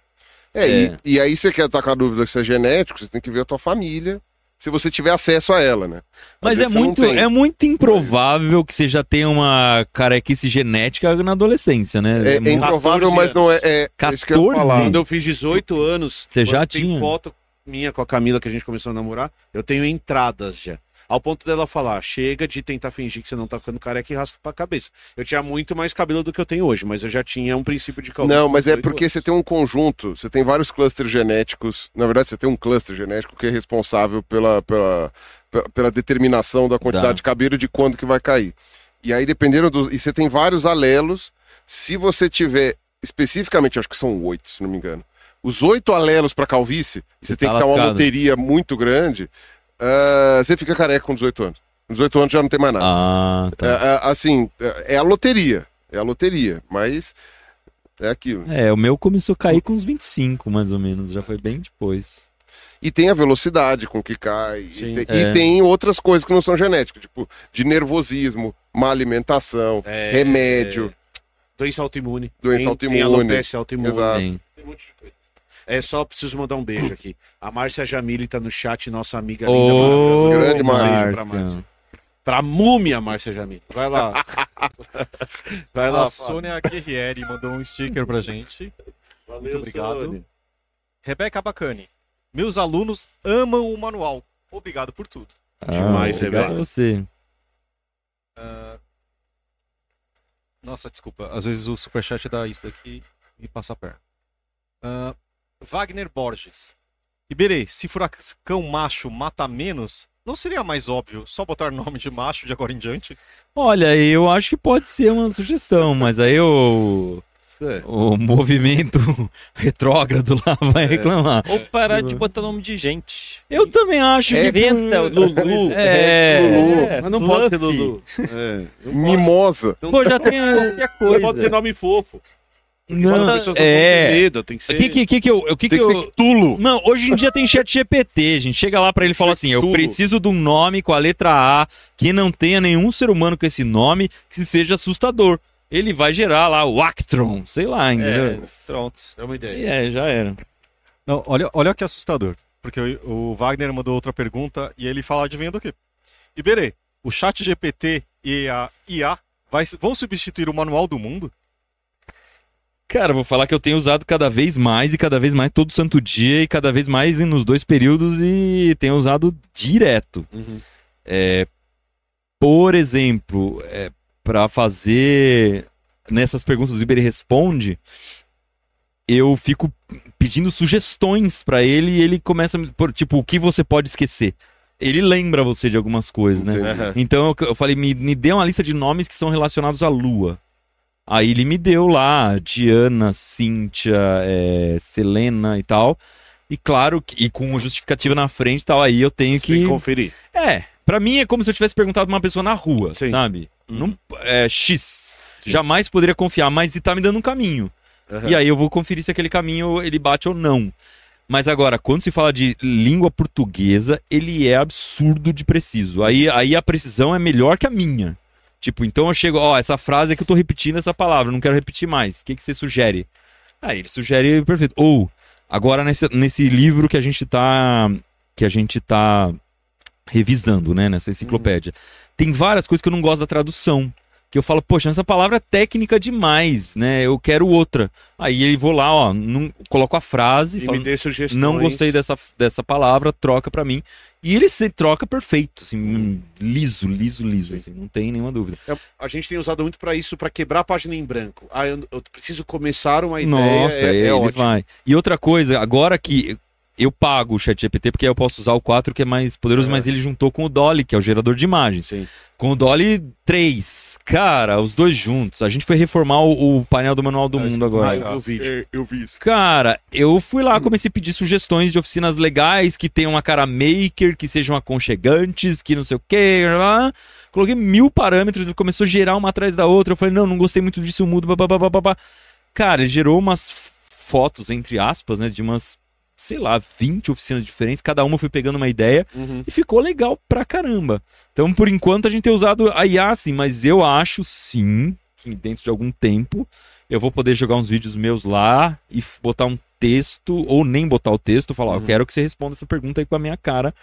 C: É,
D: É.
C: E, e aí você quer estar com a dúvida se é genético, você tem que ver a tua família, se você tiver acesso a ela, né? Às
D: Mas é muito, é muito improvável que você já tenha uma carequice genética na adolescência, né?
C: É, é improvável,
A: 14
C: mas não é. é, é isso que eu
D: 14?
A: Quando eu fiz 18 anos,
D: Você já tinha?
A: foto minha com a Camila que a gente começou a namorar, eu tenho entradas já. Ao ponto dela falar, chega de tentar fingir que você não tá ficando careca e raspa a cabeça. Eu tinha muito mais cabelo do que eu tenho hoje, mas eu já tinha um princípio de calvície.
C: Não, mas é
A: 18
C: porque
A: anos.
C: você tem um conjunto, você tem vários clusters genéticos. Na verdade, você tem um cluster genético que é responsável pela, pela, pela, pela determinação da quantidade
D: Dá.
C: de cabelo e de quando que vai cair. E aí, dependendo dos. E você tem vários alelos. Se você tiver, especificamente, acho que são oito, se não me engano. Os oito alelos para calvície, e você
D: Você
C: tem
D: tá
C: que ter uma
D: lascado.
C: loteria muito grande, ah, você fica careca com 18 anos. Com 18 anos já não tem mais nada.
D: Ah,
C: É,
D: tá.
C: é, assim, é é a loteria. É a loteria, mas é aquilo.
D: É, o meu começou a cair com uns 25, mais ou menos. Já foi bem depois.
C: E tem a velocidade com que cai. E
A: Sim.
C: tem,
D: É.
C: e tem outras coisas que não são genéticas, tipo, de nervosismo, má alimentação,
A: É,
C: remédio.
A: Doença autoimune.
C: Doença autoimune.
A: Tem alopecia autoimune.
C: Exato.
D: Tem.
A: Tem um monte de coisa. É só preciso mandar um beijo aqui. A Márcia Jamile tá no chat, nossa amiga linda,
D: Ô,
A: maravilhosa.
C: Grande
A: beijo
C: Márcia.
A: pra Márcia. Pra múmia, Márcia Jamile. Vai lá. Vai lá.
E: A
A: Fábio.
E: Sônia Guerrieri mandou um sticker pra gente.
A: Valeu,
E: muito obrigado.
A: Sônia.
E: Rebeca Bacani. Meus alunos amam o manual. Obrigado por tudo.
A: Demais,
D: ah, obrigado
A: Rebeca.
D: a você.
E: Ah, Nossa, desculpa. Às vezes o superchat dá isso daqui e passa a perna. Ah, Wagner Borges. Iberê, se furacão macho mata menos, não seria mais óbvio só botar nome de macho de agora em diante?
D: Olha, eu acho que pode ser uma sugestão, mas aí o,
A: É.
D: o movimento retrógrado lá vai reclamar.
B: Ou parar de botar nome de gente.
D: Eu também acho que.
B: Inventa o
A: Lulu.
D: É.
A: Lulu. Mas não pode ser
B: Fluffy.
A: Lulu. É.
C: Mimosa.
D: Pô, já tem.
B: Qualquer coisa.
A: pode ter nome fofo.
D: Não,
A: As pessoas não
D: é.
A: medo, tem que
D: O
A: ser.
D: que que, que, que eu. O que
C: Tem
D: que
C: que
D: eu...
C: ser Tulo.
D: Não, hoje em dia tem chat GPT, gente. Chega lá pra ele e fala assim: eu
C: Tudo.
D: preciso de um nome com a letra A que não tenha nenhum ser humano com esse nome que seja assustador. Ele vai gerar lá o Actron, sei lá,
B: É,
D: entendeu?
B: pronto.
A: É uma
D: E
A: ideia.
D: é, já era.
E: Não, olha, olha que assustador. Porque o, o Wagner mandou outra pergunta e ele fala, adivinha do quê? Iberê, o chat GPT e a IA vai- vão substituir o manual do mundo?
D: Cara, vou falar que eu tenho usado cada vez mais e cada vez mais todo santo dia e cada vez mais nos dois períodos e tenho usado direto.
A: Uhum.
D: É, por exemplo, é, para fazer nessas perguntas o Iber responde, eu fico pedindo sugestões pra ele e ele começa por tipo o que você pode esquecer. Ele lembra você de algumas coisas, né?
C: Entendi.
D: Então eu, eu falei, me, me dê uma lista de nomes que são relacionados à Lua. Aí ele me deu lá Diana, Cíntia, é, Selena e tal. E claro, que- e com justificativa na frente e tal, aí eu tenho
A: Você tem que
D: que.
A: conferir.
D: É, pra mim é como se eu tivesse perguntado pra uma pessoa na rua,
A: Sim.
D: sabe?
A: Uhum.
D: Não, é, X.
A: Sim.
D: Jamais poderia confiar, mas tá me dando um caminho.
A: Aham.
D: E aí eu vou conferir se aquele caminho ele bate ou não. Mas agora, quando se fala de língua portuguesa, ele é absurdo de preciso. Aí, aí a precisão é melhor que a minha. Tipo, então eu chego, ó, essa frase é que eu tô repetindo essa palavra, não quero repetir mais. O que, que você sugere? Aí ele sugere perfeito. Ou, agora nesse, nesse livro que a gente tá. que a gente tá revisando, né, nessa enciclopédia. Tem várias coisas que eu não gosto da tradução. Que eu falo, poxa, essa palavra é técnica demais, né? Eu quero outra. Aí ele vou lá, ó, não, coloco a frase,
A: E
D: falo,
A: me dê sugestões.
D: não gostei dessa, dessa palavra, troca pra mim. E ele se troca perfeito, assim, liso, liso, liso, assim, não tem nenhuma dúvida.
A: É, A gente tem usado muito pra isso, pra quebrar a página em branco. Ah, eu, eu preciso começar uma ideia.
D: Nossa,
A: é, é
D: ele
A: ótimo.
D: vai. E outra coisa, agora que eu pago o ChatGPT, porque aí eu posso usar o 4 que é mais poderoso,
A: É.
D: mas ele juntou com o Dolly, que é o gerador de imagens.
A: Sim.
D: Com o Dolly 3. Cara, os dois juntos. A gente foi reformar o, o painel do Manual do
E: isso
D: Mundo agora.
A: Ah, eu vi.
C: É, eu vi isso.
D: Cara, eu fui lá, comecei a pedir sugestões de oficinas legais que tenham uma cara maker, que sejam aconchegantes, que não sei o quê. blá. Coloquei mil parâmetros, ele começou a gerar uma atrás da outra. Eu falei, não, não gostei muito disso, eu mudo. Babá, babá, babá. Cara, ele gerou umas fotos, entre aspas, né, de umas, sei lá, 20 oficinas diferentes. Cada uma foi pegando uma ideia
A: Uhum.
D: e ficou legal pra caramba. Então, por enquanto, a gente tem usado a IA, sim, mas eu acho sim que dentro de algum tempo eu vou poder jogar uns vídeos meus lá e botar um texto, ou nem botar o texto, falar, ó, eu
A: Uhum.
D: quero que você responda essa pergunta aí com a minha cara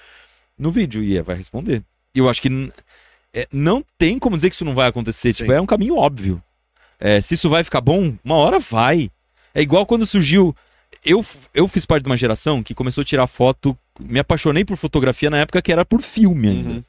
D: no vídeo. E vai responder. E eu acho que é, não tem como dizer que isso não vai acontecer. Tipo,
A: Sim.
D: é um caminho óbvio. É, se isso vai ficar bom, uma hora vai. É igual quando surgiu. Eu, eu fiz parte de uma geração que começou a tirar foto. Me apaixonei por fotografia na época que era por filme ainda.
A: Uhum.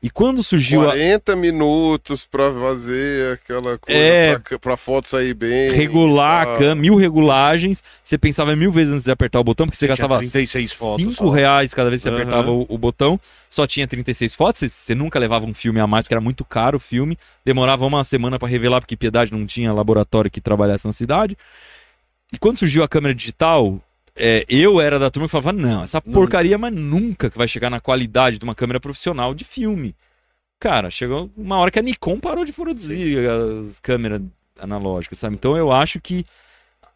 D: E quando surgiu a
C: 40 minutos pra fazer aquela coisa,
D: É.
C: pra, pra foto sair bem.
D: regular
C: tá.
D: a câmera, mil regulagens, você pensava mil vezes antes de apertar o botão, porque você
A: Tinha
D: gastava
A: 36 fotos
D: 5
A: só.
D: reais cada vez que você
A: Aham.
D: apertava o, o botão, só tinha 36 fotos, você, você nunca levava um filme a mais, porque era muito caro o filme, demorava uma semana pra revelar, porque Piedade não tinha laboratório que trabalhasse na cidade. E quando surgiu a câmera digital, é, eu era da turma que falava, não, essa porcaria, mas nunca que vai chegar na qualidade de uma câmera profissional de filme. Cara, chegou uma hora que a Nikon parou de produzir as câmeras analógicas, sabe? Então eu acho que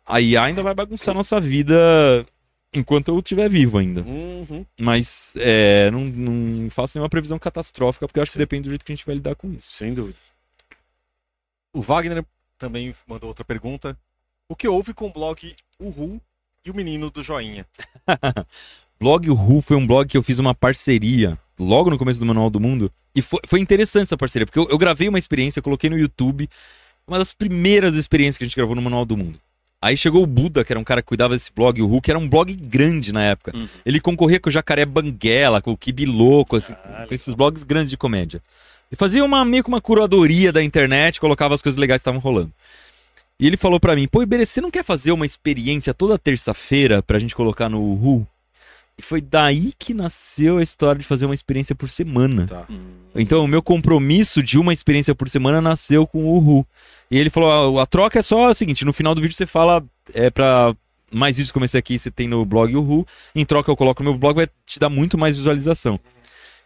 D: a IA ainda vai bagunçar nossa vida enquanto eu estiver vivo ainda.
A: Uhum.
D: Mas é, não, não faço nenhuma previsão catastrófica, porque eu acho que depende do jeito que a gente vai lidar com isso.
A: Sem dúvida.
E: O Wagner também mandou outra pergunta. O que houve com o blog Uhu e o menino do joinha?
D: Blog Ru foi um blog que eu fiz uma parceria logo no começo do Manual do Mundo. E foi, foi interessante essa parceria, porque eu, eu gravei uma experiência, coloquei no YouTube, uma das primeiras experiências que a gente gravou no Manual do Mundo. Aí chegou o Buda, que era um cara que cuidava desse blog, o que era um blog grande na época.
B: Uhum.
D: Ele concorria com o Jacaré Banguela, com o Kibi Louco, assim, com esses blogs grandes de comédia. E fazia uma, meio que uma curadoria da internet, colocava as coisas legais que estavam rolando. E ele falou pra mim, pô, Iberê, você não quer fazer uma experiência toda terça-feira pra gente colocar no Uhu? E foi daí que nasceu a história de fazer uma experiência por semana.
A: Tá.
D: Então, o meu compromisso de uma experiência por semana nasceu com o Uhu. E ele falou: "Ah, a troca é só a seguinte: no final do vídeo você fala é pra mais vídeos como esse aqui você tem no blog Uhu. Em troca, eu coloco no meu blog, vai te dar muito mais visualização.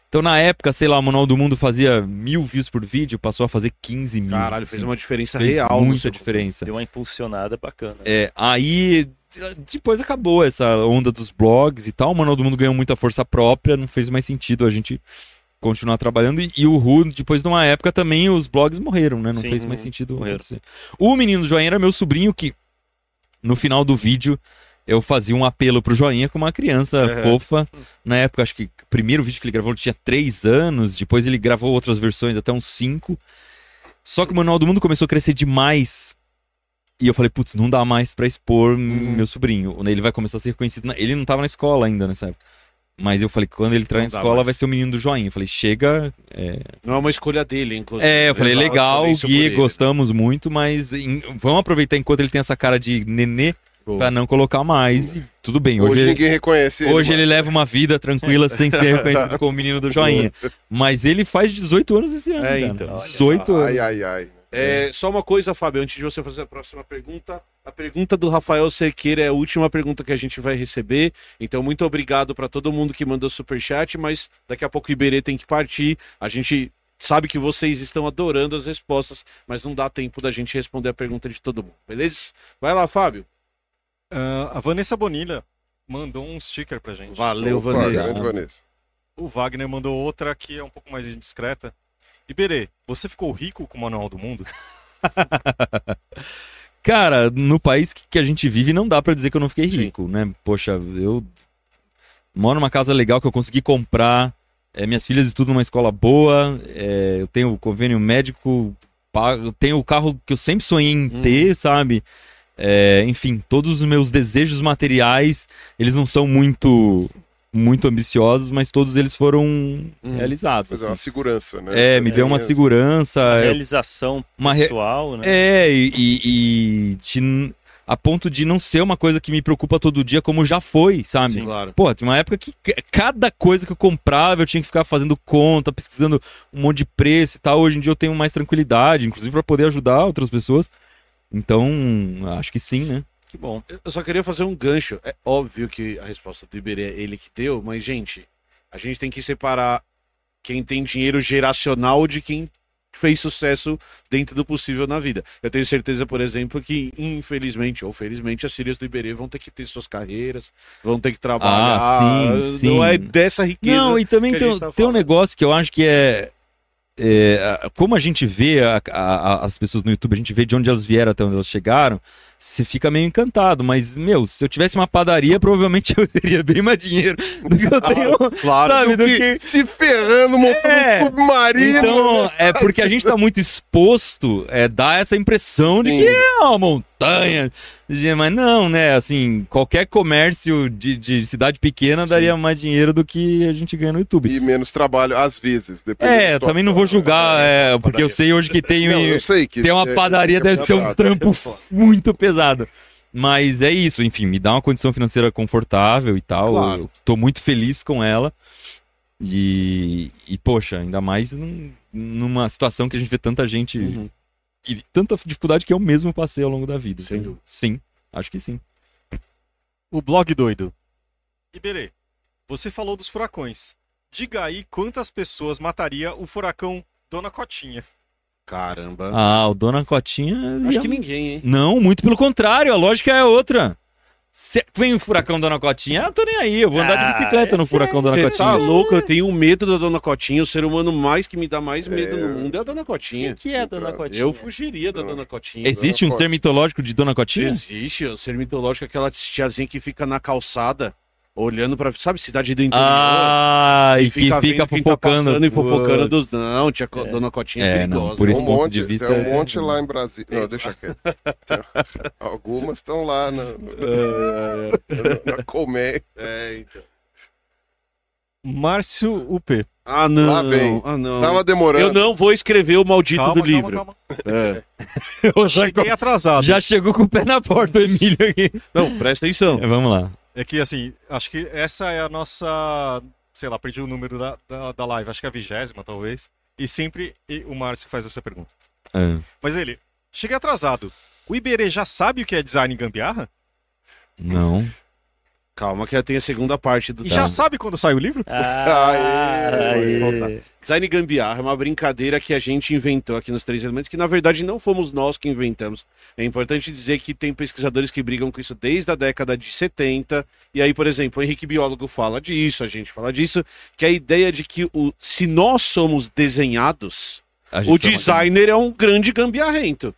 D: Então, na época, sei lá, o Manual do Mundo fazia mil views por vídeo, passou a fazer 15 mil.
A: Caralho, fez uma diferença
D: Fez
A: real.
D: muita diferença.
B: Deu uma impulsionada bacana.
D: É, aí depois acabou essa onda dos blogs e tal. O Manual do Mundo ganhou muita força própria, não fez mais sentido a gente continuar trabalhando. E, e o Ru, depois de uma época, também os blogs morreram, né? Não
B: Sim,
D: fez mais
B: uhum,
D: sentido
B: morreram.
D: acontecer. O Menino Joinha era meu sobrinho que, no final do vídeo, eu fazia um apelo pro Joinha com uma criança
A: Uhum.
D: fofa. Na época, acho que o primeiro vídeo que ele gravou ele tinha três anos, depois ele gravou outras versões até uns cinco. Só que o Manual do Mundo começou a crescer demais. E eu falei, putz, não dá mais pra expor
A: Uhum.
D: meu sobrinho. Ele vai começar a ser reconhecido. na- Ele não tava na escola ainda nessa época. Mas eu falei, quando ele entrar na escola,
A: mais.
D: vai ser o menino do joinha. Eu falei, chega. É,
A: Não é uma escolha dele, inclusive.
D: é eu falei, legal,
A: por
D: Gui,
A: ele.
D: gostamos muito, mas em- vamos aproveitar enquanto ele tem essa cara de nenê. Pra não colocar mais. E tudo bem,
C: Hoje,
D: hoje, ele-
C: ninguém reconhece ele.
D: Hoje ele leva uma vida tranquila sem ser reconhecido como o menino do joinha. Mas ele faz 18 anos esse ano.
A: É,
D: cara.
A: então.
D: 18 anos.
C: Ai, ai, ai.
A: É, só uma coisa, Fábio, antes de você fazer a próxima pergunta. A pergunta do Rafael Cerqueira é a última pergunta que a gente vai receber. Então, muito obrigado para todo mundo que mandou superchat, mas daqui a pouco o Iberê tem que partir. A gente sabe que vocês estão adorando as respostas, mas não dá tempo da gente responder a pergunta de todo mundo, beleza? Vai lá, Fábio.
E: Ah, a Vanessa Bonilha mandou um sticker pra gente.
A: Valeu,
C: Opa,
A: Vanessa.
C: Vanessa.
E: O Wagner mandou outra que é um pouco mais indiscreta. Iberê, você ficou rico com o Manual do Mundo?
D: Cara, no país que, a gente vive, não dá pra dizer que eu não fiquei
A: Sim.
D: rico, né? Poxa, eu moro numa casa legal que eu consegui comprar. é, minhas filhas estudam numa escola boa. é, eu tenho convênio médico. pago, eu tenho o carro que eu sempre sonhei em
A: Hum.
D: ter, sabe? É, enfim, todos os meus desejos materiais, eles não são muito muito ambiciosos, mas todos eles foram
A: Hum.
D: realizados.
C: Mas é
D: assim.
C: uma segurança, né?
D: É, me deu uma
C: Mesmo.
D: segurança.
B: A
D: é,
B: realização
D: uma re-
B: pessoal, né?
D: é, e, e- e de- a ponto de não ser uma coisa que me preocupa todo dia, como já foi, sabe?
A: Claro.
D: Pô, tem uma época que ca- cada coisa que eu comprava eu tinha que ficar fazendo conta, pesquisando um monte de preço e tal. Hoje em dia eu tenho mais tranquilidade, inclusive para poder ajudar outras pessoas. Então, acho que sim, né?
B: Que bom.
A: Eu só queria fazer um gancho. É óbvio que a resposta do Iberê é ele que deu, mas, gente, a gente tem que separar quem tem dinheiro geracional de quem fez sucesso dentro do possível na vida. Eu tenho certeza, por exemplo, que, infelizmente ou felizmente, as filhas do Iberê vão ter que ter suas carreiras, vão ter que trabalhar.
D: Ah, sim, sim.
A: Não é dessa riqueza.
D: Não, e também
A: que a
D: tem,
A: tá
D: tem um negócio que eu acho que é. É, como a gente vê a- a- as pessoas no YouTube, a gente vê de onde elas vieram até onde elas chegaram. Você fica meio encantado. Mas, meu, se eu tivesse uma padaria, provavelmente eu teria bem mais dinheiro do que eu tenho.
A: Claro.
D: sabe, do
C: Que
D: que...
C: se ferrando, montando
D: É.
C: um submarino.
D: Então, é porque a gente tá muito exposto, é, dá essa impressão de
C: Sim.
D: que é uma montanha. de- Mas não, né? Assim, qualquer comércio de, de cidade pequena daria mais dinheiro do que a gente ganha no YouTube.
C: E menos trabalho, às vezes.
D: É,
C: situação.
D: também não vou julgar, é, porque eu sei hoje que tem,
C: Não, eu sei que
D: tem uma
C: é-
D: padaria,
C: é
D: deve ser um trampo muito pesado. Mas é isso, enfim, me dá uma condição financeira confortável e tal.
A: Claro.
D: Eu tô muito feliz com ela. E, e poxa, ainda mais num- numa situação que a gente vê tanta gente
A: Uhum.
D: e tanta dificuldade que eu mesmo passei ao longo da vida.
A: Sem dúvida.
D: Sim, acho que sim.
E: O blog doido. Iberê, você falou dos furacões. Diga aí quantas pessoas mataria o furacão Dona Cotinha.
A: Caramba.
D: Ah, o Dona Cotinha.
A: Acho
D: já-
A: que ninguém, hein?
D: Não, muito pelo contrário, a lógica é outra. Se vem o furacão Dona Cotinha, eu tô nem aí, eu vou andar de
B: Ah,
D: bicicleta no furacão Dona
A: Você
D: Cotinha.
A: tá louco? Eu tenho medo da Dona Cotinha. O ser humano mais que me dá mais medo
C: É.
A: no mundo é a Dona Cotinha.
B: que é a Dona Cotinha?
A: Eu fugiria da Dona Cotinha.
D: Existe um
C: Dona
D: ser mitológico de Dona Cotinha?
A: Existe, o ser mitológico é aquela tiazinha que fica na calçada, olhando pra. Sabe, cidade do interior?
D: Ah, e que fica,
A: vendo quem tá
D: fofocando.
A: passando e fofocando dos. Não, tia Co- Dona Cotinha é,
D: É,
A: perigosa.
D: não, por esse
C: um
D: ponto
C: monte,
D: de vista,
C: Tem um
D: é-
C: monte lá em Brasília. Não, deixa quieto. Tem- Algumas estão lá na, na, na Colmeia.
A: É, então.
E: Márcio UP.
A: Ah, não.
C: Lá vem.
A: Ah, não.
C: Tava demorando.
A: Eu não vou escrever o maldito
E: Calma,
A: do
E: calma,
A: livro.
E: calma.
A: É.
E: Eu cheguei atrasado.
D: Já chegou com o pé na porta, o Emílio aqui.
A: Não, presta atenção.
D: É, Vamos lá.
E: É que assim, acho que essa é a nossa. Sei lá, perdi o número da, da, da live, acho que é a vigésima, talvez. E sempre o Márcio faz essa pergunta.
D: Ah,
E: Mas ele, cheguei atrasado. O Iberê já sabe o que é design gambiarra?
D: não.
A: Calma, que tem a segunda parte do
E: E já sabe quando sai o livro?
B: Ah,
C: Aê,
B: aê.
A: Design Gambiarra é uma brincadeira que a gente inventou aqui nos Três Elementos, que na verdade não fomos nós que inventamos. É importante dizer que tem pesquisadores que brigam com isso desde a década de 70. E aí, por exemplo, o Henrique Biólogo fala disso, a gente fala disso, que é a ideia de que o, se nós somos desenhados, o designer é um grande gambiarrento.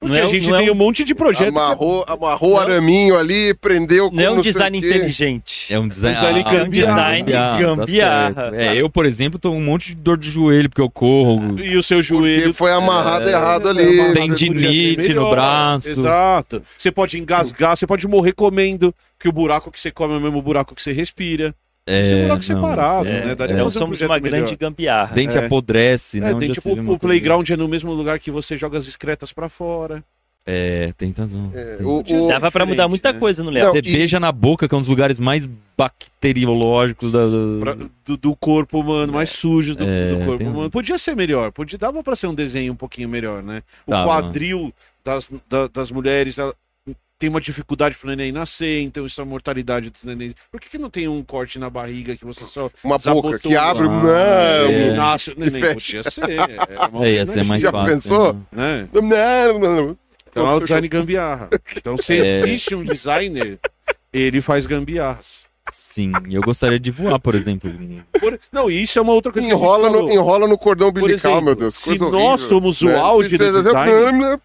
A: Porque
B: Não é
A: a
B: um-
A: gente
B: não é
A: tem
B: um-
A: um monte de projetos.
C: Amarrou, amarrou o araminho ali, prendeu com
B: Não é um design inteligente.
D: É um design,
A: Design
D: ah,
A: gambiarra.
D: tá
B: Gambiarra.
D: certo. é, eu, por exemplo, tô com um monte de dor de joelho porque eu corro.
A: E o seu
C: Porque
A: joelho
C: foi amarrado
D: É,
C: errado
A: É,
C: ali.
D: Tendinite no braço.
A: Exato. Você pode engasgar, você pode morrer comendo, que o buraco que você come é o mesmo buraco que você respira.
D: É,
A: São buracos
D: não,
A: separados,
B: É,
A: né? Daria
B: então
A: fazer um
B: somos
A: projeto
B: uma
A: melhor.
B: grande gambiarra.
D: Dente
A: É.
D: apodrece,
A: É,
D: né? Já
A: tipo, o
D: coisa
A: playground é no mesmo lugar que você joga as excretas pra fora.
D: É, tem razão.
C: É,
D: Tem.
C: o-
A: Podia
C: o-
A: ser
B: Dava pra mudar muita
A: né?
B: coisa no
C: Não,
B: Léo.
D: Você
C: e-
D: beija na boca, que é um dos lugares mais bacteriológicos da.
A: Pra- do, do corpo humano, mais sujos do,
D: É,
A: do corpo humano. Podia ser melhor, podia, dava pra ser um desenho um pouquinho melhor, né? O
D: Dava.
A: quadril das, da- das mulheres tem uma dificuldade pro neném nascer, então isso é a mortalidade dos nenéns. Por que, que não tem um corte na barriga que você só
C: Uma boca que abre.
D: Ah,
C: não,
D: é.
A: e nasce o neném? Podia ser. É, uma
D: É, ia ser mais
C: Já
D: fácil.
C: pensou?
D: né?
A: né?
C: não, não, não.
A: Então é o design gambiarra. Então, se
D: É.
A: existe um designer, ele faz gambiarras.
D: Sim, eu gostaria de voar, por exemplo.
A: Por- Não, e isso é uma outra coisa
C: Enrola no, enrola no cordão umbilical,
A: exemplo,
C: meu Deus.
A: se
C: coisa
A: nós
C: horrível,
A: somos o
C: né?
A: auge
C: Se
A: do design,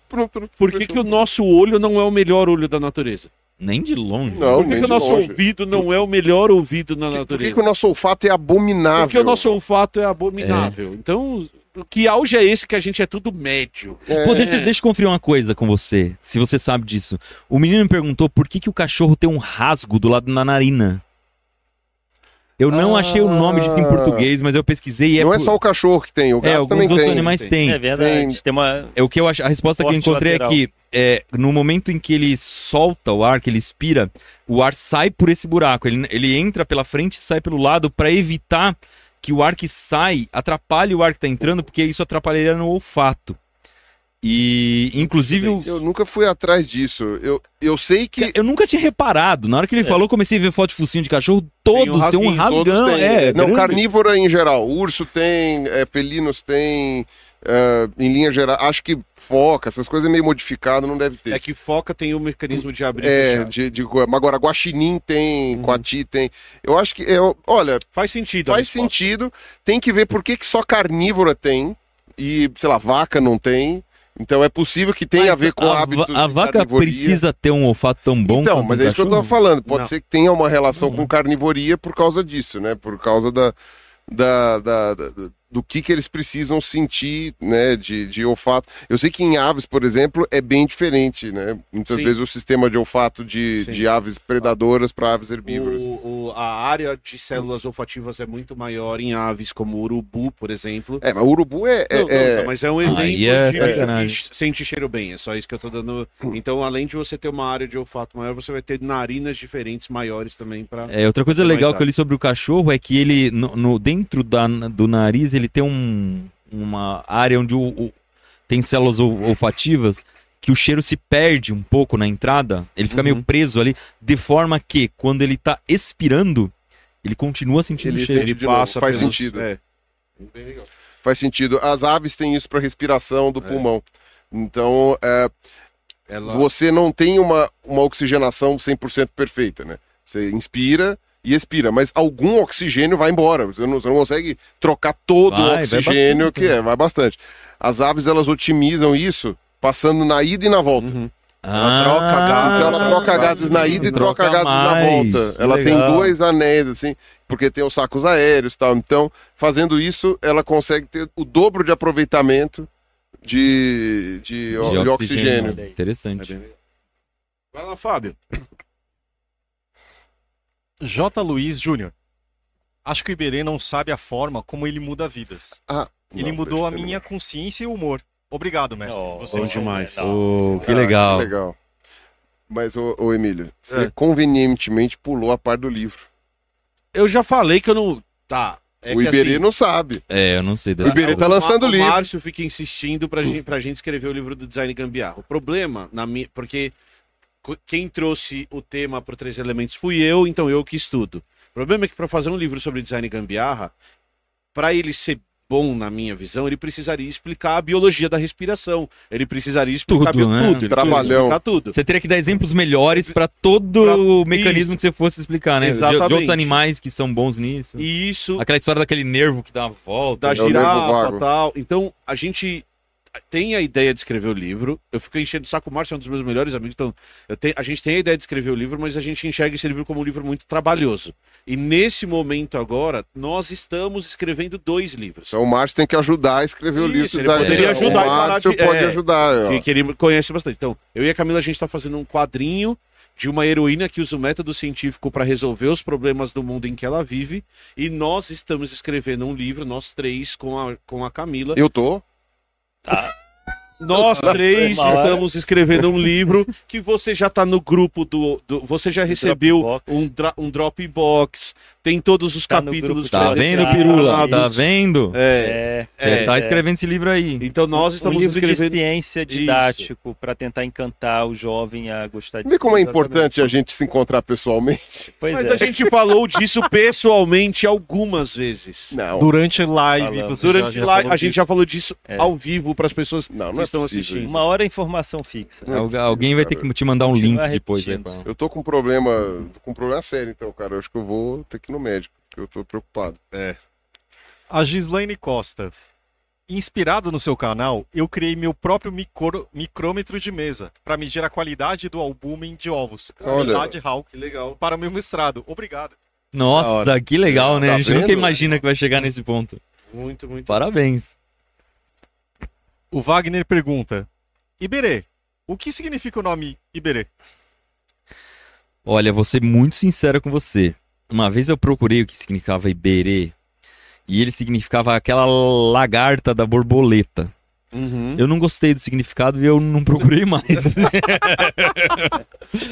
A: Por que, que o nosso olho não é o melhor olho da natureza?
D: Nem de longe.
C: Não,
A: Por que, que o nosso
C: longe.
A: ouvido não é o melhor ouvido na
C: Por que,
A: natureza?
C: que o nosso olfato é abominável?
A: Porque o nosso olfato é abominável. Então, que auge é esse que a gente é tudo médio?
C: É,
D: Pô, deixa, deixa eu conferir uma coisa com você, se você sabe disso. O menino me perguntou por que, que o cachorro tem um rasgo do lado da narina. Eu não
C: Ah.
D: achei o nome disso em português, mas eu pesquisei e
C: não é só o cachorro que tem, o
D: É,
C: gato
D: alguns
C: também
D: outros
C: tem.
D: animais
A: tem.
D: têm.
B: É verdade.
C: Tem-
B: Tem uma.
D: É o que eu ach... A resposta que eu encontrei
B: lateral.
D: é que é, no momento em que ele solta o ar, que ele expira, o ar sai por esse buraco. Ele, ele entra pela frente e sai pelo lado para evitar que o ar que sai atrapalhe o ar que tá entrando, porque isso atrapalharia no olfato. E, inclusive, o-
C: Eu nunca fui atrás disso. Eu, eu sei que.
D: eu nunca tinha reparado. Na hora que ele falou, comecei a ver foto de focinho de cachorro, todos têm um rasgão.
C: Têm.
D: é,
C: não,
D: grande.
C: carnívora em geral. Urso tem, é, felinos tem, é, em linha geral. Acho que foca, essas coisas é meio modificado, não deve ter.
A: É que foca tem o mecanismo de abrir
C: É, de, de, agora, guaxinim tem,
A: Uhum.
C: coati tem. Eu acho que, é, olha,
A: Faz sentido.
C: faz sentido. Tem que ver por que, que só carnívora tem e, sei lá, vaca não tem. Então é possível que tenha a
D: Mas
C: ver com
D: a,
C: hábitos
D: a vaca
C: carnivoria.
D: precisa ter um olfato tão bom
C: Então, mas
D: um
C: é isso que eu
D: cachorro?
C: falando. Pode
A: Não.
C: ser que tenha uma relação com carnivoria por causa disso, né? Por causa da, da, da- da- do que, que eles precisam sentir, né? De, de olfato. Eu sei que em aves, por exemplo, é bem diferente, né? Muitas
A: Sim.
C: vezes o sistema de olfato de,
A: Sim.
C: de aves predadoras para aves herbívoras.
A: O- o- a área de células olfativas é muito maior em aves como o urubu, por exemplo.
C: É, mas o urubu é. é-
A: Não, não,
C: é-
A: tá, mas é um exemplo
D: Aí é
A: de
D: sacanagem.
A: que sente cheiro bem, é só isso que eu tô dando. Então, além de você ter uma área de olfato maior, você vai ter narinas diferentes maiores também para.
D: É, outra coisa legal que eu li sobre o cachorro é que ele, no, no- dentro da, do nariz, ele tem um, uma área onde o, o- tem células ol- olfativas que o cheiro se perde um pouco na entrada, ele fica
A: Uhum.
D: meio preso ali, de forma que, quando ele tá expirando, ele continua sentindo
C: Ele
D: o cheiro.
C: sente de novo, faz sentido.
A: É.
C: Faz sentido. As aves têm isso para respiração do
A: É.
C: pulmão. Então, é,
A: Ela...
C: você não tem uma, uma oxigenação 100% perfeita, né? Você inspira e expira, mas algum oxigênio vai embora. Você não, você não consegue trocar todo
D: Vai,
C: o oxigênio
D: bastante,
C: que é, vai bastante. As aves, elas otimizam isso passando na ida e na volta.
A: Uhum.
D: Ah,
A: troca gases.
C: Então ela troca gases na ida e troca, gases na
D: mais.
C: volta. Ela tem
D: Legal.
C: dois anéis, assim, porque tem os sacos aéreos e tal. Então, fazendo isso, ela consegue ter o dobro de aproveitamento de, de,
D: de,
C: de
D: oxigênio.
C: oxigênio.
A: É
D: Interessante.
A: bem legal. Vai lá, Fábio.
E: J. Luiz Júnior. Acho que o Iberê não sabe a forma como ele muda vidas.
C: Ah,
E: Ele
C: não,
E: mudou a minha consciência e o humor. Obrigado, mestre.
B: Oh,
E: Você
A: bom
E: é um
A: demais.
D: Oh, que
C: Ah,
D: legal.
C: Que legal. Mas, ô, ô Emílio, você
A: É.
C: convenientemente pulou a parte do livro.
A: Eu já falei que eu não. Tá. É
C: o
A: que,
C: Iberê
A: assim,
C: não sabe.
D: É, eu não sei
C: O. Iberê tá
A: o
C: lançando
A: Ma-
C: o livro.
A: O Márcio fica insistindo pra gente, pra gente escrever o livro do Design Gambiarra. O problema, na minha, porque quem trouxe o tema para Três Elementos fui eu, então eu que estudo. O problema é que para fazer um livro sobre Design Gambiarra, para ele ser bom na minha visão, ele precisaria explicar a biologia da respiração. Ele precisaria explicar
D: Tudo, né?
A: tudo.
C: Trabalhão.
A: explicar tudo.
D: Você teria que dar exemplos melhores pra todo
A: Pra-
D: o mecanismo que você fosse explicar, né? De, de outros animais que são bons nisso.
A: E isso
D: Aquela história daquele nervo que dá a volta.
A: da
C: É
A: girafa e tal. Então, a gente tem a ideia de escrever o livro. Eu fico enchendo o saco. O Márcio é um dos meus melhores amigos. Então, eu tenho- a gente tem a ideia de escrever o livro, mas a gente enxerga esse livro como um livro muito trabalhoso. E nesse momento agora, nós estamos escrevendo dois livros.
C: Então o Márcio tem que ajudar a escrever o
A: Isso,
C: livro. do
A: ele poderia
C: Gambiarra.
A: ajudar
C: O Márcio
A: de-
C: pode
A: é,
C: ajudar.
A: que, que ele conhece bastante. Então, eu e a Camila, a gente está fazendo um quadrinho de uma heroína que usa o método científico para resolver os problemas do mundo em que ela vive. E nós estamos escrevendo um livro, nós três, com a, com a Camila.
C: Eu tô. that.
A: Nós três estamos escrevendo um livro que você já está no grupo do. do- você já recebeu
B: Dropbox.
A: um, dra- um Dropbox, tem todos os
B: Tá
A: capítulos.
D: Tá
B: Tá
D: vendo. Pirula? Tá
A: Isso.
D: vendo?
A: É.
D: Você
A: é,
D: tá
B: é.
D: escrevendo esse livro aí.
A: Então nós
B: um
A: estamos
B: livro de
A: escrevendo.
B: ciência didático para tentar encantar o jovem a gostar de
C: Vê como é importante a gente se encontrar pessoalmente.
B: Pois
A: Mas
B: é.
A: a gente falou disso pessoalmente algumas vezes.
C: Não.
E: Durante live,
A: Durante
E: já, já falou
A: a gente já falou disso
B: É.
A: ao vivo para as pessoas
C: Não, não é
A: estão assistindo.
B: Uma hora é informação fixa.
C: Não é
D: Algu-
C: possível,
D: Alguém vai ter
C: cara.
D: que te mandar um link depois. Aí,
B: repetindo.
D: pra-
C: Eu tô com um problema, com um problema sério, então, cara. Eu acho que eu vou ter que ir no médico. porque Eu tô preocupado.
E: A Gislaine Costa. Inspirado no seu canal, eu criei meu próprio micro- micrômetro de mesa para medir a qualidade do albúmen de ovos,
C: Olha.
E: qualidade Hawk,
A: Que legal.
E: para o meu mestrado. Obrigado.
D: Nossa, que legal, né?
C: Tá
D: a gente nunca
C: vendo?
D: imagina que vai chegar nesse ponto.
A: Muito, muito.
D: Parabéns.
E: O Wagner pergunta: Iberê, o que significa o nome Iberê?
D: Olha, vou ser muito sincero com você. Uma vez eu procurei o que significava Iberê e ele significava aquela lagarta da borboleta.
A: Uhum.
D: Eu não gostei do significado e eu não procurei mais.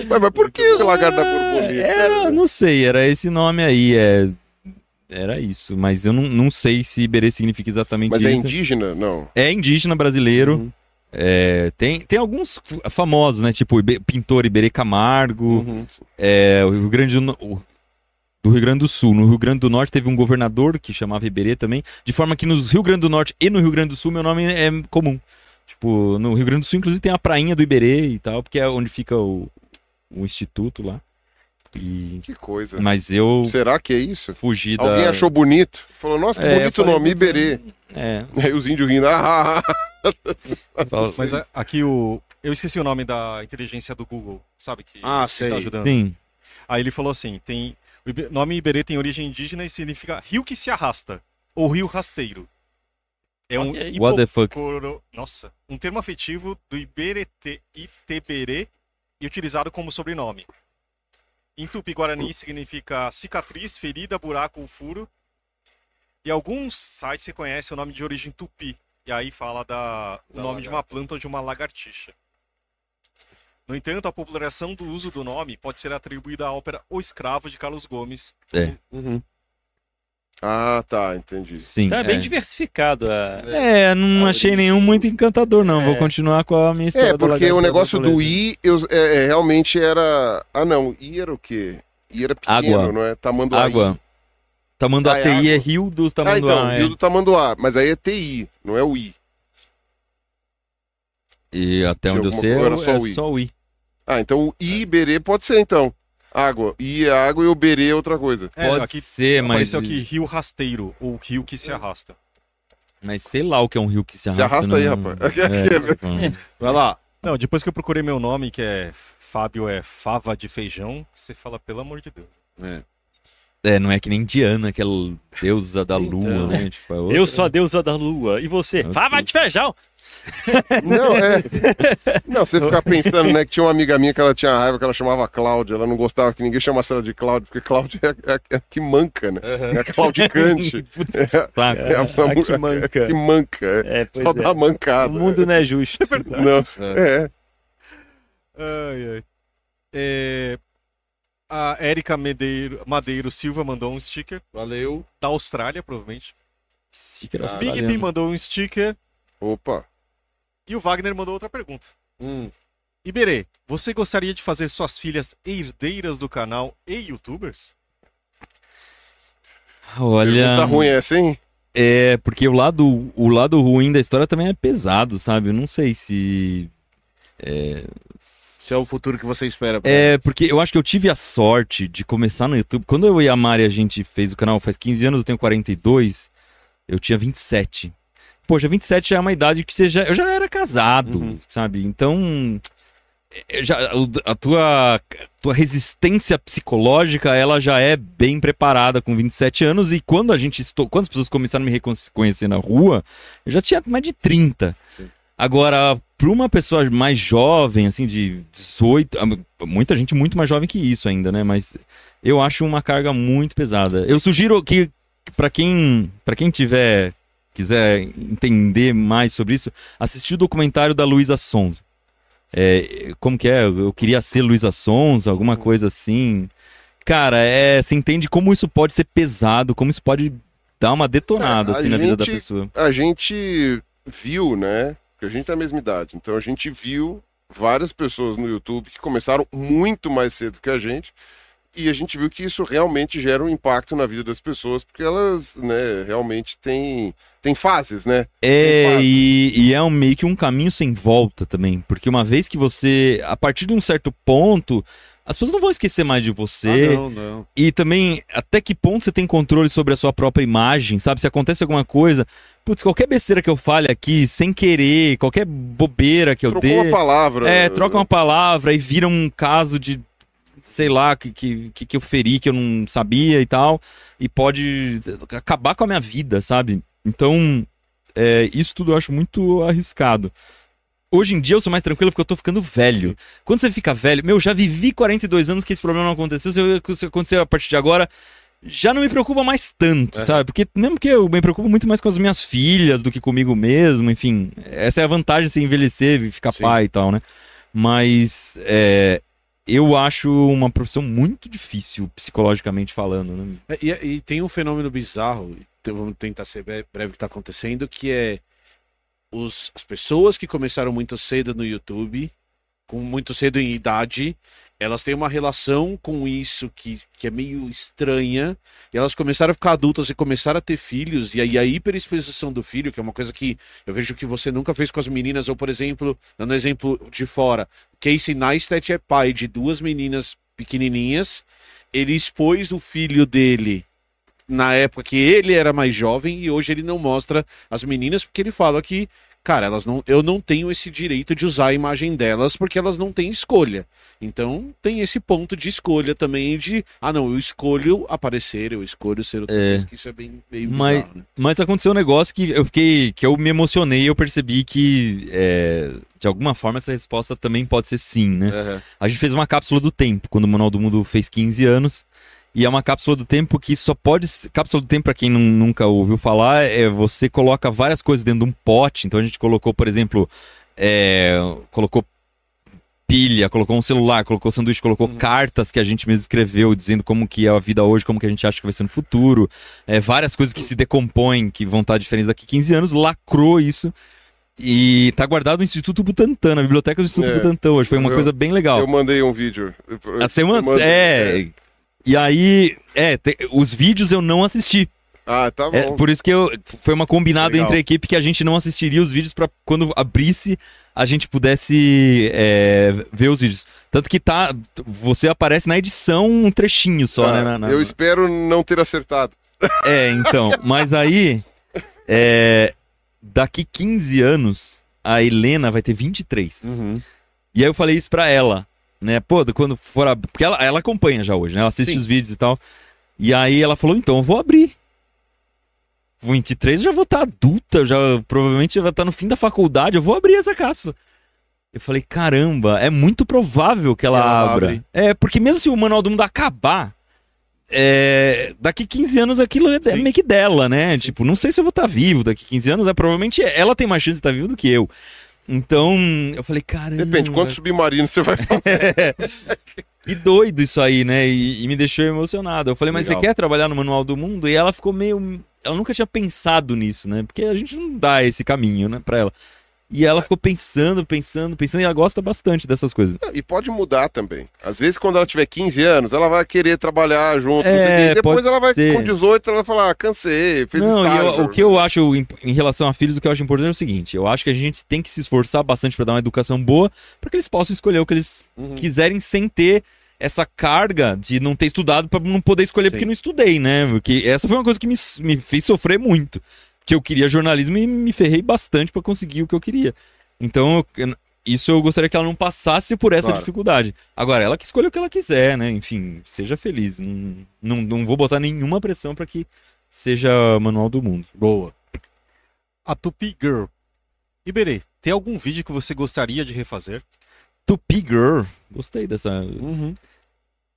C: Mas, mas por que o lagarto da borboleta?
D: era, não sei, era esse nome aí, é... Era isso, mas eu não, não sei se Iberê significa exatamente
C: Mas é
D: isso.
C: indígena? Não.
D: É indígena brasileiro.
A: Uhum.
D: É, tem, tem alguns famosos, né? Tipo o pintor Iberê Camargo,
A: Uhum.
D: é, o Rio Grande do, o- do Rio Grande do Sul. No Rio Grande do Norte teve um governador que chamava Iberê também, de forma que no Rio Grande do Norte e no Rio Grande do Sul meu nome é comum. Tipo, no Rio Grande do Sul, inclusive, tem a prainha do Iberê e tal, porque é onde fica o, o instituto lá. E...
C: Que coisa.
D: Mas eu
C: Será que é isso?
D: fugi da.
C: Alguém achou bonito? Falou, nossa, que
D: É,
C: bonito o
D: falei,
C: nome, Iberê.
D: É.
C: Aí os índios rindo. Ah, ah, ah.
E: Mas aqui o. Eu esqueci o nome da inteligência do Google, sabe? Que,
A: Ah,
E: que
A: sei.
E: tá ajudando.
D: Sim.
E: Aí ele falou assim: tem. O nome Iberê tem origem indígena e significa rio que se arrasta, ou rio rasteiro. É um
B: Ok.
D: What the fuck?
E: Nossa. Um termo afetivo do Iberete Iteberê e utilizado como sobrenome. Em tupi-guarani significa cicatriz, ferida, buraco ou furo. E alguns sites reconhecem o nome de origem tupi. E aí fala da, o
C: Da
E: nome de uma
C: lagarta.
E: planta ou de uma lagartixa. No entanto, a popularização do uso do nome pode ser atribuída à ópera O Escravo de Carlos Gomes.
A: Uhum.
C: Ah, tá, entendi.
D: Sim.
B: Tá bem
D: é.
B: diversificado. A...
D: É, não
B: A
D: achei
B: origem.
D: nenhum muito encantador, não. Vou
B: É.
D: continuar com a minha história.
C: É, porque o negócio do. I eu- é, é, realmente era. Ah, não. I era o quê? I era pequeno,
D: Água.
C: não é? Tamanduá.
D: Água. Tamanduá
C: Ah, é
D: TI é
C: água.
D: rio do
C: Ah,
D: Tamanduá.
C: então,
D: é.
C: Rio do Tamanduá. Mas aí é TI, não é o I.
D: E até onde eu sei é,
C: só
D: é
C: o I.
D: só o I.
C: Ah, então o I e Berê pode ser, então. Água. I é água e o Berê é outra coisa.
E: É,
D: Pode
E: aqui
D: ser, mas,
E: apareceu aqui rio rasteiro, ou rio que se arrasta.
D: mas sei lá o que é um rio que se
C: Se
D: arrasta.
C: arrasta aí,
D: não-
C: rapaz.
D: É, tô falando.
A: Vai lá.
E: Não, depois que eu procurei meu nome, que é Fábio é fava de feijão, você fala, pelo amor de Deus.
A: É.
D: É, não é que nem Diana, aquela deusa da lua,
A: Então.
D: né? Tipo, é outra-
B: Eu sou a deusa da lua. E você?
D: Eu
B: Fava de feijão!
C: Não, é. Não, você ficar pensando, né, que tinha uma amiga minha que ela tinha raiva, que ela chamava Cláudia. Ela não gostava que ninguém chamasse ela de Cláudia, porque Cláudia é, a- é a que manca, né? É a claudicante. é, é a,
B: a que manca.
C: é a que manca. é.
B: É,
C: Só
B: é.
C: dá mancada.
B: O mundo não é justo.
C: Não, é.
E: Ai, ai. É, A Érica Medeiro, Madeiro Silva mandou um sticker,
A: Valeu.
E: da Austrália, provavelmente.
D: Sticker
E: Big
D: australiano.
E: P mandou um sticker
C: Opa.
E: E o Wagner mandou outra pergunta.
A: Hum.
E: Iberê, você gostaria de fazer suas filhas herdeiras do canal e youtubers?
D: Olha.
C: Pergunta ruim essa, hein?
D: É, porque o lado, o lado ruim da história também é pesado, sabe? Eu não sei se.
A: Se é o futuro que você espera. pra
D: É, porque eu acho que eu tive a sorte de começar no YouTube. Quando eu e a Mari a gente fez o canal faz 15 anos, eu tenho 42, eu tinha 27. Poxa, 27 já é uma idade que você já, eu já era casado,
A: Uhum.
D: sabe? Então, é, já, a tua, tua resistência psicológica, ela já é bem preparada com 27 anos. E quando a gente, estou, quando as pessoas começaram a me reconhecer na rua, eu já tinha mais de 30.
A: Sim.
D: Agora, para uma pessoa mais jovem, assim, de 18, ah, muita gente muito mais jovem que isso ainda, né? Mas eu acho uma carga muito pesada. Eu sugiro que, para quem, para quem tiver, quiser entender mais sobre isso, assistir o documentário da Luísa Sonza. É, como que é? Eu queria ser Luísa Sonza, alguma coisa assim. Cara, é, você entende como isso pode ser pesado, como isso pode dar uma detonada,
C: É,
D: assim, na vida da pessoa.
C: A gente viu, né? Porque a gente tem a mesma idade. Então a gente viu várias pessoas no YouTube que começaram muito mais cedo que a gente. E a gente viu que isso realmente gera um impacto na vida das pessoas, porque elas, né, realmente têm, têm fases, né? Tem
D: É,
C: fases.
D: e, e é um, meio que um caminho sem volta também. Porque uma vez que você, a partir de um certo ponto, as pessoas não vão esquecer mais de você.
A: Ah, não, não.
D: E também, até que ponto você tem controle sobre a sua própria imagem, sabe? Se acontece alguma coisa, putz, qualquer besteira que eu fale aqui, sem querer, qualquer bobeira que eu
C: Trocou
D: dê.
C: uma palavra.
D: É, troca uma palavra e vira um caso de, sei lá, que, que, que eu feri, que eu não sabia e tal, e pode acabar com a minha vida, sabe? Então, é, isso tudo eu acho muito arriscado. Hoje em dia eu sou mais tranquilo porque eu tô ficando velho. Quando você fica velho, meu, já vivi 42 anos que esse problema não aconteceu. Se eu- se acontecer a partir de agora, já não me preocupa mais tanto,
A: É.
D: sabe? Porque mesmo que eu me preocupo muito mais com as minhas filhas do que comigo mesmo, enfim. Essa é a vantagem de se envelhecer e ficar
A: Sim.
D: pai e tal, né? Mas é, eu acho uma profissão muito difícil, psicologicamente falando, né?
A: É, E, e tem um fenômeno bizarro, vamos tentar ser bre- breve que está acontecendo, que é os, as pessoas que começaram muito cedo no YouTube, com muito cedo em idade, elas têm uma relação com isso que, que é meio estranha, e elas começaram a ficar adultas e começaram a ter filhos, e aí a hiperexposição do filho, que é uma coisa que eu vejo que você nunca fez com as meninas, ou por exemplo, dando exemplo de fora, Casey Neistat é pai de duas meninas pequenininhas, ele expôs o filho dele na época que ele era mais jovem e hoje ele não mostra as meninas porque ele fala que cara, elas não, eu não tenho esse direito de usar a imagem delas porque elas não têm escolha. Então tem esse ponto de escolha também de, ah não, eu escolho aparecer, eu escolho ser outra
D: É.
A: que isso é bem meio
D: Mas-
A: bizarro, né?
D: Mas aconteceu um negócio que eu fiquei. que eu me emocionei e eu percebi que. é, de alguma forma essa resposta também pode ser sim, né?
C: Aham.
D: A gente fez uma cápsula do tempo, quando o Manual do Mundo fez 15 anos. E é uma cápsula do tempo que só pode. Cápsula do tempo, pra quem nun- nunca ouviu falar, é você coloca várias coisas dentro de um pote. Então a gente colocou, por exemplo, é, colocou pilha, colocou um celular, colocou sanduíche, colocou cartas que a gente mesmo escreveu, dizendo como que é a vida hoje, como que a gente acha que vai ser no futuro. É, várias coisas que se decompõem, que vão estar diferentes daqui a 15 anos, lacrou isso. E tá guardado no Instituto Butantan, na biblioteca do Instituto
C: É.
D: Butantan hoje. Foi uma
C: Eu-
D: coisa bem legal.
C: Eu mandei um vídeo.
D: A semana.
C: Mandei-
D: É. E aí, é, te- os vídeos eu não assisti.
C: Ah, tá bom.
D: É, por isso que eu, foi uma combinada
A: Legal.
D: entre a equipe que a gente não assistiria os vídeos pra quando abrisse a gente pudesse é, ver os vídeos. Tanto que tá. Você aparece na edição um trechinho só,
C: Ah,
D: né? na- na-
C: Eu espero não ter acertado.
D: É, então. Mas aí. é, daqui 15 anos, a Helena vai ter 23.
A: Uhum.
D: E aí eu falei isso pra ela, né? Pô, quando for ab... Porque ela, ela acompanha já hoje, né? Ela assiste
A: Sim.
D: os vídeos e tal. E aí ela falou, então eu vou abrir. 23 eu já vou estar adulta, eu já provavelmente já vai estar no fim da faculdade, eu vou abrir essa cápsula. Eu falei, caramba, é muito provável que ela,
A: Que ela
D: abra.
A: abre.
D: É, porque mesmo se o Manual do Mundo acabar, é, daqui 15 anos aquilo é, é
A: Sim.
D: meio que dela, né? Tipo, não sei se eu vou estar vivo daqui 15 anos, né? provavelmente ela tem mais chance de estar viva do que eu. Então, eu falei, caramba.
C: Depende, quantos submarinos você vai fazer?
D: Que doido isso aí, né? E, e me deixou emocionado. Eu falei, mas
A: Legal.
D: você quer trabalhar no Manual do Mundo? E ela ficou meio. Ela nunca tinha pensado nisso, né? Porque a gente não dá esse caminho, né, pra ela. E ela ficou pensando, pensando, pensando, e ela gosta bastante dessas coisas.
C: E pode mudar também. Às vezes, quando ela tiver 15 anos, ela vai querer trabalhar junto.
D: É,
C: quê. Depois ela vai,
D: ser.
C: com 18, ela vai falar, ah, cansei, fez
D: não, e eu- o que eu acho em, em relação a filhos, o que eu acho importante é o seguinte: eu acho que a gente tem que se esforçar bastante pra dar uma educação boa, para que eles possam escolher o que eles
A: Uhum.
D: quiserem sem ter essa carga de não ter estudado pra não poder escolher
A: Sim.
D: porque não estudei, né? Porque essa foi uma coisa que me, me fez sofrer muito. Que eu queria jornalismo e me ferrei bastante pra conseguir o que eu queria. Então, eu- isso eu gostaria que ela não passasse por essa
C: Claro.
D: dificuldade. Agora, ela que escolhe o que ela quiser, né? Enfim, seja feliz. Não, não, não vou botar nenhuma pressão pra que seja manual do mundo.
A: Boa.
E: A Tupi Girl. Iberê, tem algum vídeo que você gostaria de refazer?
D: Tupi Girl. Gostei dessa.
A: Uhum.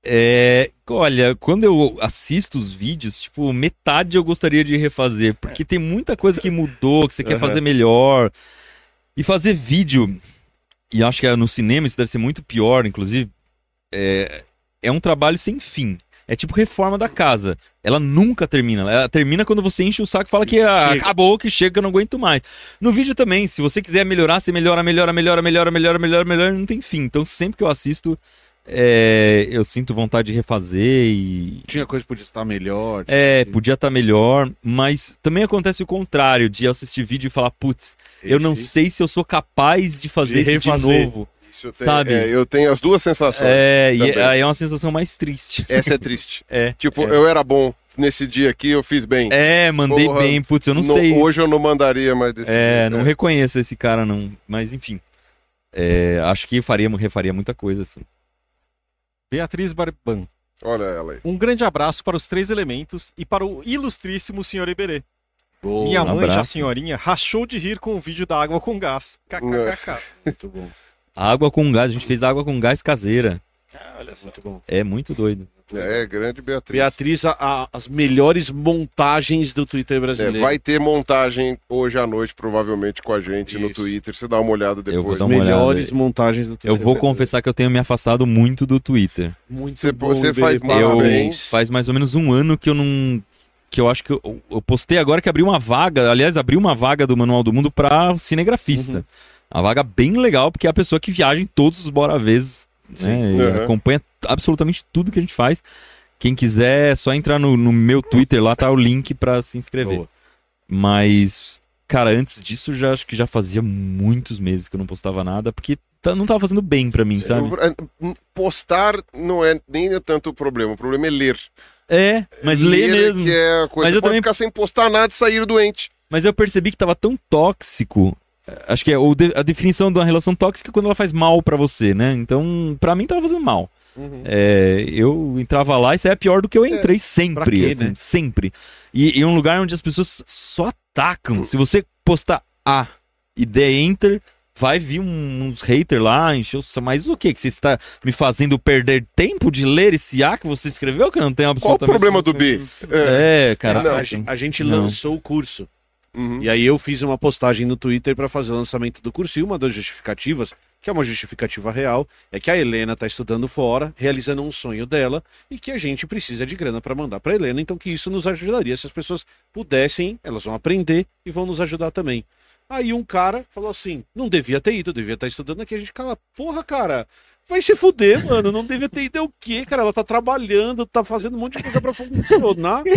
D: É, olha, quando eu assisto os vídeos, tipo, metade eu gostaria de refazer, porque tem muita coisa que mudou, que você quer fazer melhor. E fazer vídeo, e acho que no cinema isso deve ser muito pior, inclusive, é, é um trabalho sem fim. É tipo reforma da casa. Ela nunca termina. Ela termina quando você enche o saco e fala que ah, acabou, que chega, que eu não aguento mais. No vídeo também, se você quiser melhorar, você melhora, melhora, melhora, melhora, melhora, melhora, melhora, não tem fim. Então sempre que eu assisto, é, eu sinto vontade de refazer e.
A: Tinha coisa que podia estar melhor.
D: É, podia estar melhor, mas também acontece o contrário, de assistir vídeo e falar, putz, eu não sei se eu sou capaz de fazer
A: De
D: isso de
A: refazer.
D: novo.
C: Isso eu tenho,
D: sabe?
C: é, eu tenho as duas sensações.
D: É, e
C: também.
D: aí é uma sensação mais triste.
C: Essa é triste.
D: É.
C: Tipo, eu era bom nesse dia aqui, eu fiz bem.
D: É, mandei
C: Porra,
D: bem, putz, eu não
C: No-
D: sei.
C: Hoje eu não mandaria mais desse
D: É,
C: jeito,
D: não
C: né?
D: reconheço esse cara, não. Mas enfim. É, acho que faria, refaria muita coisa, assim.
E: Beatriz Barban.
C: Olha ela aí.
E: Um grande abraço para os três elementos e para o ilustríssimo senhor Iberê.
A: Boa.
E: Minha mãe, já
D: abraço.
E: senhorinha, rachou de rir com o vídeo da água com gás. KKKK.
A: Muito bom.
D: Água com gás, a gente fez água com gás caseira.
E: olha só.
A: Muito bom.
D: É muito doido.
C: É, grande Beatriz.
A: Beatriz, a- a- as melhores montagens do Twitter
C: É,
A: brasileiro.
C: vai ter montagem hoje à noite, provavelmente, com a gente no
A: Isso.
C: Twitter. Você dá uma olhada depois.
D: Eu vou
A: As
D: dar uma olhada.
A: melhores montagens do
D: Eu
A: Twitter.
D: vou confessar que eu tenho me afastado muito do Twitter.
A: Muito
C: Você-
A: bom,
C: você faz
D: Eu
C: Parabéns.
D: faz mais ou menos um ano que eu não. Que eu acho que eu, eu postei agora que abriu uma vaga. Aliás, abriu uma vaga do Manual do Mundo pra cinegrafista.
A: Uhum.
D: Uma vaga bem legal, porque é a pessoa que viaja em todos os bora vezes, né?
C: Uhum.
D: acompanha absolutamente tudo que a gente faz. Quem quiser, é só entrar no, no meu Twitter, lá tá o link pra se inscrever.
A: Boa.
D: Mas, cara, antes disso, já acho que já fazia muitos meses que eu não postava nada, porque tá- não tava fazendo bem pra mim, sabe?
C: Eu- Postar não é nem é tanto o problema, o problema é ler.
D: É, mas ler mesmo.
C: Que é a coisa.
D: Mas
C: Você
D: eu
C: pode
D: também-
C: ficar sem postar nada e sair doente.
D: Mas eu percebi que tava tão tóxico Acho que é o de- a definição de uma relação tóxica é quando ela faz mal pra você, né? Então, pra mim tava fazendo mal.
A: Uhum.
D: É, eu entrava lá e isso é pior do que eu entrei sempre,
A: pra quê,
D: assim,
A: né?
D: sempre. E, e é um lugar onde as pessoas só atacam. Se você postar A e der Enter, vai vir um- uns haters lá, sa- Mas o que? Que você está me fazendo perder tempo de ler esse A que você escreveu? Que eu não tenho
C: Qual o
D: absolutamente...
C: problema do B? É.
D: É, cara.
C: Não,
A: a, gen- a gente
D: Não.
A: lançou o curso.
C: Uhum.
A: E aí eu fiz uma postagem no Twitter para fazer o lançamento do curso e uma das justificativas, que é uma justificativa real, é que a Helena está estudando fora, realizando um sonho dela e que a gente precisa de grana para mandar para Helena, então que isso nos ajudaria se as pessoas pudessem, elas vão aprender e vão nos ajudar também. Aí um cara falou assim: "Não devia ter ido, devia estar estudando aqui". A gente cala, porra, cara, vai se fuder, mano, não devia ter ido é o quê, cara? Ela tá trabalhando, tá fazendo um monte de coisa para funcionar.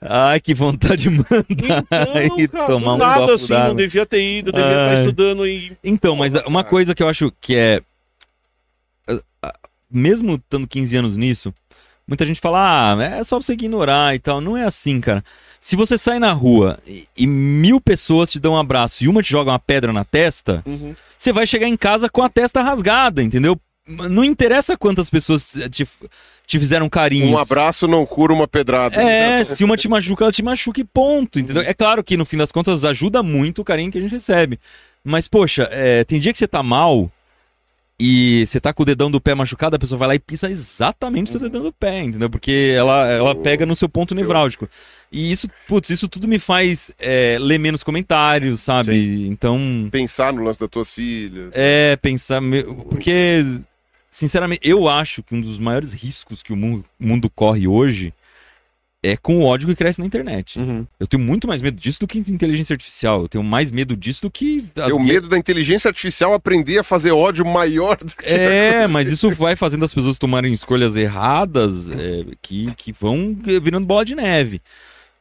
D: Ai, que vontade de mandar
A: Então,
D: e
A: cara,
D: tomar um
A: nada
D: copo
A: assim, não devia ter ido, devia estar
D: Ai.
A: estudando e.
D: Então, mas uma coisa que eu acho que é. Mesmo estando 15 anos nisso, muita gente fala, ah, é só você ignorar e tal. Não é assim, cara. Se você sai na rua e, e mil pessoas te dão um abraço e uma te joga uma pedra na testa, você vai chegar em casa com a testa rasgada, entendeu? Não interessa quantas pessoas te, te fizeram carinho.
C: Um abraço não cura uma pedrada.
D: É, se uma te machuca, ela te machuca e ponto, entendeu? É claro que no fim das contas ajuda muito o carinho que a gente recebe. Mas, poxa, é, tem dia que você tá mal e você tá com o dedão do pé machucado, a pessoa vai lá e pisa exatamente no seu dedão do pé, entendeu? Porque ela, ela pega no seu ponto nevrálgico. E isso, putz, isso tudo me faz é, ler menos comentários, sabe? Então,
C: Pensar no lance das tuas filhas.
D: é, pensar. Porque, sinceramente, eu acho que um dos maiores riscos que o mundo, mundo corre hoje é com o ódio que cresce na internet. Eu tenho muito mais medo disso do que inteligência artificial. Eu tenho mais medo disso do que.
C: Tenho
D: guerras-
C: medo da inteligência artificial aprender a fazer ódio maior do que.
D: É, mas isso vai fazendo as pessoas tomarem escolhas erradas é, que, que vão virando bola de neve.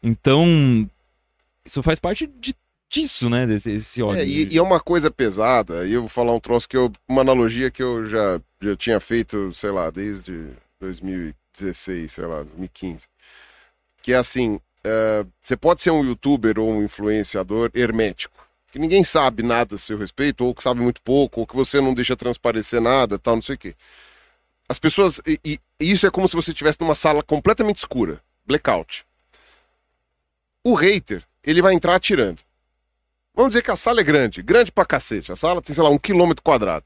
D: Então, isso faz parte de, disso, né? Desse esse ódio.
C: É, e, e é uma coisa pesada, e eu vou falar um troço que eu. Uma analogia que eu já, já tinha feito, sei lá, desde 2016, sei lá, 2015. Que é assim: é, você pode ser um youtuber ou um influenciador hermético. Que ninguém sabe nada a seu respeito, ou que sabe muito pouco, ou que você não deixa transparecer nada, tal, não sei o quê. As pessoas. E, e isso é como se você estivesse numa sala completamente escura blackout. O hater, ele vai entrar atirando. Vamos dizer que a sala é grande, grande pra cacete. A sala tem, sei lá, um quilômetro quadrado.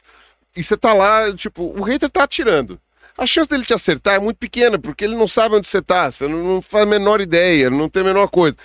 C: E você tá lá, tipo, o hater tá atirando. A chance dele te acertar é muito pequena, porque ele não sabe onde você tá, você não, não faz a menor ideia, não tem a menor coisa.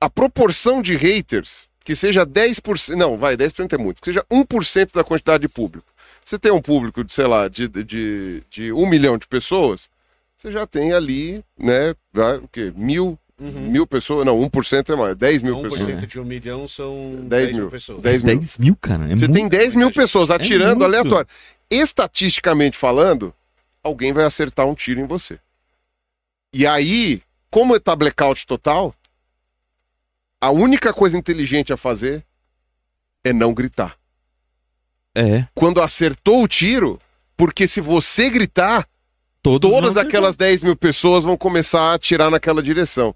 C: A proporção de haters, que seja 10%, não, vai, 10% é muito, que seja 1% da quantidade de público. Você tem um público de, sei lá, de, de, de um milhão de pessoas, você já tem ali, né, o quê? Mil, mil pessoas, não, 1% é mais, 10 mil
A: 1%
C: pessoas.
A: de um milhão são
C: 10
A: 10
C: mil.
A: mil pessoas.
C: 10 mil.
D: 10 mil, cara. É
C: Você
D: muito...
C: tem 10 mil pessoas atirando
D: muito.
C: aleatório. Estatisticamente falando, alguém vai acertar um tiro em você. E aí, como tá blackout total, a única coisa inteligente a fazer é não gritar.
D: É.
C: Quando acertou o tiro, porque se você gritar,
D: Todos
C: todas aquelas 10 mil pessoas vão começar a atirar naquela direção.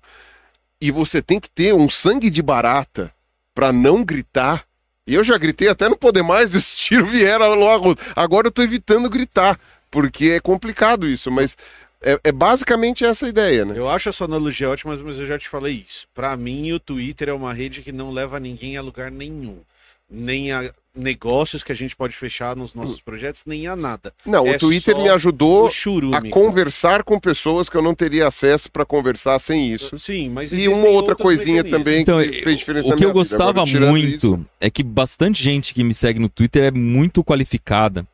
C: E você tem que ter um sangue de barata pra não gritar. E eu já gritei até não poder mais, e os tiros vieram logo. Agora eu tô evitando gritar, porque é complicado isso, mas é, é basicamente essa ideia, né?
A: Eu acho a sua analogia ótima, mas eu já te falei isso. Pra mim, o Twitter é uma rede que não leva ninguém a lugar nenhum. Nem a negócios que a gente pode fechar nos nossos projetos, nem a nada.
C: Não,
A: É
C: o Twitter me ajudou a conversar com pessoas que eu não teria acesso pra conversar sem isso.
A: Sim, mas
C: E uma outra coisinha
A: mecanismos.
C: também
D: Então,
C: que fez diferença
D: o
C: na
D: que
C: minha
D: eu
C: vida. Agora,
D: gostava
C: tirando
D: muito
C: isso-
D: é que bastante gente que me segue no Twitter é muito qualificada.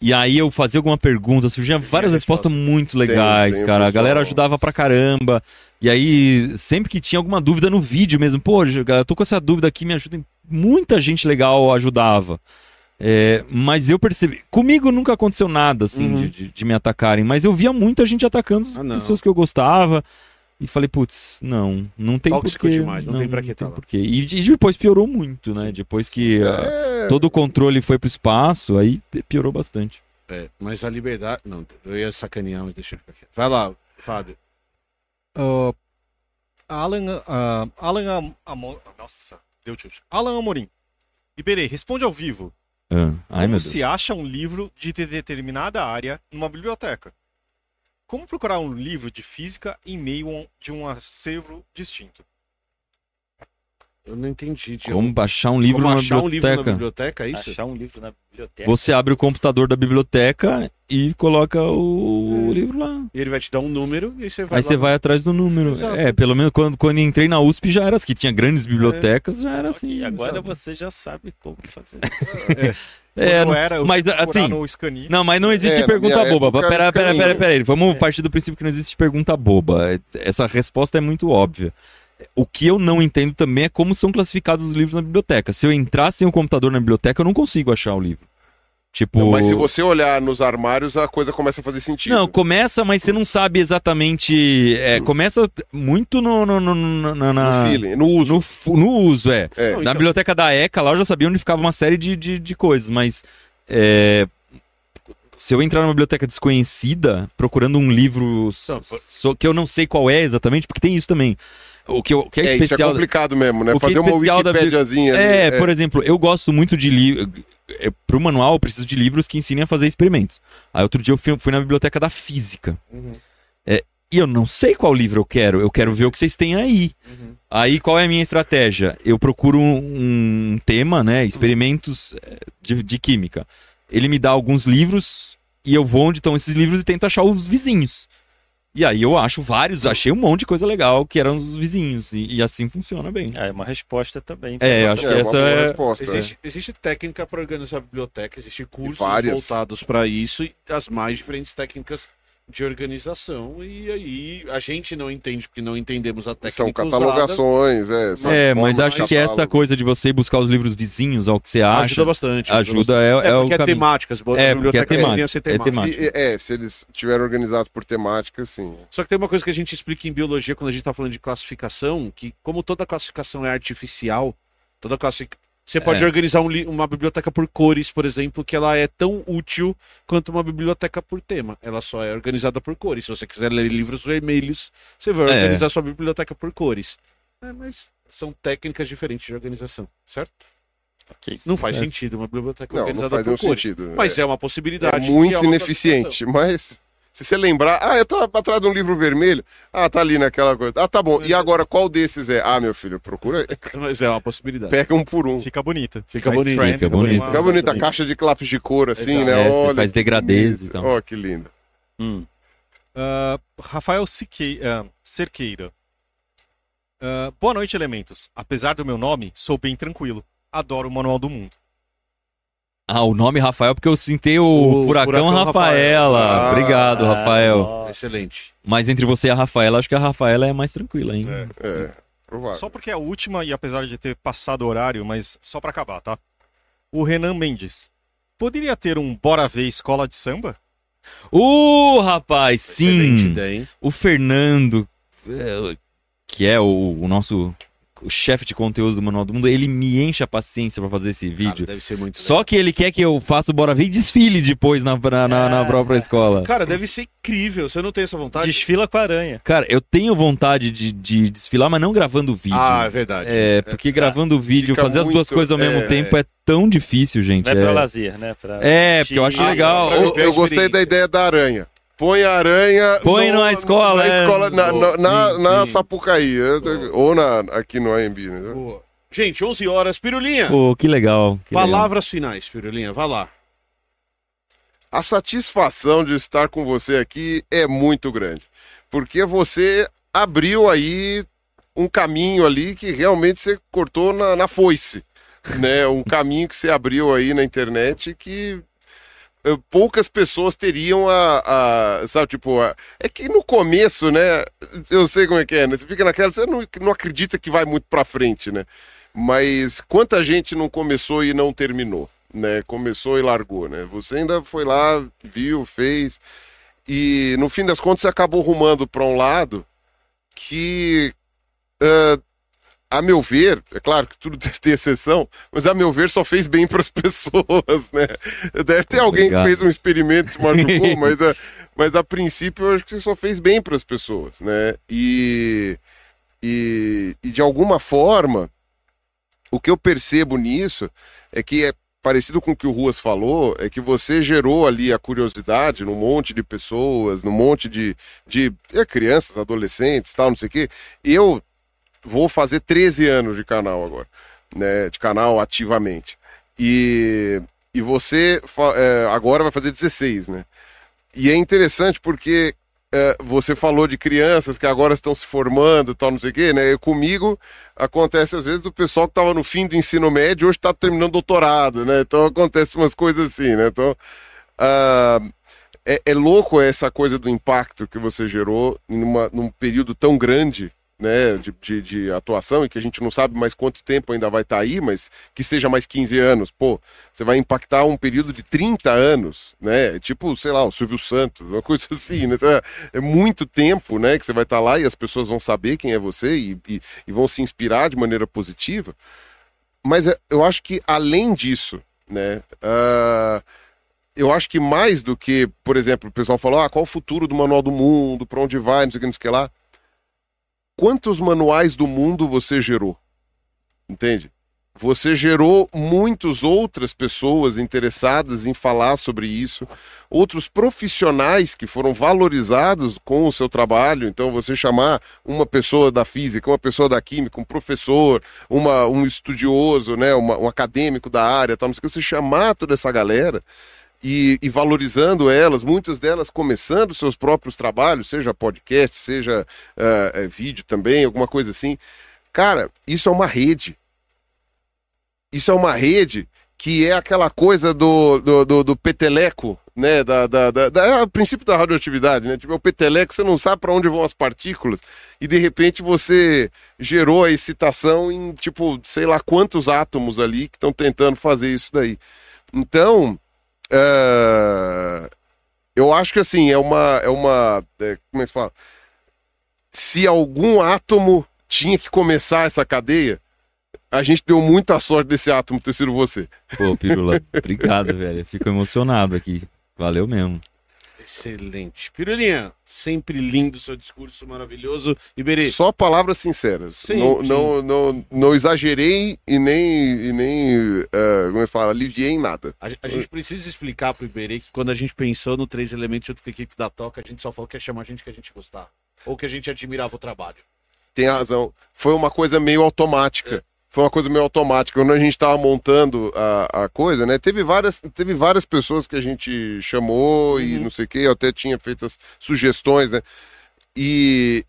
D: E aí eu fazia alguma pergunta, surgiam várias
A: resposta.
D: respostas muito legais,
C: tem o
D: cara. A galera ajudava pra caramba. E aí, sempre que tinha alguma dúvida no vídeo mesmo, pô, eu tô com essa dúvida aqui, me ajuda. Muita gente legal ajudava. É, mas eu percebi. Comigo nunca aconteceu nada, assim,
A: Uhum.
D: de, de- de me atacarem. Mas eu via muita gente atacando as
A: Ah, não.
D: pessoas que eu gostava. E falei, putz, não, não tem
A: Tóxico
D: porquê.
A: demais, não tem pra que tá lá.
D: porquê. E, e depois piorou muito, né? Depois que ah,
C: É,
D: todo o controle foi pro espaço, aí piorou bastante.
A: É, mas a liberdade. Não, eu ia sacanear, mas deixa eu ficar quieto. Vai lá, Fábio.
E: Ah, Alan, ah, Alan Am- Amo- Nossa, deu tilt. Alan Amorim. Iberê, responde ao vivo.
D: Ah, ai,
E: Como se acha um livro de de- determinada área numa biblioteca? Como procurar um livro de física em meio de um acervo distinto?
A: Eu não entendi. Diogo.
D: Como baixar um livro
A: Como
D: numa
A: um livro na
D: biblioteca?
A: é isso?
B: Achar um livro na biblioteca.
D: Você abre o computador da biblioteca e coloca o
A: É.
D: livro lá.
A: E ele vai te dar um número e você vai
D: Aí
A: lá
D: você
A: no-
D: vai atrás do número.
A: Exato.
D: É, pelo menos quando, quando entrei na USP já era assim, que tinha grandes bibliotecas, já era assim.
B: Ok, agora
D: sabe?
B: você já sabe como fazer.
D: É,
E: Quando
D: não-
E: era, eu
D: mas assim. Não, mas não existe
C: É,
D: pergunta boba. Pera,
C: era
D: pera, pera, pera aí. Vamos partir do princípio que não existe pergunta boba. Essa resposta é muito óbvia. O que eu não entendo também é como são classificados os livros na biblioteca. Se eu entrar sem o computador na biblioteca, eu não consigo achar o livro. Tipo.
C: Não, mas se você olhar nos armários, a coisa começa a fazer sentido.
D: Não, começa, mas você não sabe exatamente. é, começa muito no. no, no, no- na- na-
C: No feeling, no uso.
D: no no uso, é.
C: É.
A: Não,
D: Na
A: então-
D: biblioteca da ECA, lá eu já sabia onde ficava uma série de, de, de coisas, mas. é, se eu entrar numa biblioteca desconhecida, procurando um livro
A: por-
D: so- que eu não sei qual é exatamente, porque tem isso também. O que, o que é,
C: É, isso é
D: especial.
C: complicado mesmo, né?
D: o que é
C: Fazer uma
D: especial da
C: Wikipediazinha ali.
D: É, por exemplo, eu gosto muito de livros. Para o manual, eu preciso de livros que ensinem a fazer experimentos. Aí outro dia eu fui, fui na biblioteca da física.
A: Uhum.
D: É, e eu não sei qual livro eu quero, eu quero ver o que vocês têm aí.
A: Uhum.
D: Aí qual é a minha estratégia? Eu procuro um, um tema, né? Experimentos eh, de, de química. Ele me dá alguns livros e eu vou onde estão esses livros e tento achar os vizinhos. E aí eu acho vários, achei um monte de coisa legal que eram os vizinhos. E, e assim funciona bem.
B: É uma resposta também.
D: É, acho
C: É,
D: que
C: uma
D: essa é-
C: resposta.
A: Existe, existe técnica para organizar a biblioteca, existem cursos voltados para isso e as mais diferentes técnicas de organização. E aí a gente não entende porque não entendemos a
C: é.
A: técnica.
C: São
A: usada.
C: catalogações, é. são
D: É, mas acho que essa
C: catálogo.
D: coisa de você buscar os livros vizinhos ao que você acha
A: Ajuda bastante.
D: ajuda, é,
A: É,
D: é o
A: porque é
D: caminho.
A: temática. As
D: É, porque é
A: bibliotecas
D: temática, é
A: temáticas.
D: temática.
C: Se, é, se eles tiverem organizados por temática, sim.
A: Só que tem uma coisa que a gente explica em biologia quando a gente está falando de classificação, que como toda classificação é artificial, toda classificação. Você pode
D: É.
A: organizar um uma biblioteca por cores, por exemplo, que ela é tão útil quanto uma biblioteca por tema. Ela só é organizada por cores. Se você quiser ler livros vermelhos, você vai
D: É.
A: organizar sua biblioteca por cores. É, mas são técnicas diferentes de organização, certo?
B: ok.
A: Não faz
D: Certo.
A: sentido uma biblioteca
C: Não, não
A: organizada
C: faz
A: por cores.
C: sentido.
A: Mas é, uma
C: É
A: possibilidade. que
C: muito
A: é uma
C: ineficiente, mas se você lembrar, ah, eu tava atrás de um livro vermelho, ah, tá ali naquela coisa. Ah, tá bom. E agora qual desses é? Ah, meu filho, procura.
A: Mas é uma possibilidade.
C: Pega um por um.
E: Fica bonita.
A: Fica
E: trend,
D: Fica bonito.
C: Fica bonita a caixa de lápis de cor, assim,
A: Exato.
C: né?
D: É,
C: Olha.
D: faz
C: bonito.
D: e tal.
C: Ó, que lindo.
B: Hum.
E: Ah, Rafael Sique- ah, Cerqueira. Ah, boa noite, elementos. Apesar do meu nome, sou bem tranquilo. Adoro o Manual do Mundo.
D: Ah, o nome Rafael, porque eu sentei o,
A: O
D: Furacão,
A: Furacão
D: Rafaela.
C: Rafael.
D: Obrigado,
B: Ah,
D: Rafael.
B: nossa.
A: Excelente.
D: Mas entre você e a Rafaela, acho que a Rafaela é mais tranquila, hein?
C: É, é provável.
E: Só porque é a última e apesar de ter passado o horário, mas só pra acabar, tá? O Renan Mendes. Poderia ter um Bora Ver Escola de Samba?
D: Uh, rapaz,
A: Excelente
D: sim.
A: ideia, hein?
D: O Fernando, é, que é o, o nosso o chefe de conteúdo do Manual do Mundo, ele me enche a paciência pra fazer esse
A: Cara,
D: vídeo.
A: deve ser muito
D: Só que ele quer que eu faça o Bora Ver e desfile depois na, na, na- na
B: Ah.
D: própria escola.
A: Cara, deve ser incrível. Você não tem essa vontade?
B: Desfila com a aranha.
D: Cara, eu tenho vontade de, de desfilar, mas não gravando vídeo.
A: Ah, é verdade.
D: É, porque gravando vídeo, fazer as duas
C: muito-
D: coisas ao mesmo
C: é,
D: tempo é tão difícil, gente.
B: Não é
D: é.
B: pra lazer, né? Pra
D: É, porque eu acho
B: assistir.
D: legal.
C: Eu, eu gostei da ideia da aranha. Põe a aranha.
D: Põe
C: no-
D: na escola,
C: Na
D: é.
C: escola, na, na,
D: Sim,
C: na, na
D: sim.
C: Sapucaí. eu- Ou na, aqui no AMB, né?
A: Boa. Gente, 11 horas. Pirulinha,
D: Pô, que legal. que legal.
A: palavras finais, Pirulinha. Vá lá.
C: A satisfação de estar com você aqui é muito grande. Porque você abriu aí um caminho ali que realmente você cortou na, na foice. Né? Um caminho que você abriu aí na internet que poucas pessoas teriam a, a- sabe, tipo, a- é que no começo, né, eu sei como é que é, né, você fica naquela, você não, não acredita que vai muito pra frente, né, mas quanta gente não começou e não terminou, né, começou e largou, né, você ainda foi lá, viu, fez, e no fim das contas você acabou rumando pra um lado que, ah, a meu ver, é claro que tudo deve ter exceção, mas a meu ver só fez bem para as pessoas, né? Deve ter alguém
D: Obrigado.
C: que fez um experimento e machucou, mas, a, mas a princípio eu acho que só fez bem para as pessoas, né? E E, e de alguma forma, o que eu percebo nisso é que é parecido com o que o Ruas falou, é que você gerou ali a curiosidade num monte de pessoas, num monte de, de é, crianças, adolescentes, tal, não sei o quê. E eu vou fazer 13 anos de canal agora, né? De canal ativamente. E, e você é, agora vai fazer 16, né? E é interessante porque é, você falou de crianças que agora estão se formando, tal, não sei o quê, né? Comigo acontece às vezes do pessoal que estava no fim do ensino médio hoje está terminando doutorado, né? Então acontece umas coisas assim, né? Então ah, é, é louco essa coisa do impacto que você gerou numa, num período tão grande. Né, de, de, de atuação e que a gente não sabe mais quanto tempo ainda vai estar aí, mas que seja mais 15 anos, pô, você vai impactar um período de 30 anos, né? Tipo, sei lá, o Silvio Santos, uma coisa assim, né? É muito tempo, né, que você vai estar lá e as pessoas vão saber quem é você e, e, e vão se inspirar de maneira positiva. Mas é, eu acho que além disso, né, ah, eu acho que mais do que, por exemplo, o pessoal falou, ah, qual o futuro do Manual do Mundo, para onde vai, não sei o que, não sei o que lá. Quantos manuais do mundo você gerou? Entende? Você gerou muitas outras pessoas interessadas em falar sobre isso, outros profissionais que foram valorizados com o seu trabalho. Então, você chamar uma pessoa da física, uma pessoa da química, um professor, uma, um estudioso, né, uma, um acadêmico da área, tal, você chamar toda essa galera e, e valorizando elas, muitas delas começando seus próprios trabalhos, seja podcast, seja uh, vídeo também, alguma coisa assim. Cara, isso é uma rede isso é uma rede que é aquela coisa do, do, do, do peteleco, né? Da, da, da, da, é o princípio da radioatividade, né? Tipo, é o peteleco, você não sabe para onde vão as partículas, e de repente você gerou a excitação em, tipo, sei lá quantos átomos ali que estão tentando fazer isso daí. Então, uh, eu acho que assim, é uma. É uma é, como é que se fala? Se algum átomo tinha que começar essa cadeia, a gente deu muita sorte desse átomo ter sido você.
D: Pô, Pirula, obrigado, velho. Eu fico emocionado aqui. Valeu mesmo.
A: Excelente. Pirulinha, sempre lindo seu discurso maravilhoso. Iberê.
C: Só palavras sinceras.
A: Sim,
C: não,
A: sim.
C: Não, não, não exagerei e nem, e nem uh, como é fala, aliviei em nada.
A: A, a gente precisa explicar pro Iberê que quando a gente pensou no Três Elementos junto com a equipe da Toca, a gente só falou que ia chamar gente que a gente gostava. Ou que a gente admirava o trabalho.
C: Tem razão. Foi uma coisa meio automática. Foi uma coisa meio automática. Quando a gente estava montando a, a coisa, né? Teve várias, teve várias pessoas que a gente chamou e
A: Uhum.
C: não sei o quê. Eu até tinha feito as sugestões, né? E,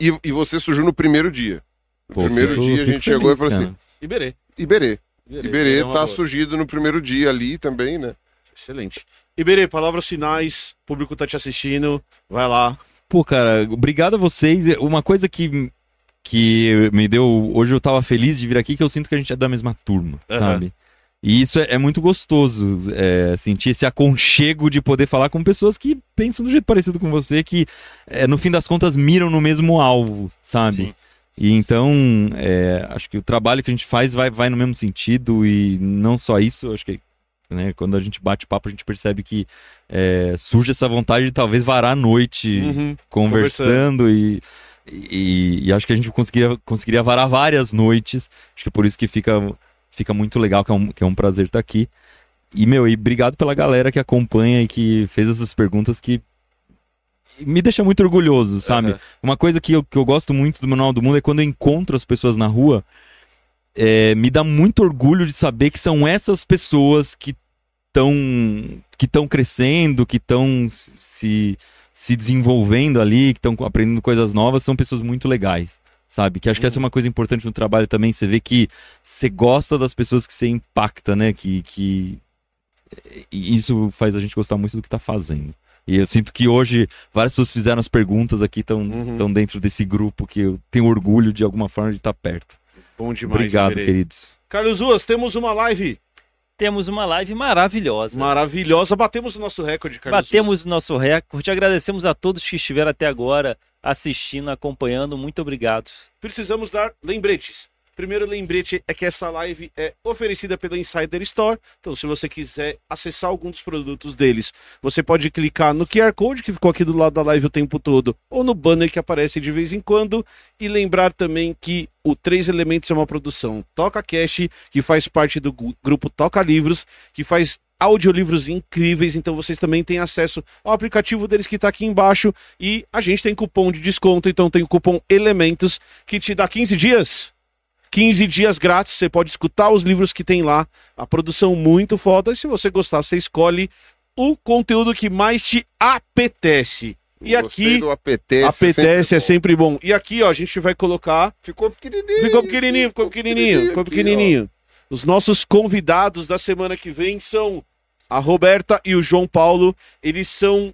C: e, e você surgiu no primeiro dia. No
D: Pô,
C: primeiro
D: fico-
C: dia a gente chegou
D: feliz,
C: e falou assim:
D: cara.
A: Iberê.
C: Iberê. Iberê
A: é uma
C: tá
A: boa.
C: surgido no primeiro dia ali também, né?
A: Excelente. Iberê, palavras finais. O público tá te assistindo. Vai lá.
D: Pô, cara, obrigado a vocês. Uma coisa que, que me deu. Hoje eu tava feliz de vir aqui, que eu sinto que a gente é da mesma turma,
A: Aham.
D: sabe? E isso é, é muito gostoso, é, sentir esse aconchego de poder falar com pessoas que pensam do jeito parecido com você, que é, no fim das contas miram no mesmo alvo, sabe?
A: Sim.
D: E então, é, acho que o trabalho que a gente faz vai, vai no mesmo sentido, e não só isso, acho que né, quando a gente bate papo, a gente percebe que é, surge essa vontade de talvez varar a noite
A: Uhum.
D: conversando e, e, e acho que a gente conseguiria, conseguiria varar várias noites. Acho que é por isso que fica, fica muito legal, que é um, que é um prazer estar aqui. E, meu, e obrigado pela galera que acompanha e que fez essas perguntas que me deixa muito orgulhoso, sabe?
A: Aham.
D: Uma coisa que eu, que eu gosto muito do Manual do Mundo é quando eu encontro as pessoas na rua, é, me dá muito orgulho de saber que são essas pessoas que estão que estão crescendo, que estão se, se desenvolvendo ali, que estão aprendendo coisas novas, são pessoas muito legais, sabe? Que acho que essa é uma coisa importante no trabalho também, você vê que você gosta das pessoas que você impacta, né? Que, que e isso faz a gente gostar muito do que tá fazendo. E eu sinto que hoje várias pessoas fizeram as perguntas aqui, estão
A: Uhum.
D: dentro desse grupo que eu tenho orgulho de alguma forma de estar perto.
A: Bom demais.
D: Obrigado, queridos.
A: Carlos Ruas, temos uma live
B: Temos uma live maravilhosa.
A: maravilhosa. Batemos o nosso recorde, Carlos
B: Batemos o nosso recorde. Agradecemos a todos que estiveram até agora assistindo, acompanhando. Muito obrigado.
A: Precisamos dar lembretes. Primeiro lembrete é que essa live é oferecida pela Insider Store. Então, se você quiser acessar algum dos produtos deles, você pode clicar no QR Code que ficou aqui do lado da live o tempo todo, ou no banner que aparece de vez em quando. E lembrar também que o Três Elementos é uma produção Toca Cash, que faz parte do grupo Toca Livros, que faz audiolivros incríveis, então vocês também têm acesso ao aplicativo deles que está aqui embaixo e a gente tem cupom de desconto, então tem o cupom Elementos que te dá 15 dias 15 dias grátis, você pode escutar os livros que tem lá, a produção muito foda, e se você gostar, você escolhe o conteúdo que mais te apetece. E
C: Gostei
A: aqui,
C: apetece.
A: apetece é
C: bom.
A: sempre bom. E aqui, ó, a gente vai colocar
C: Ficou pequenininho.
A: Ficou pequenininho, ficou pequenininho, ficou
C: aqui,
A: pequenininho. Os nossos convidados da semana que vem são a Roberta e o João Paulo. Eles são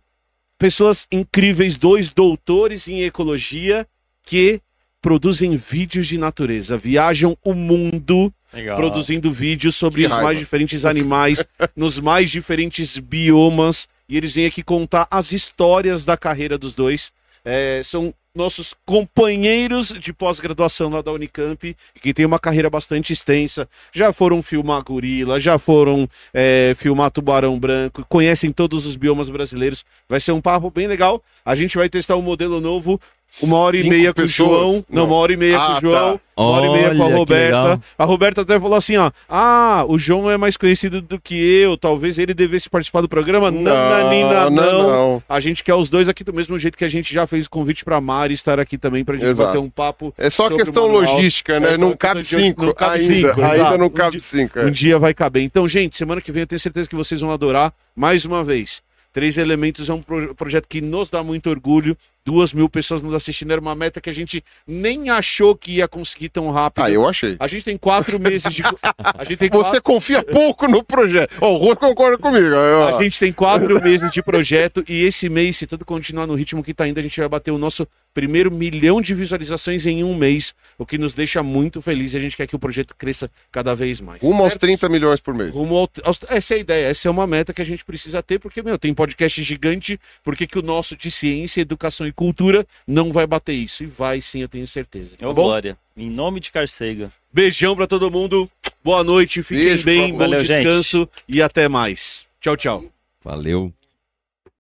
A: pessoas incríveis, dois doutores em ecologia que produzem vídeos de natureza, viajam o mundo
B: Legal.
A: produzindo vídeos sobre
C: Que
A: os
C: raiva.
A: mais diferentes animais, nos mais diferentes biomas. E eles vêm aqui contar as histórias da carreira dos dois. É, são nossos companheiros de pós-graduação lá da Unicamp, que tem uma carreira bastante extensa. Já foram filmar gorila, já foram é, filmar tubarão branco, conhecem todos os biomas brasileiros. Vai ser um papo bem legal. A gente vai testar um modelo novo, uma hora e meia com o? João. Não,
C: Não.
A: uma hora e meia
C: Ah,
A: com o João.
C: tá.
A: Uma hora e meia com a Roberta. A Roberta até falou assim, ó. Ah, o João é mais conhecido do que eu. Talvez ele devesse participar do programa. Não, Nananina, não,
C: não.
A: A gente quer os dois aqui do mesmo jeito que a gente já fez convite pra Mari estar aqui também pra gente
C: Exato.
A: bater um papo.
C: É só questão
A: o
C: logística,
A: É
C: né?
A: só
C: não cabe cinco.
A: não cabe
C: ainda,
A: cinco,
C: ainda não
A: Um
C: cabe
A: dia-
C: cinco.
A: Um
C: é.
A: dia vai caber. Então, gente, semana que vem eu tenho certeza que vocês vão adorar. Mais uma vez, Três Elementos é um pro- projeto que nos dá muito orgulho. Duas mil pessoas nos assistindo era uma meta que a gente nem achou que ia conseguir tão rápido.
C: Ah, eu achei.
A: A gente tem quatro meses de. A gente tem quatro...
C: Você confia pouco no projeto. Ó, o Rô concorda comigo. ó.
A: A gente tem quatro meses de projeto e esse mês, se tudo continuar no ritmo que tá indo, a gente vai bater o nosso primeiro milhão de visualizações em um mês, o que nos deixa muito feliz e a gente quer que o projeto cresça cada vez mais.
C: Rumo aos
A: certo?
C: 30 milhões por mês.
A: Rumo ao- aos- essa é a ideia, essa é uma meta que a gente precisa ter, porque, meu, tem podcast gigante, por que o nosso de ciência, educação e cultura não vai bater isso? E vai sim, eu tenho certeza. Tá
B: Ô,
A: bom?
B: Glória. Em nome de Carcega.
A: Beijão pra todo mundo, boa noite, fiquem
C: Beijo
A: bem, bom
B: Valeu, gente.
A: descanso e até mais. Tchau, tchau.
D: Valeu.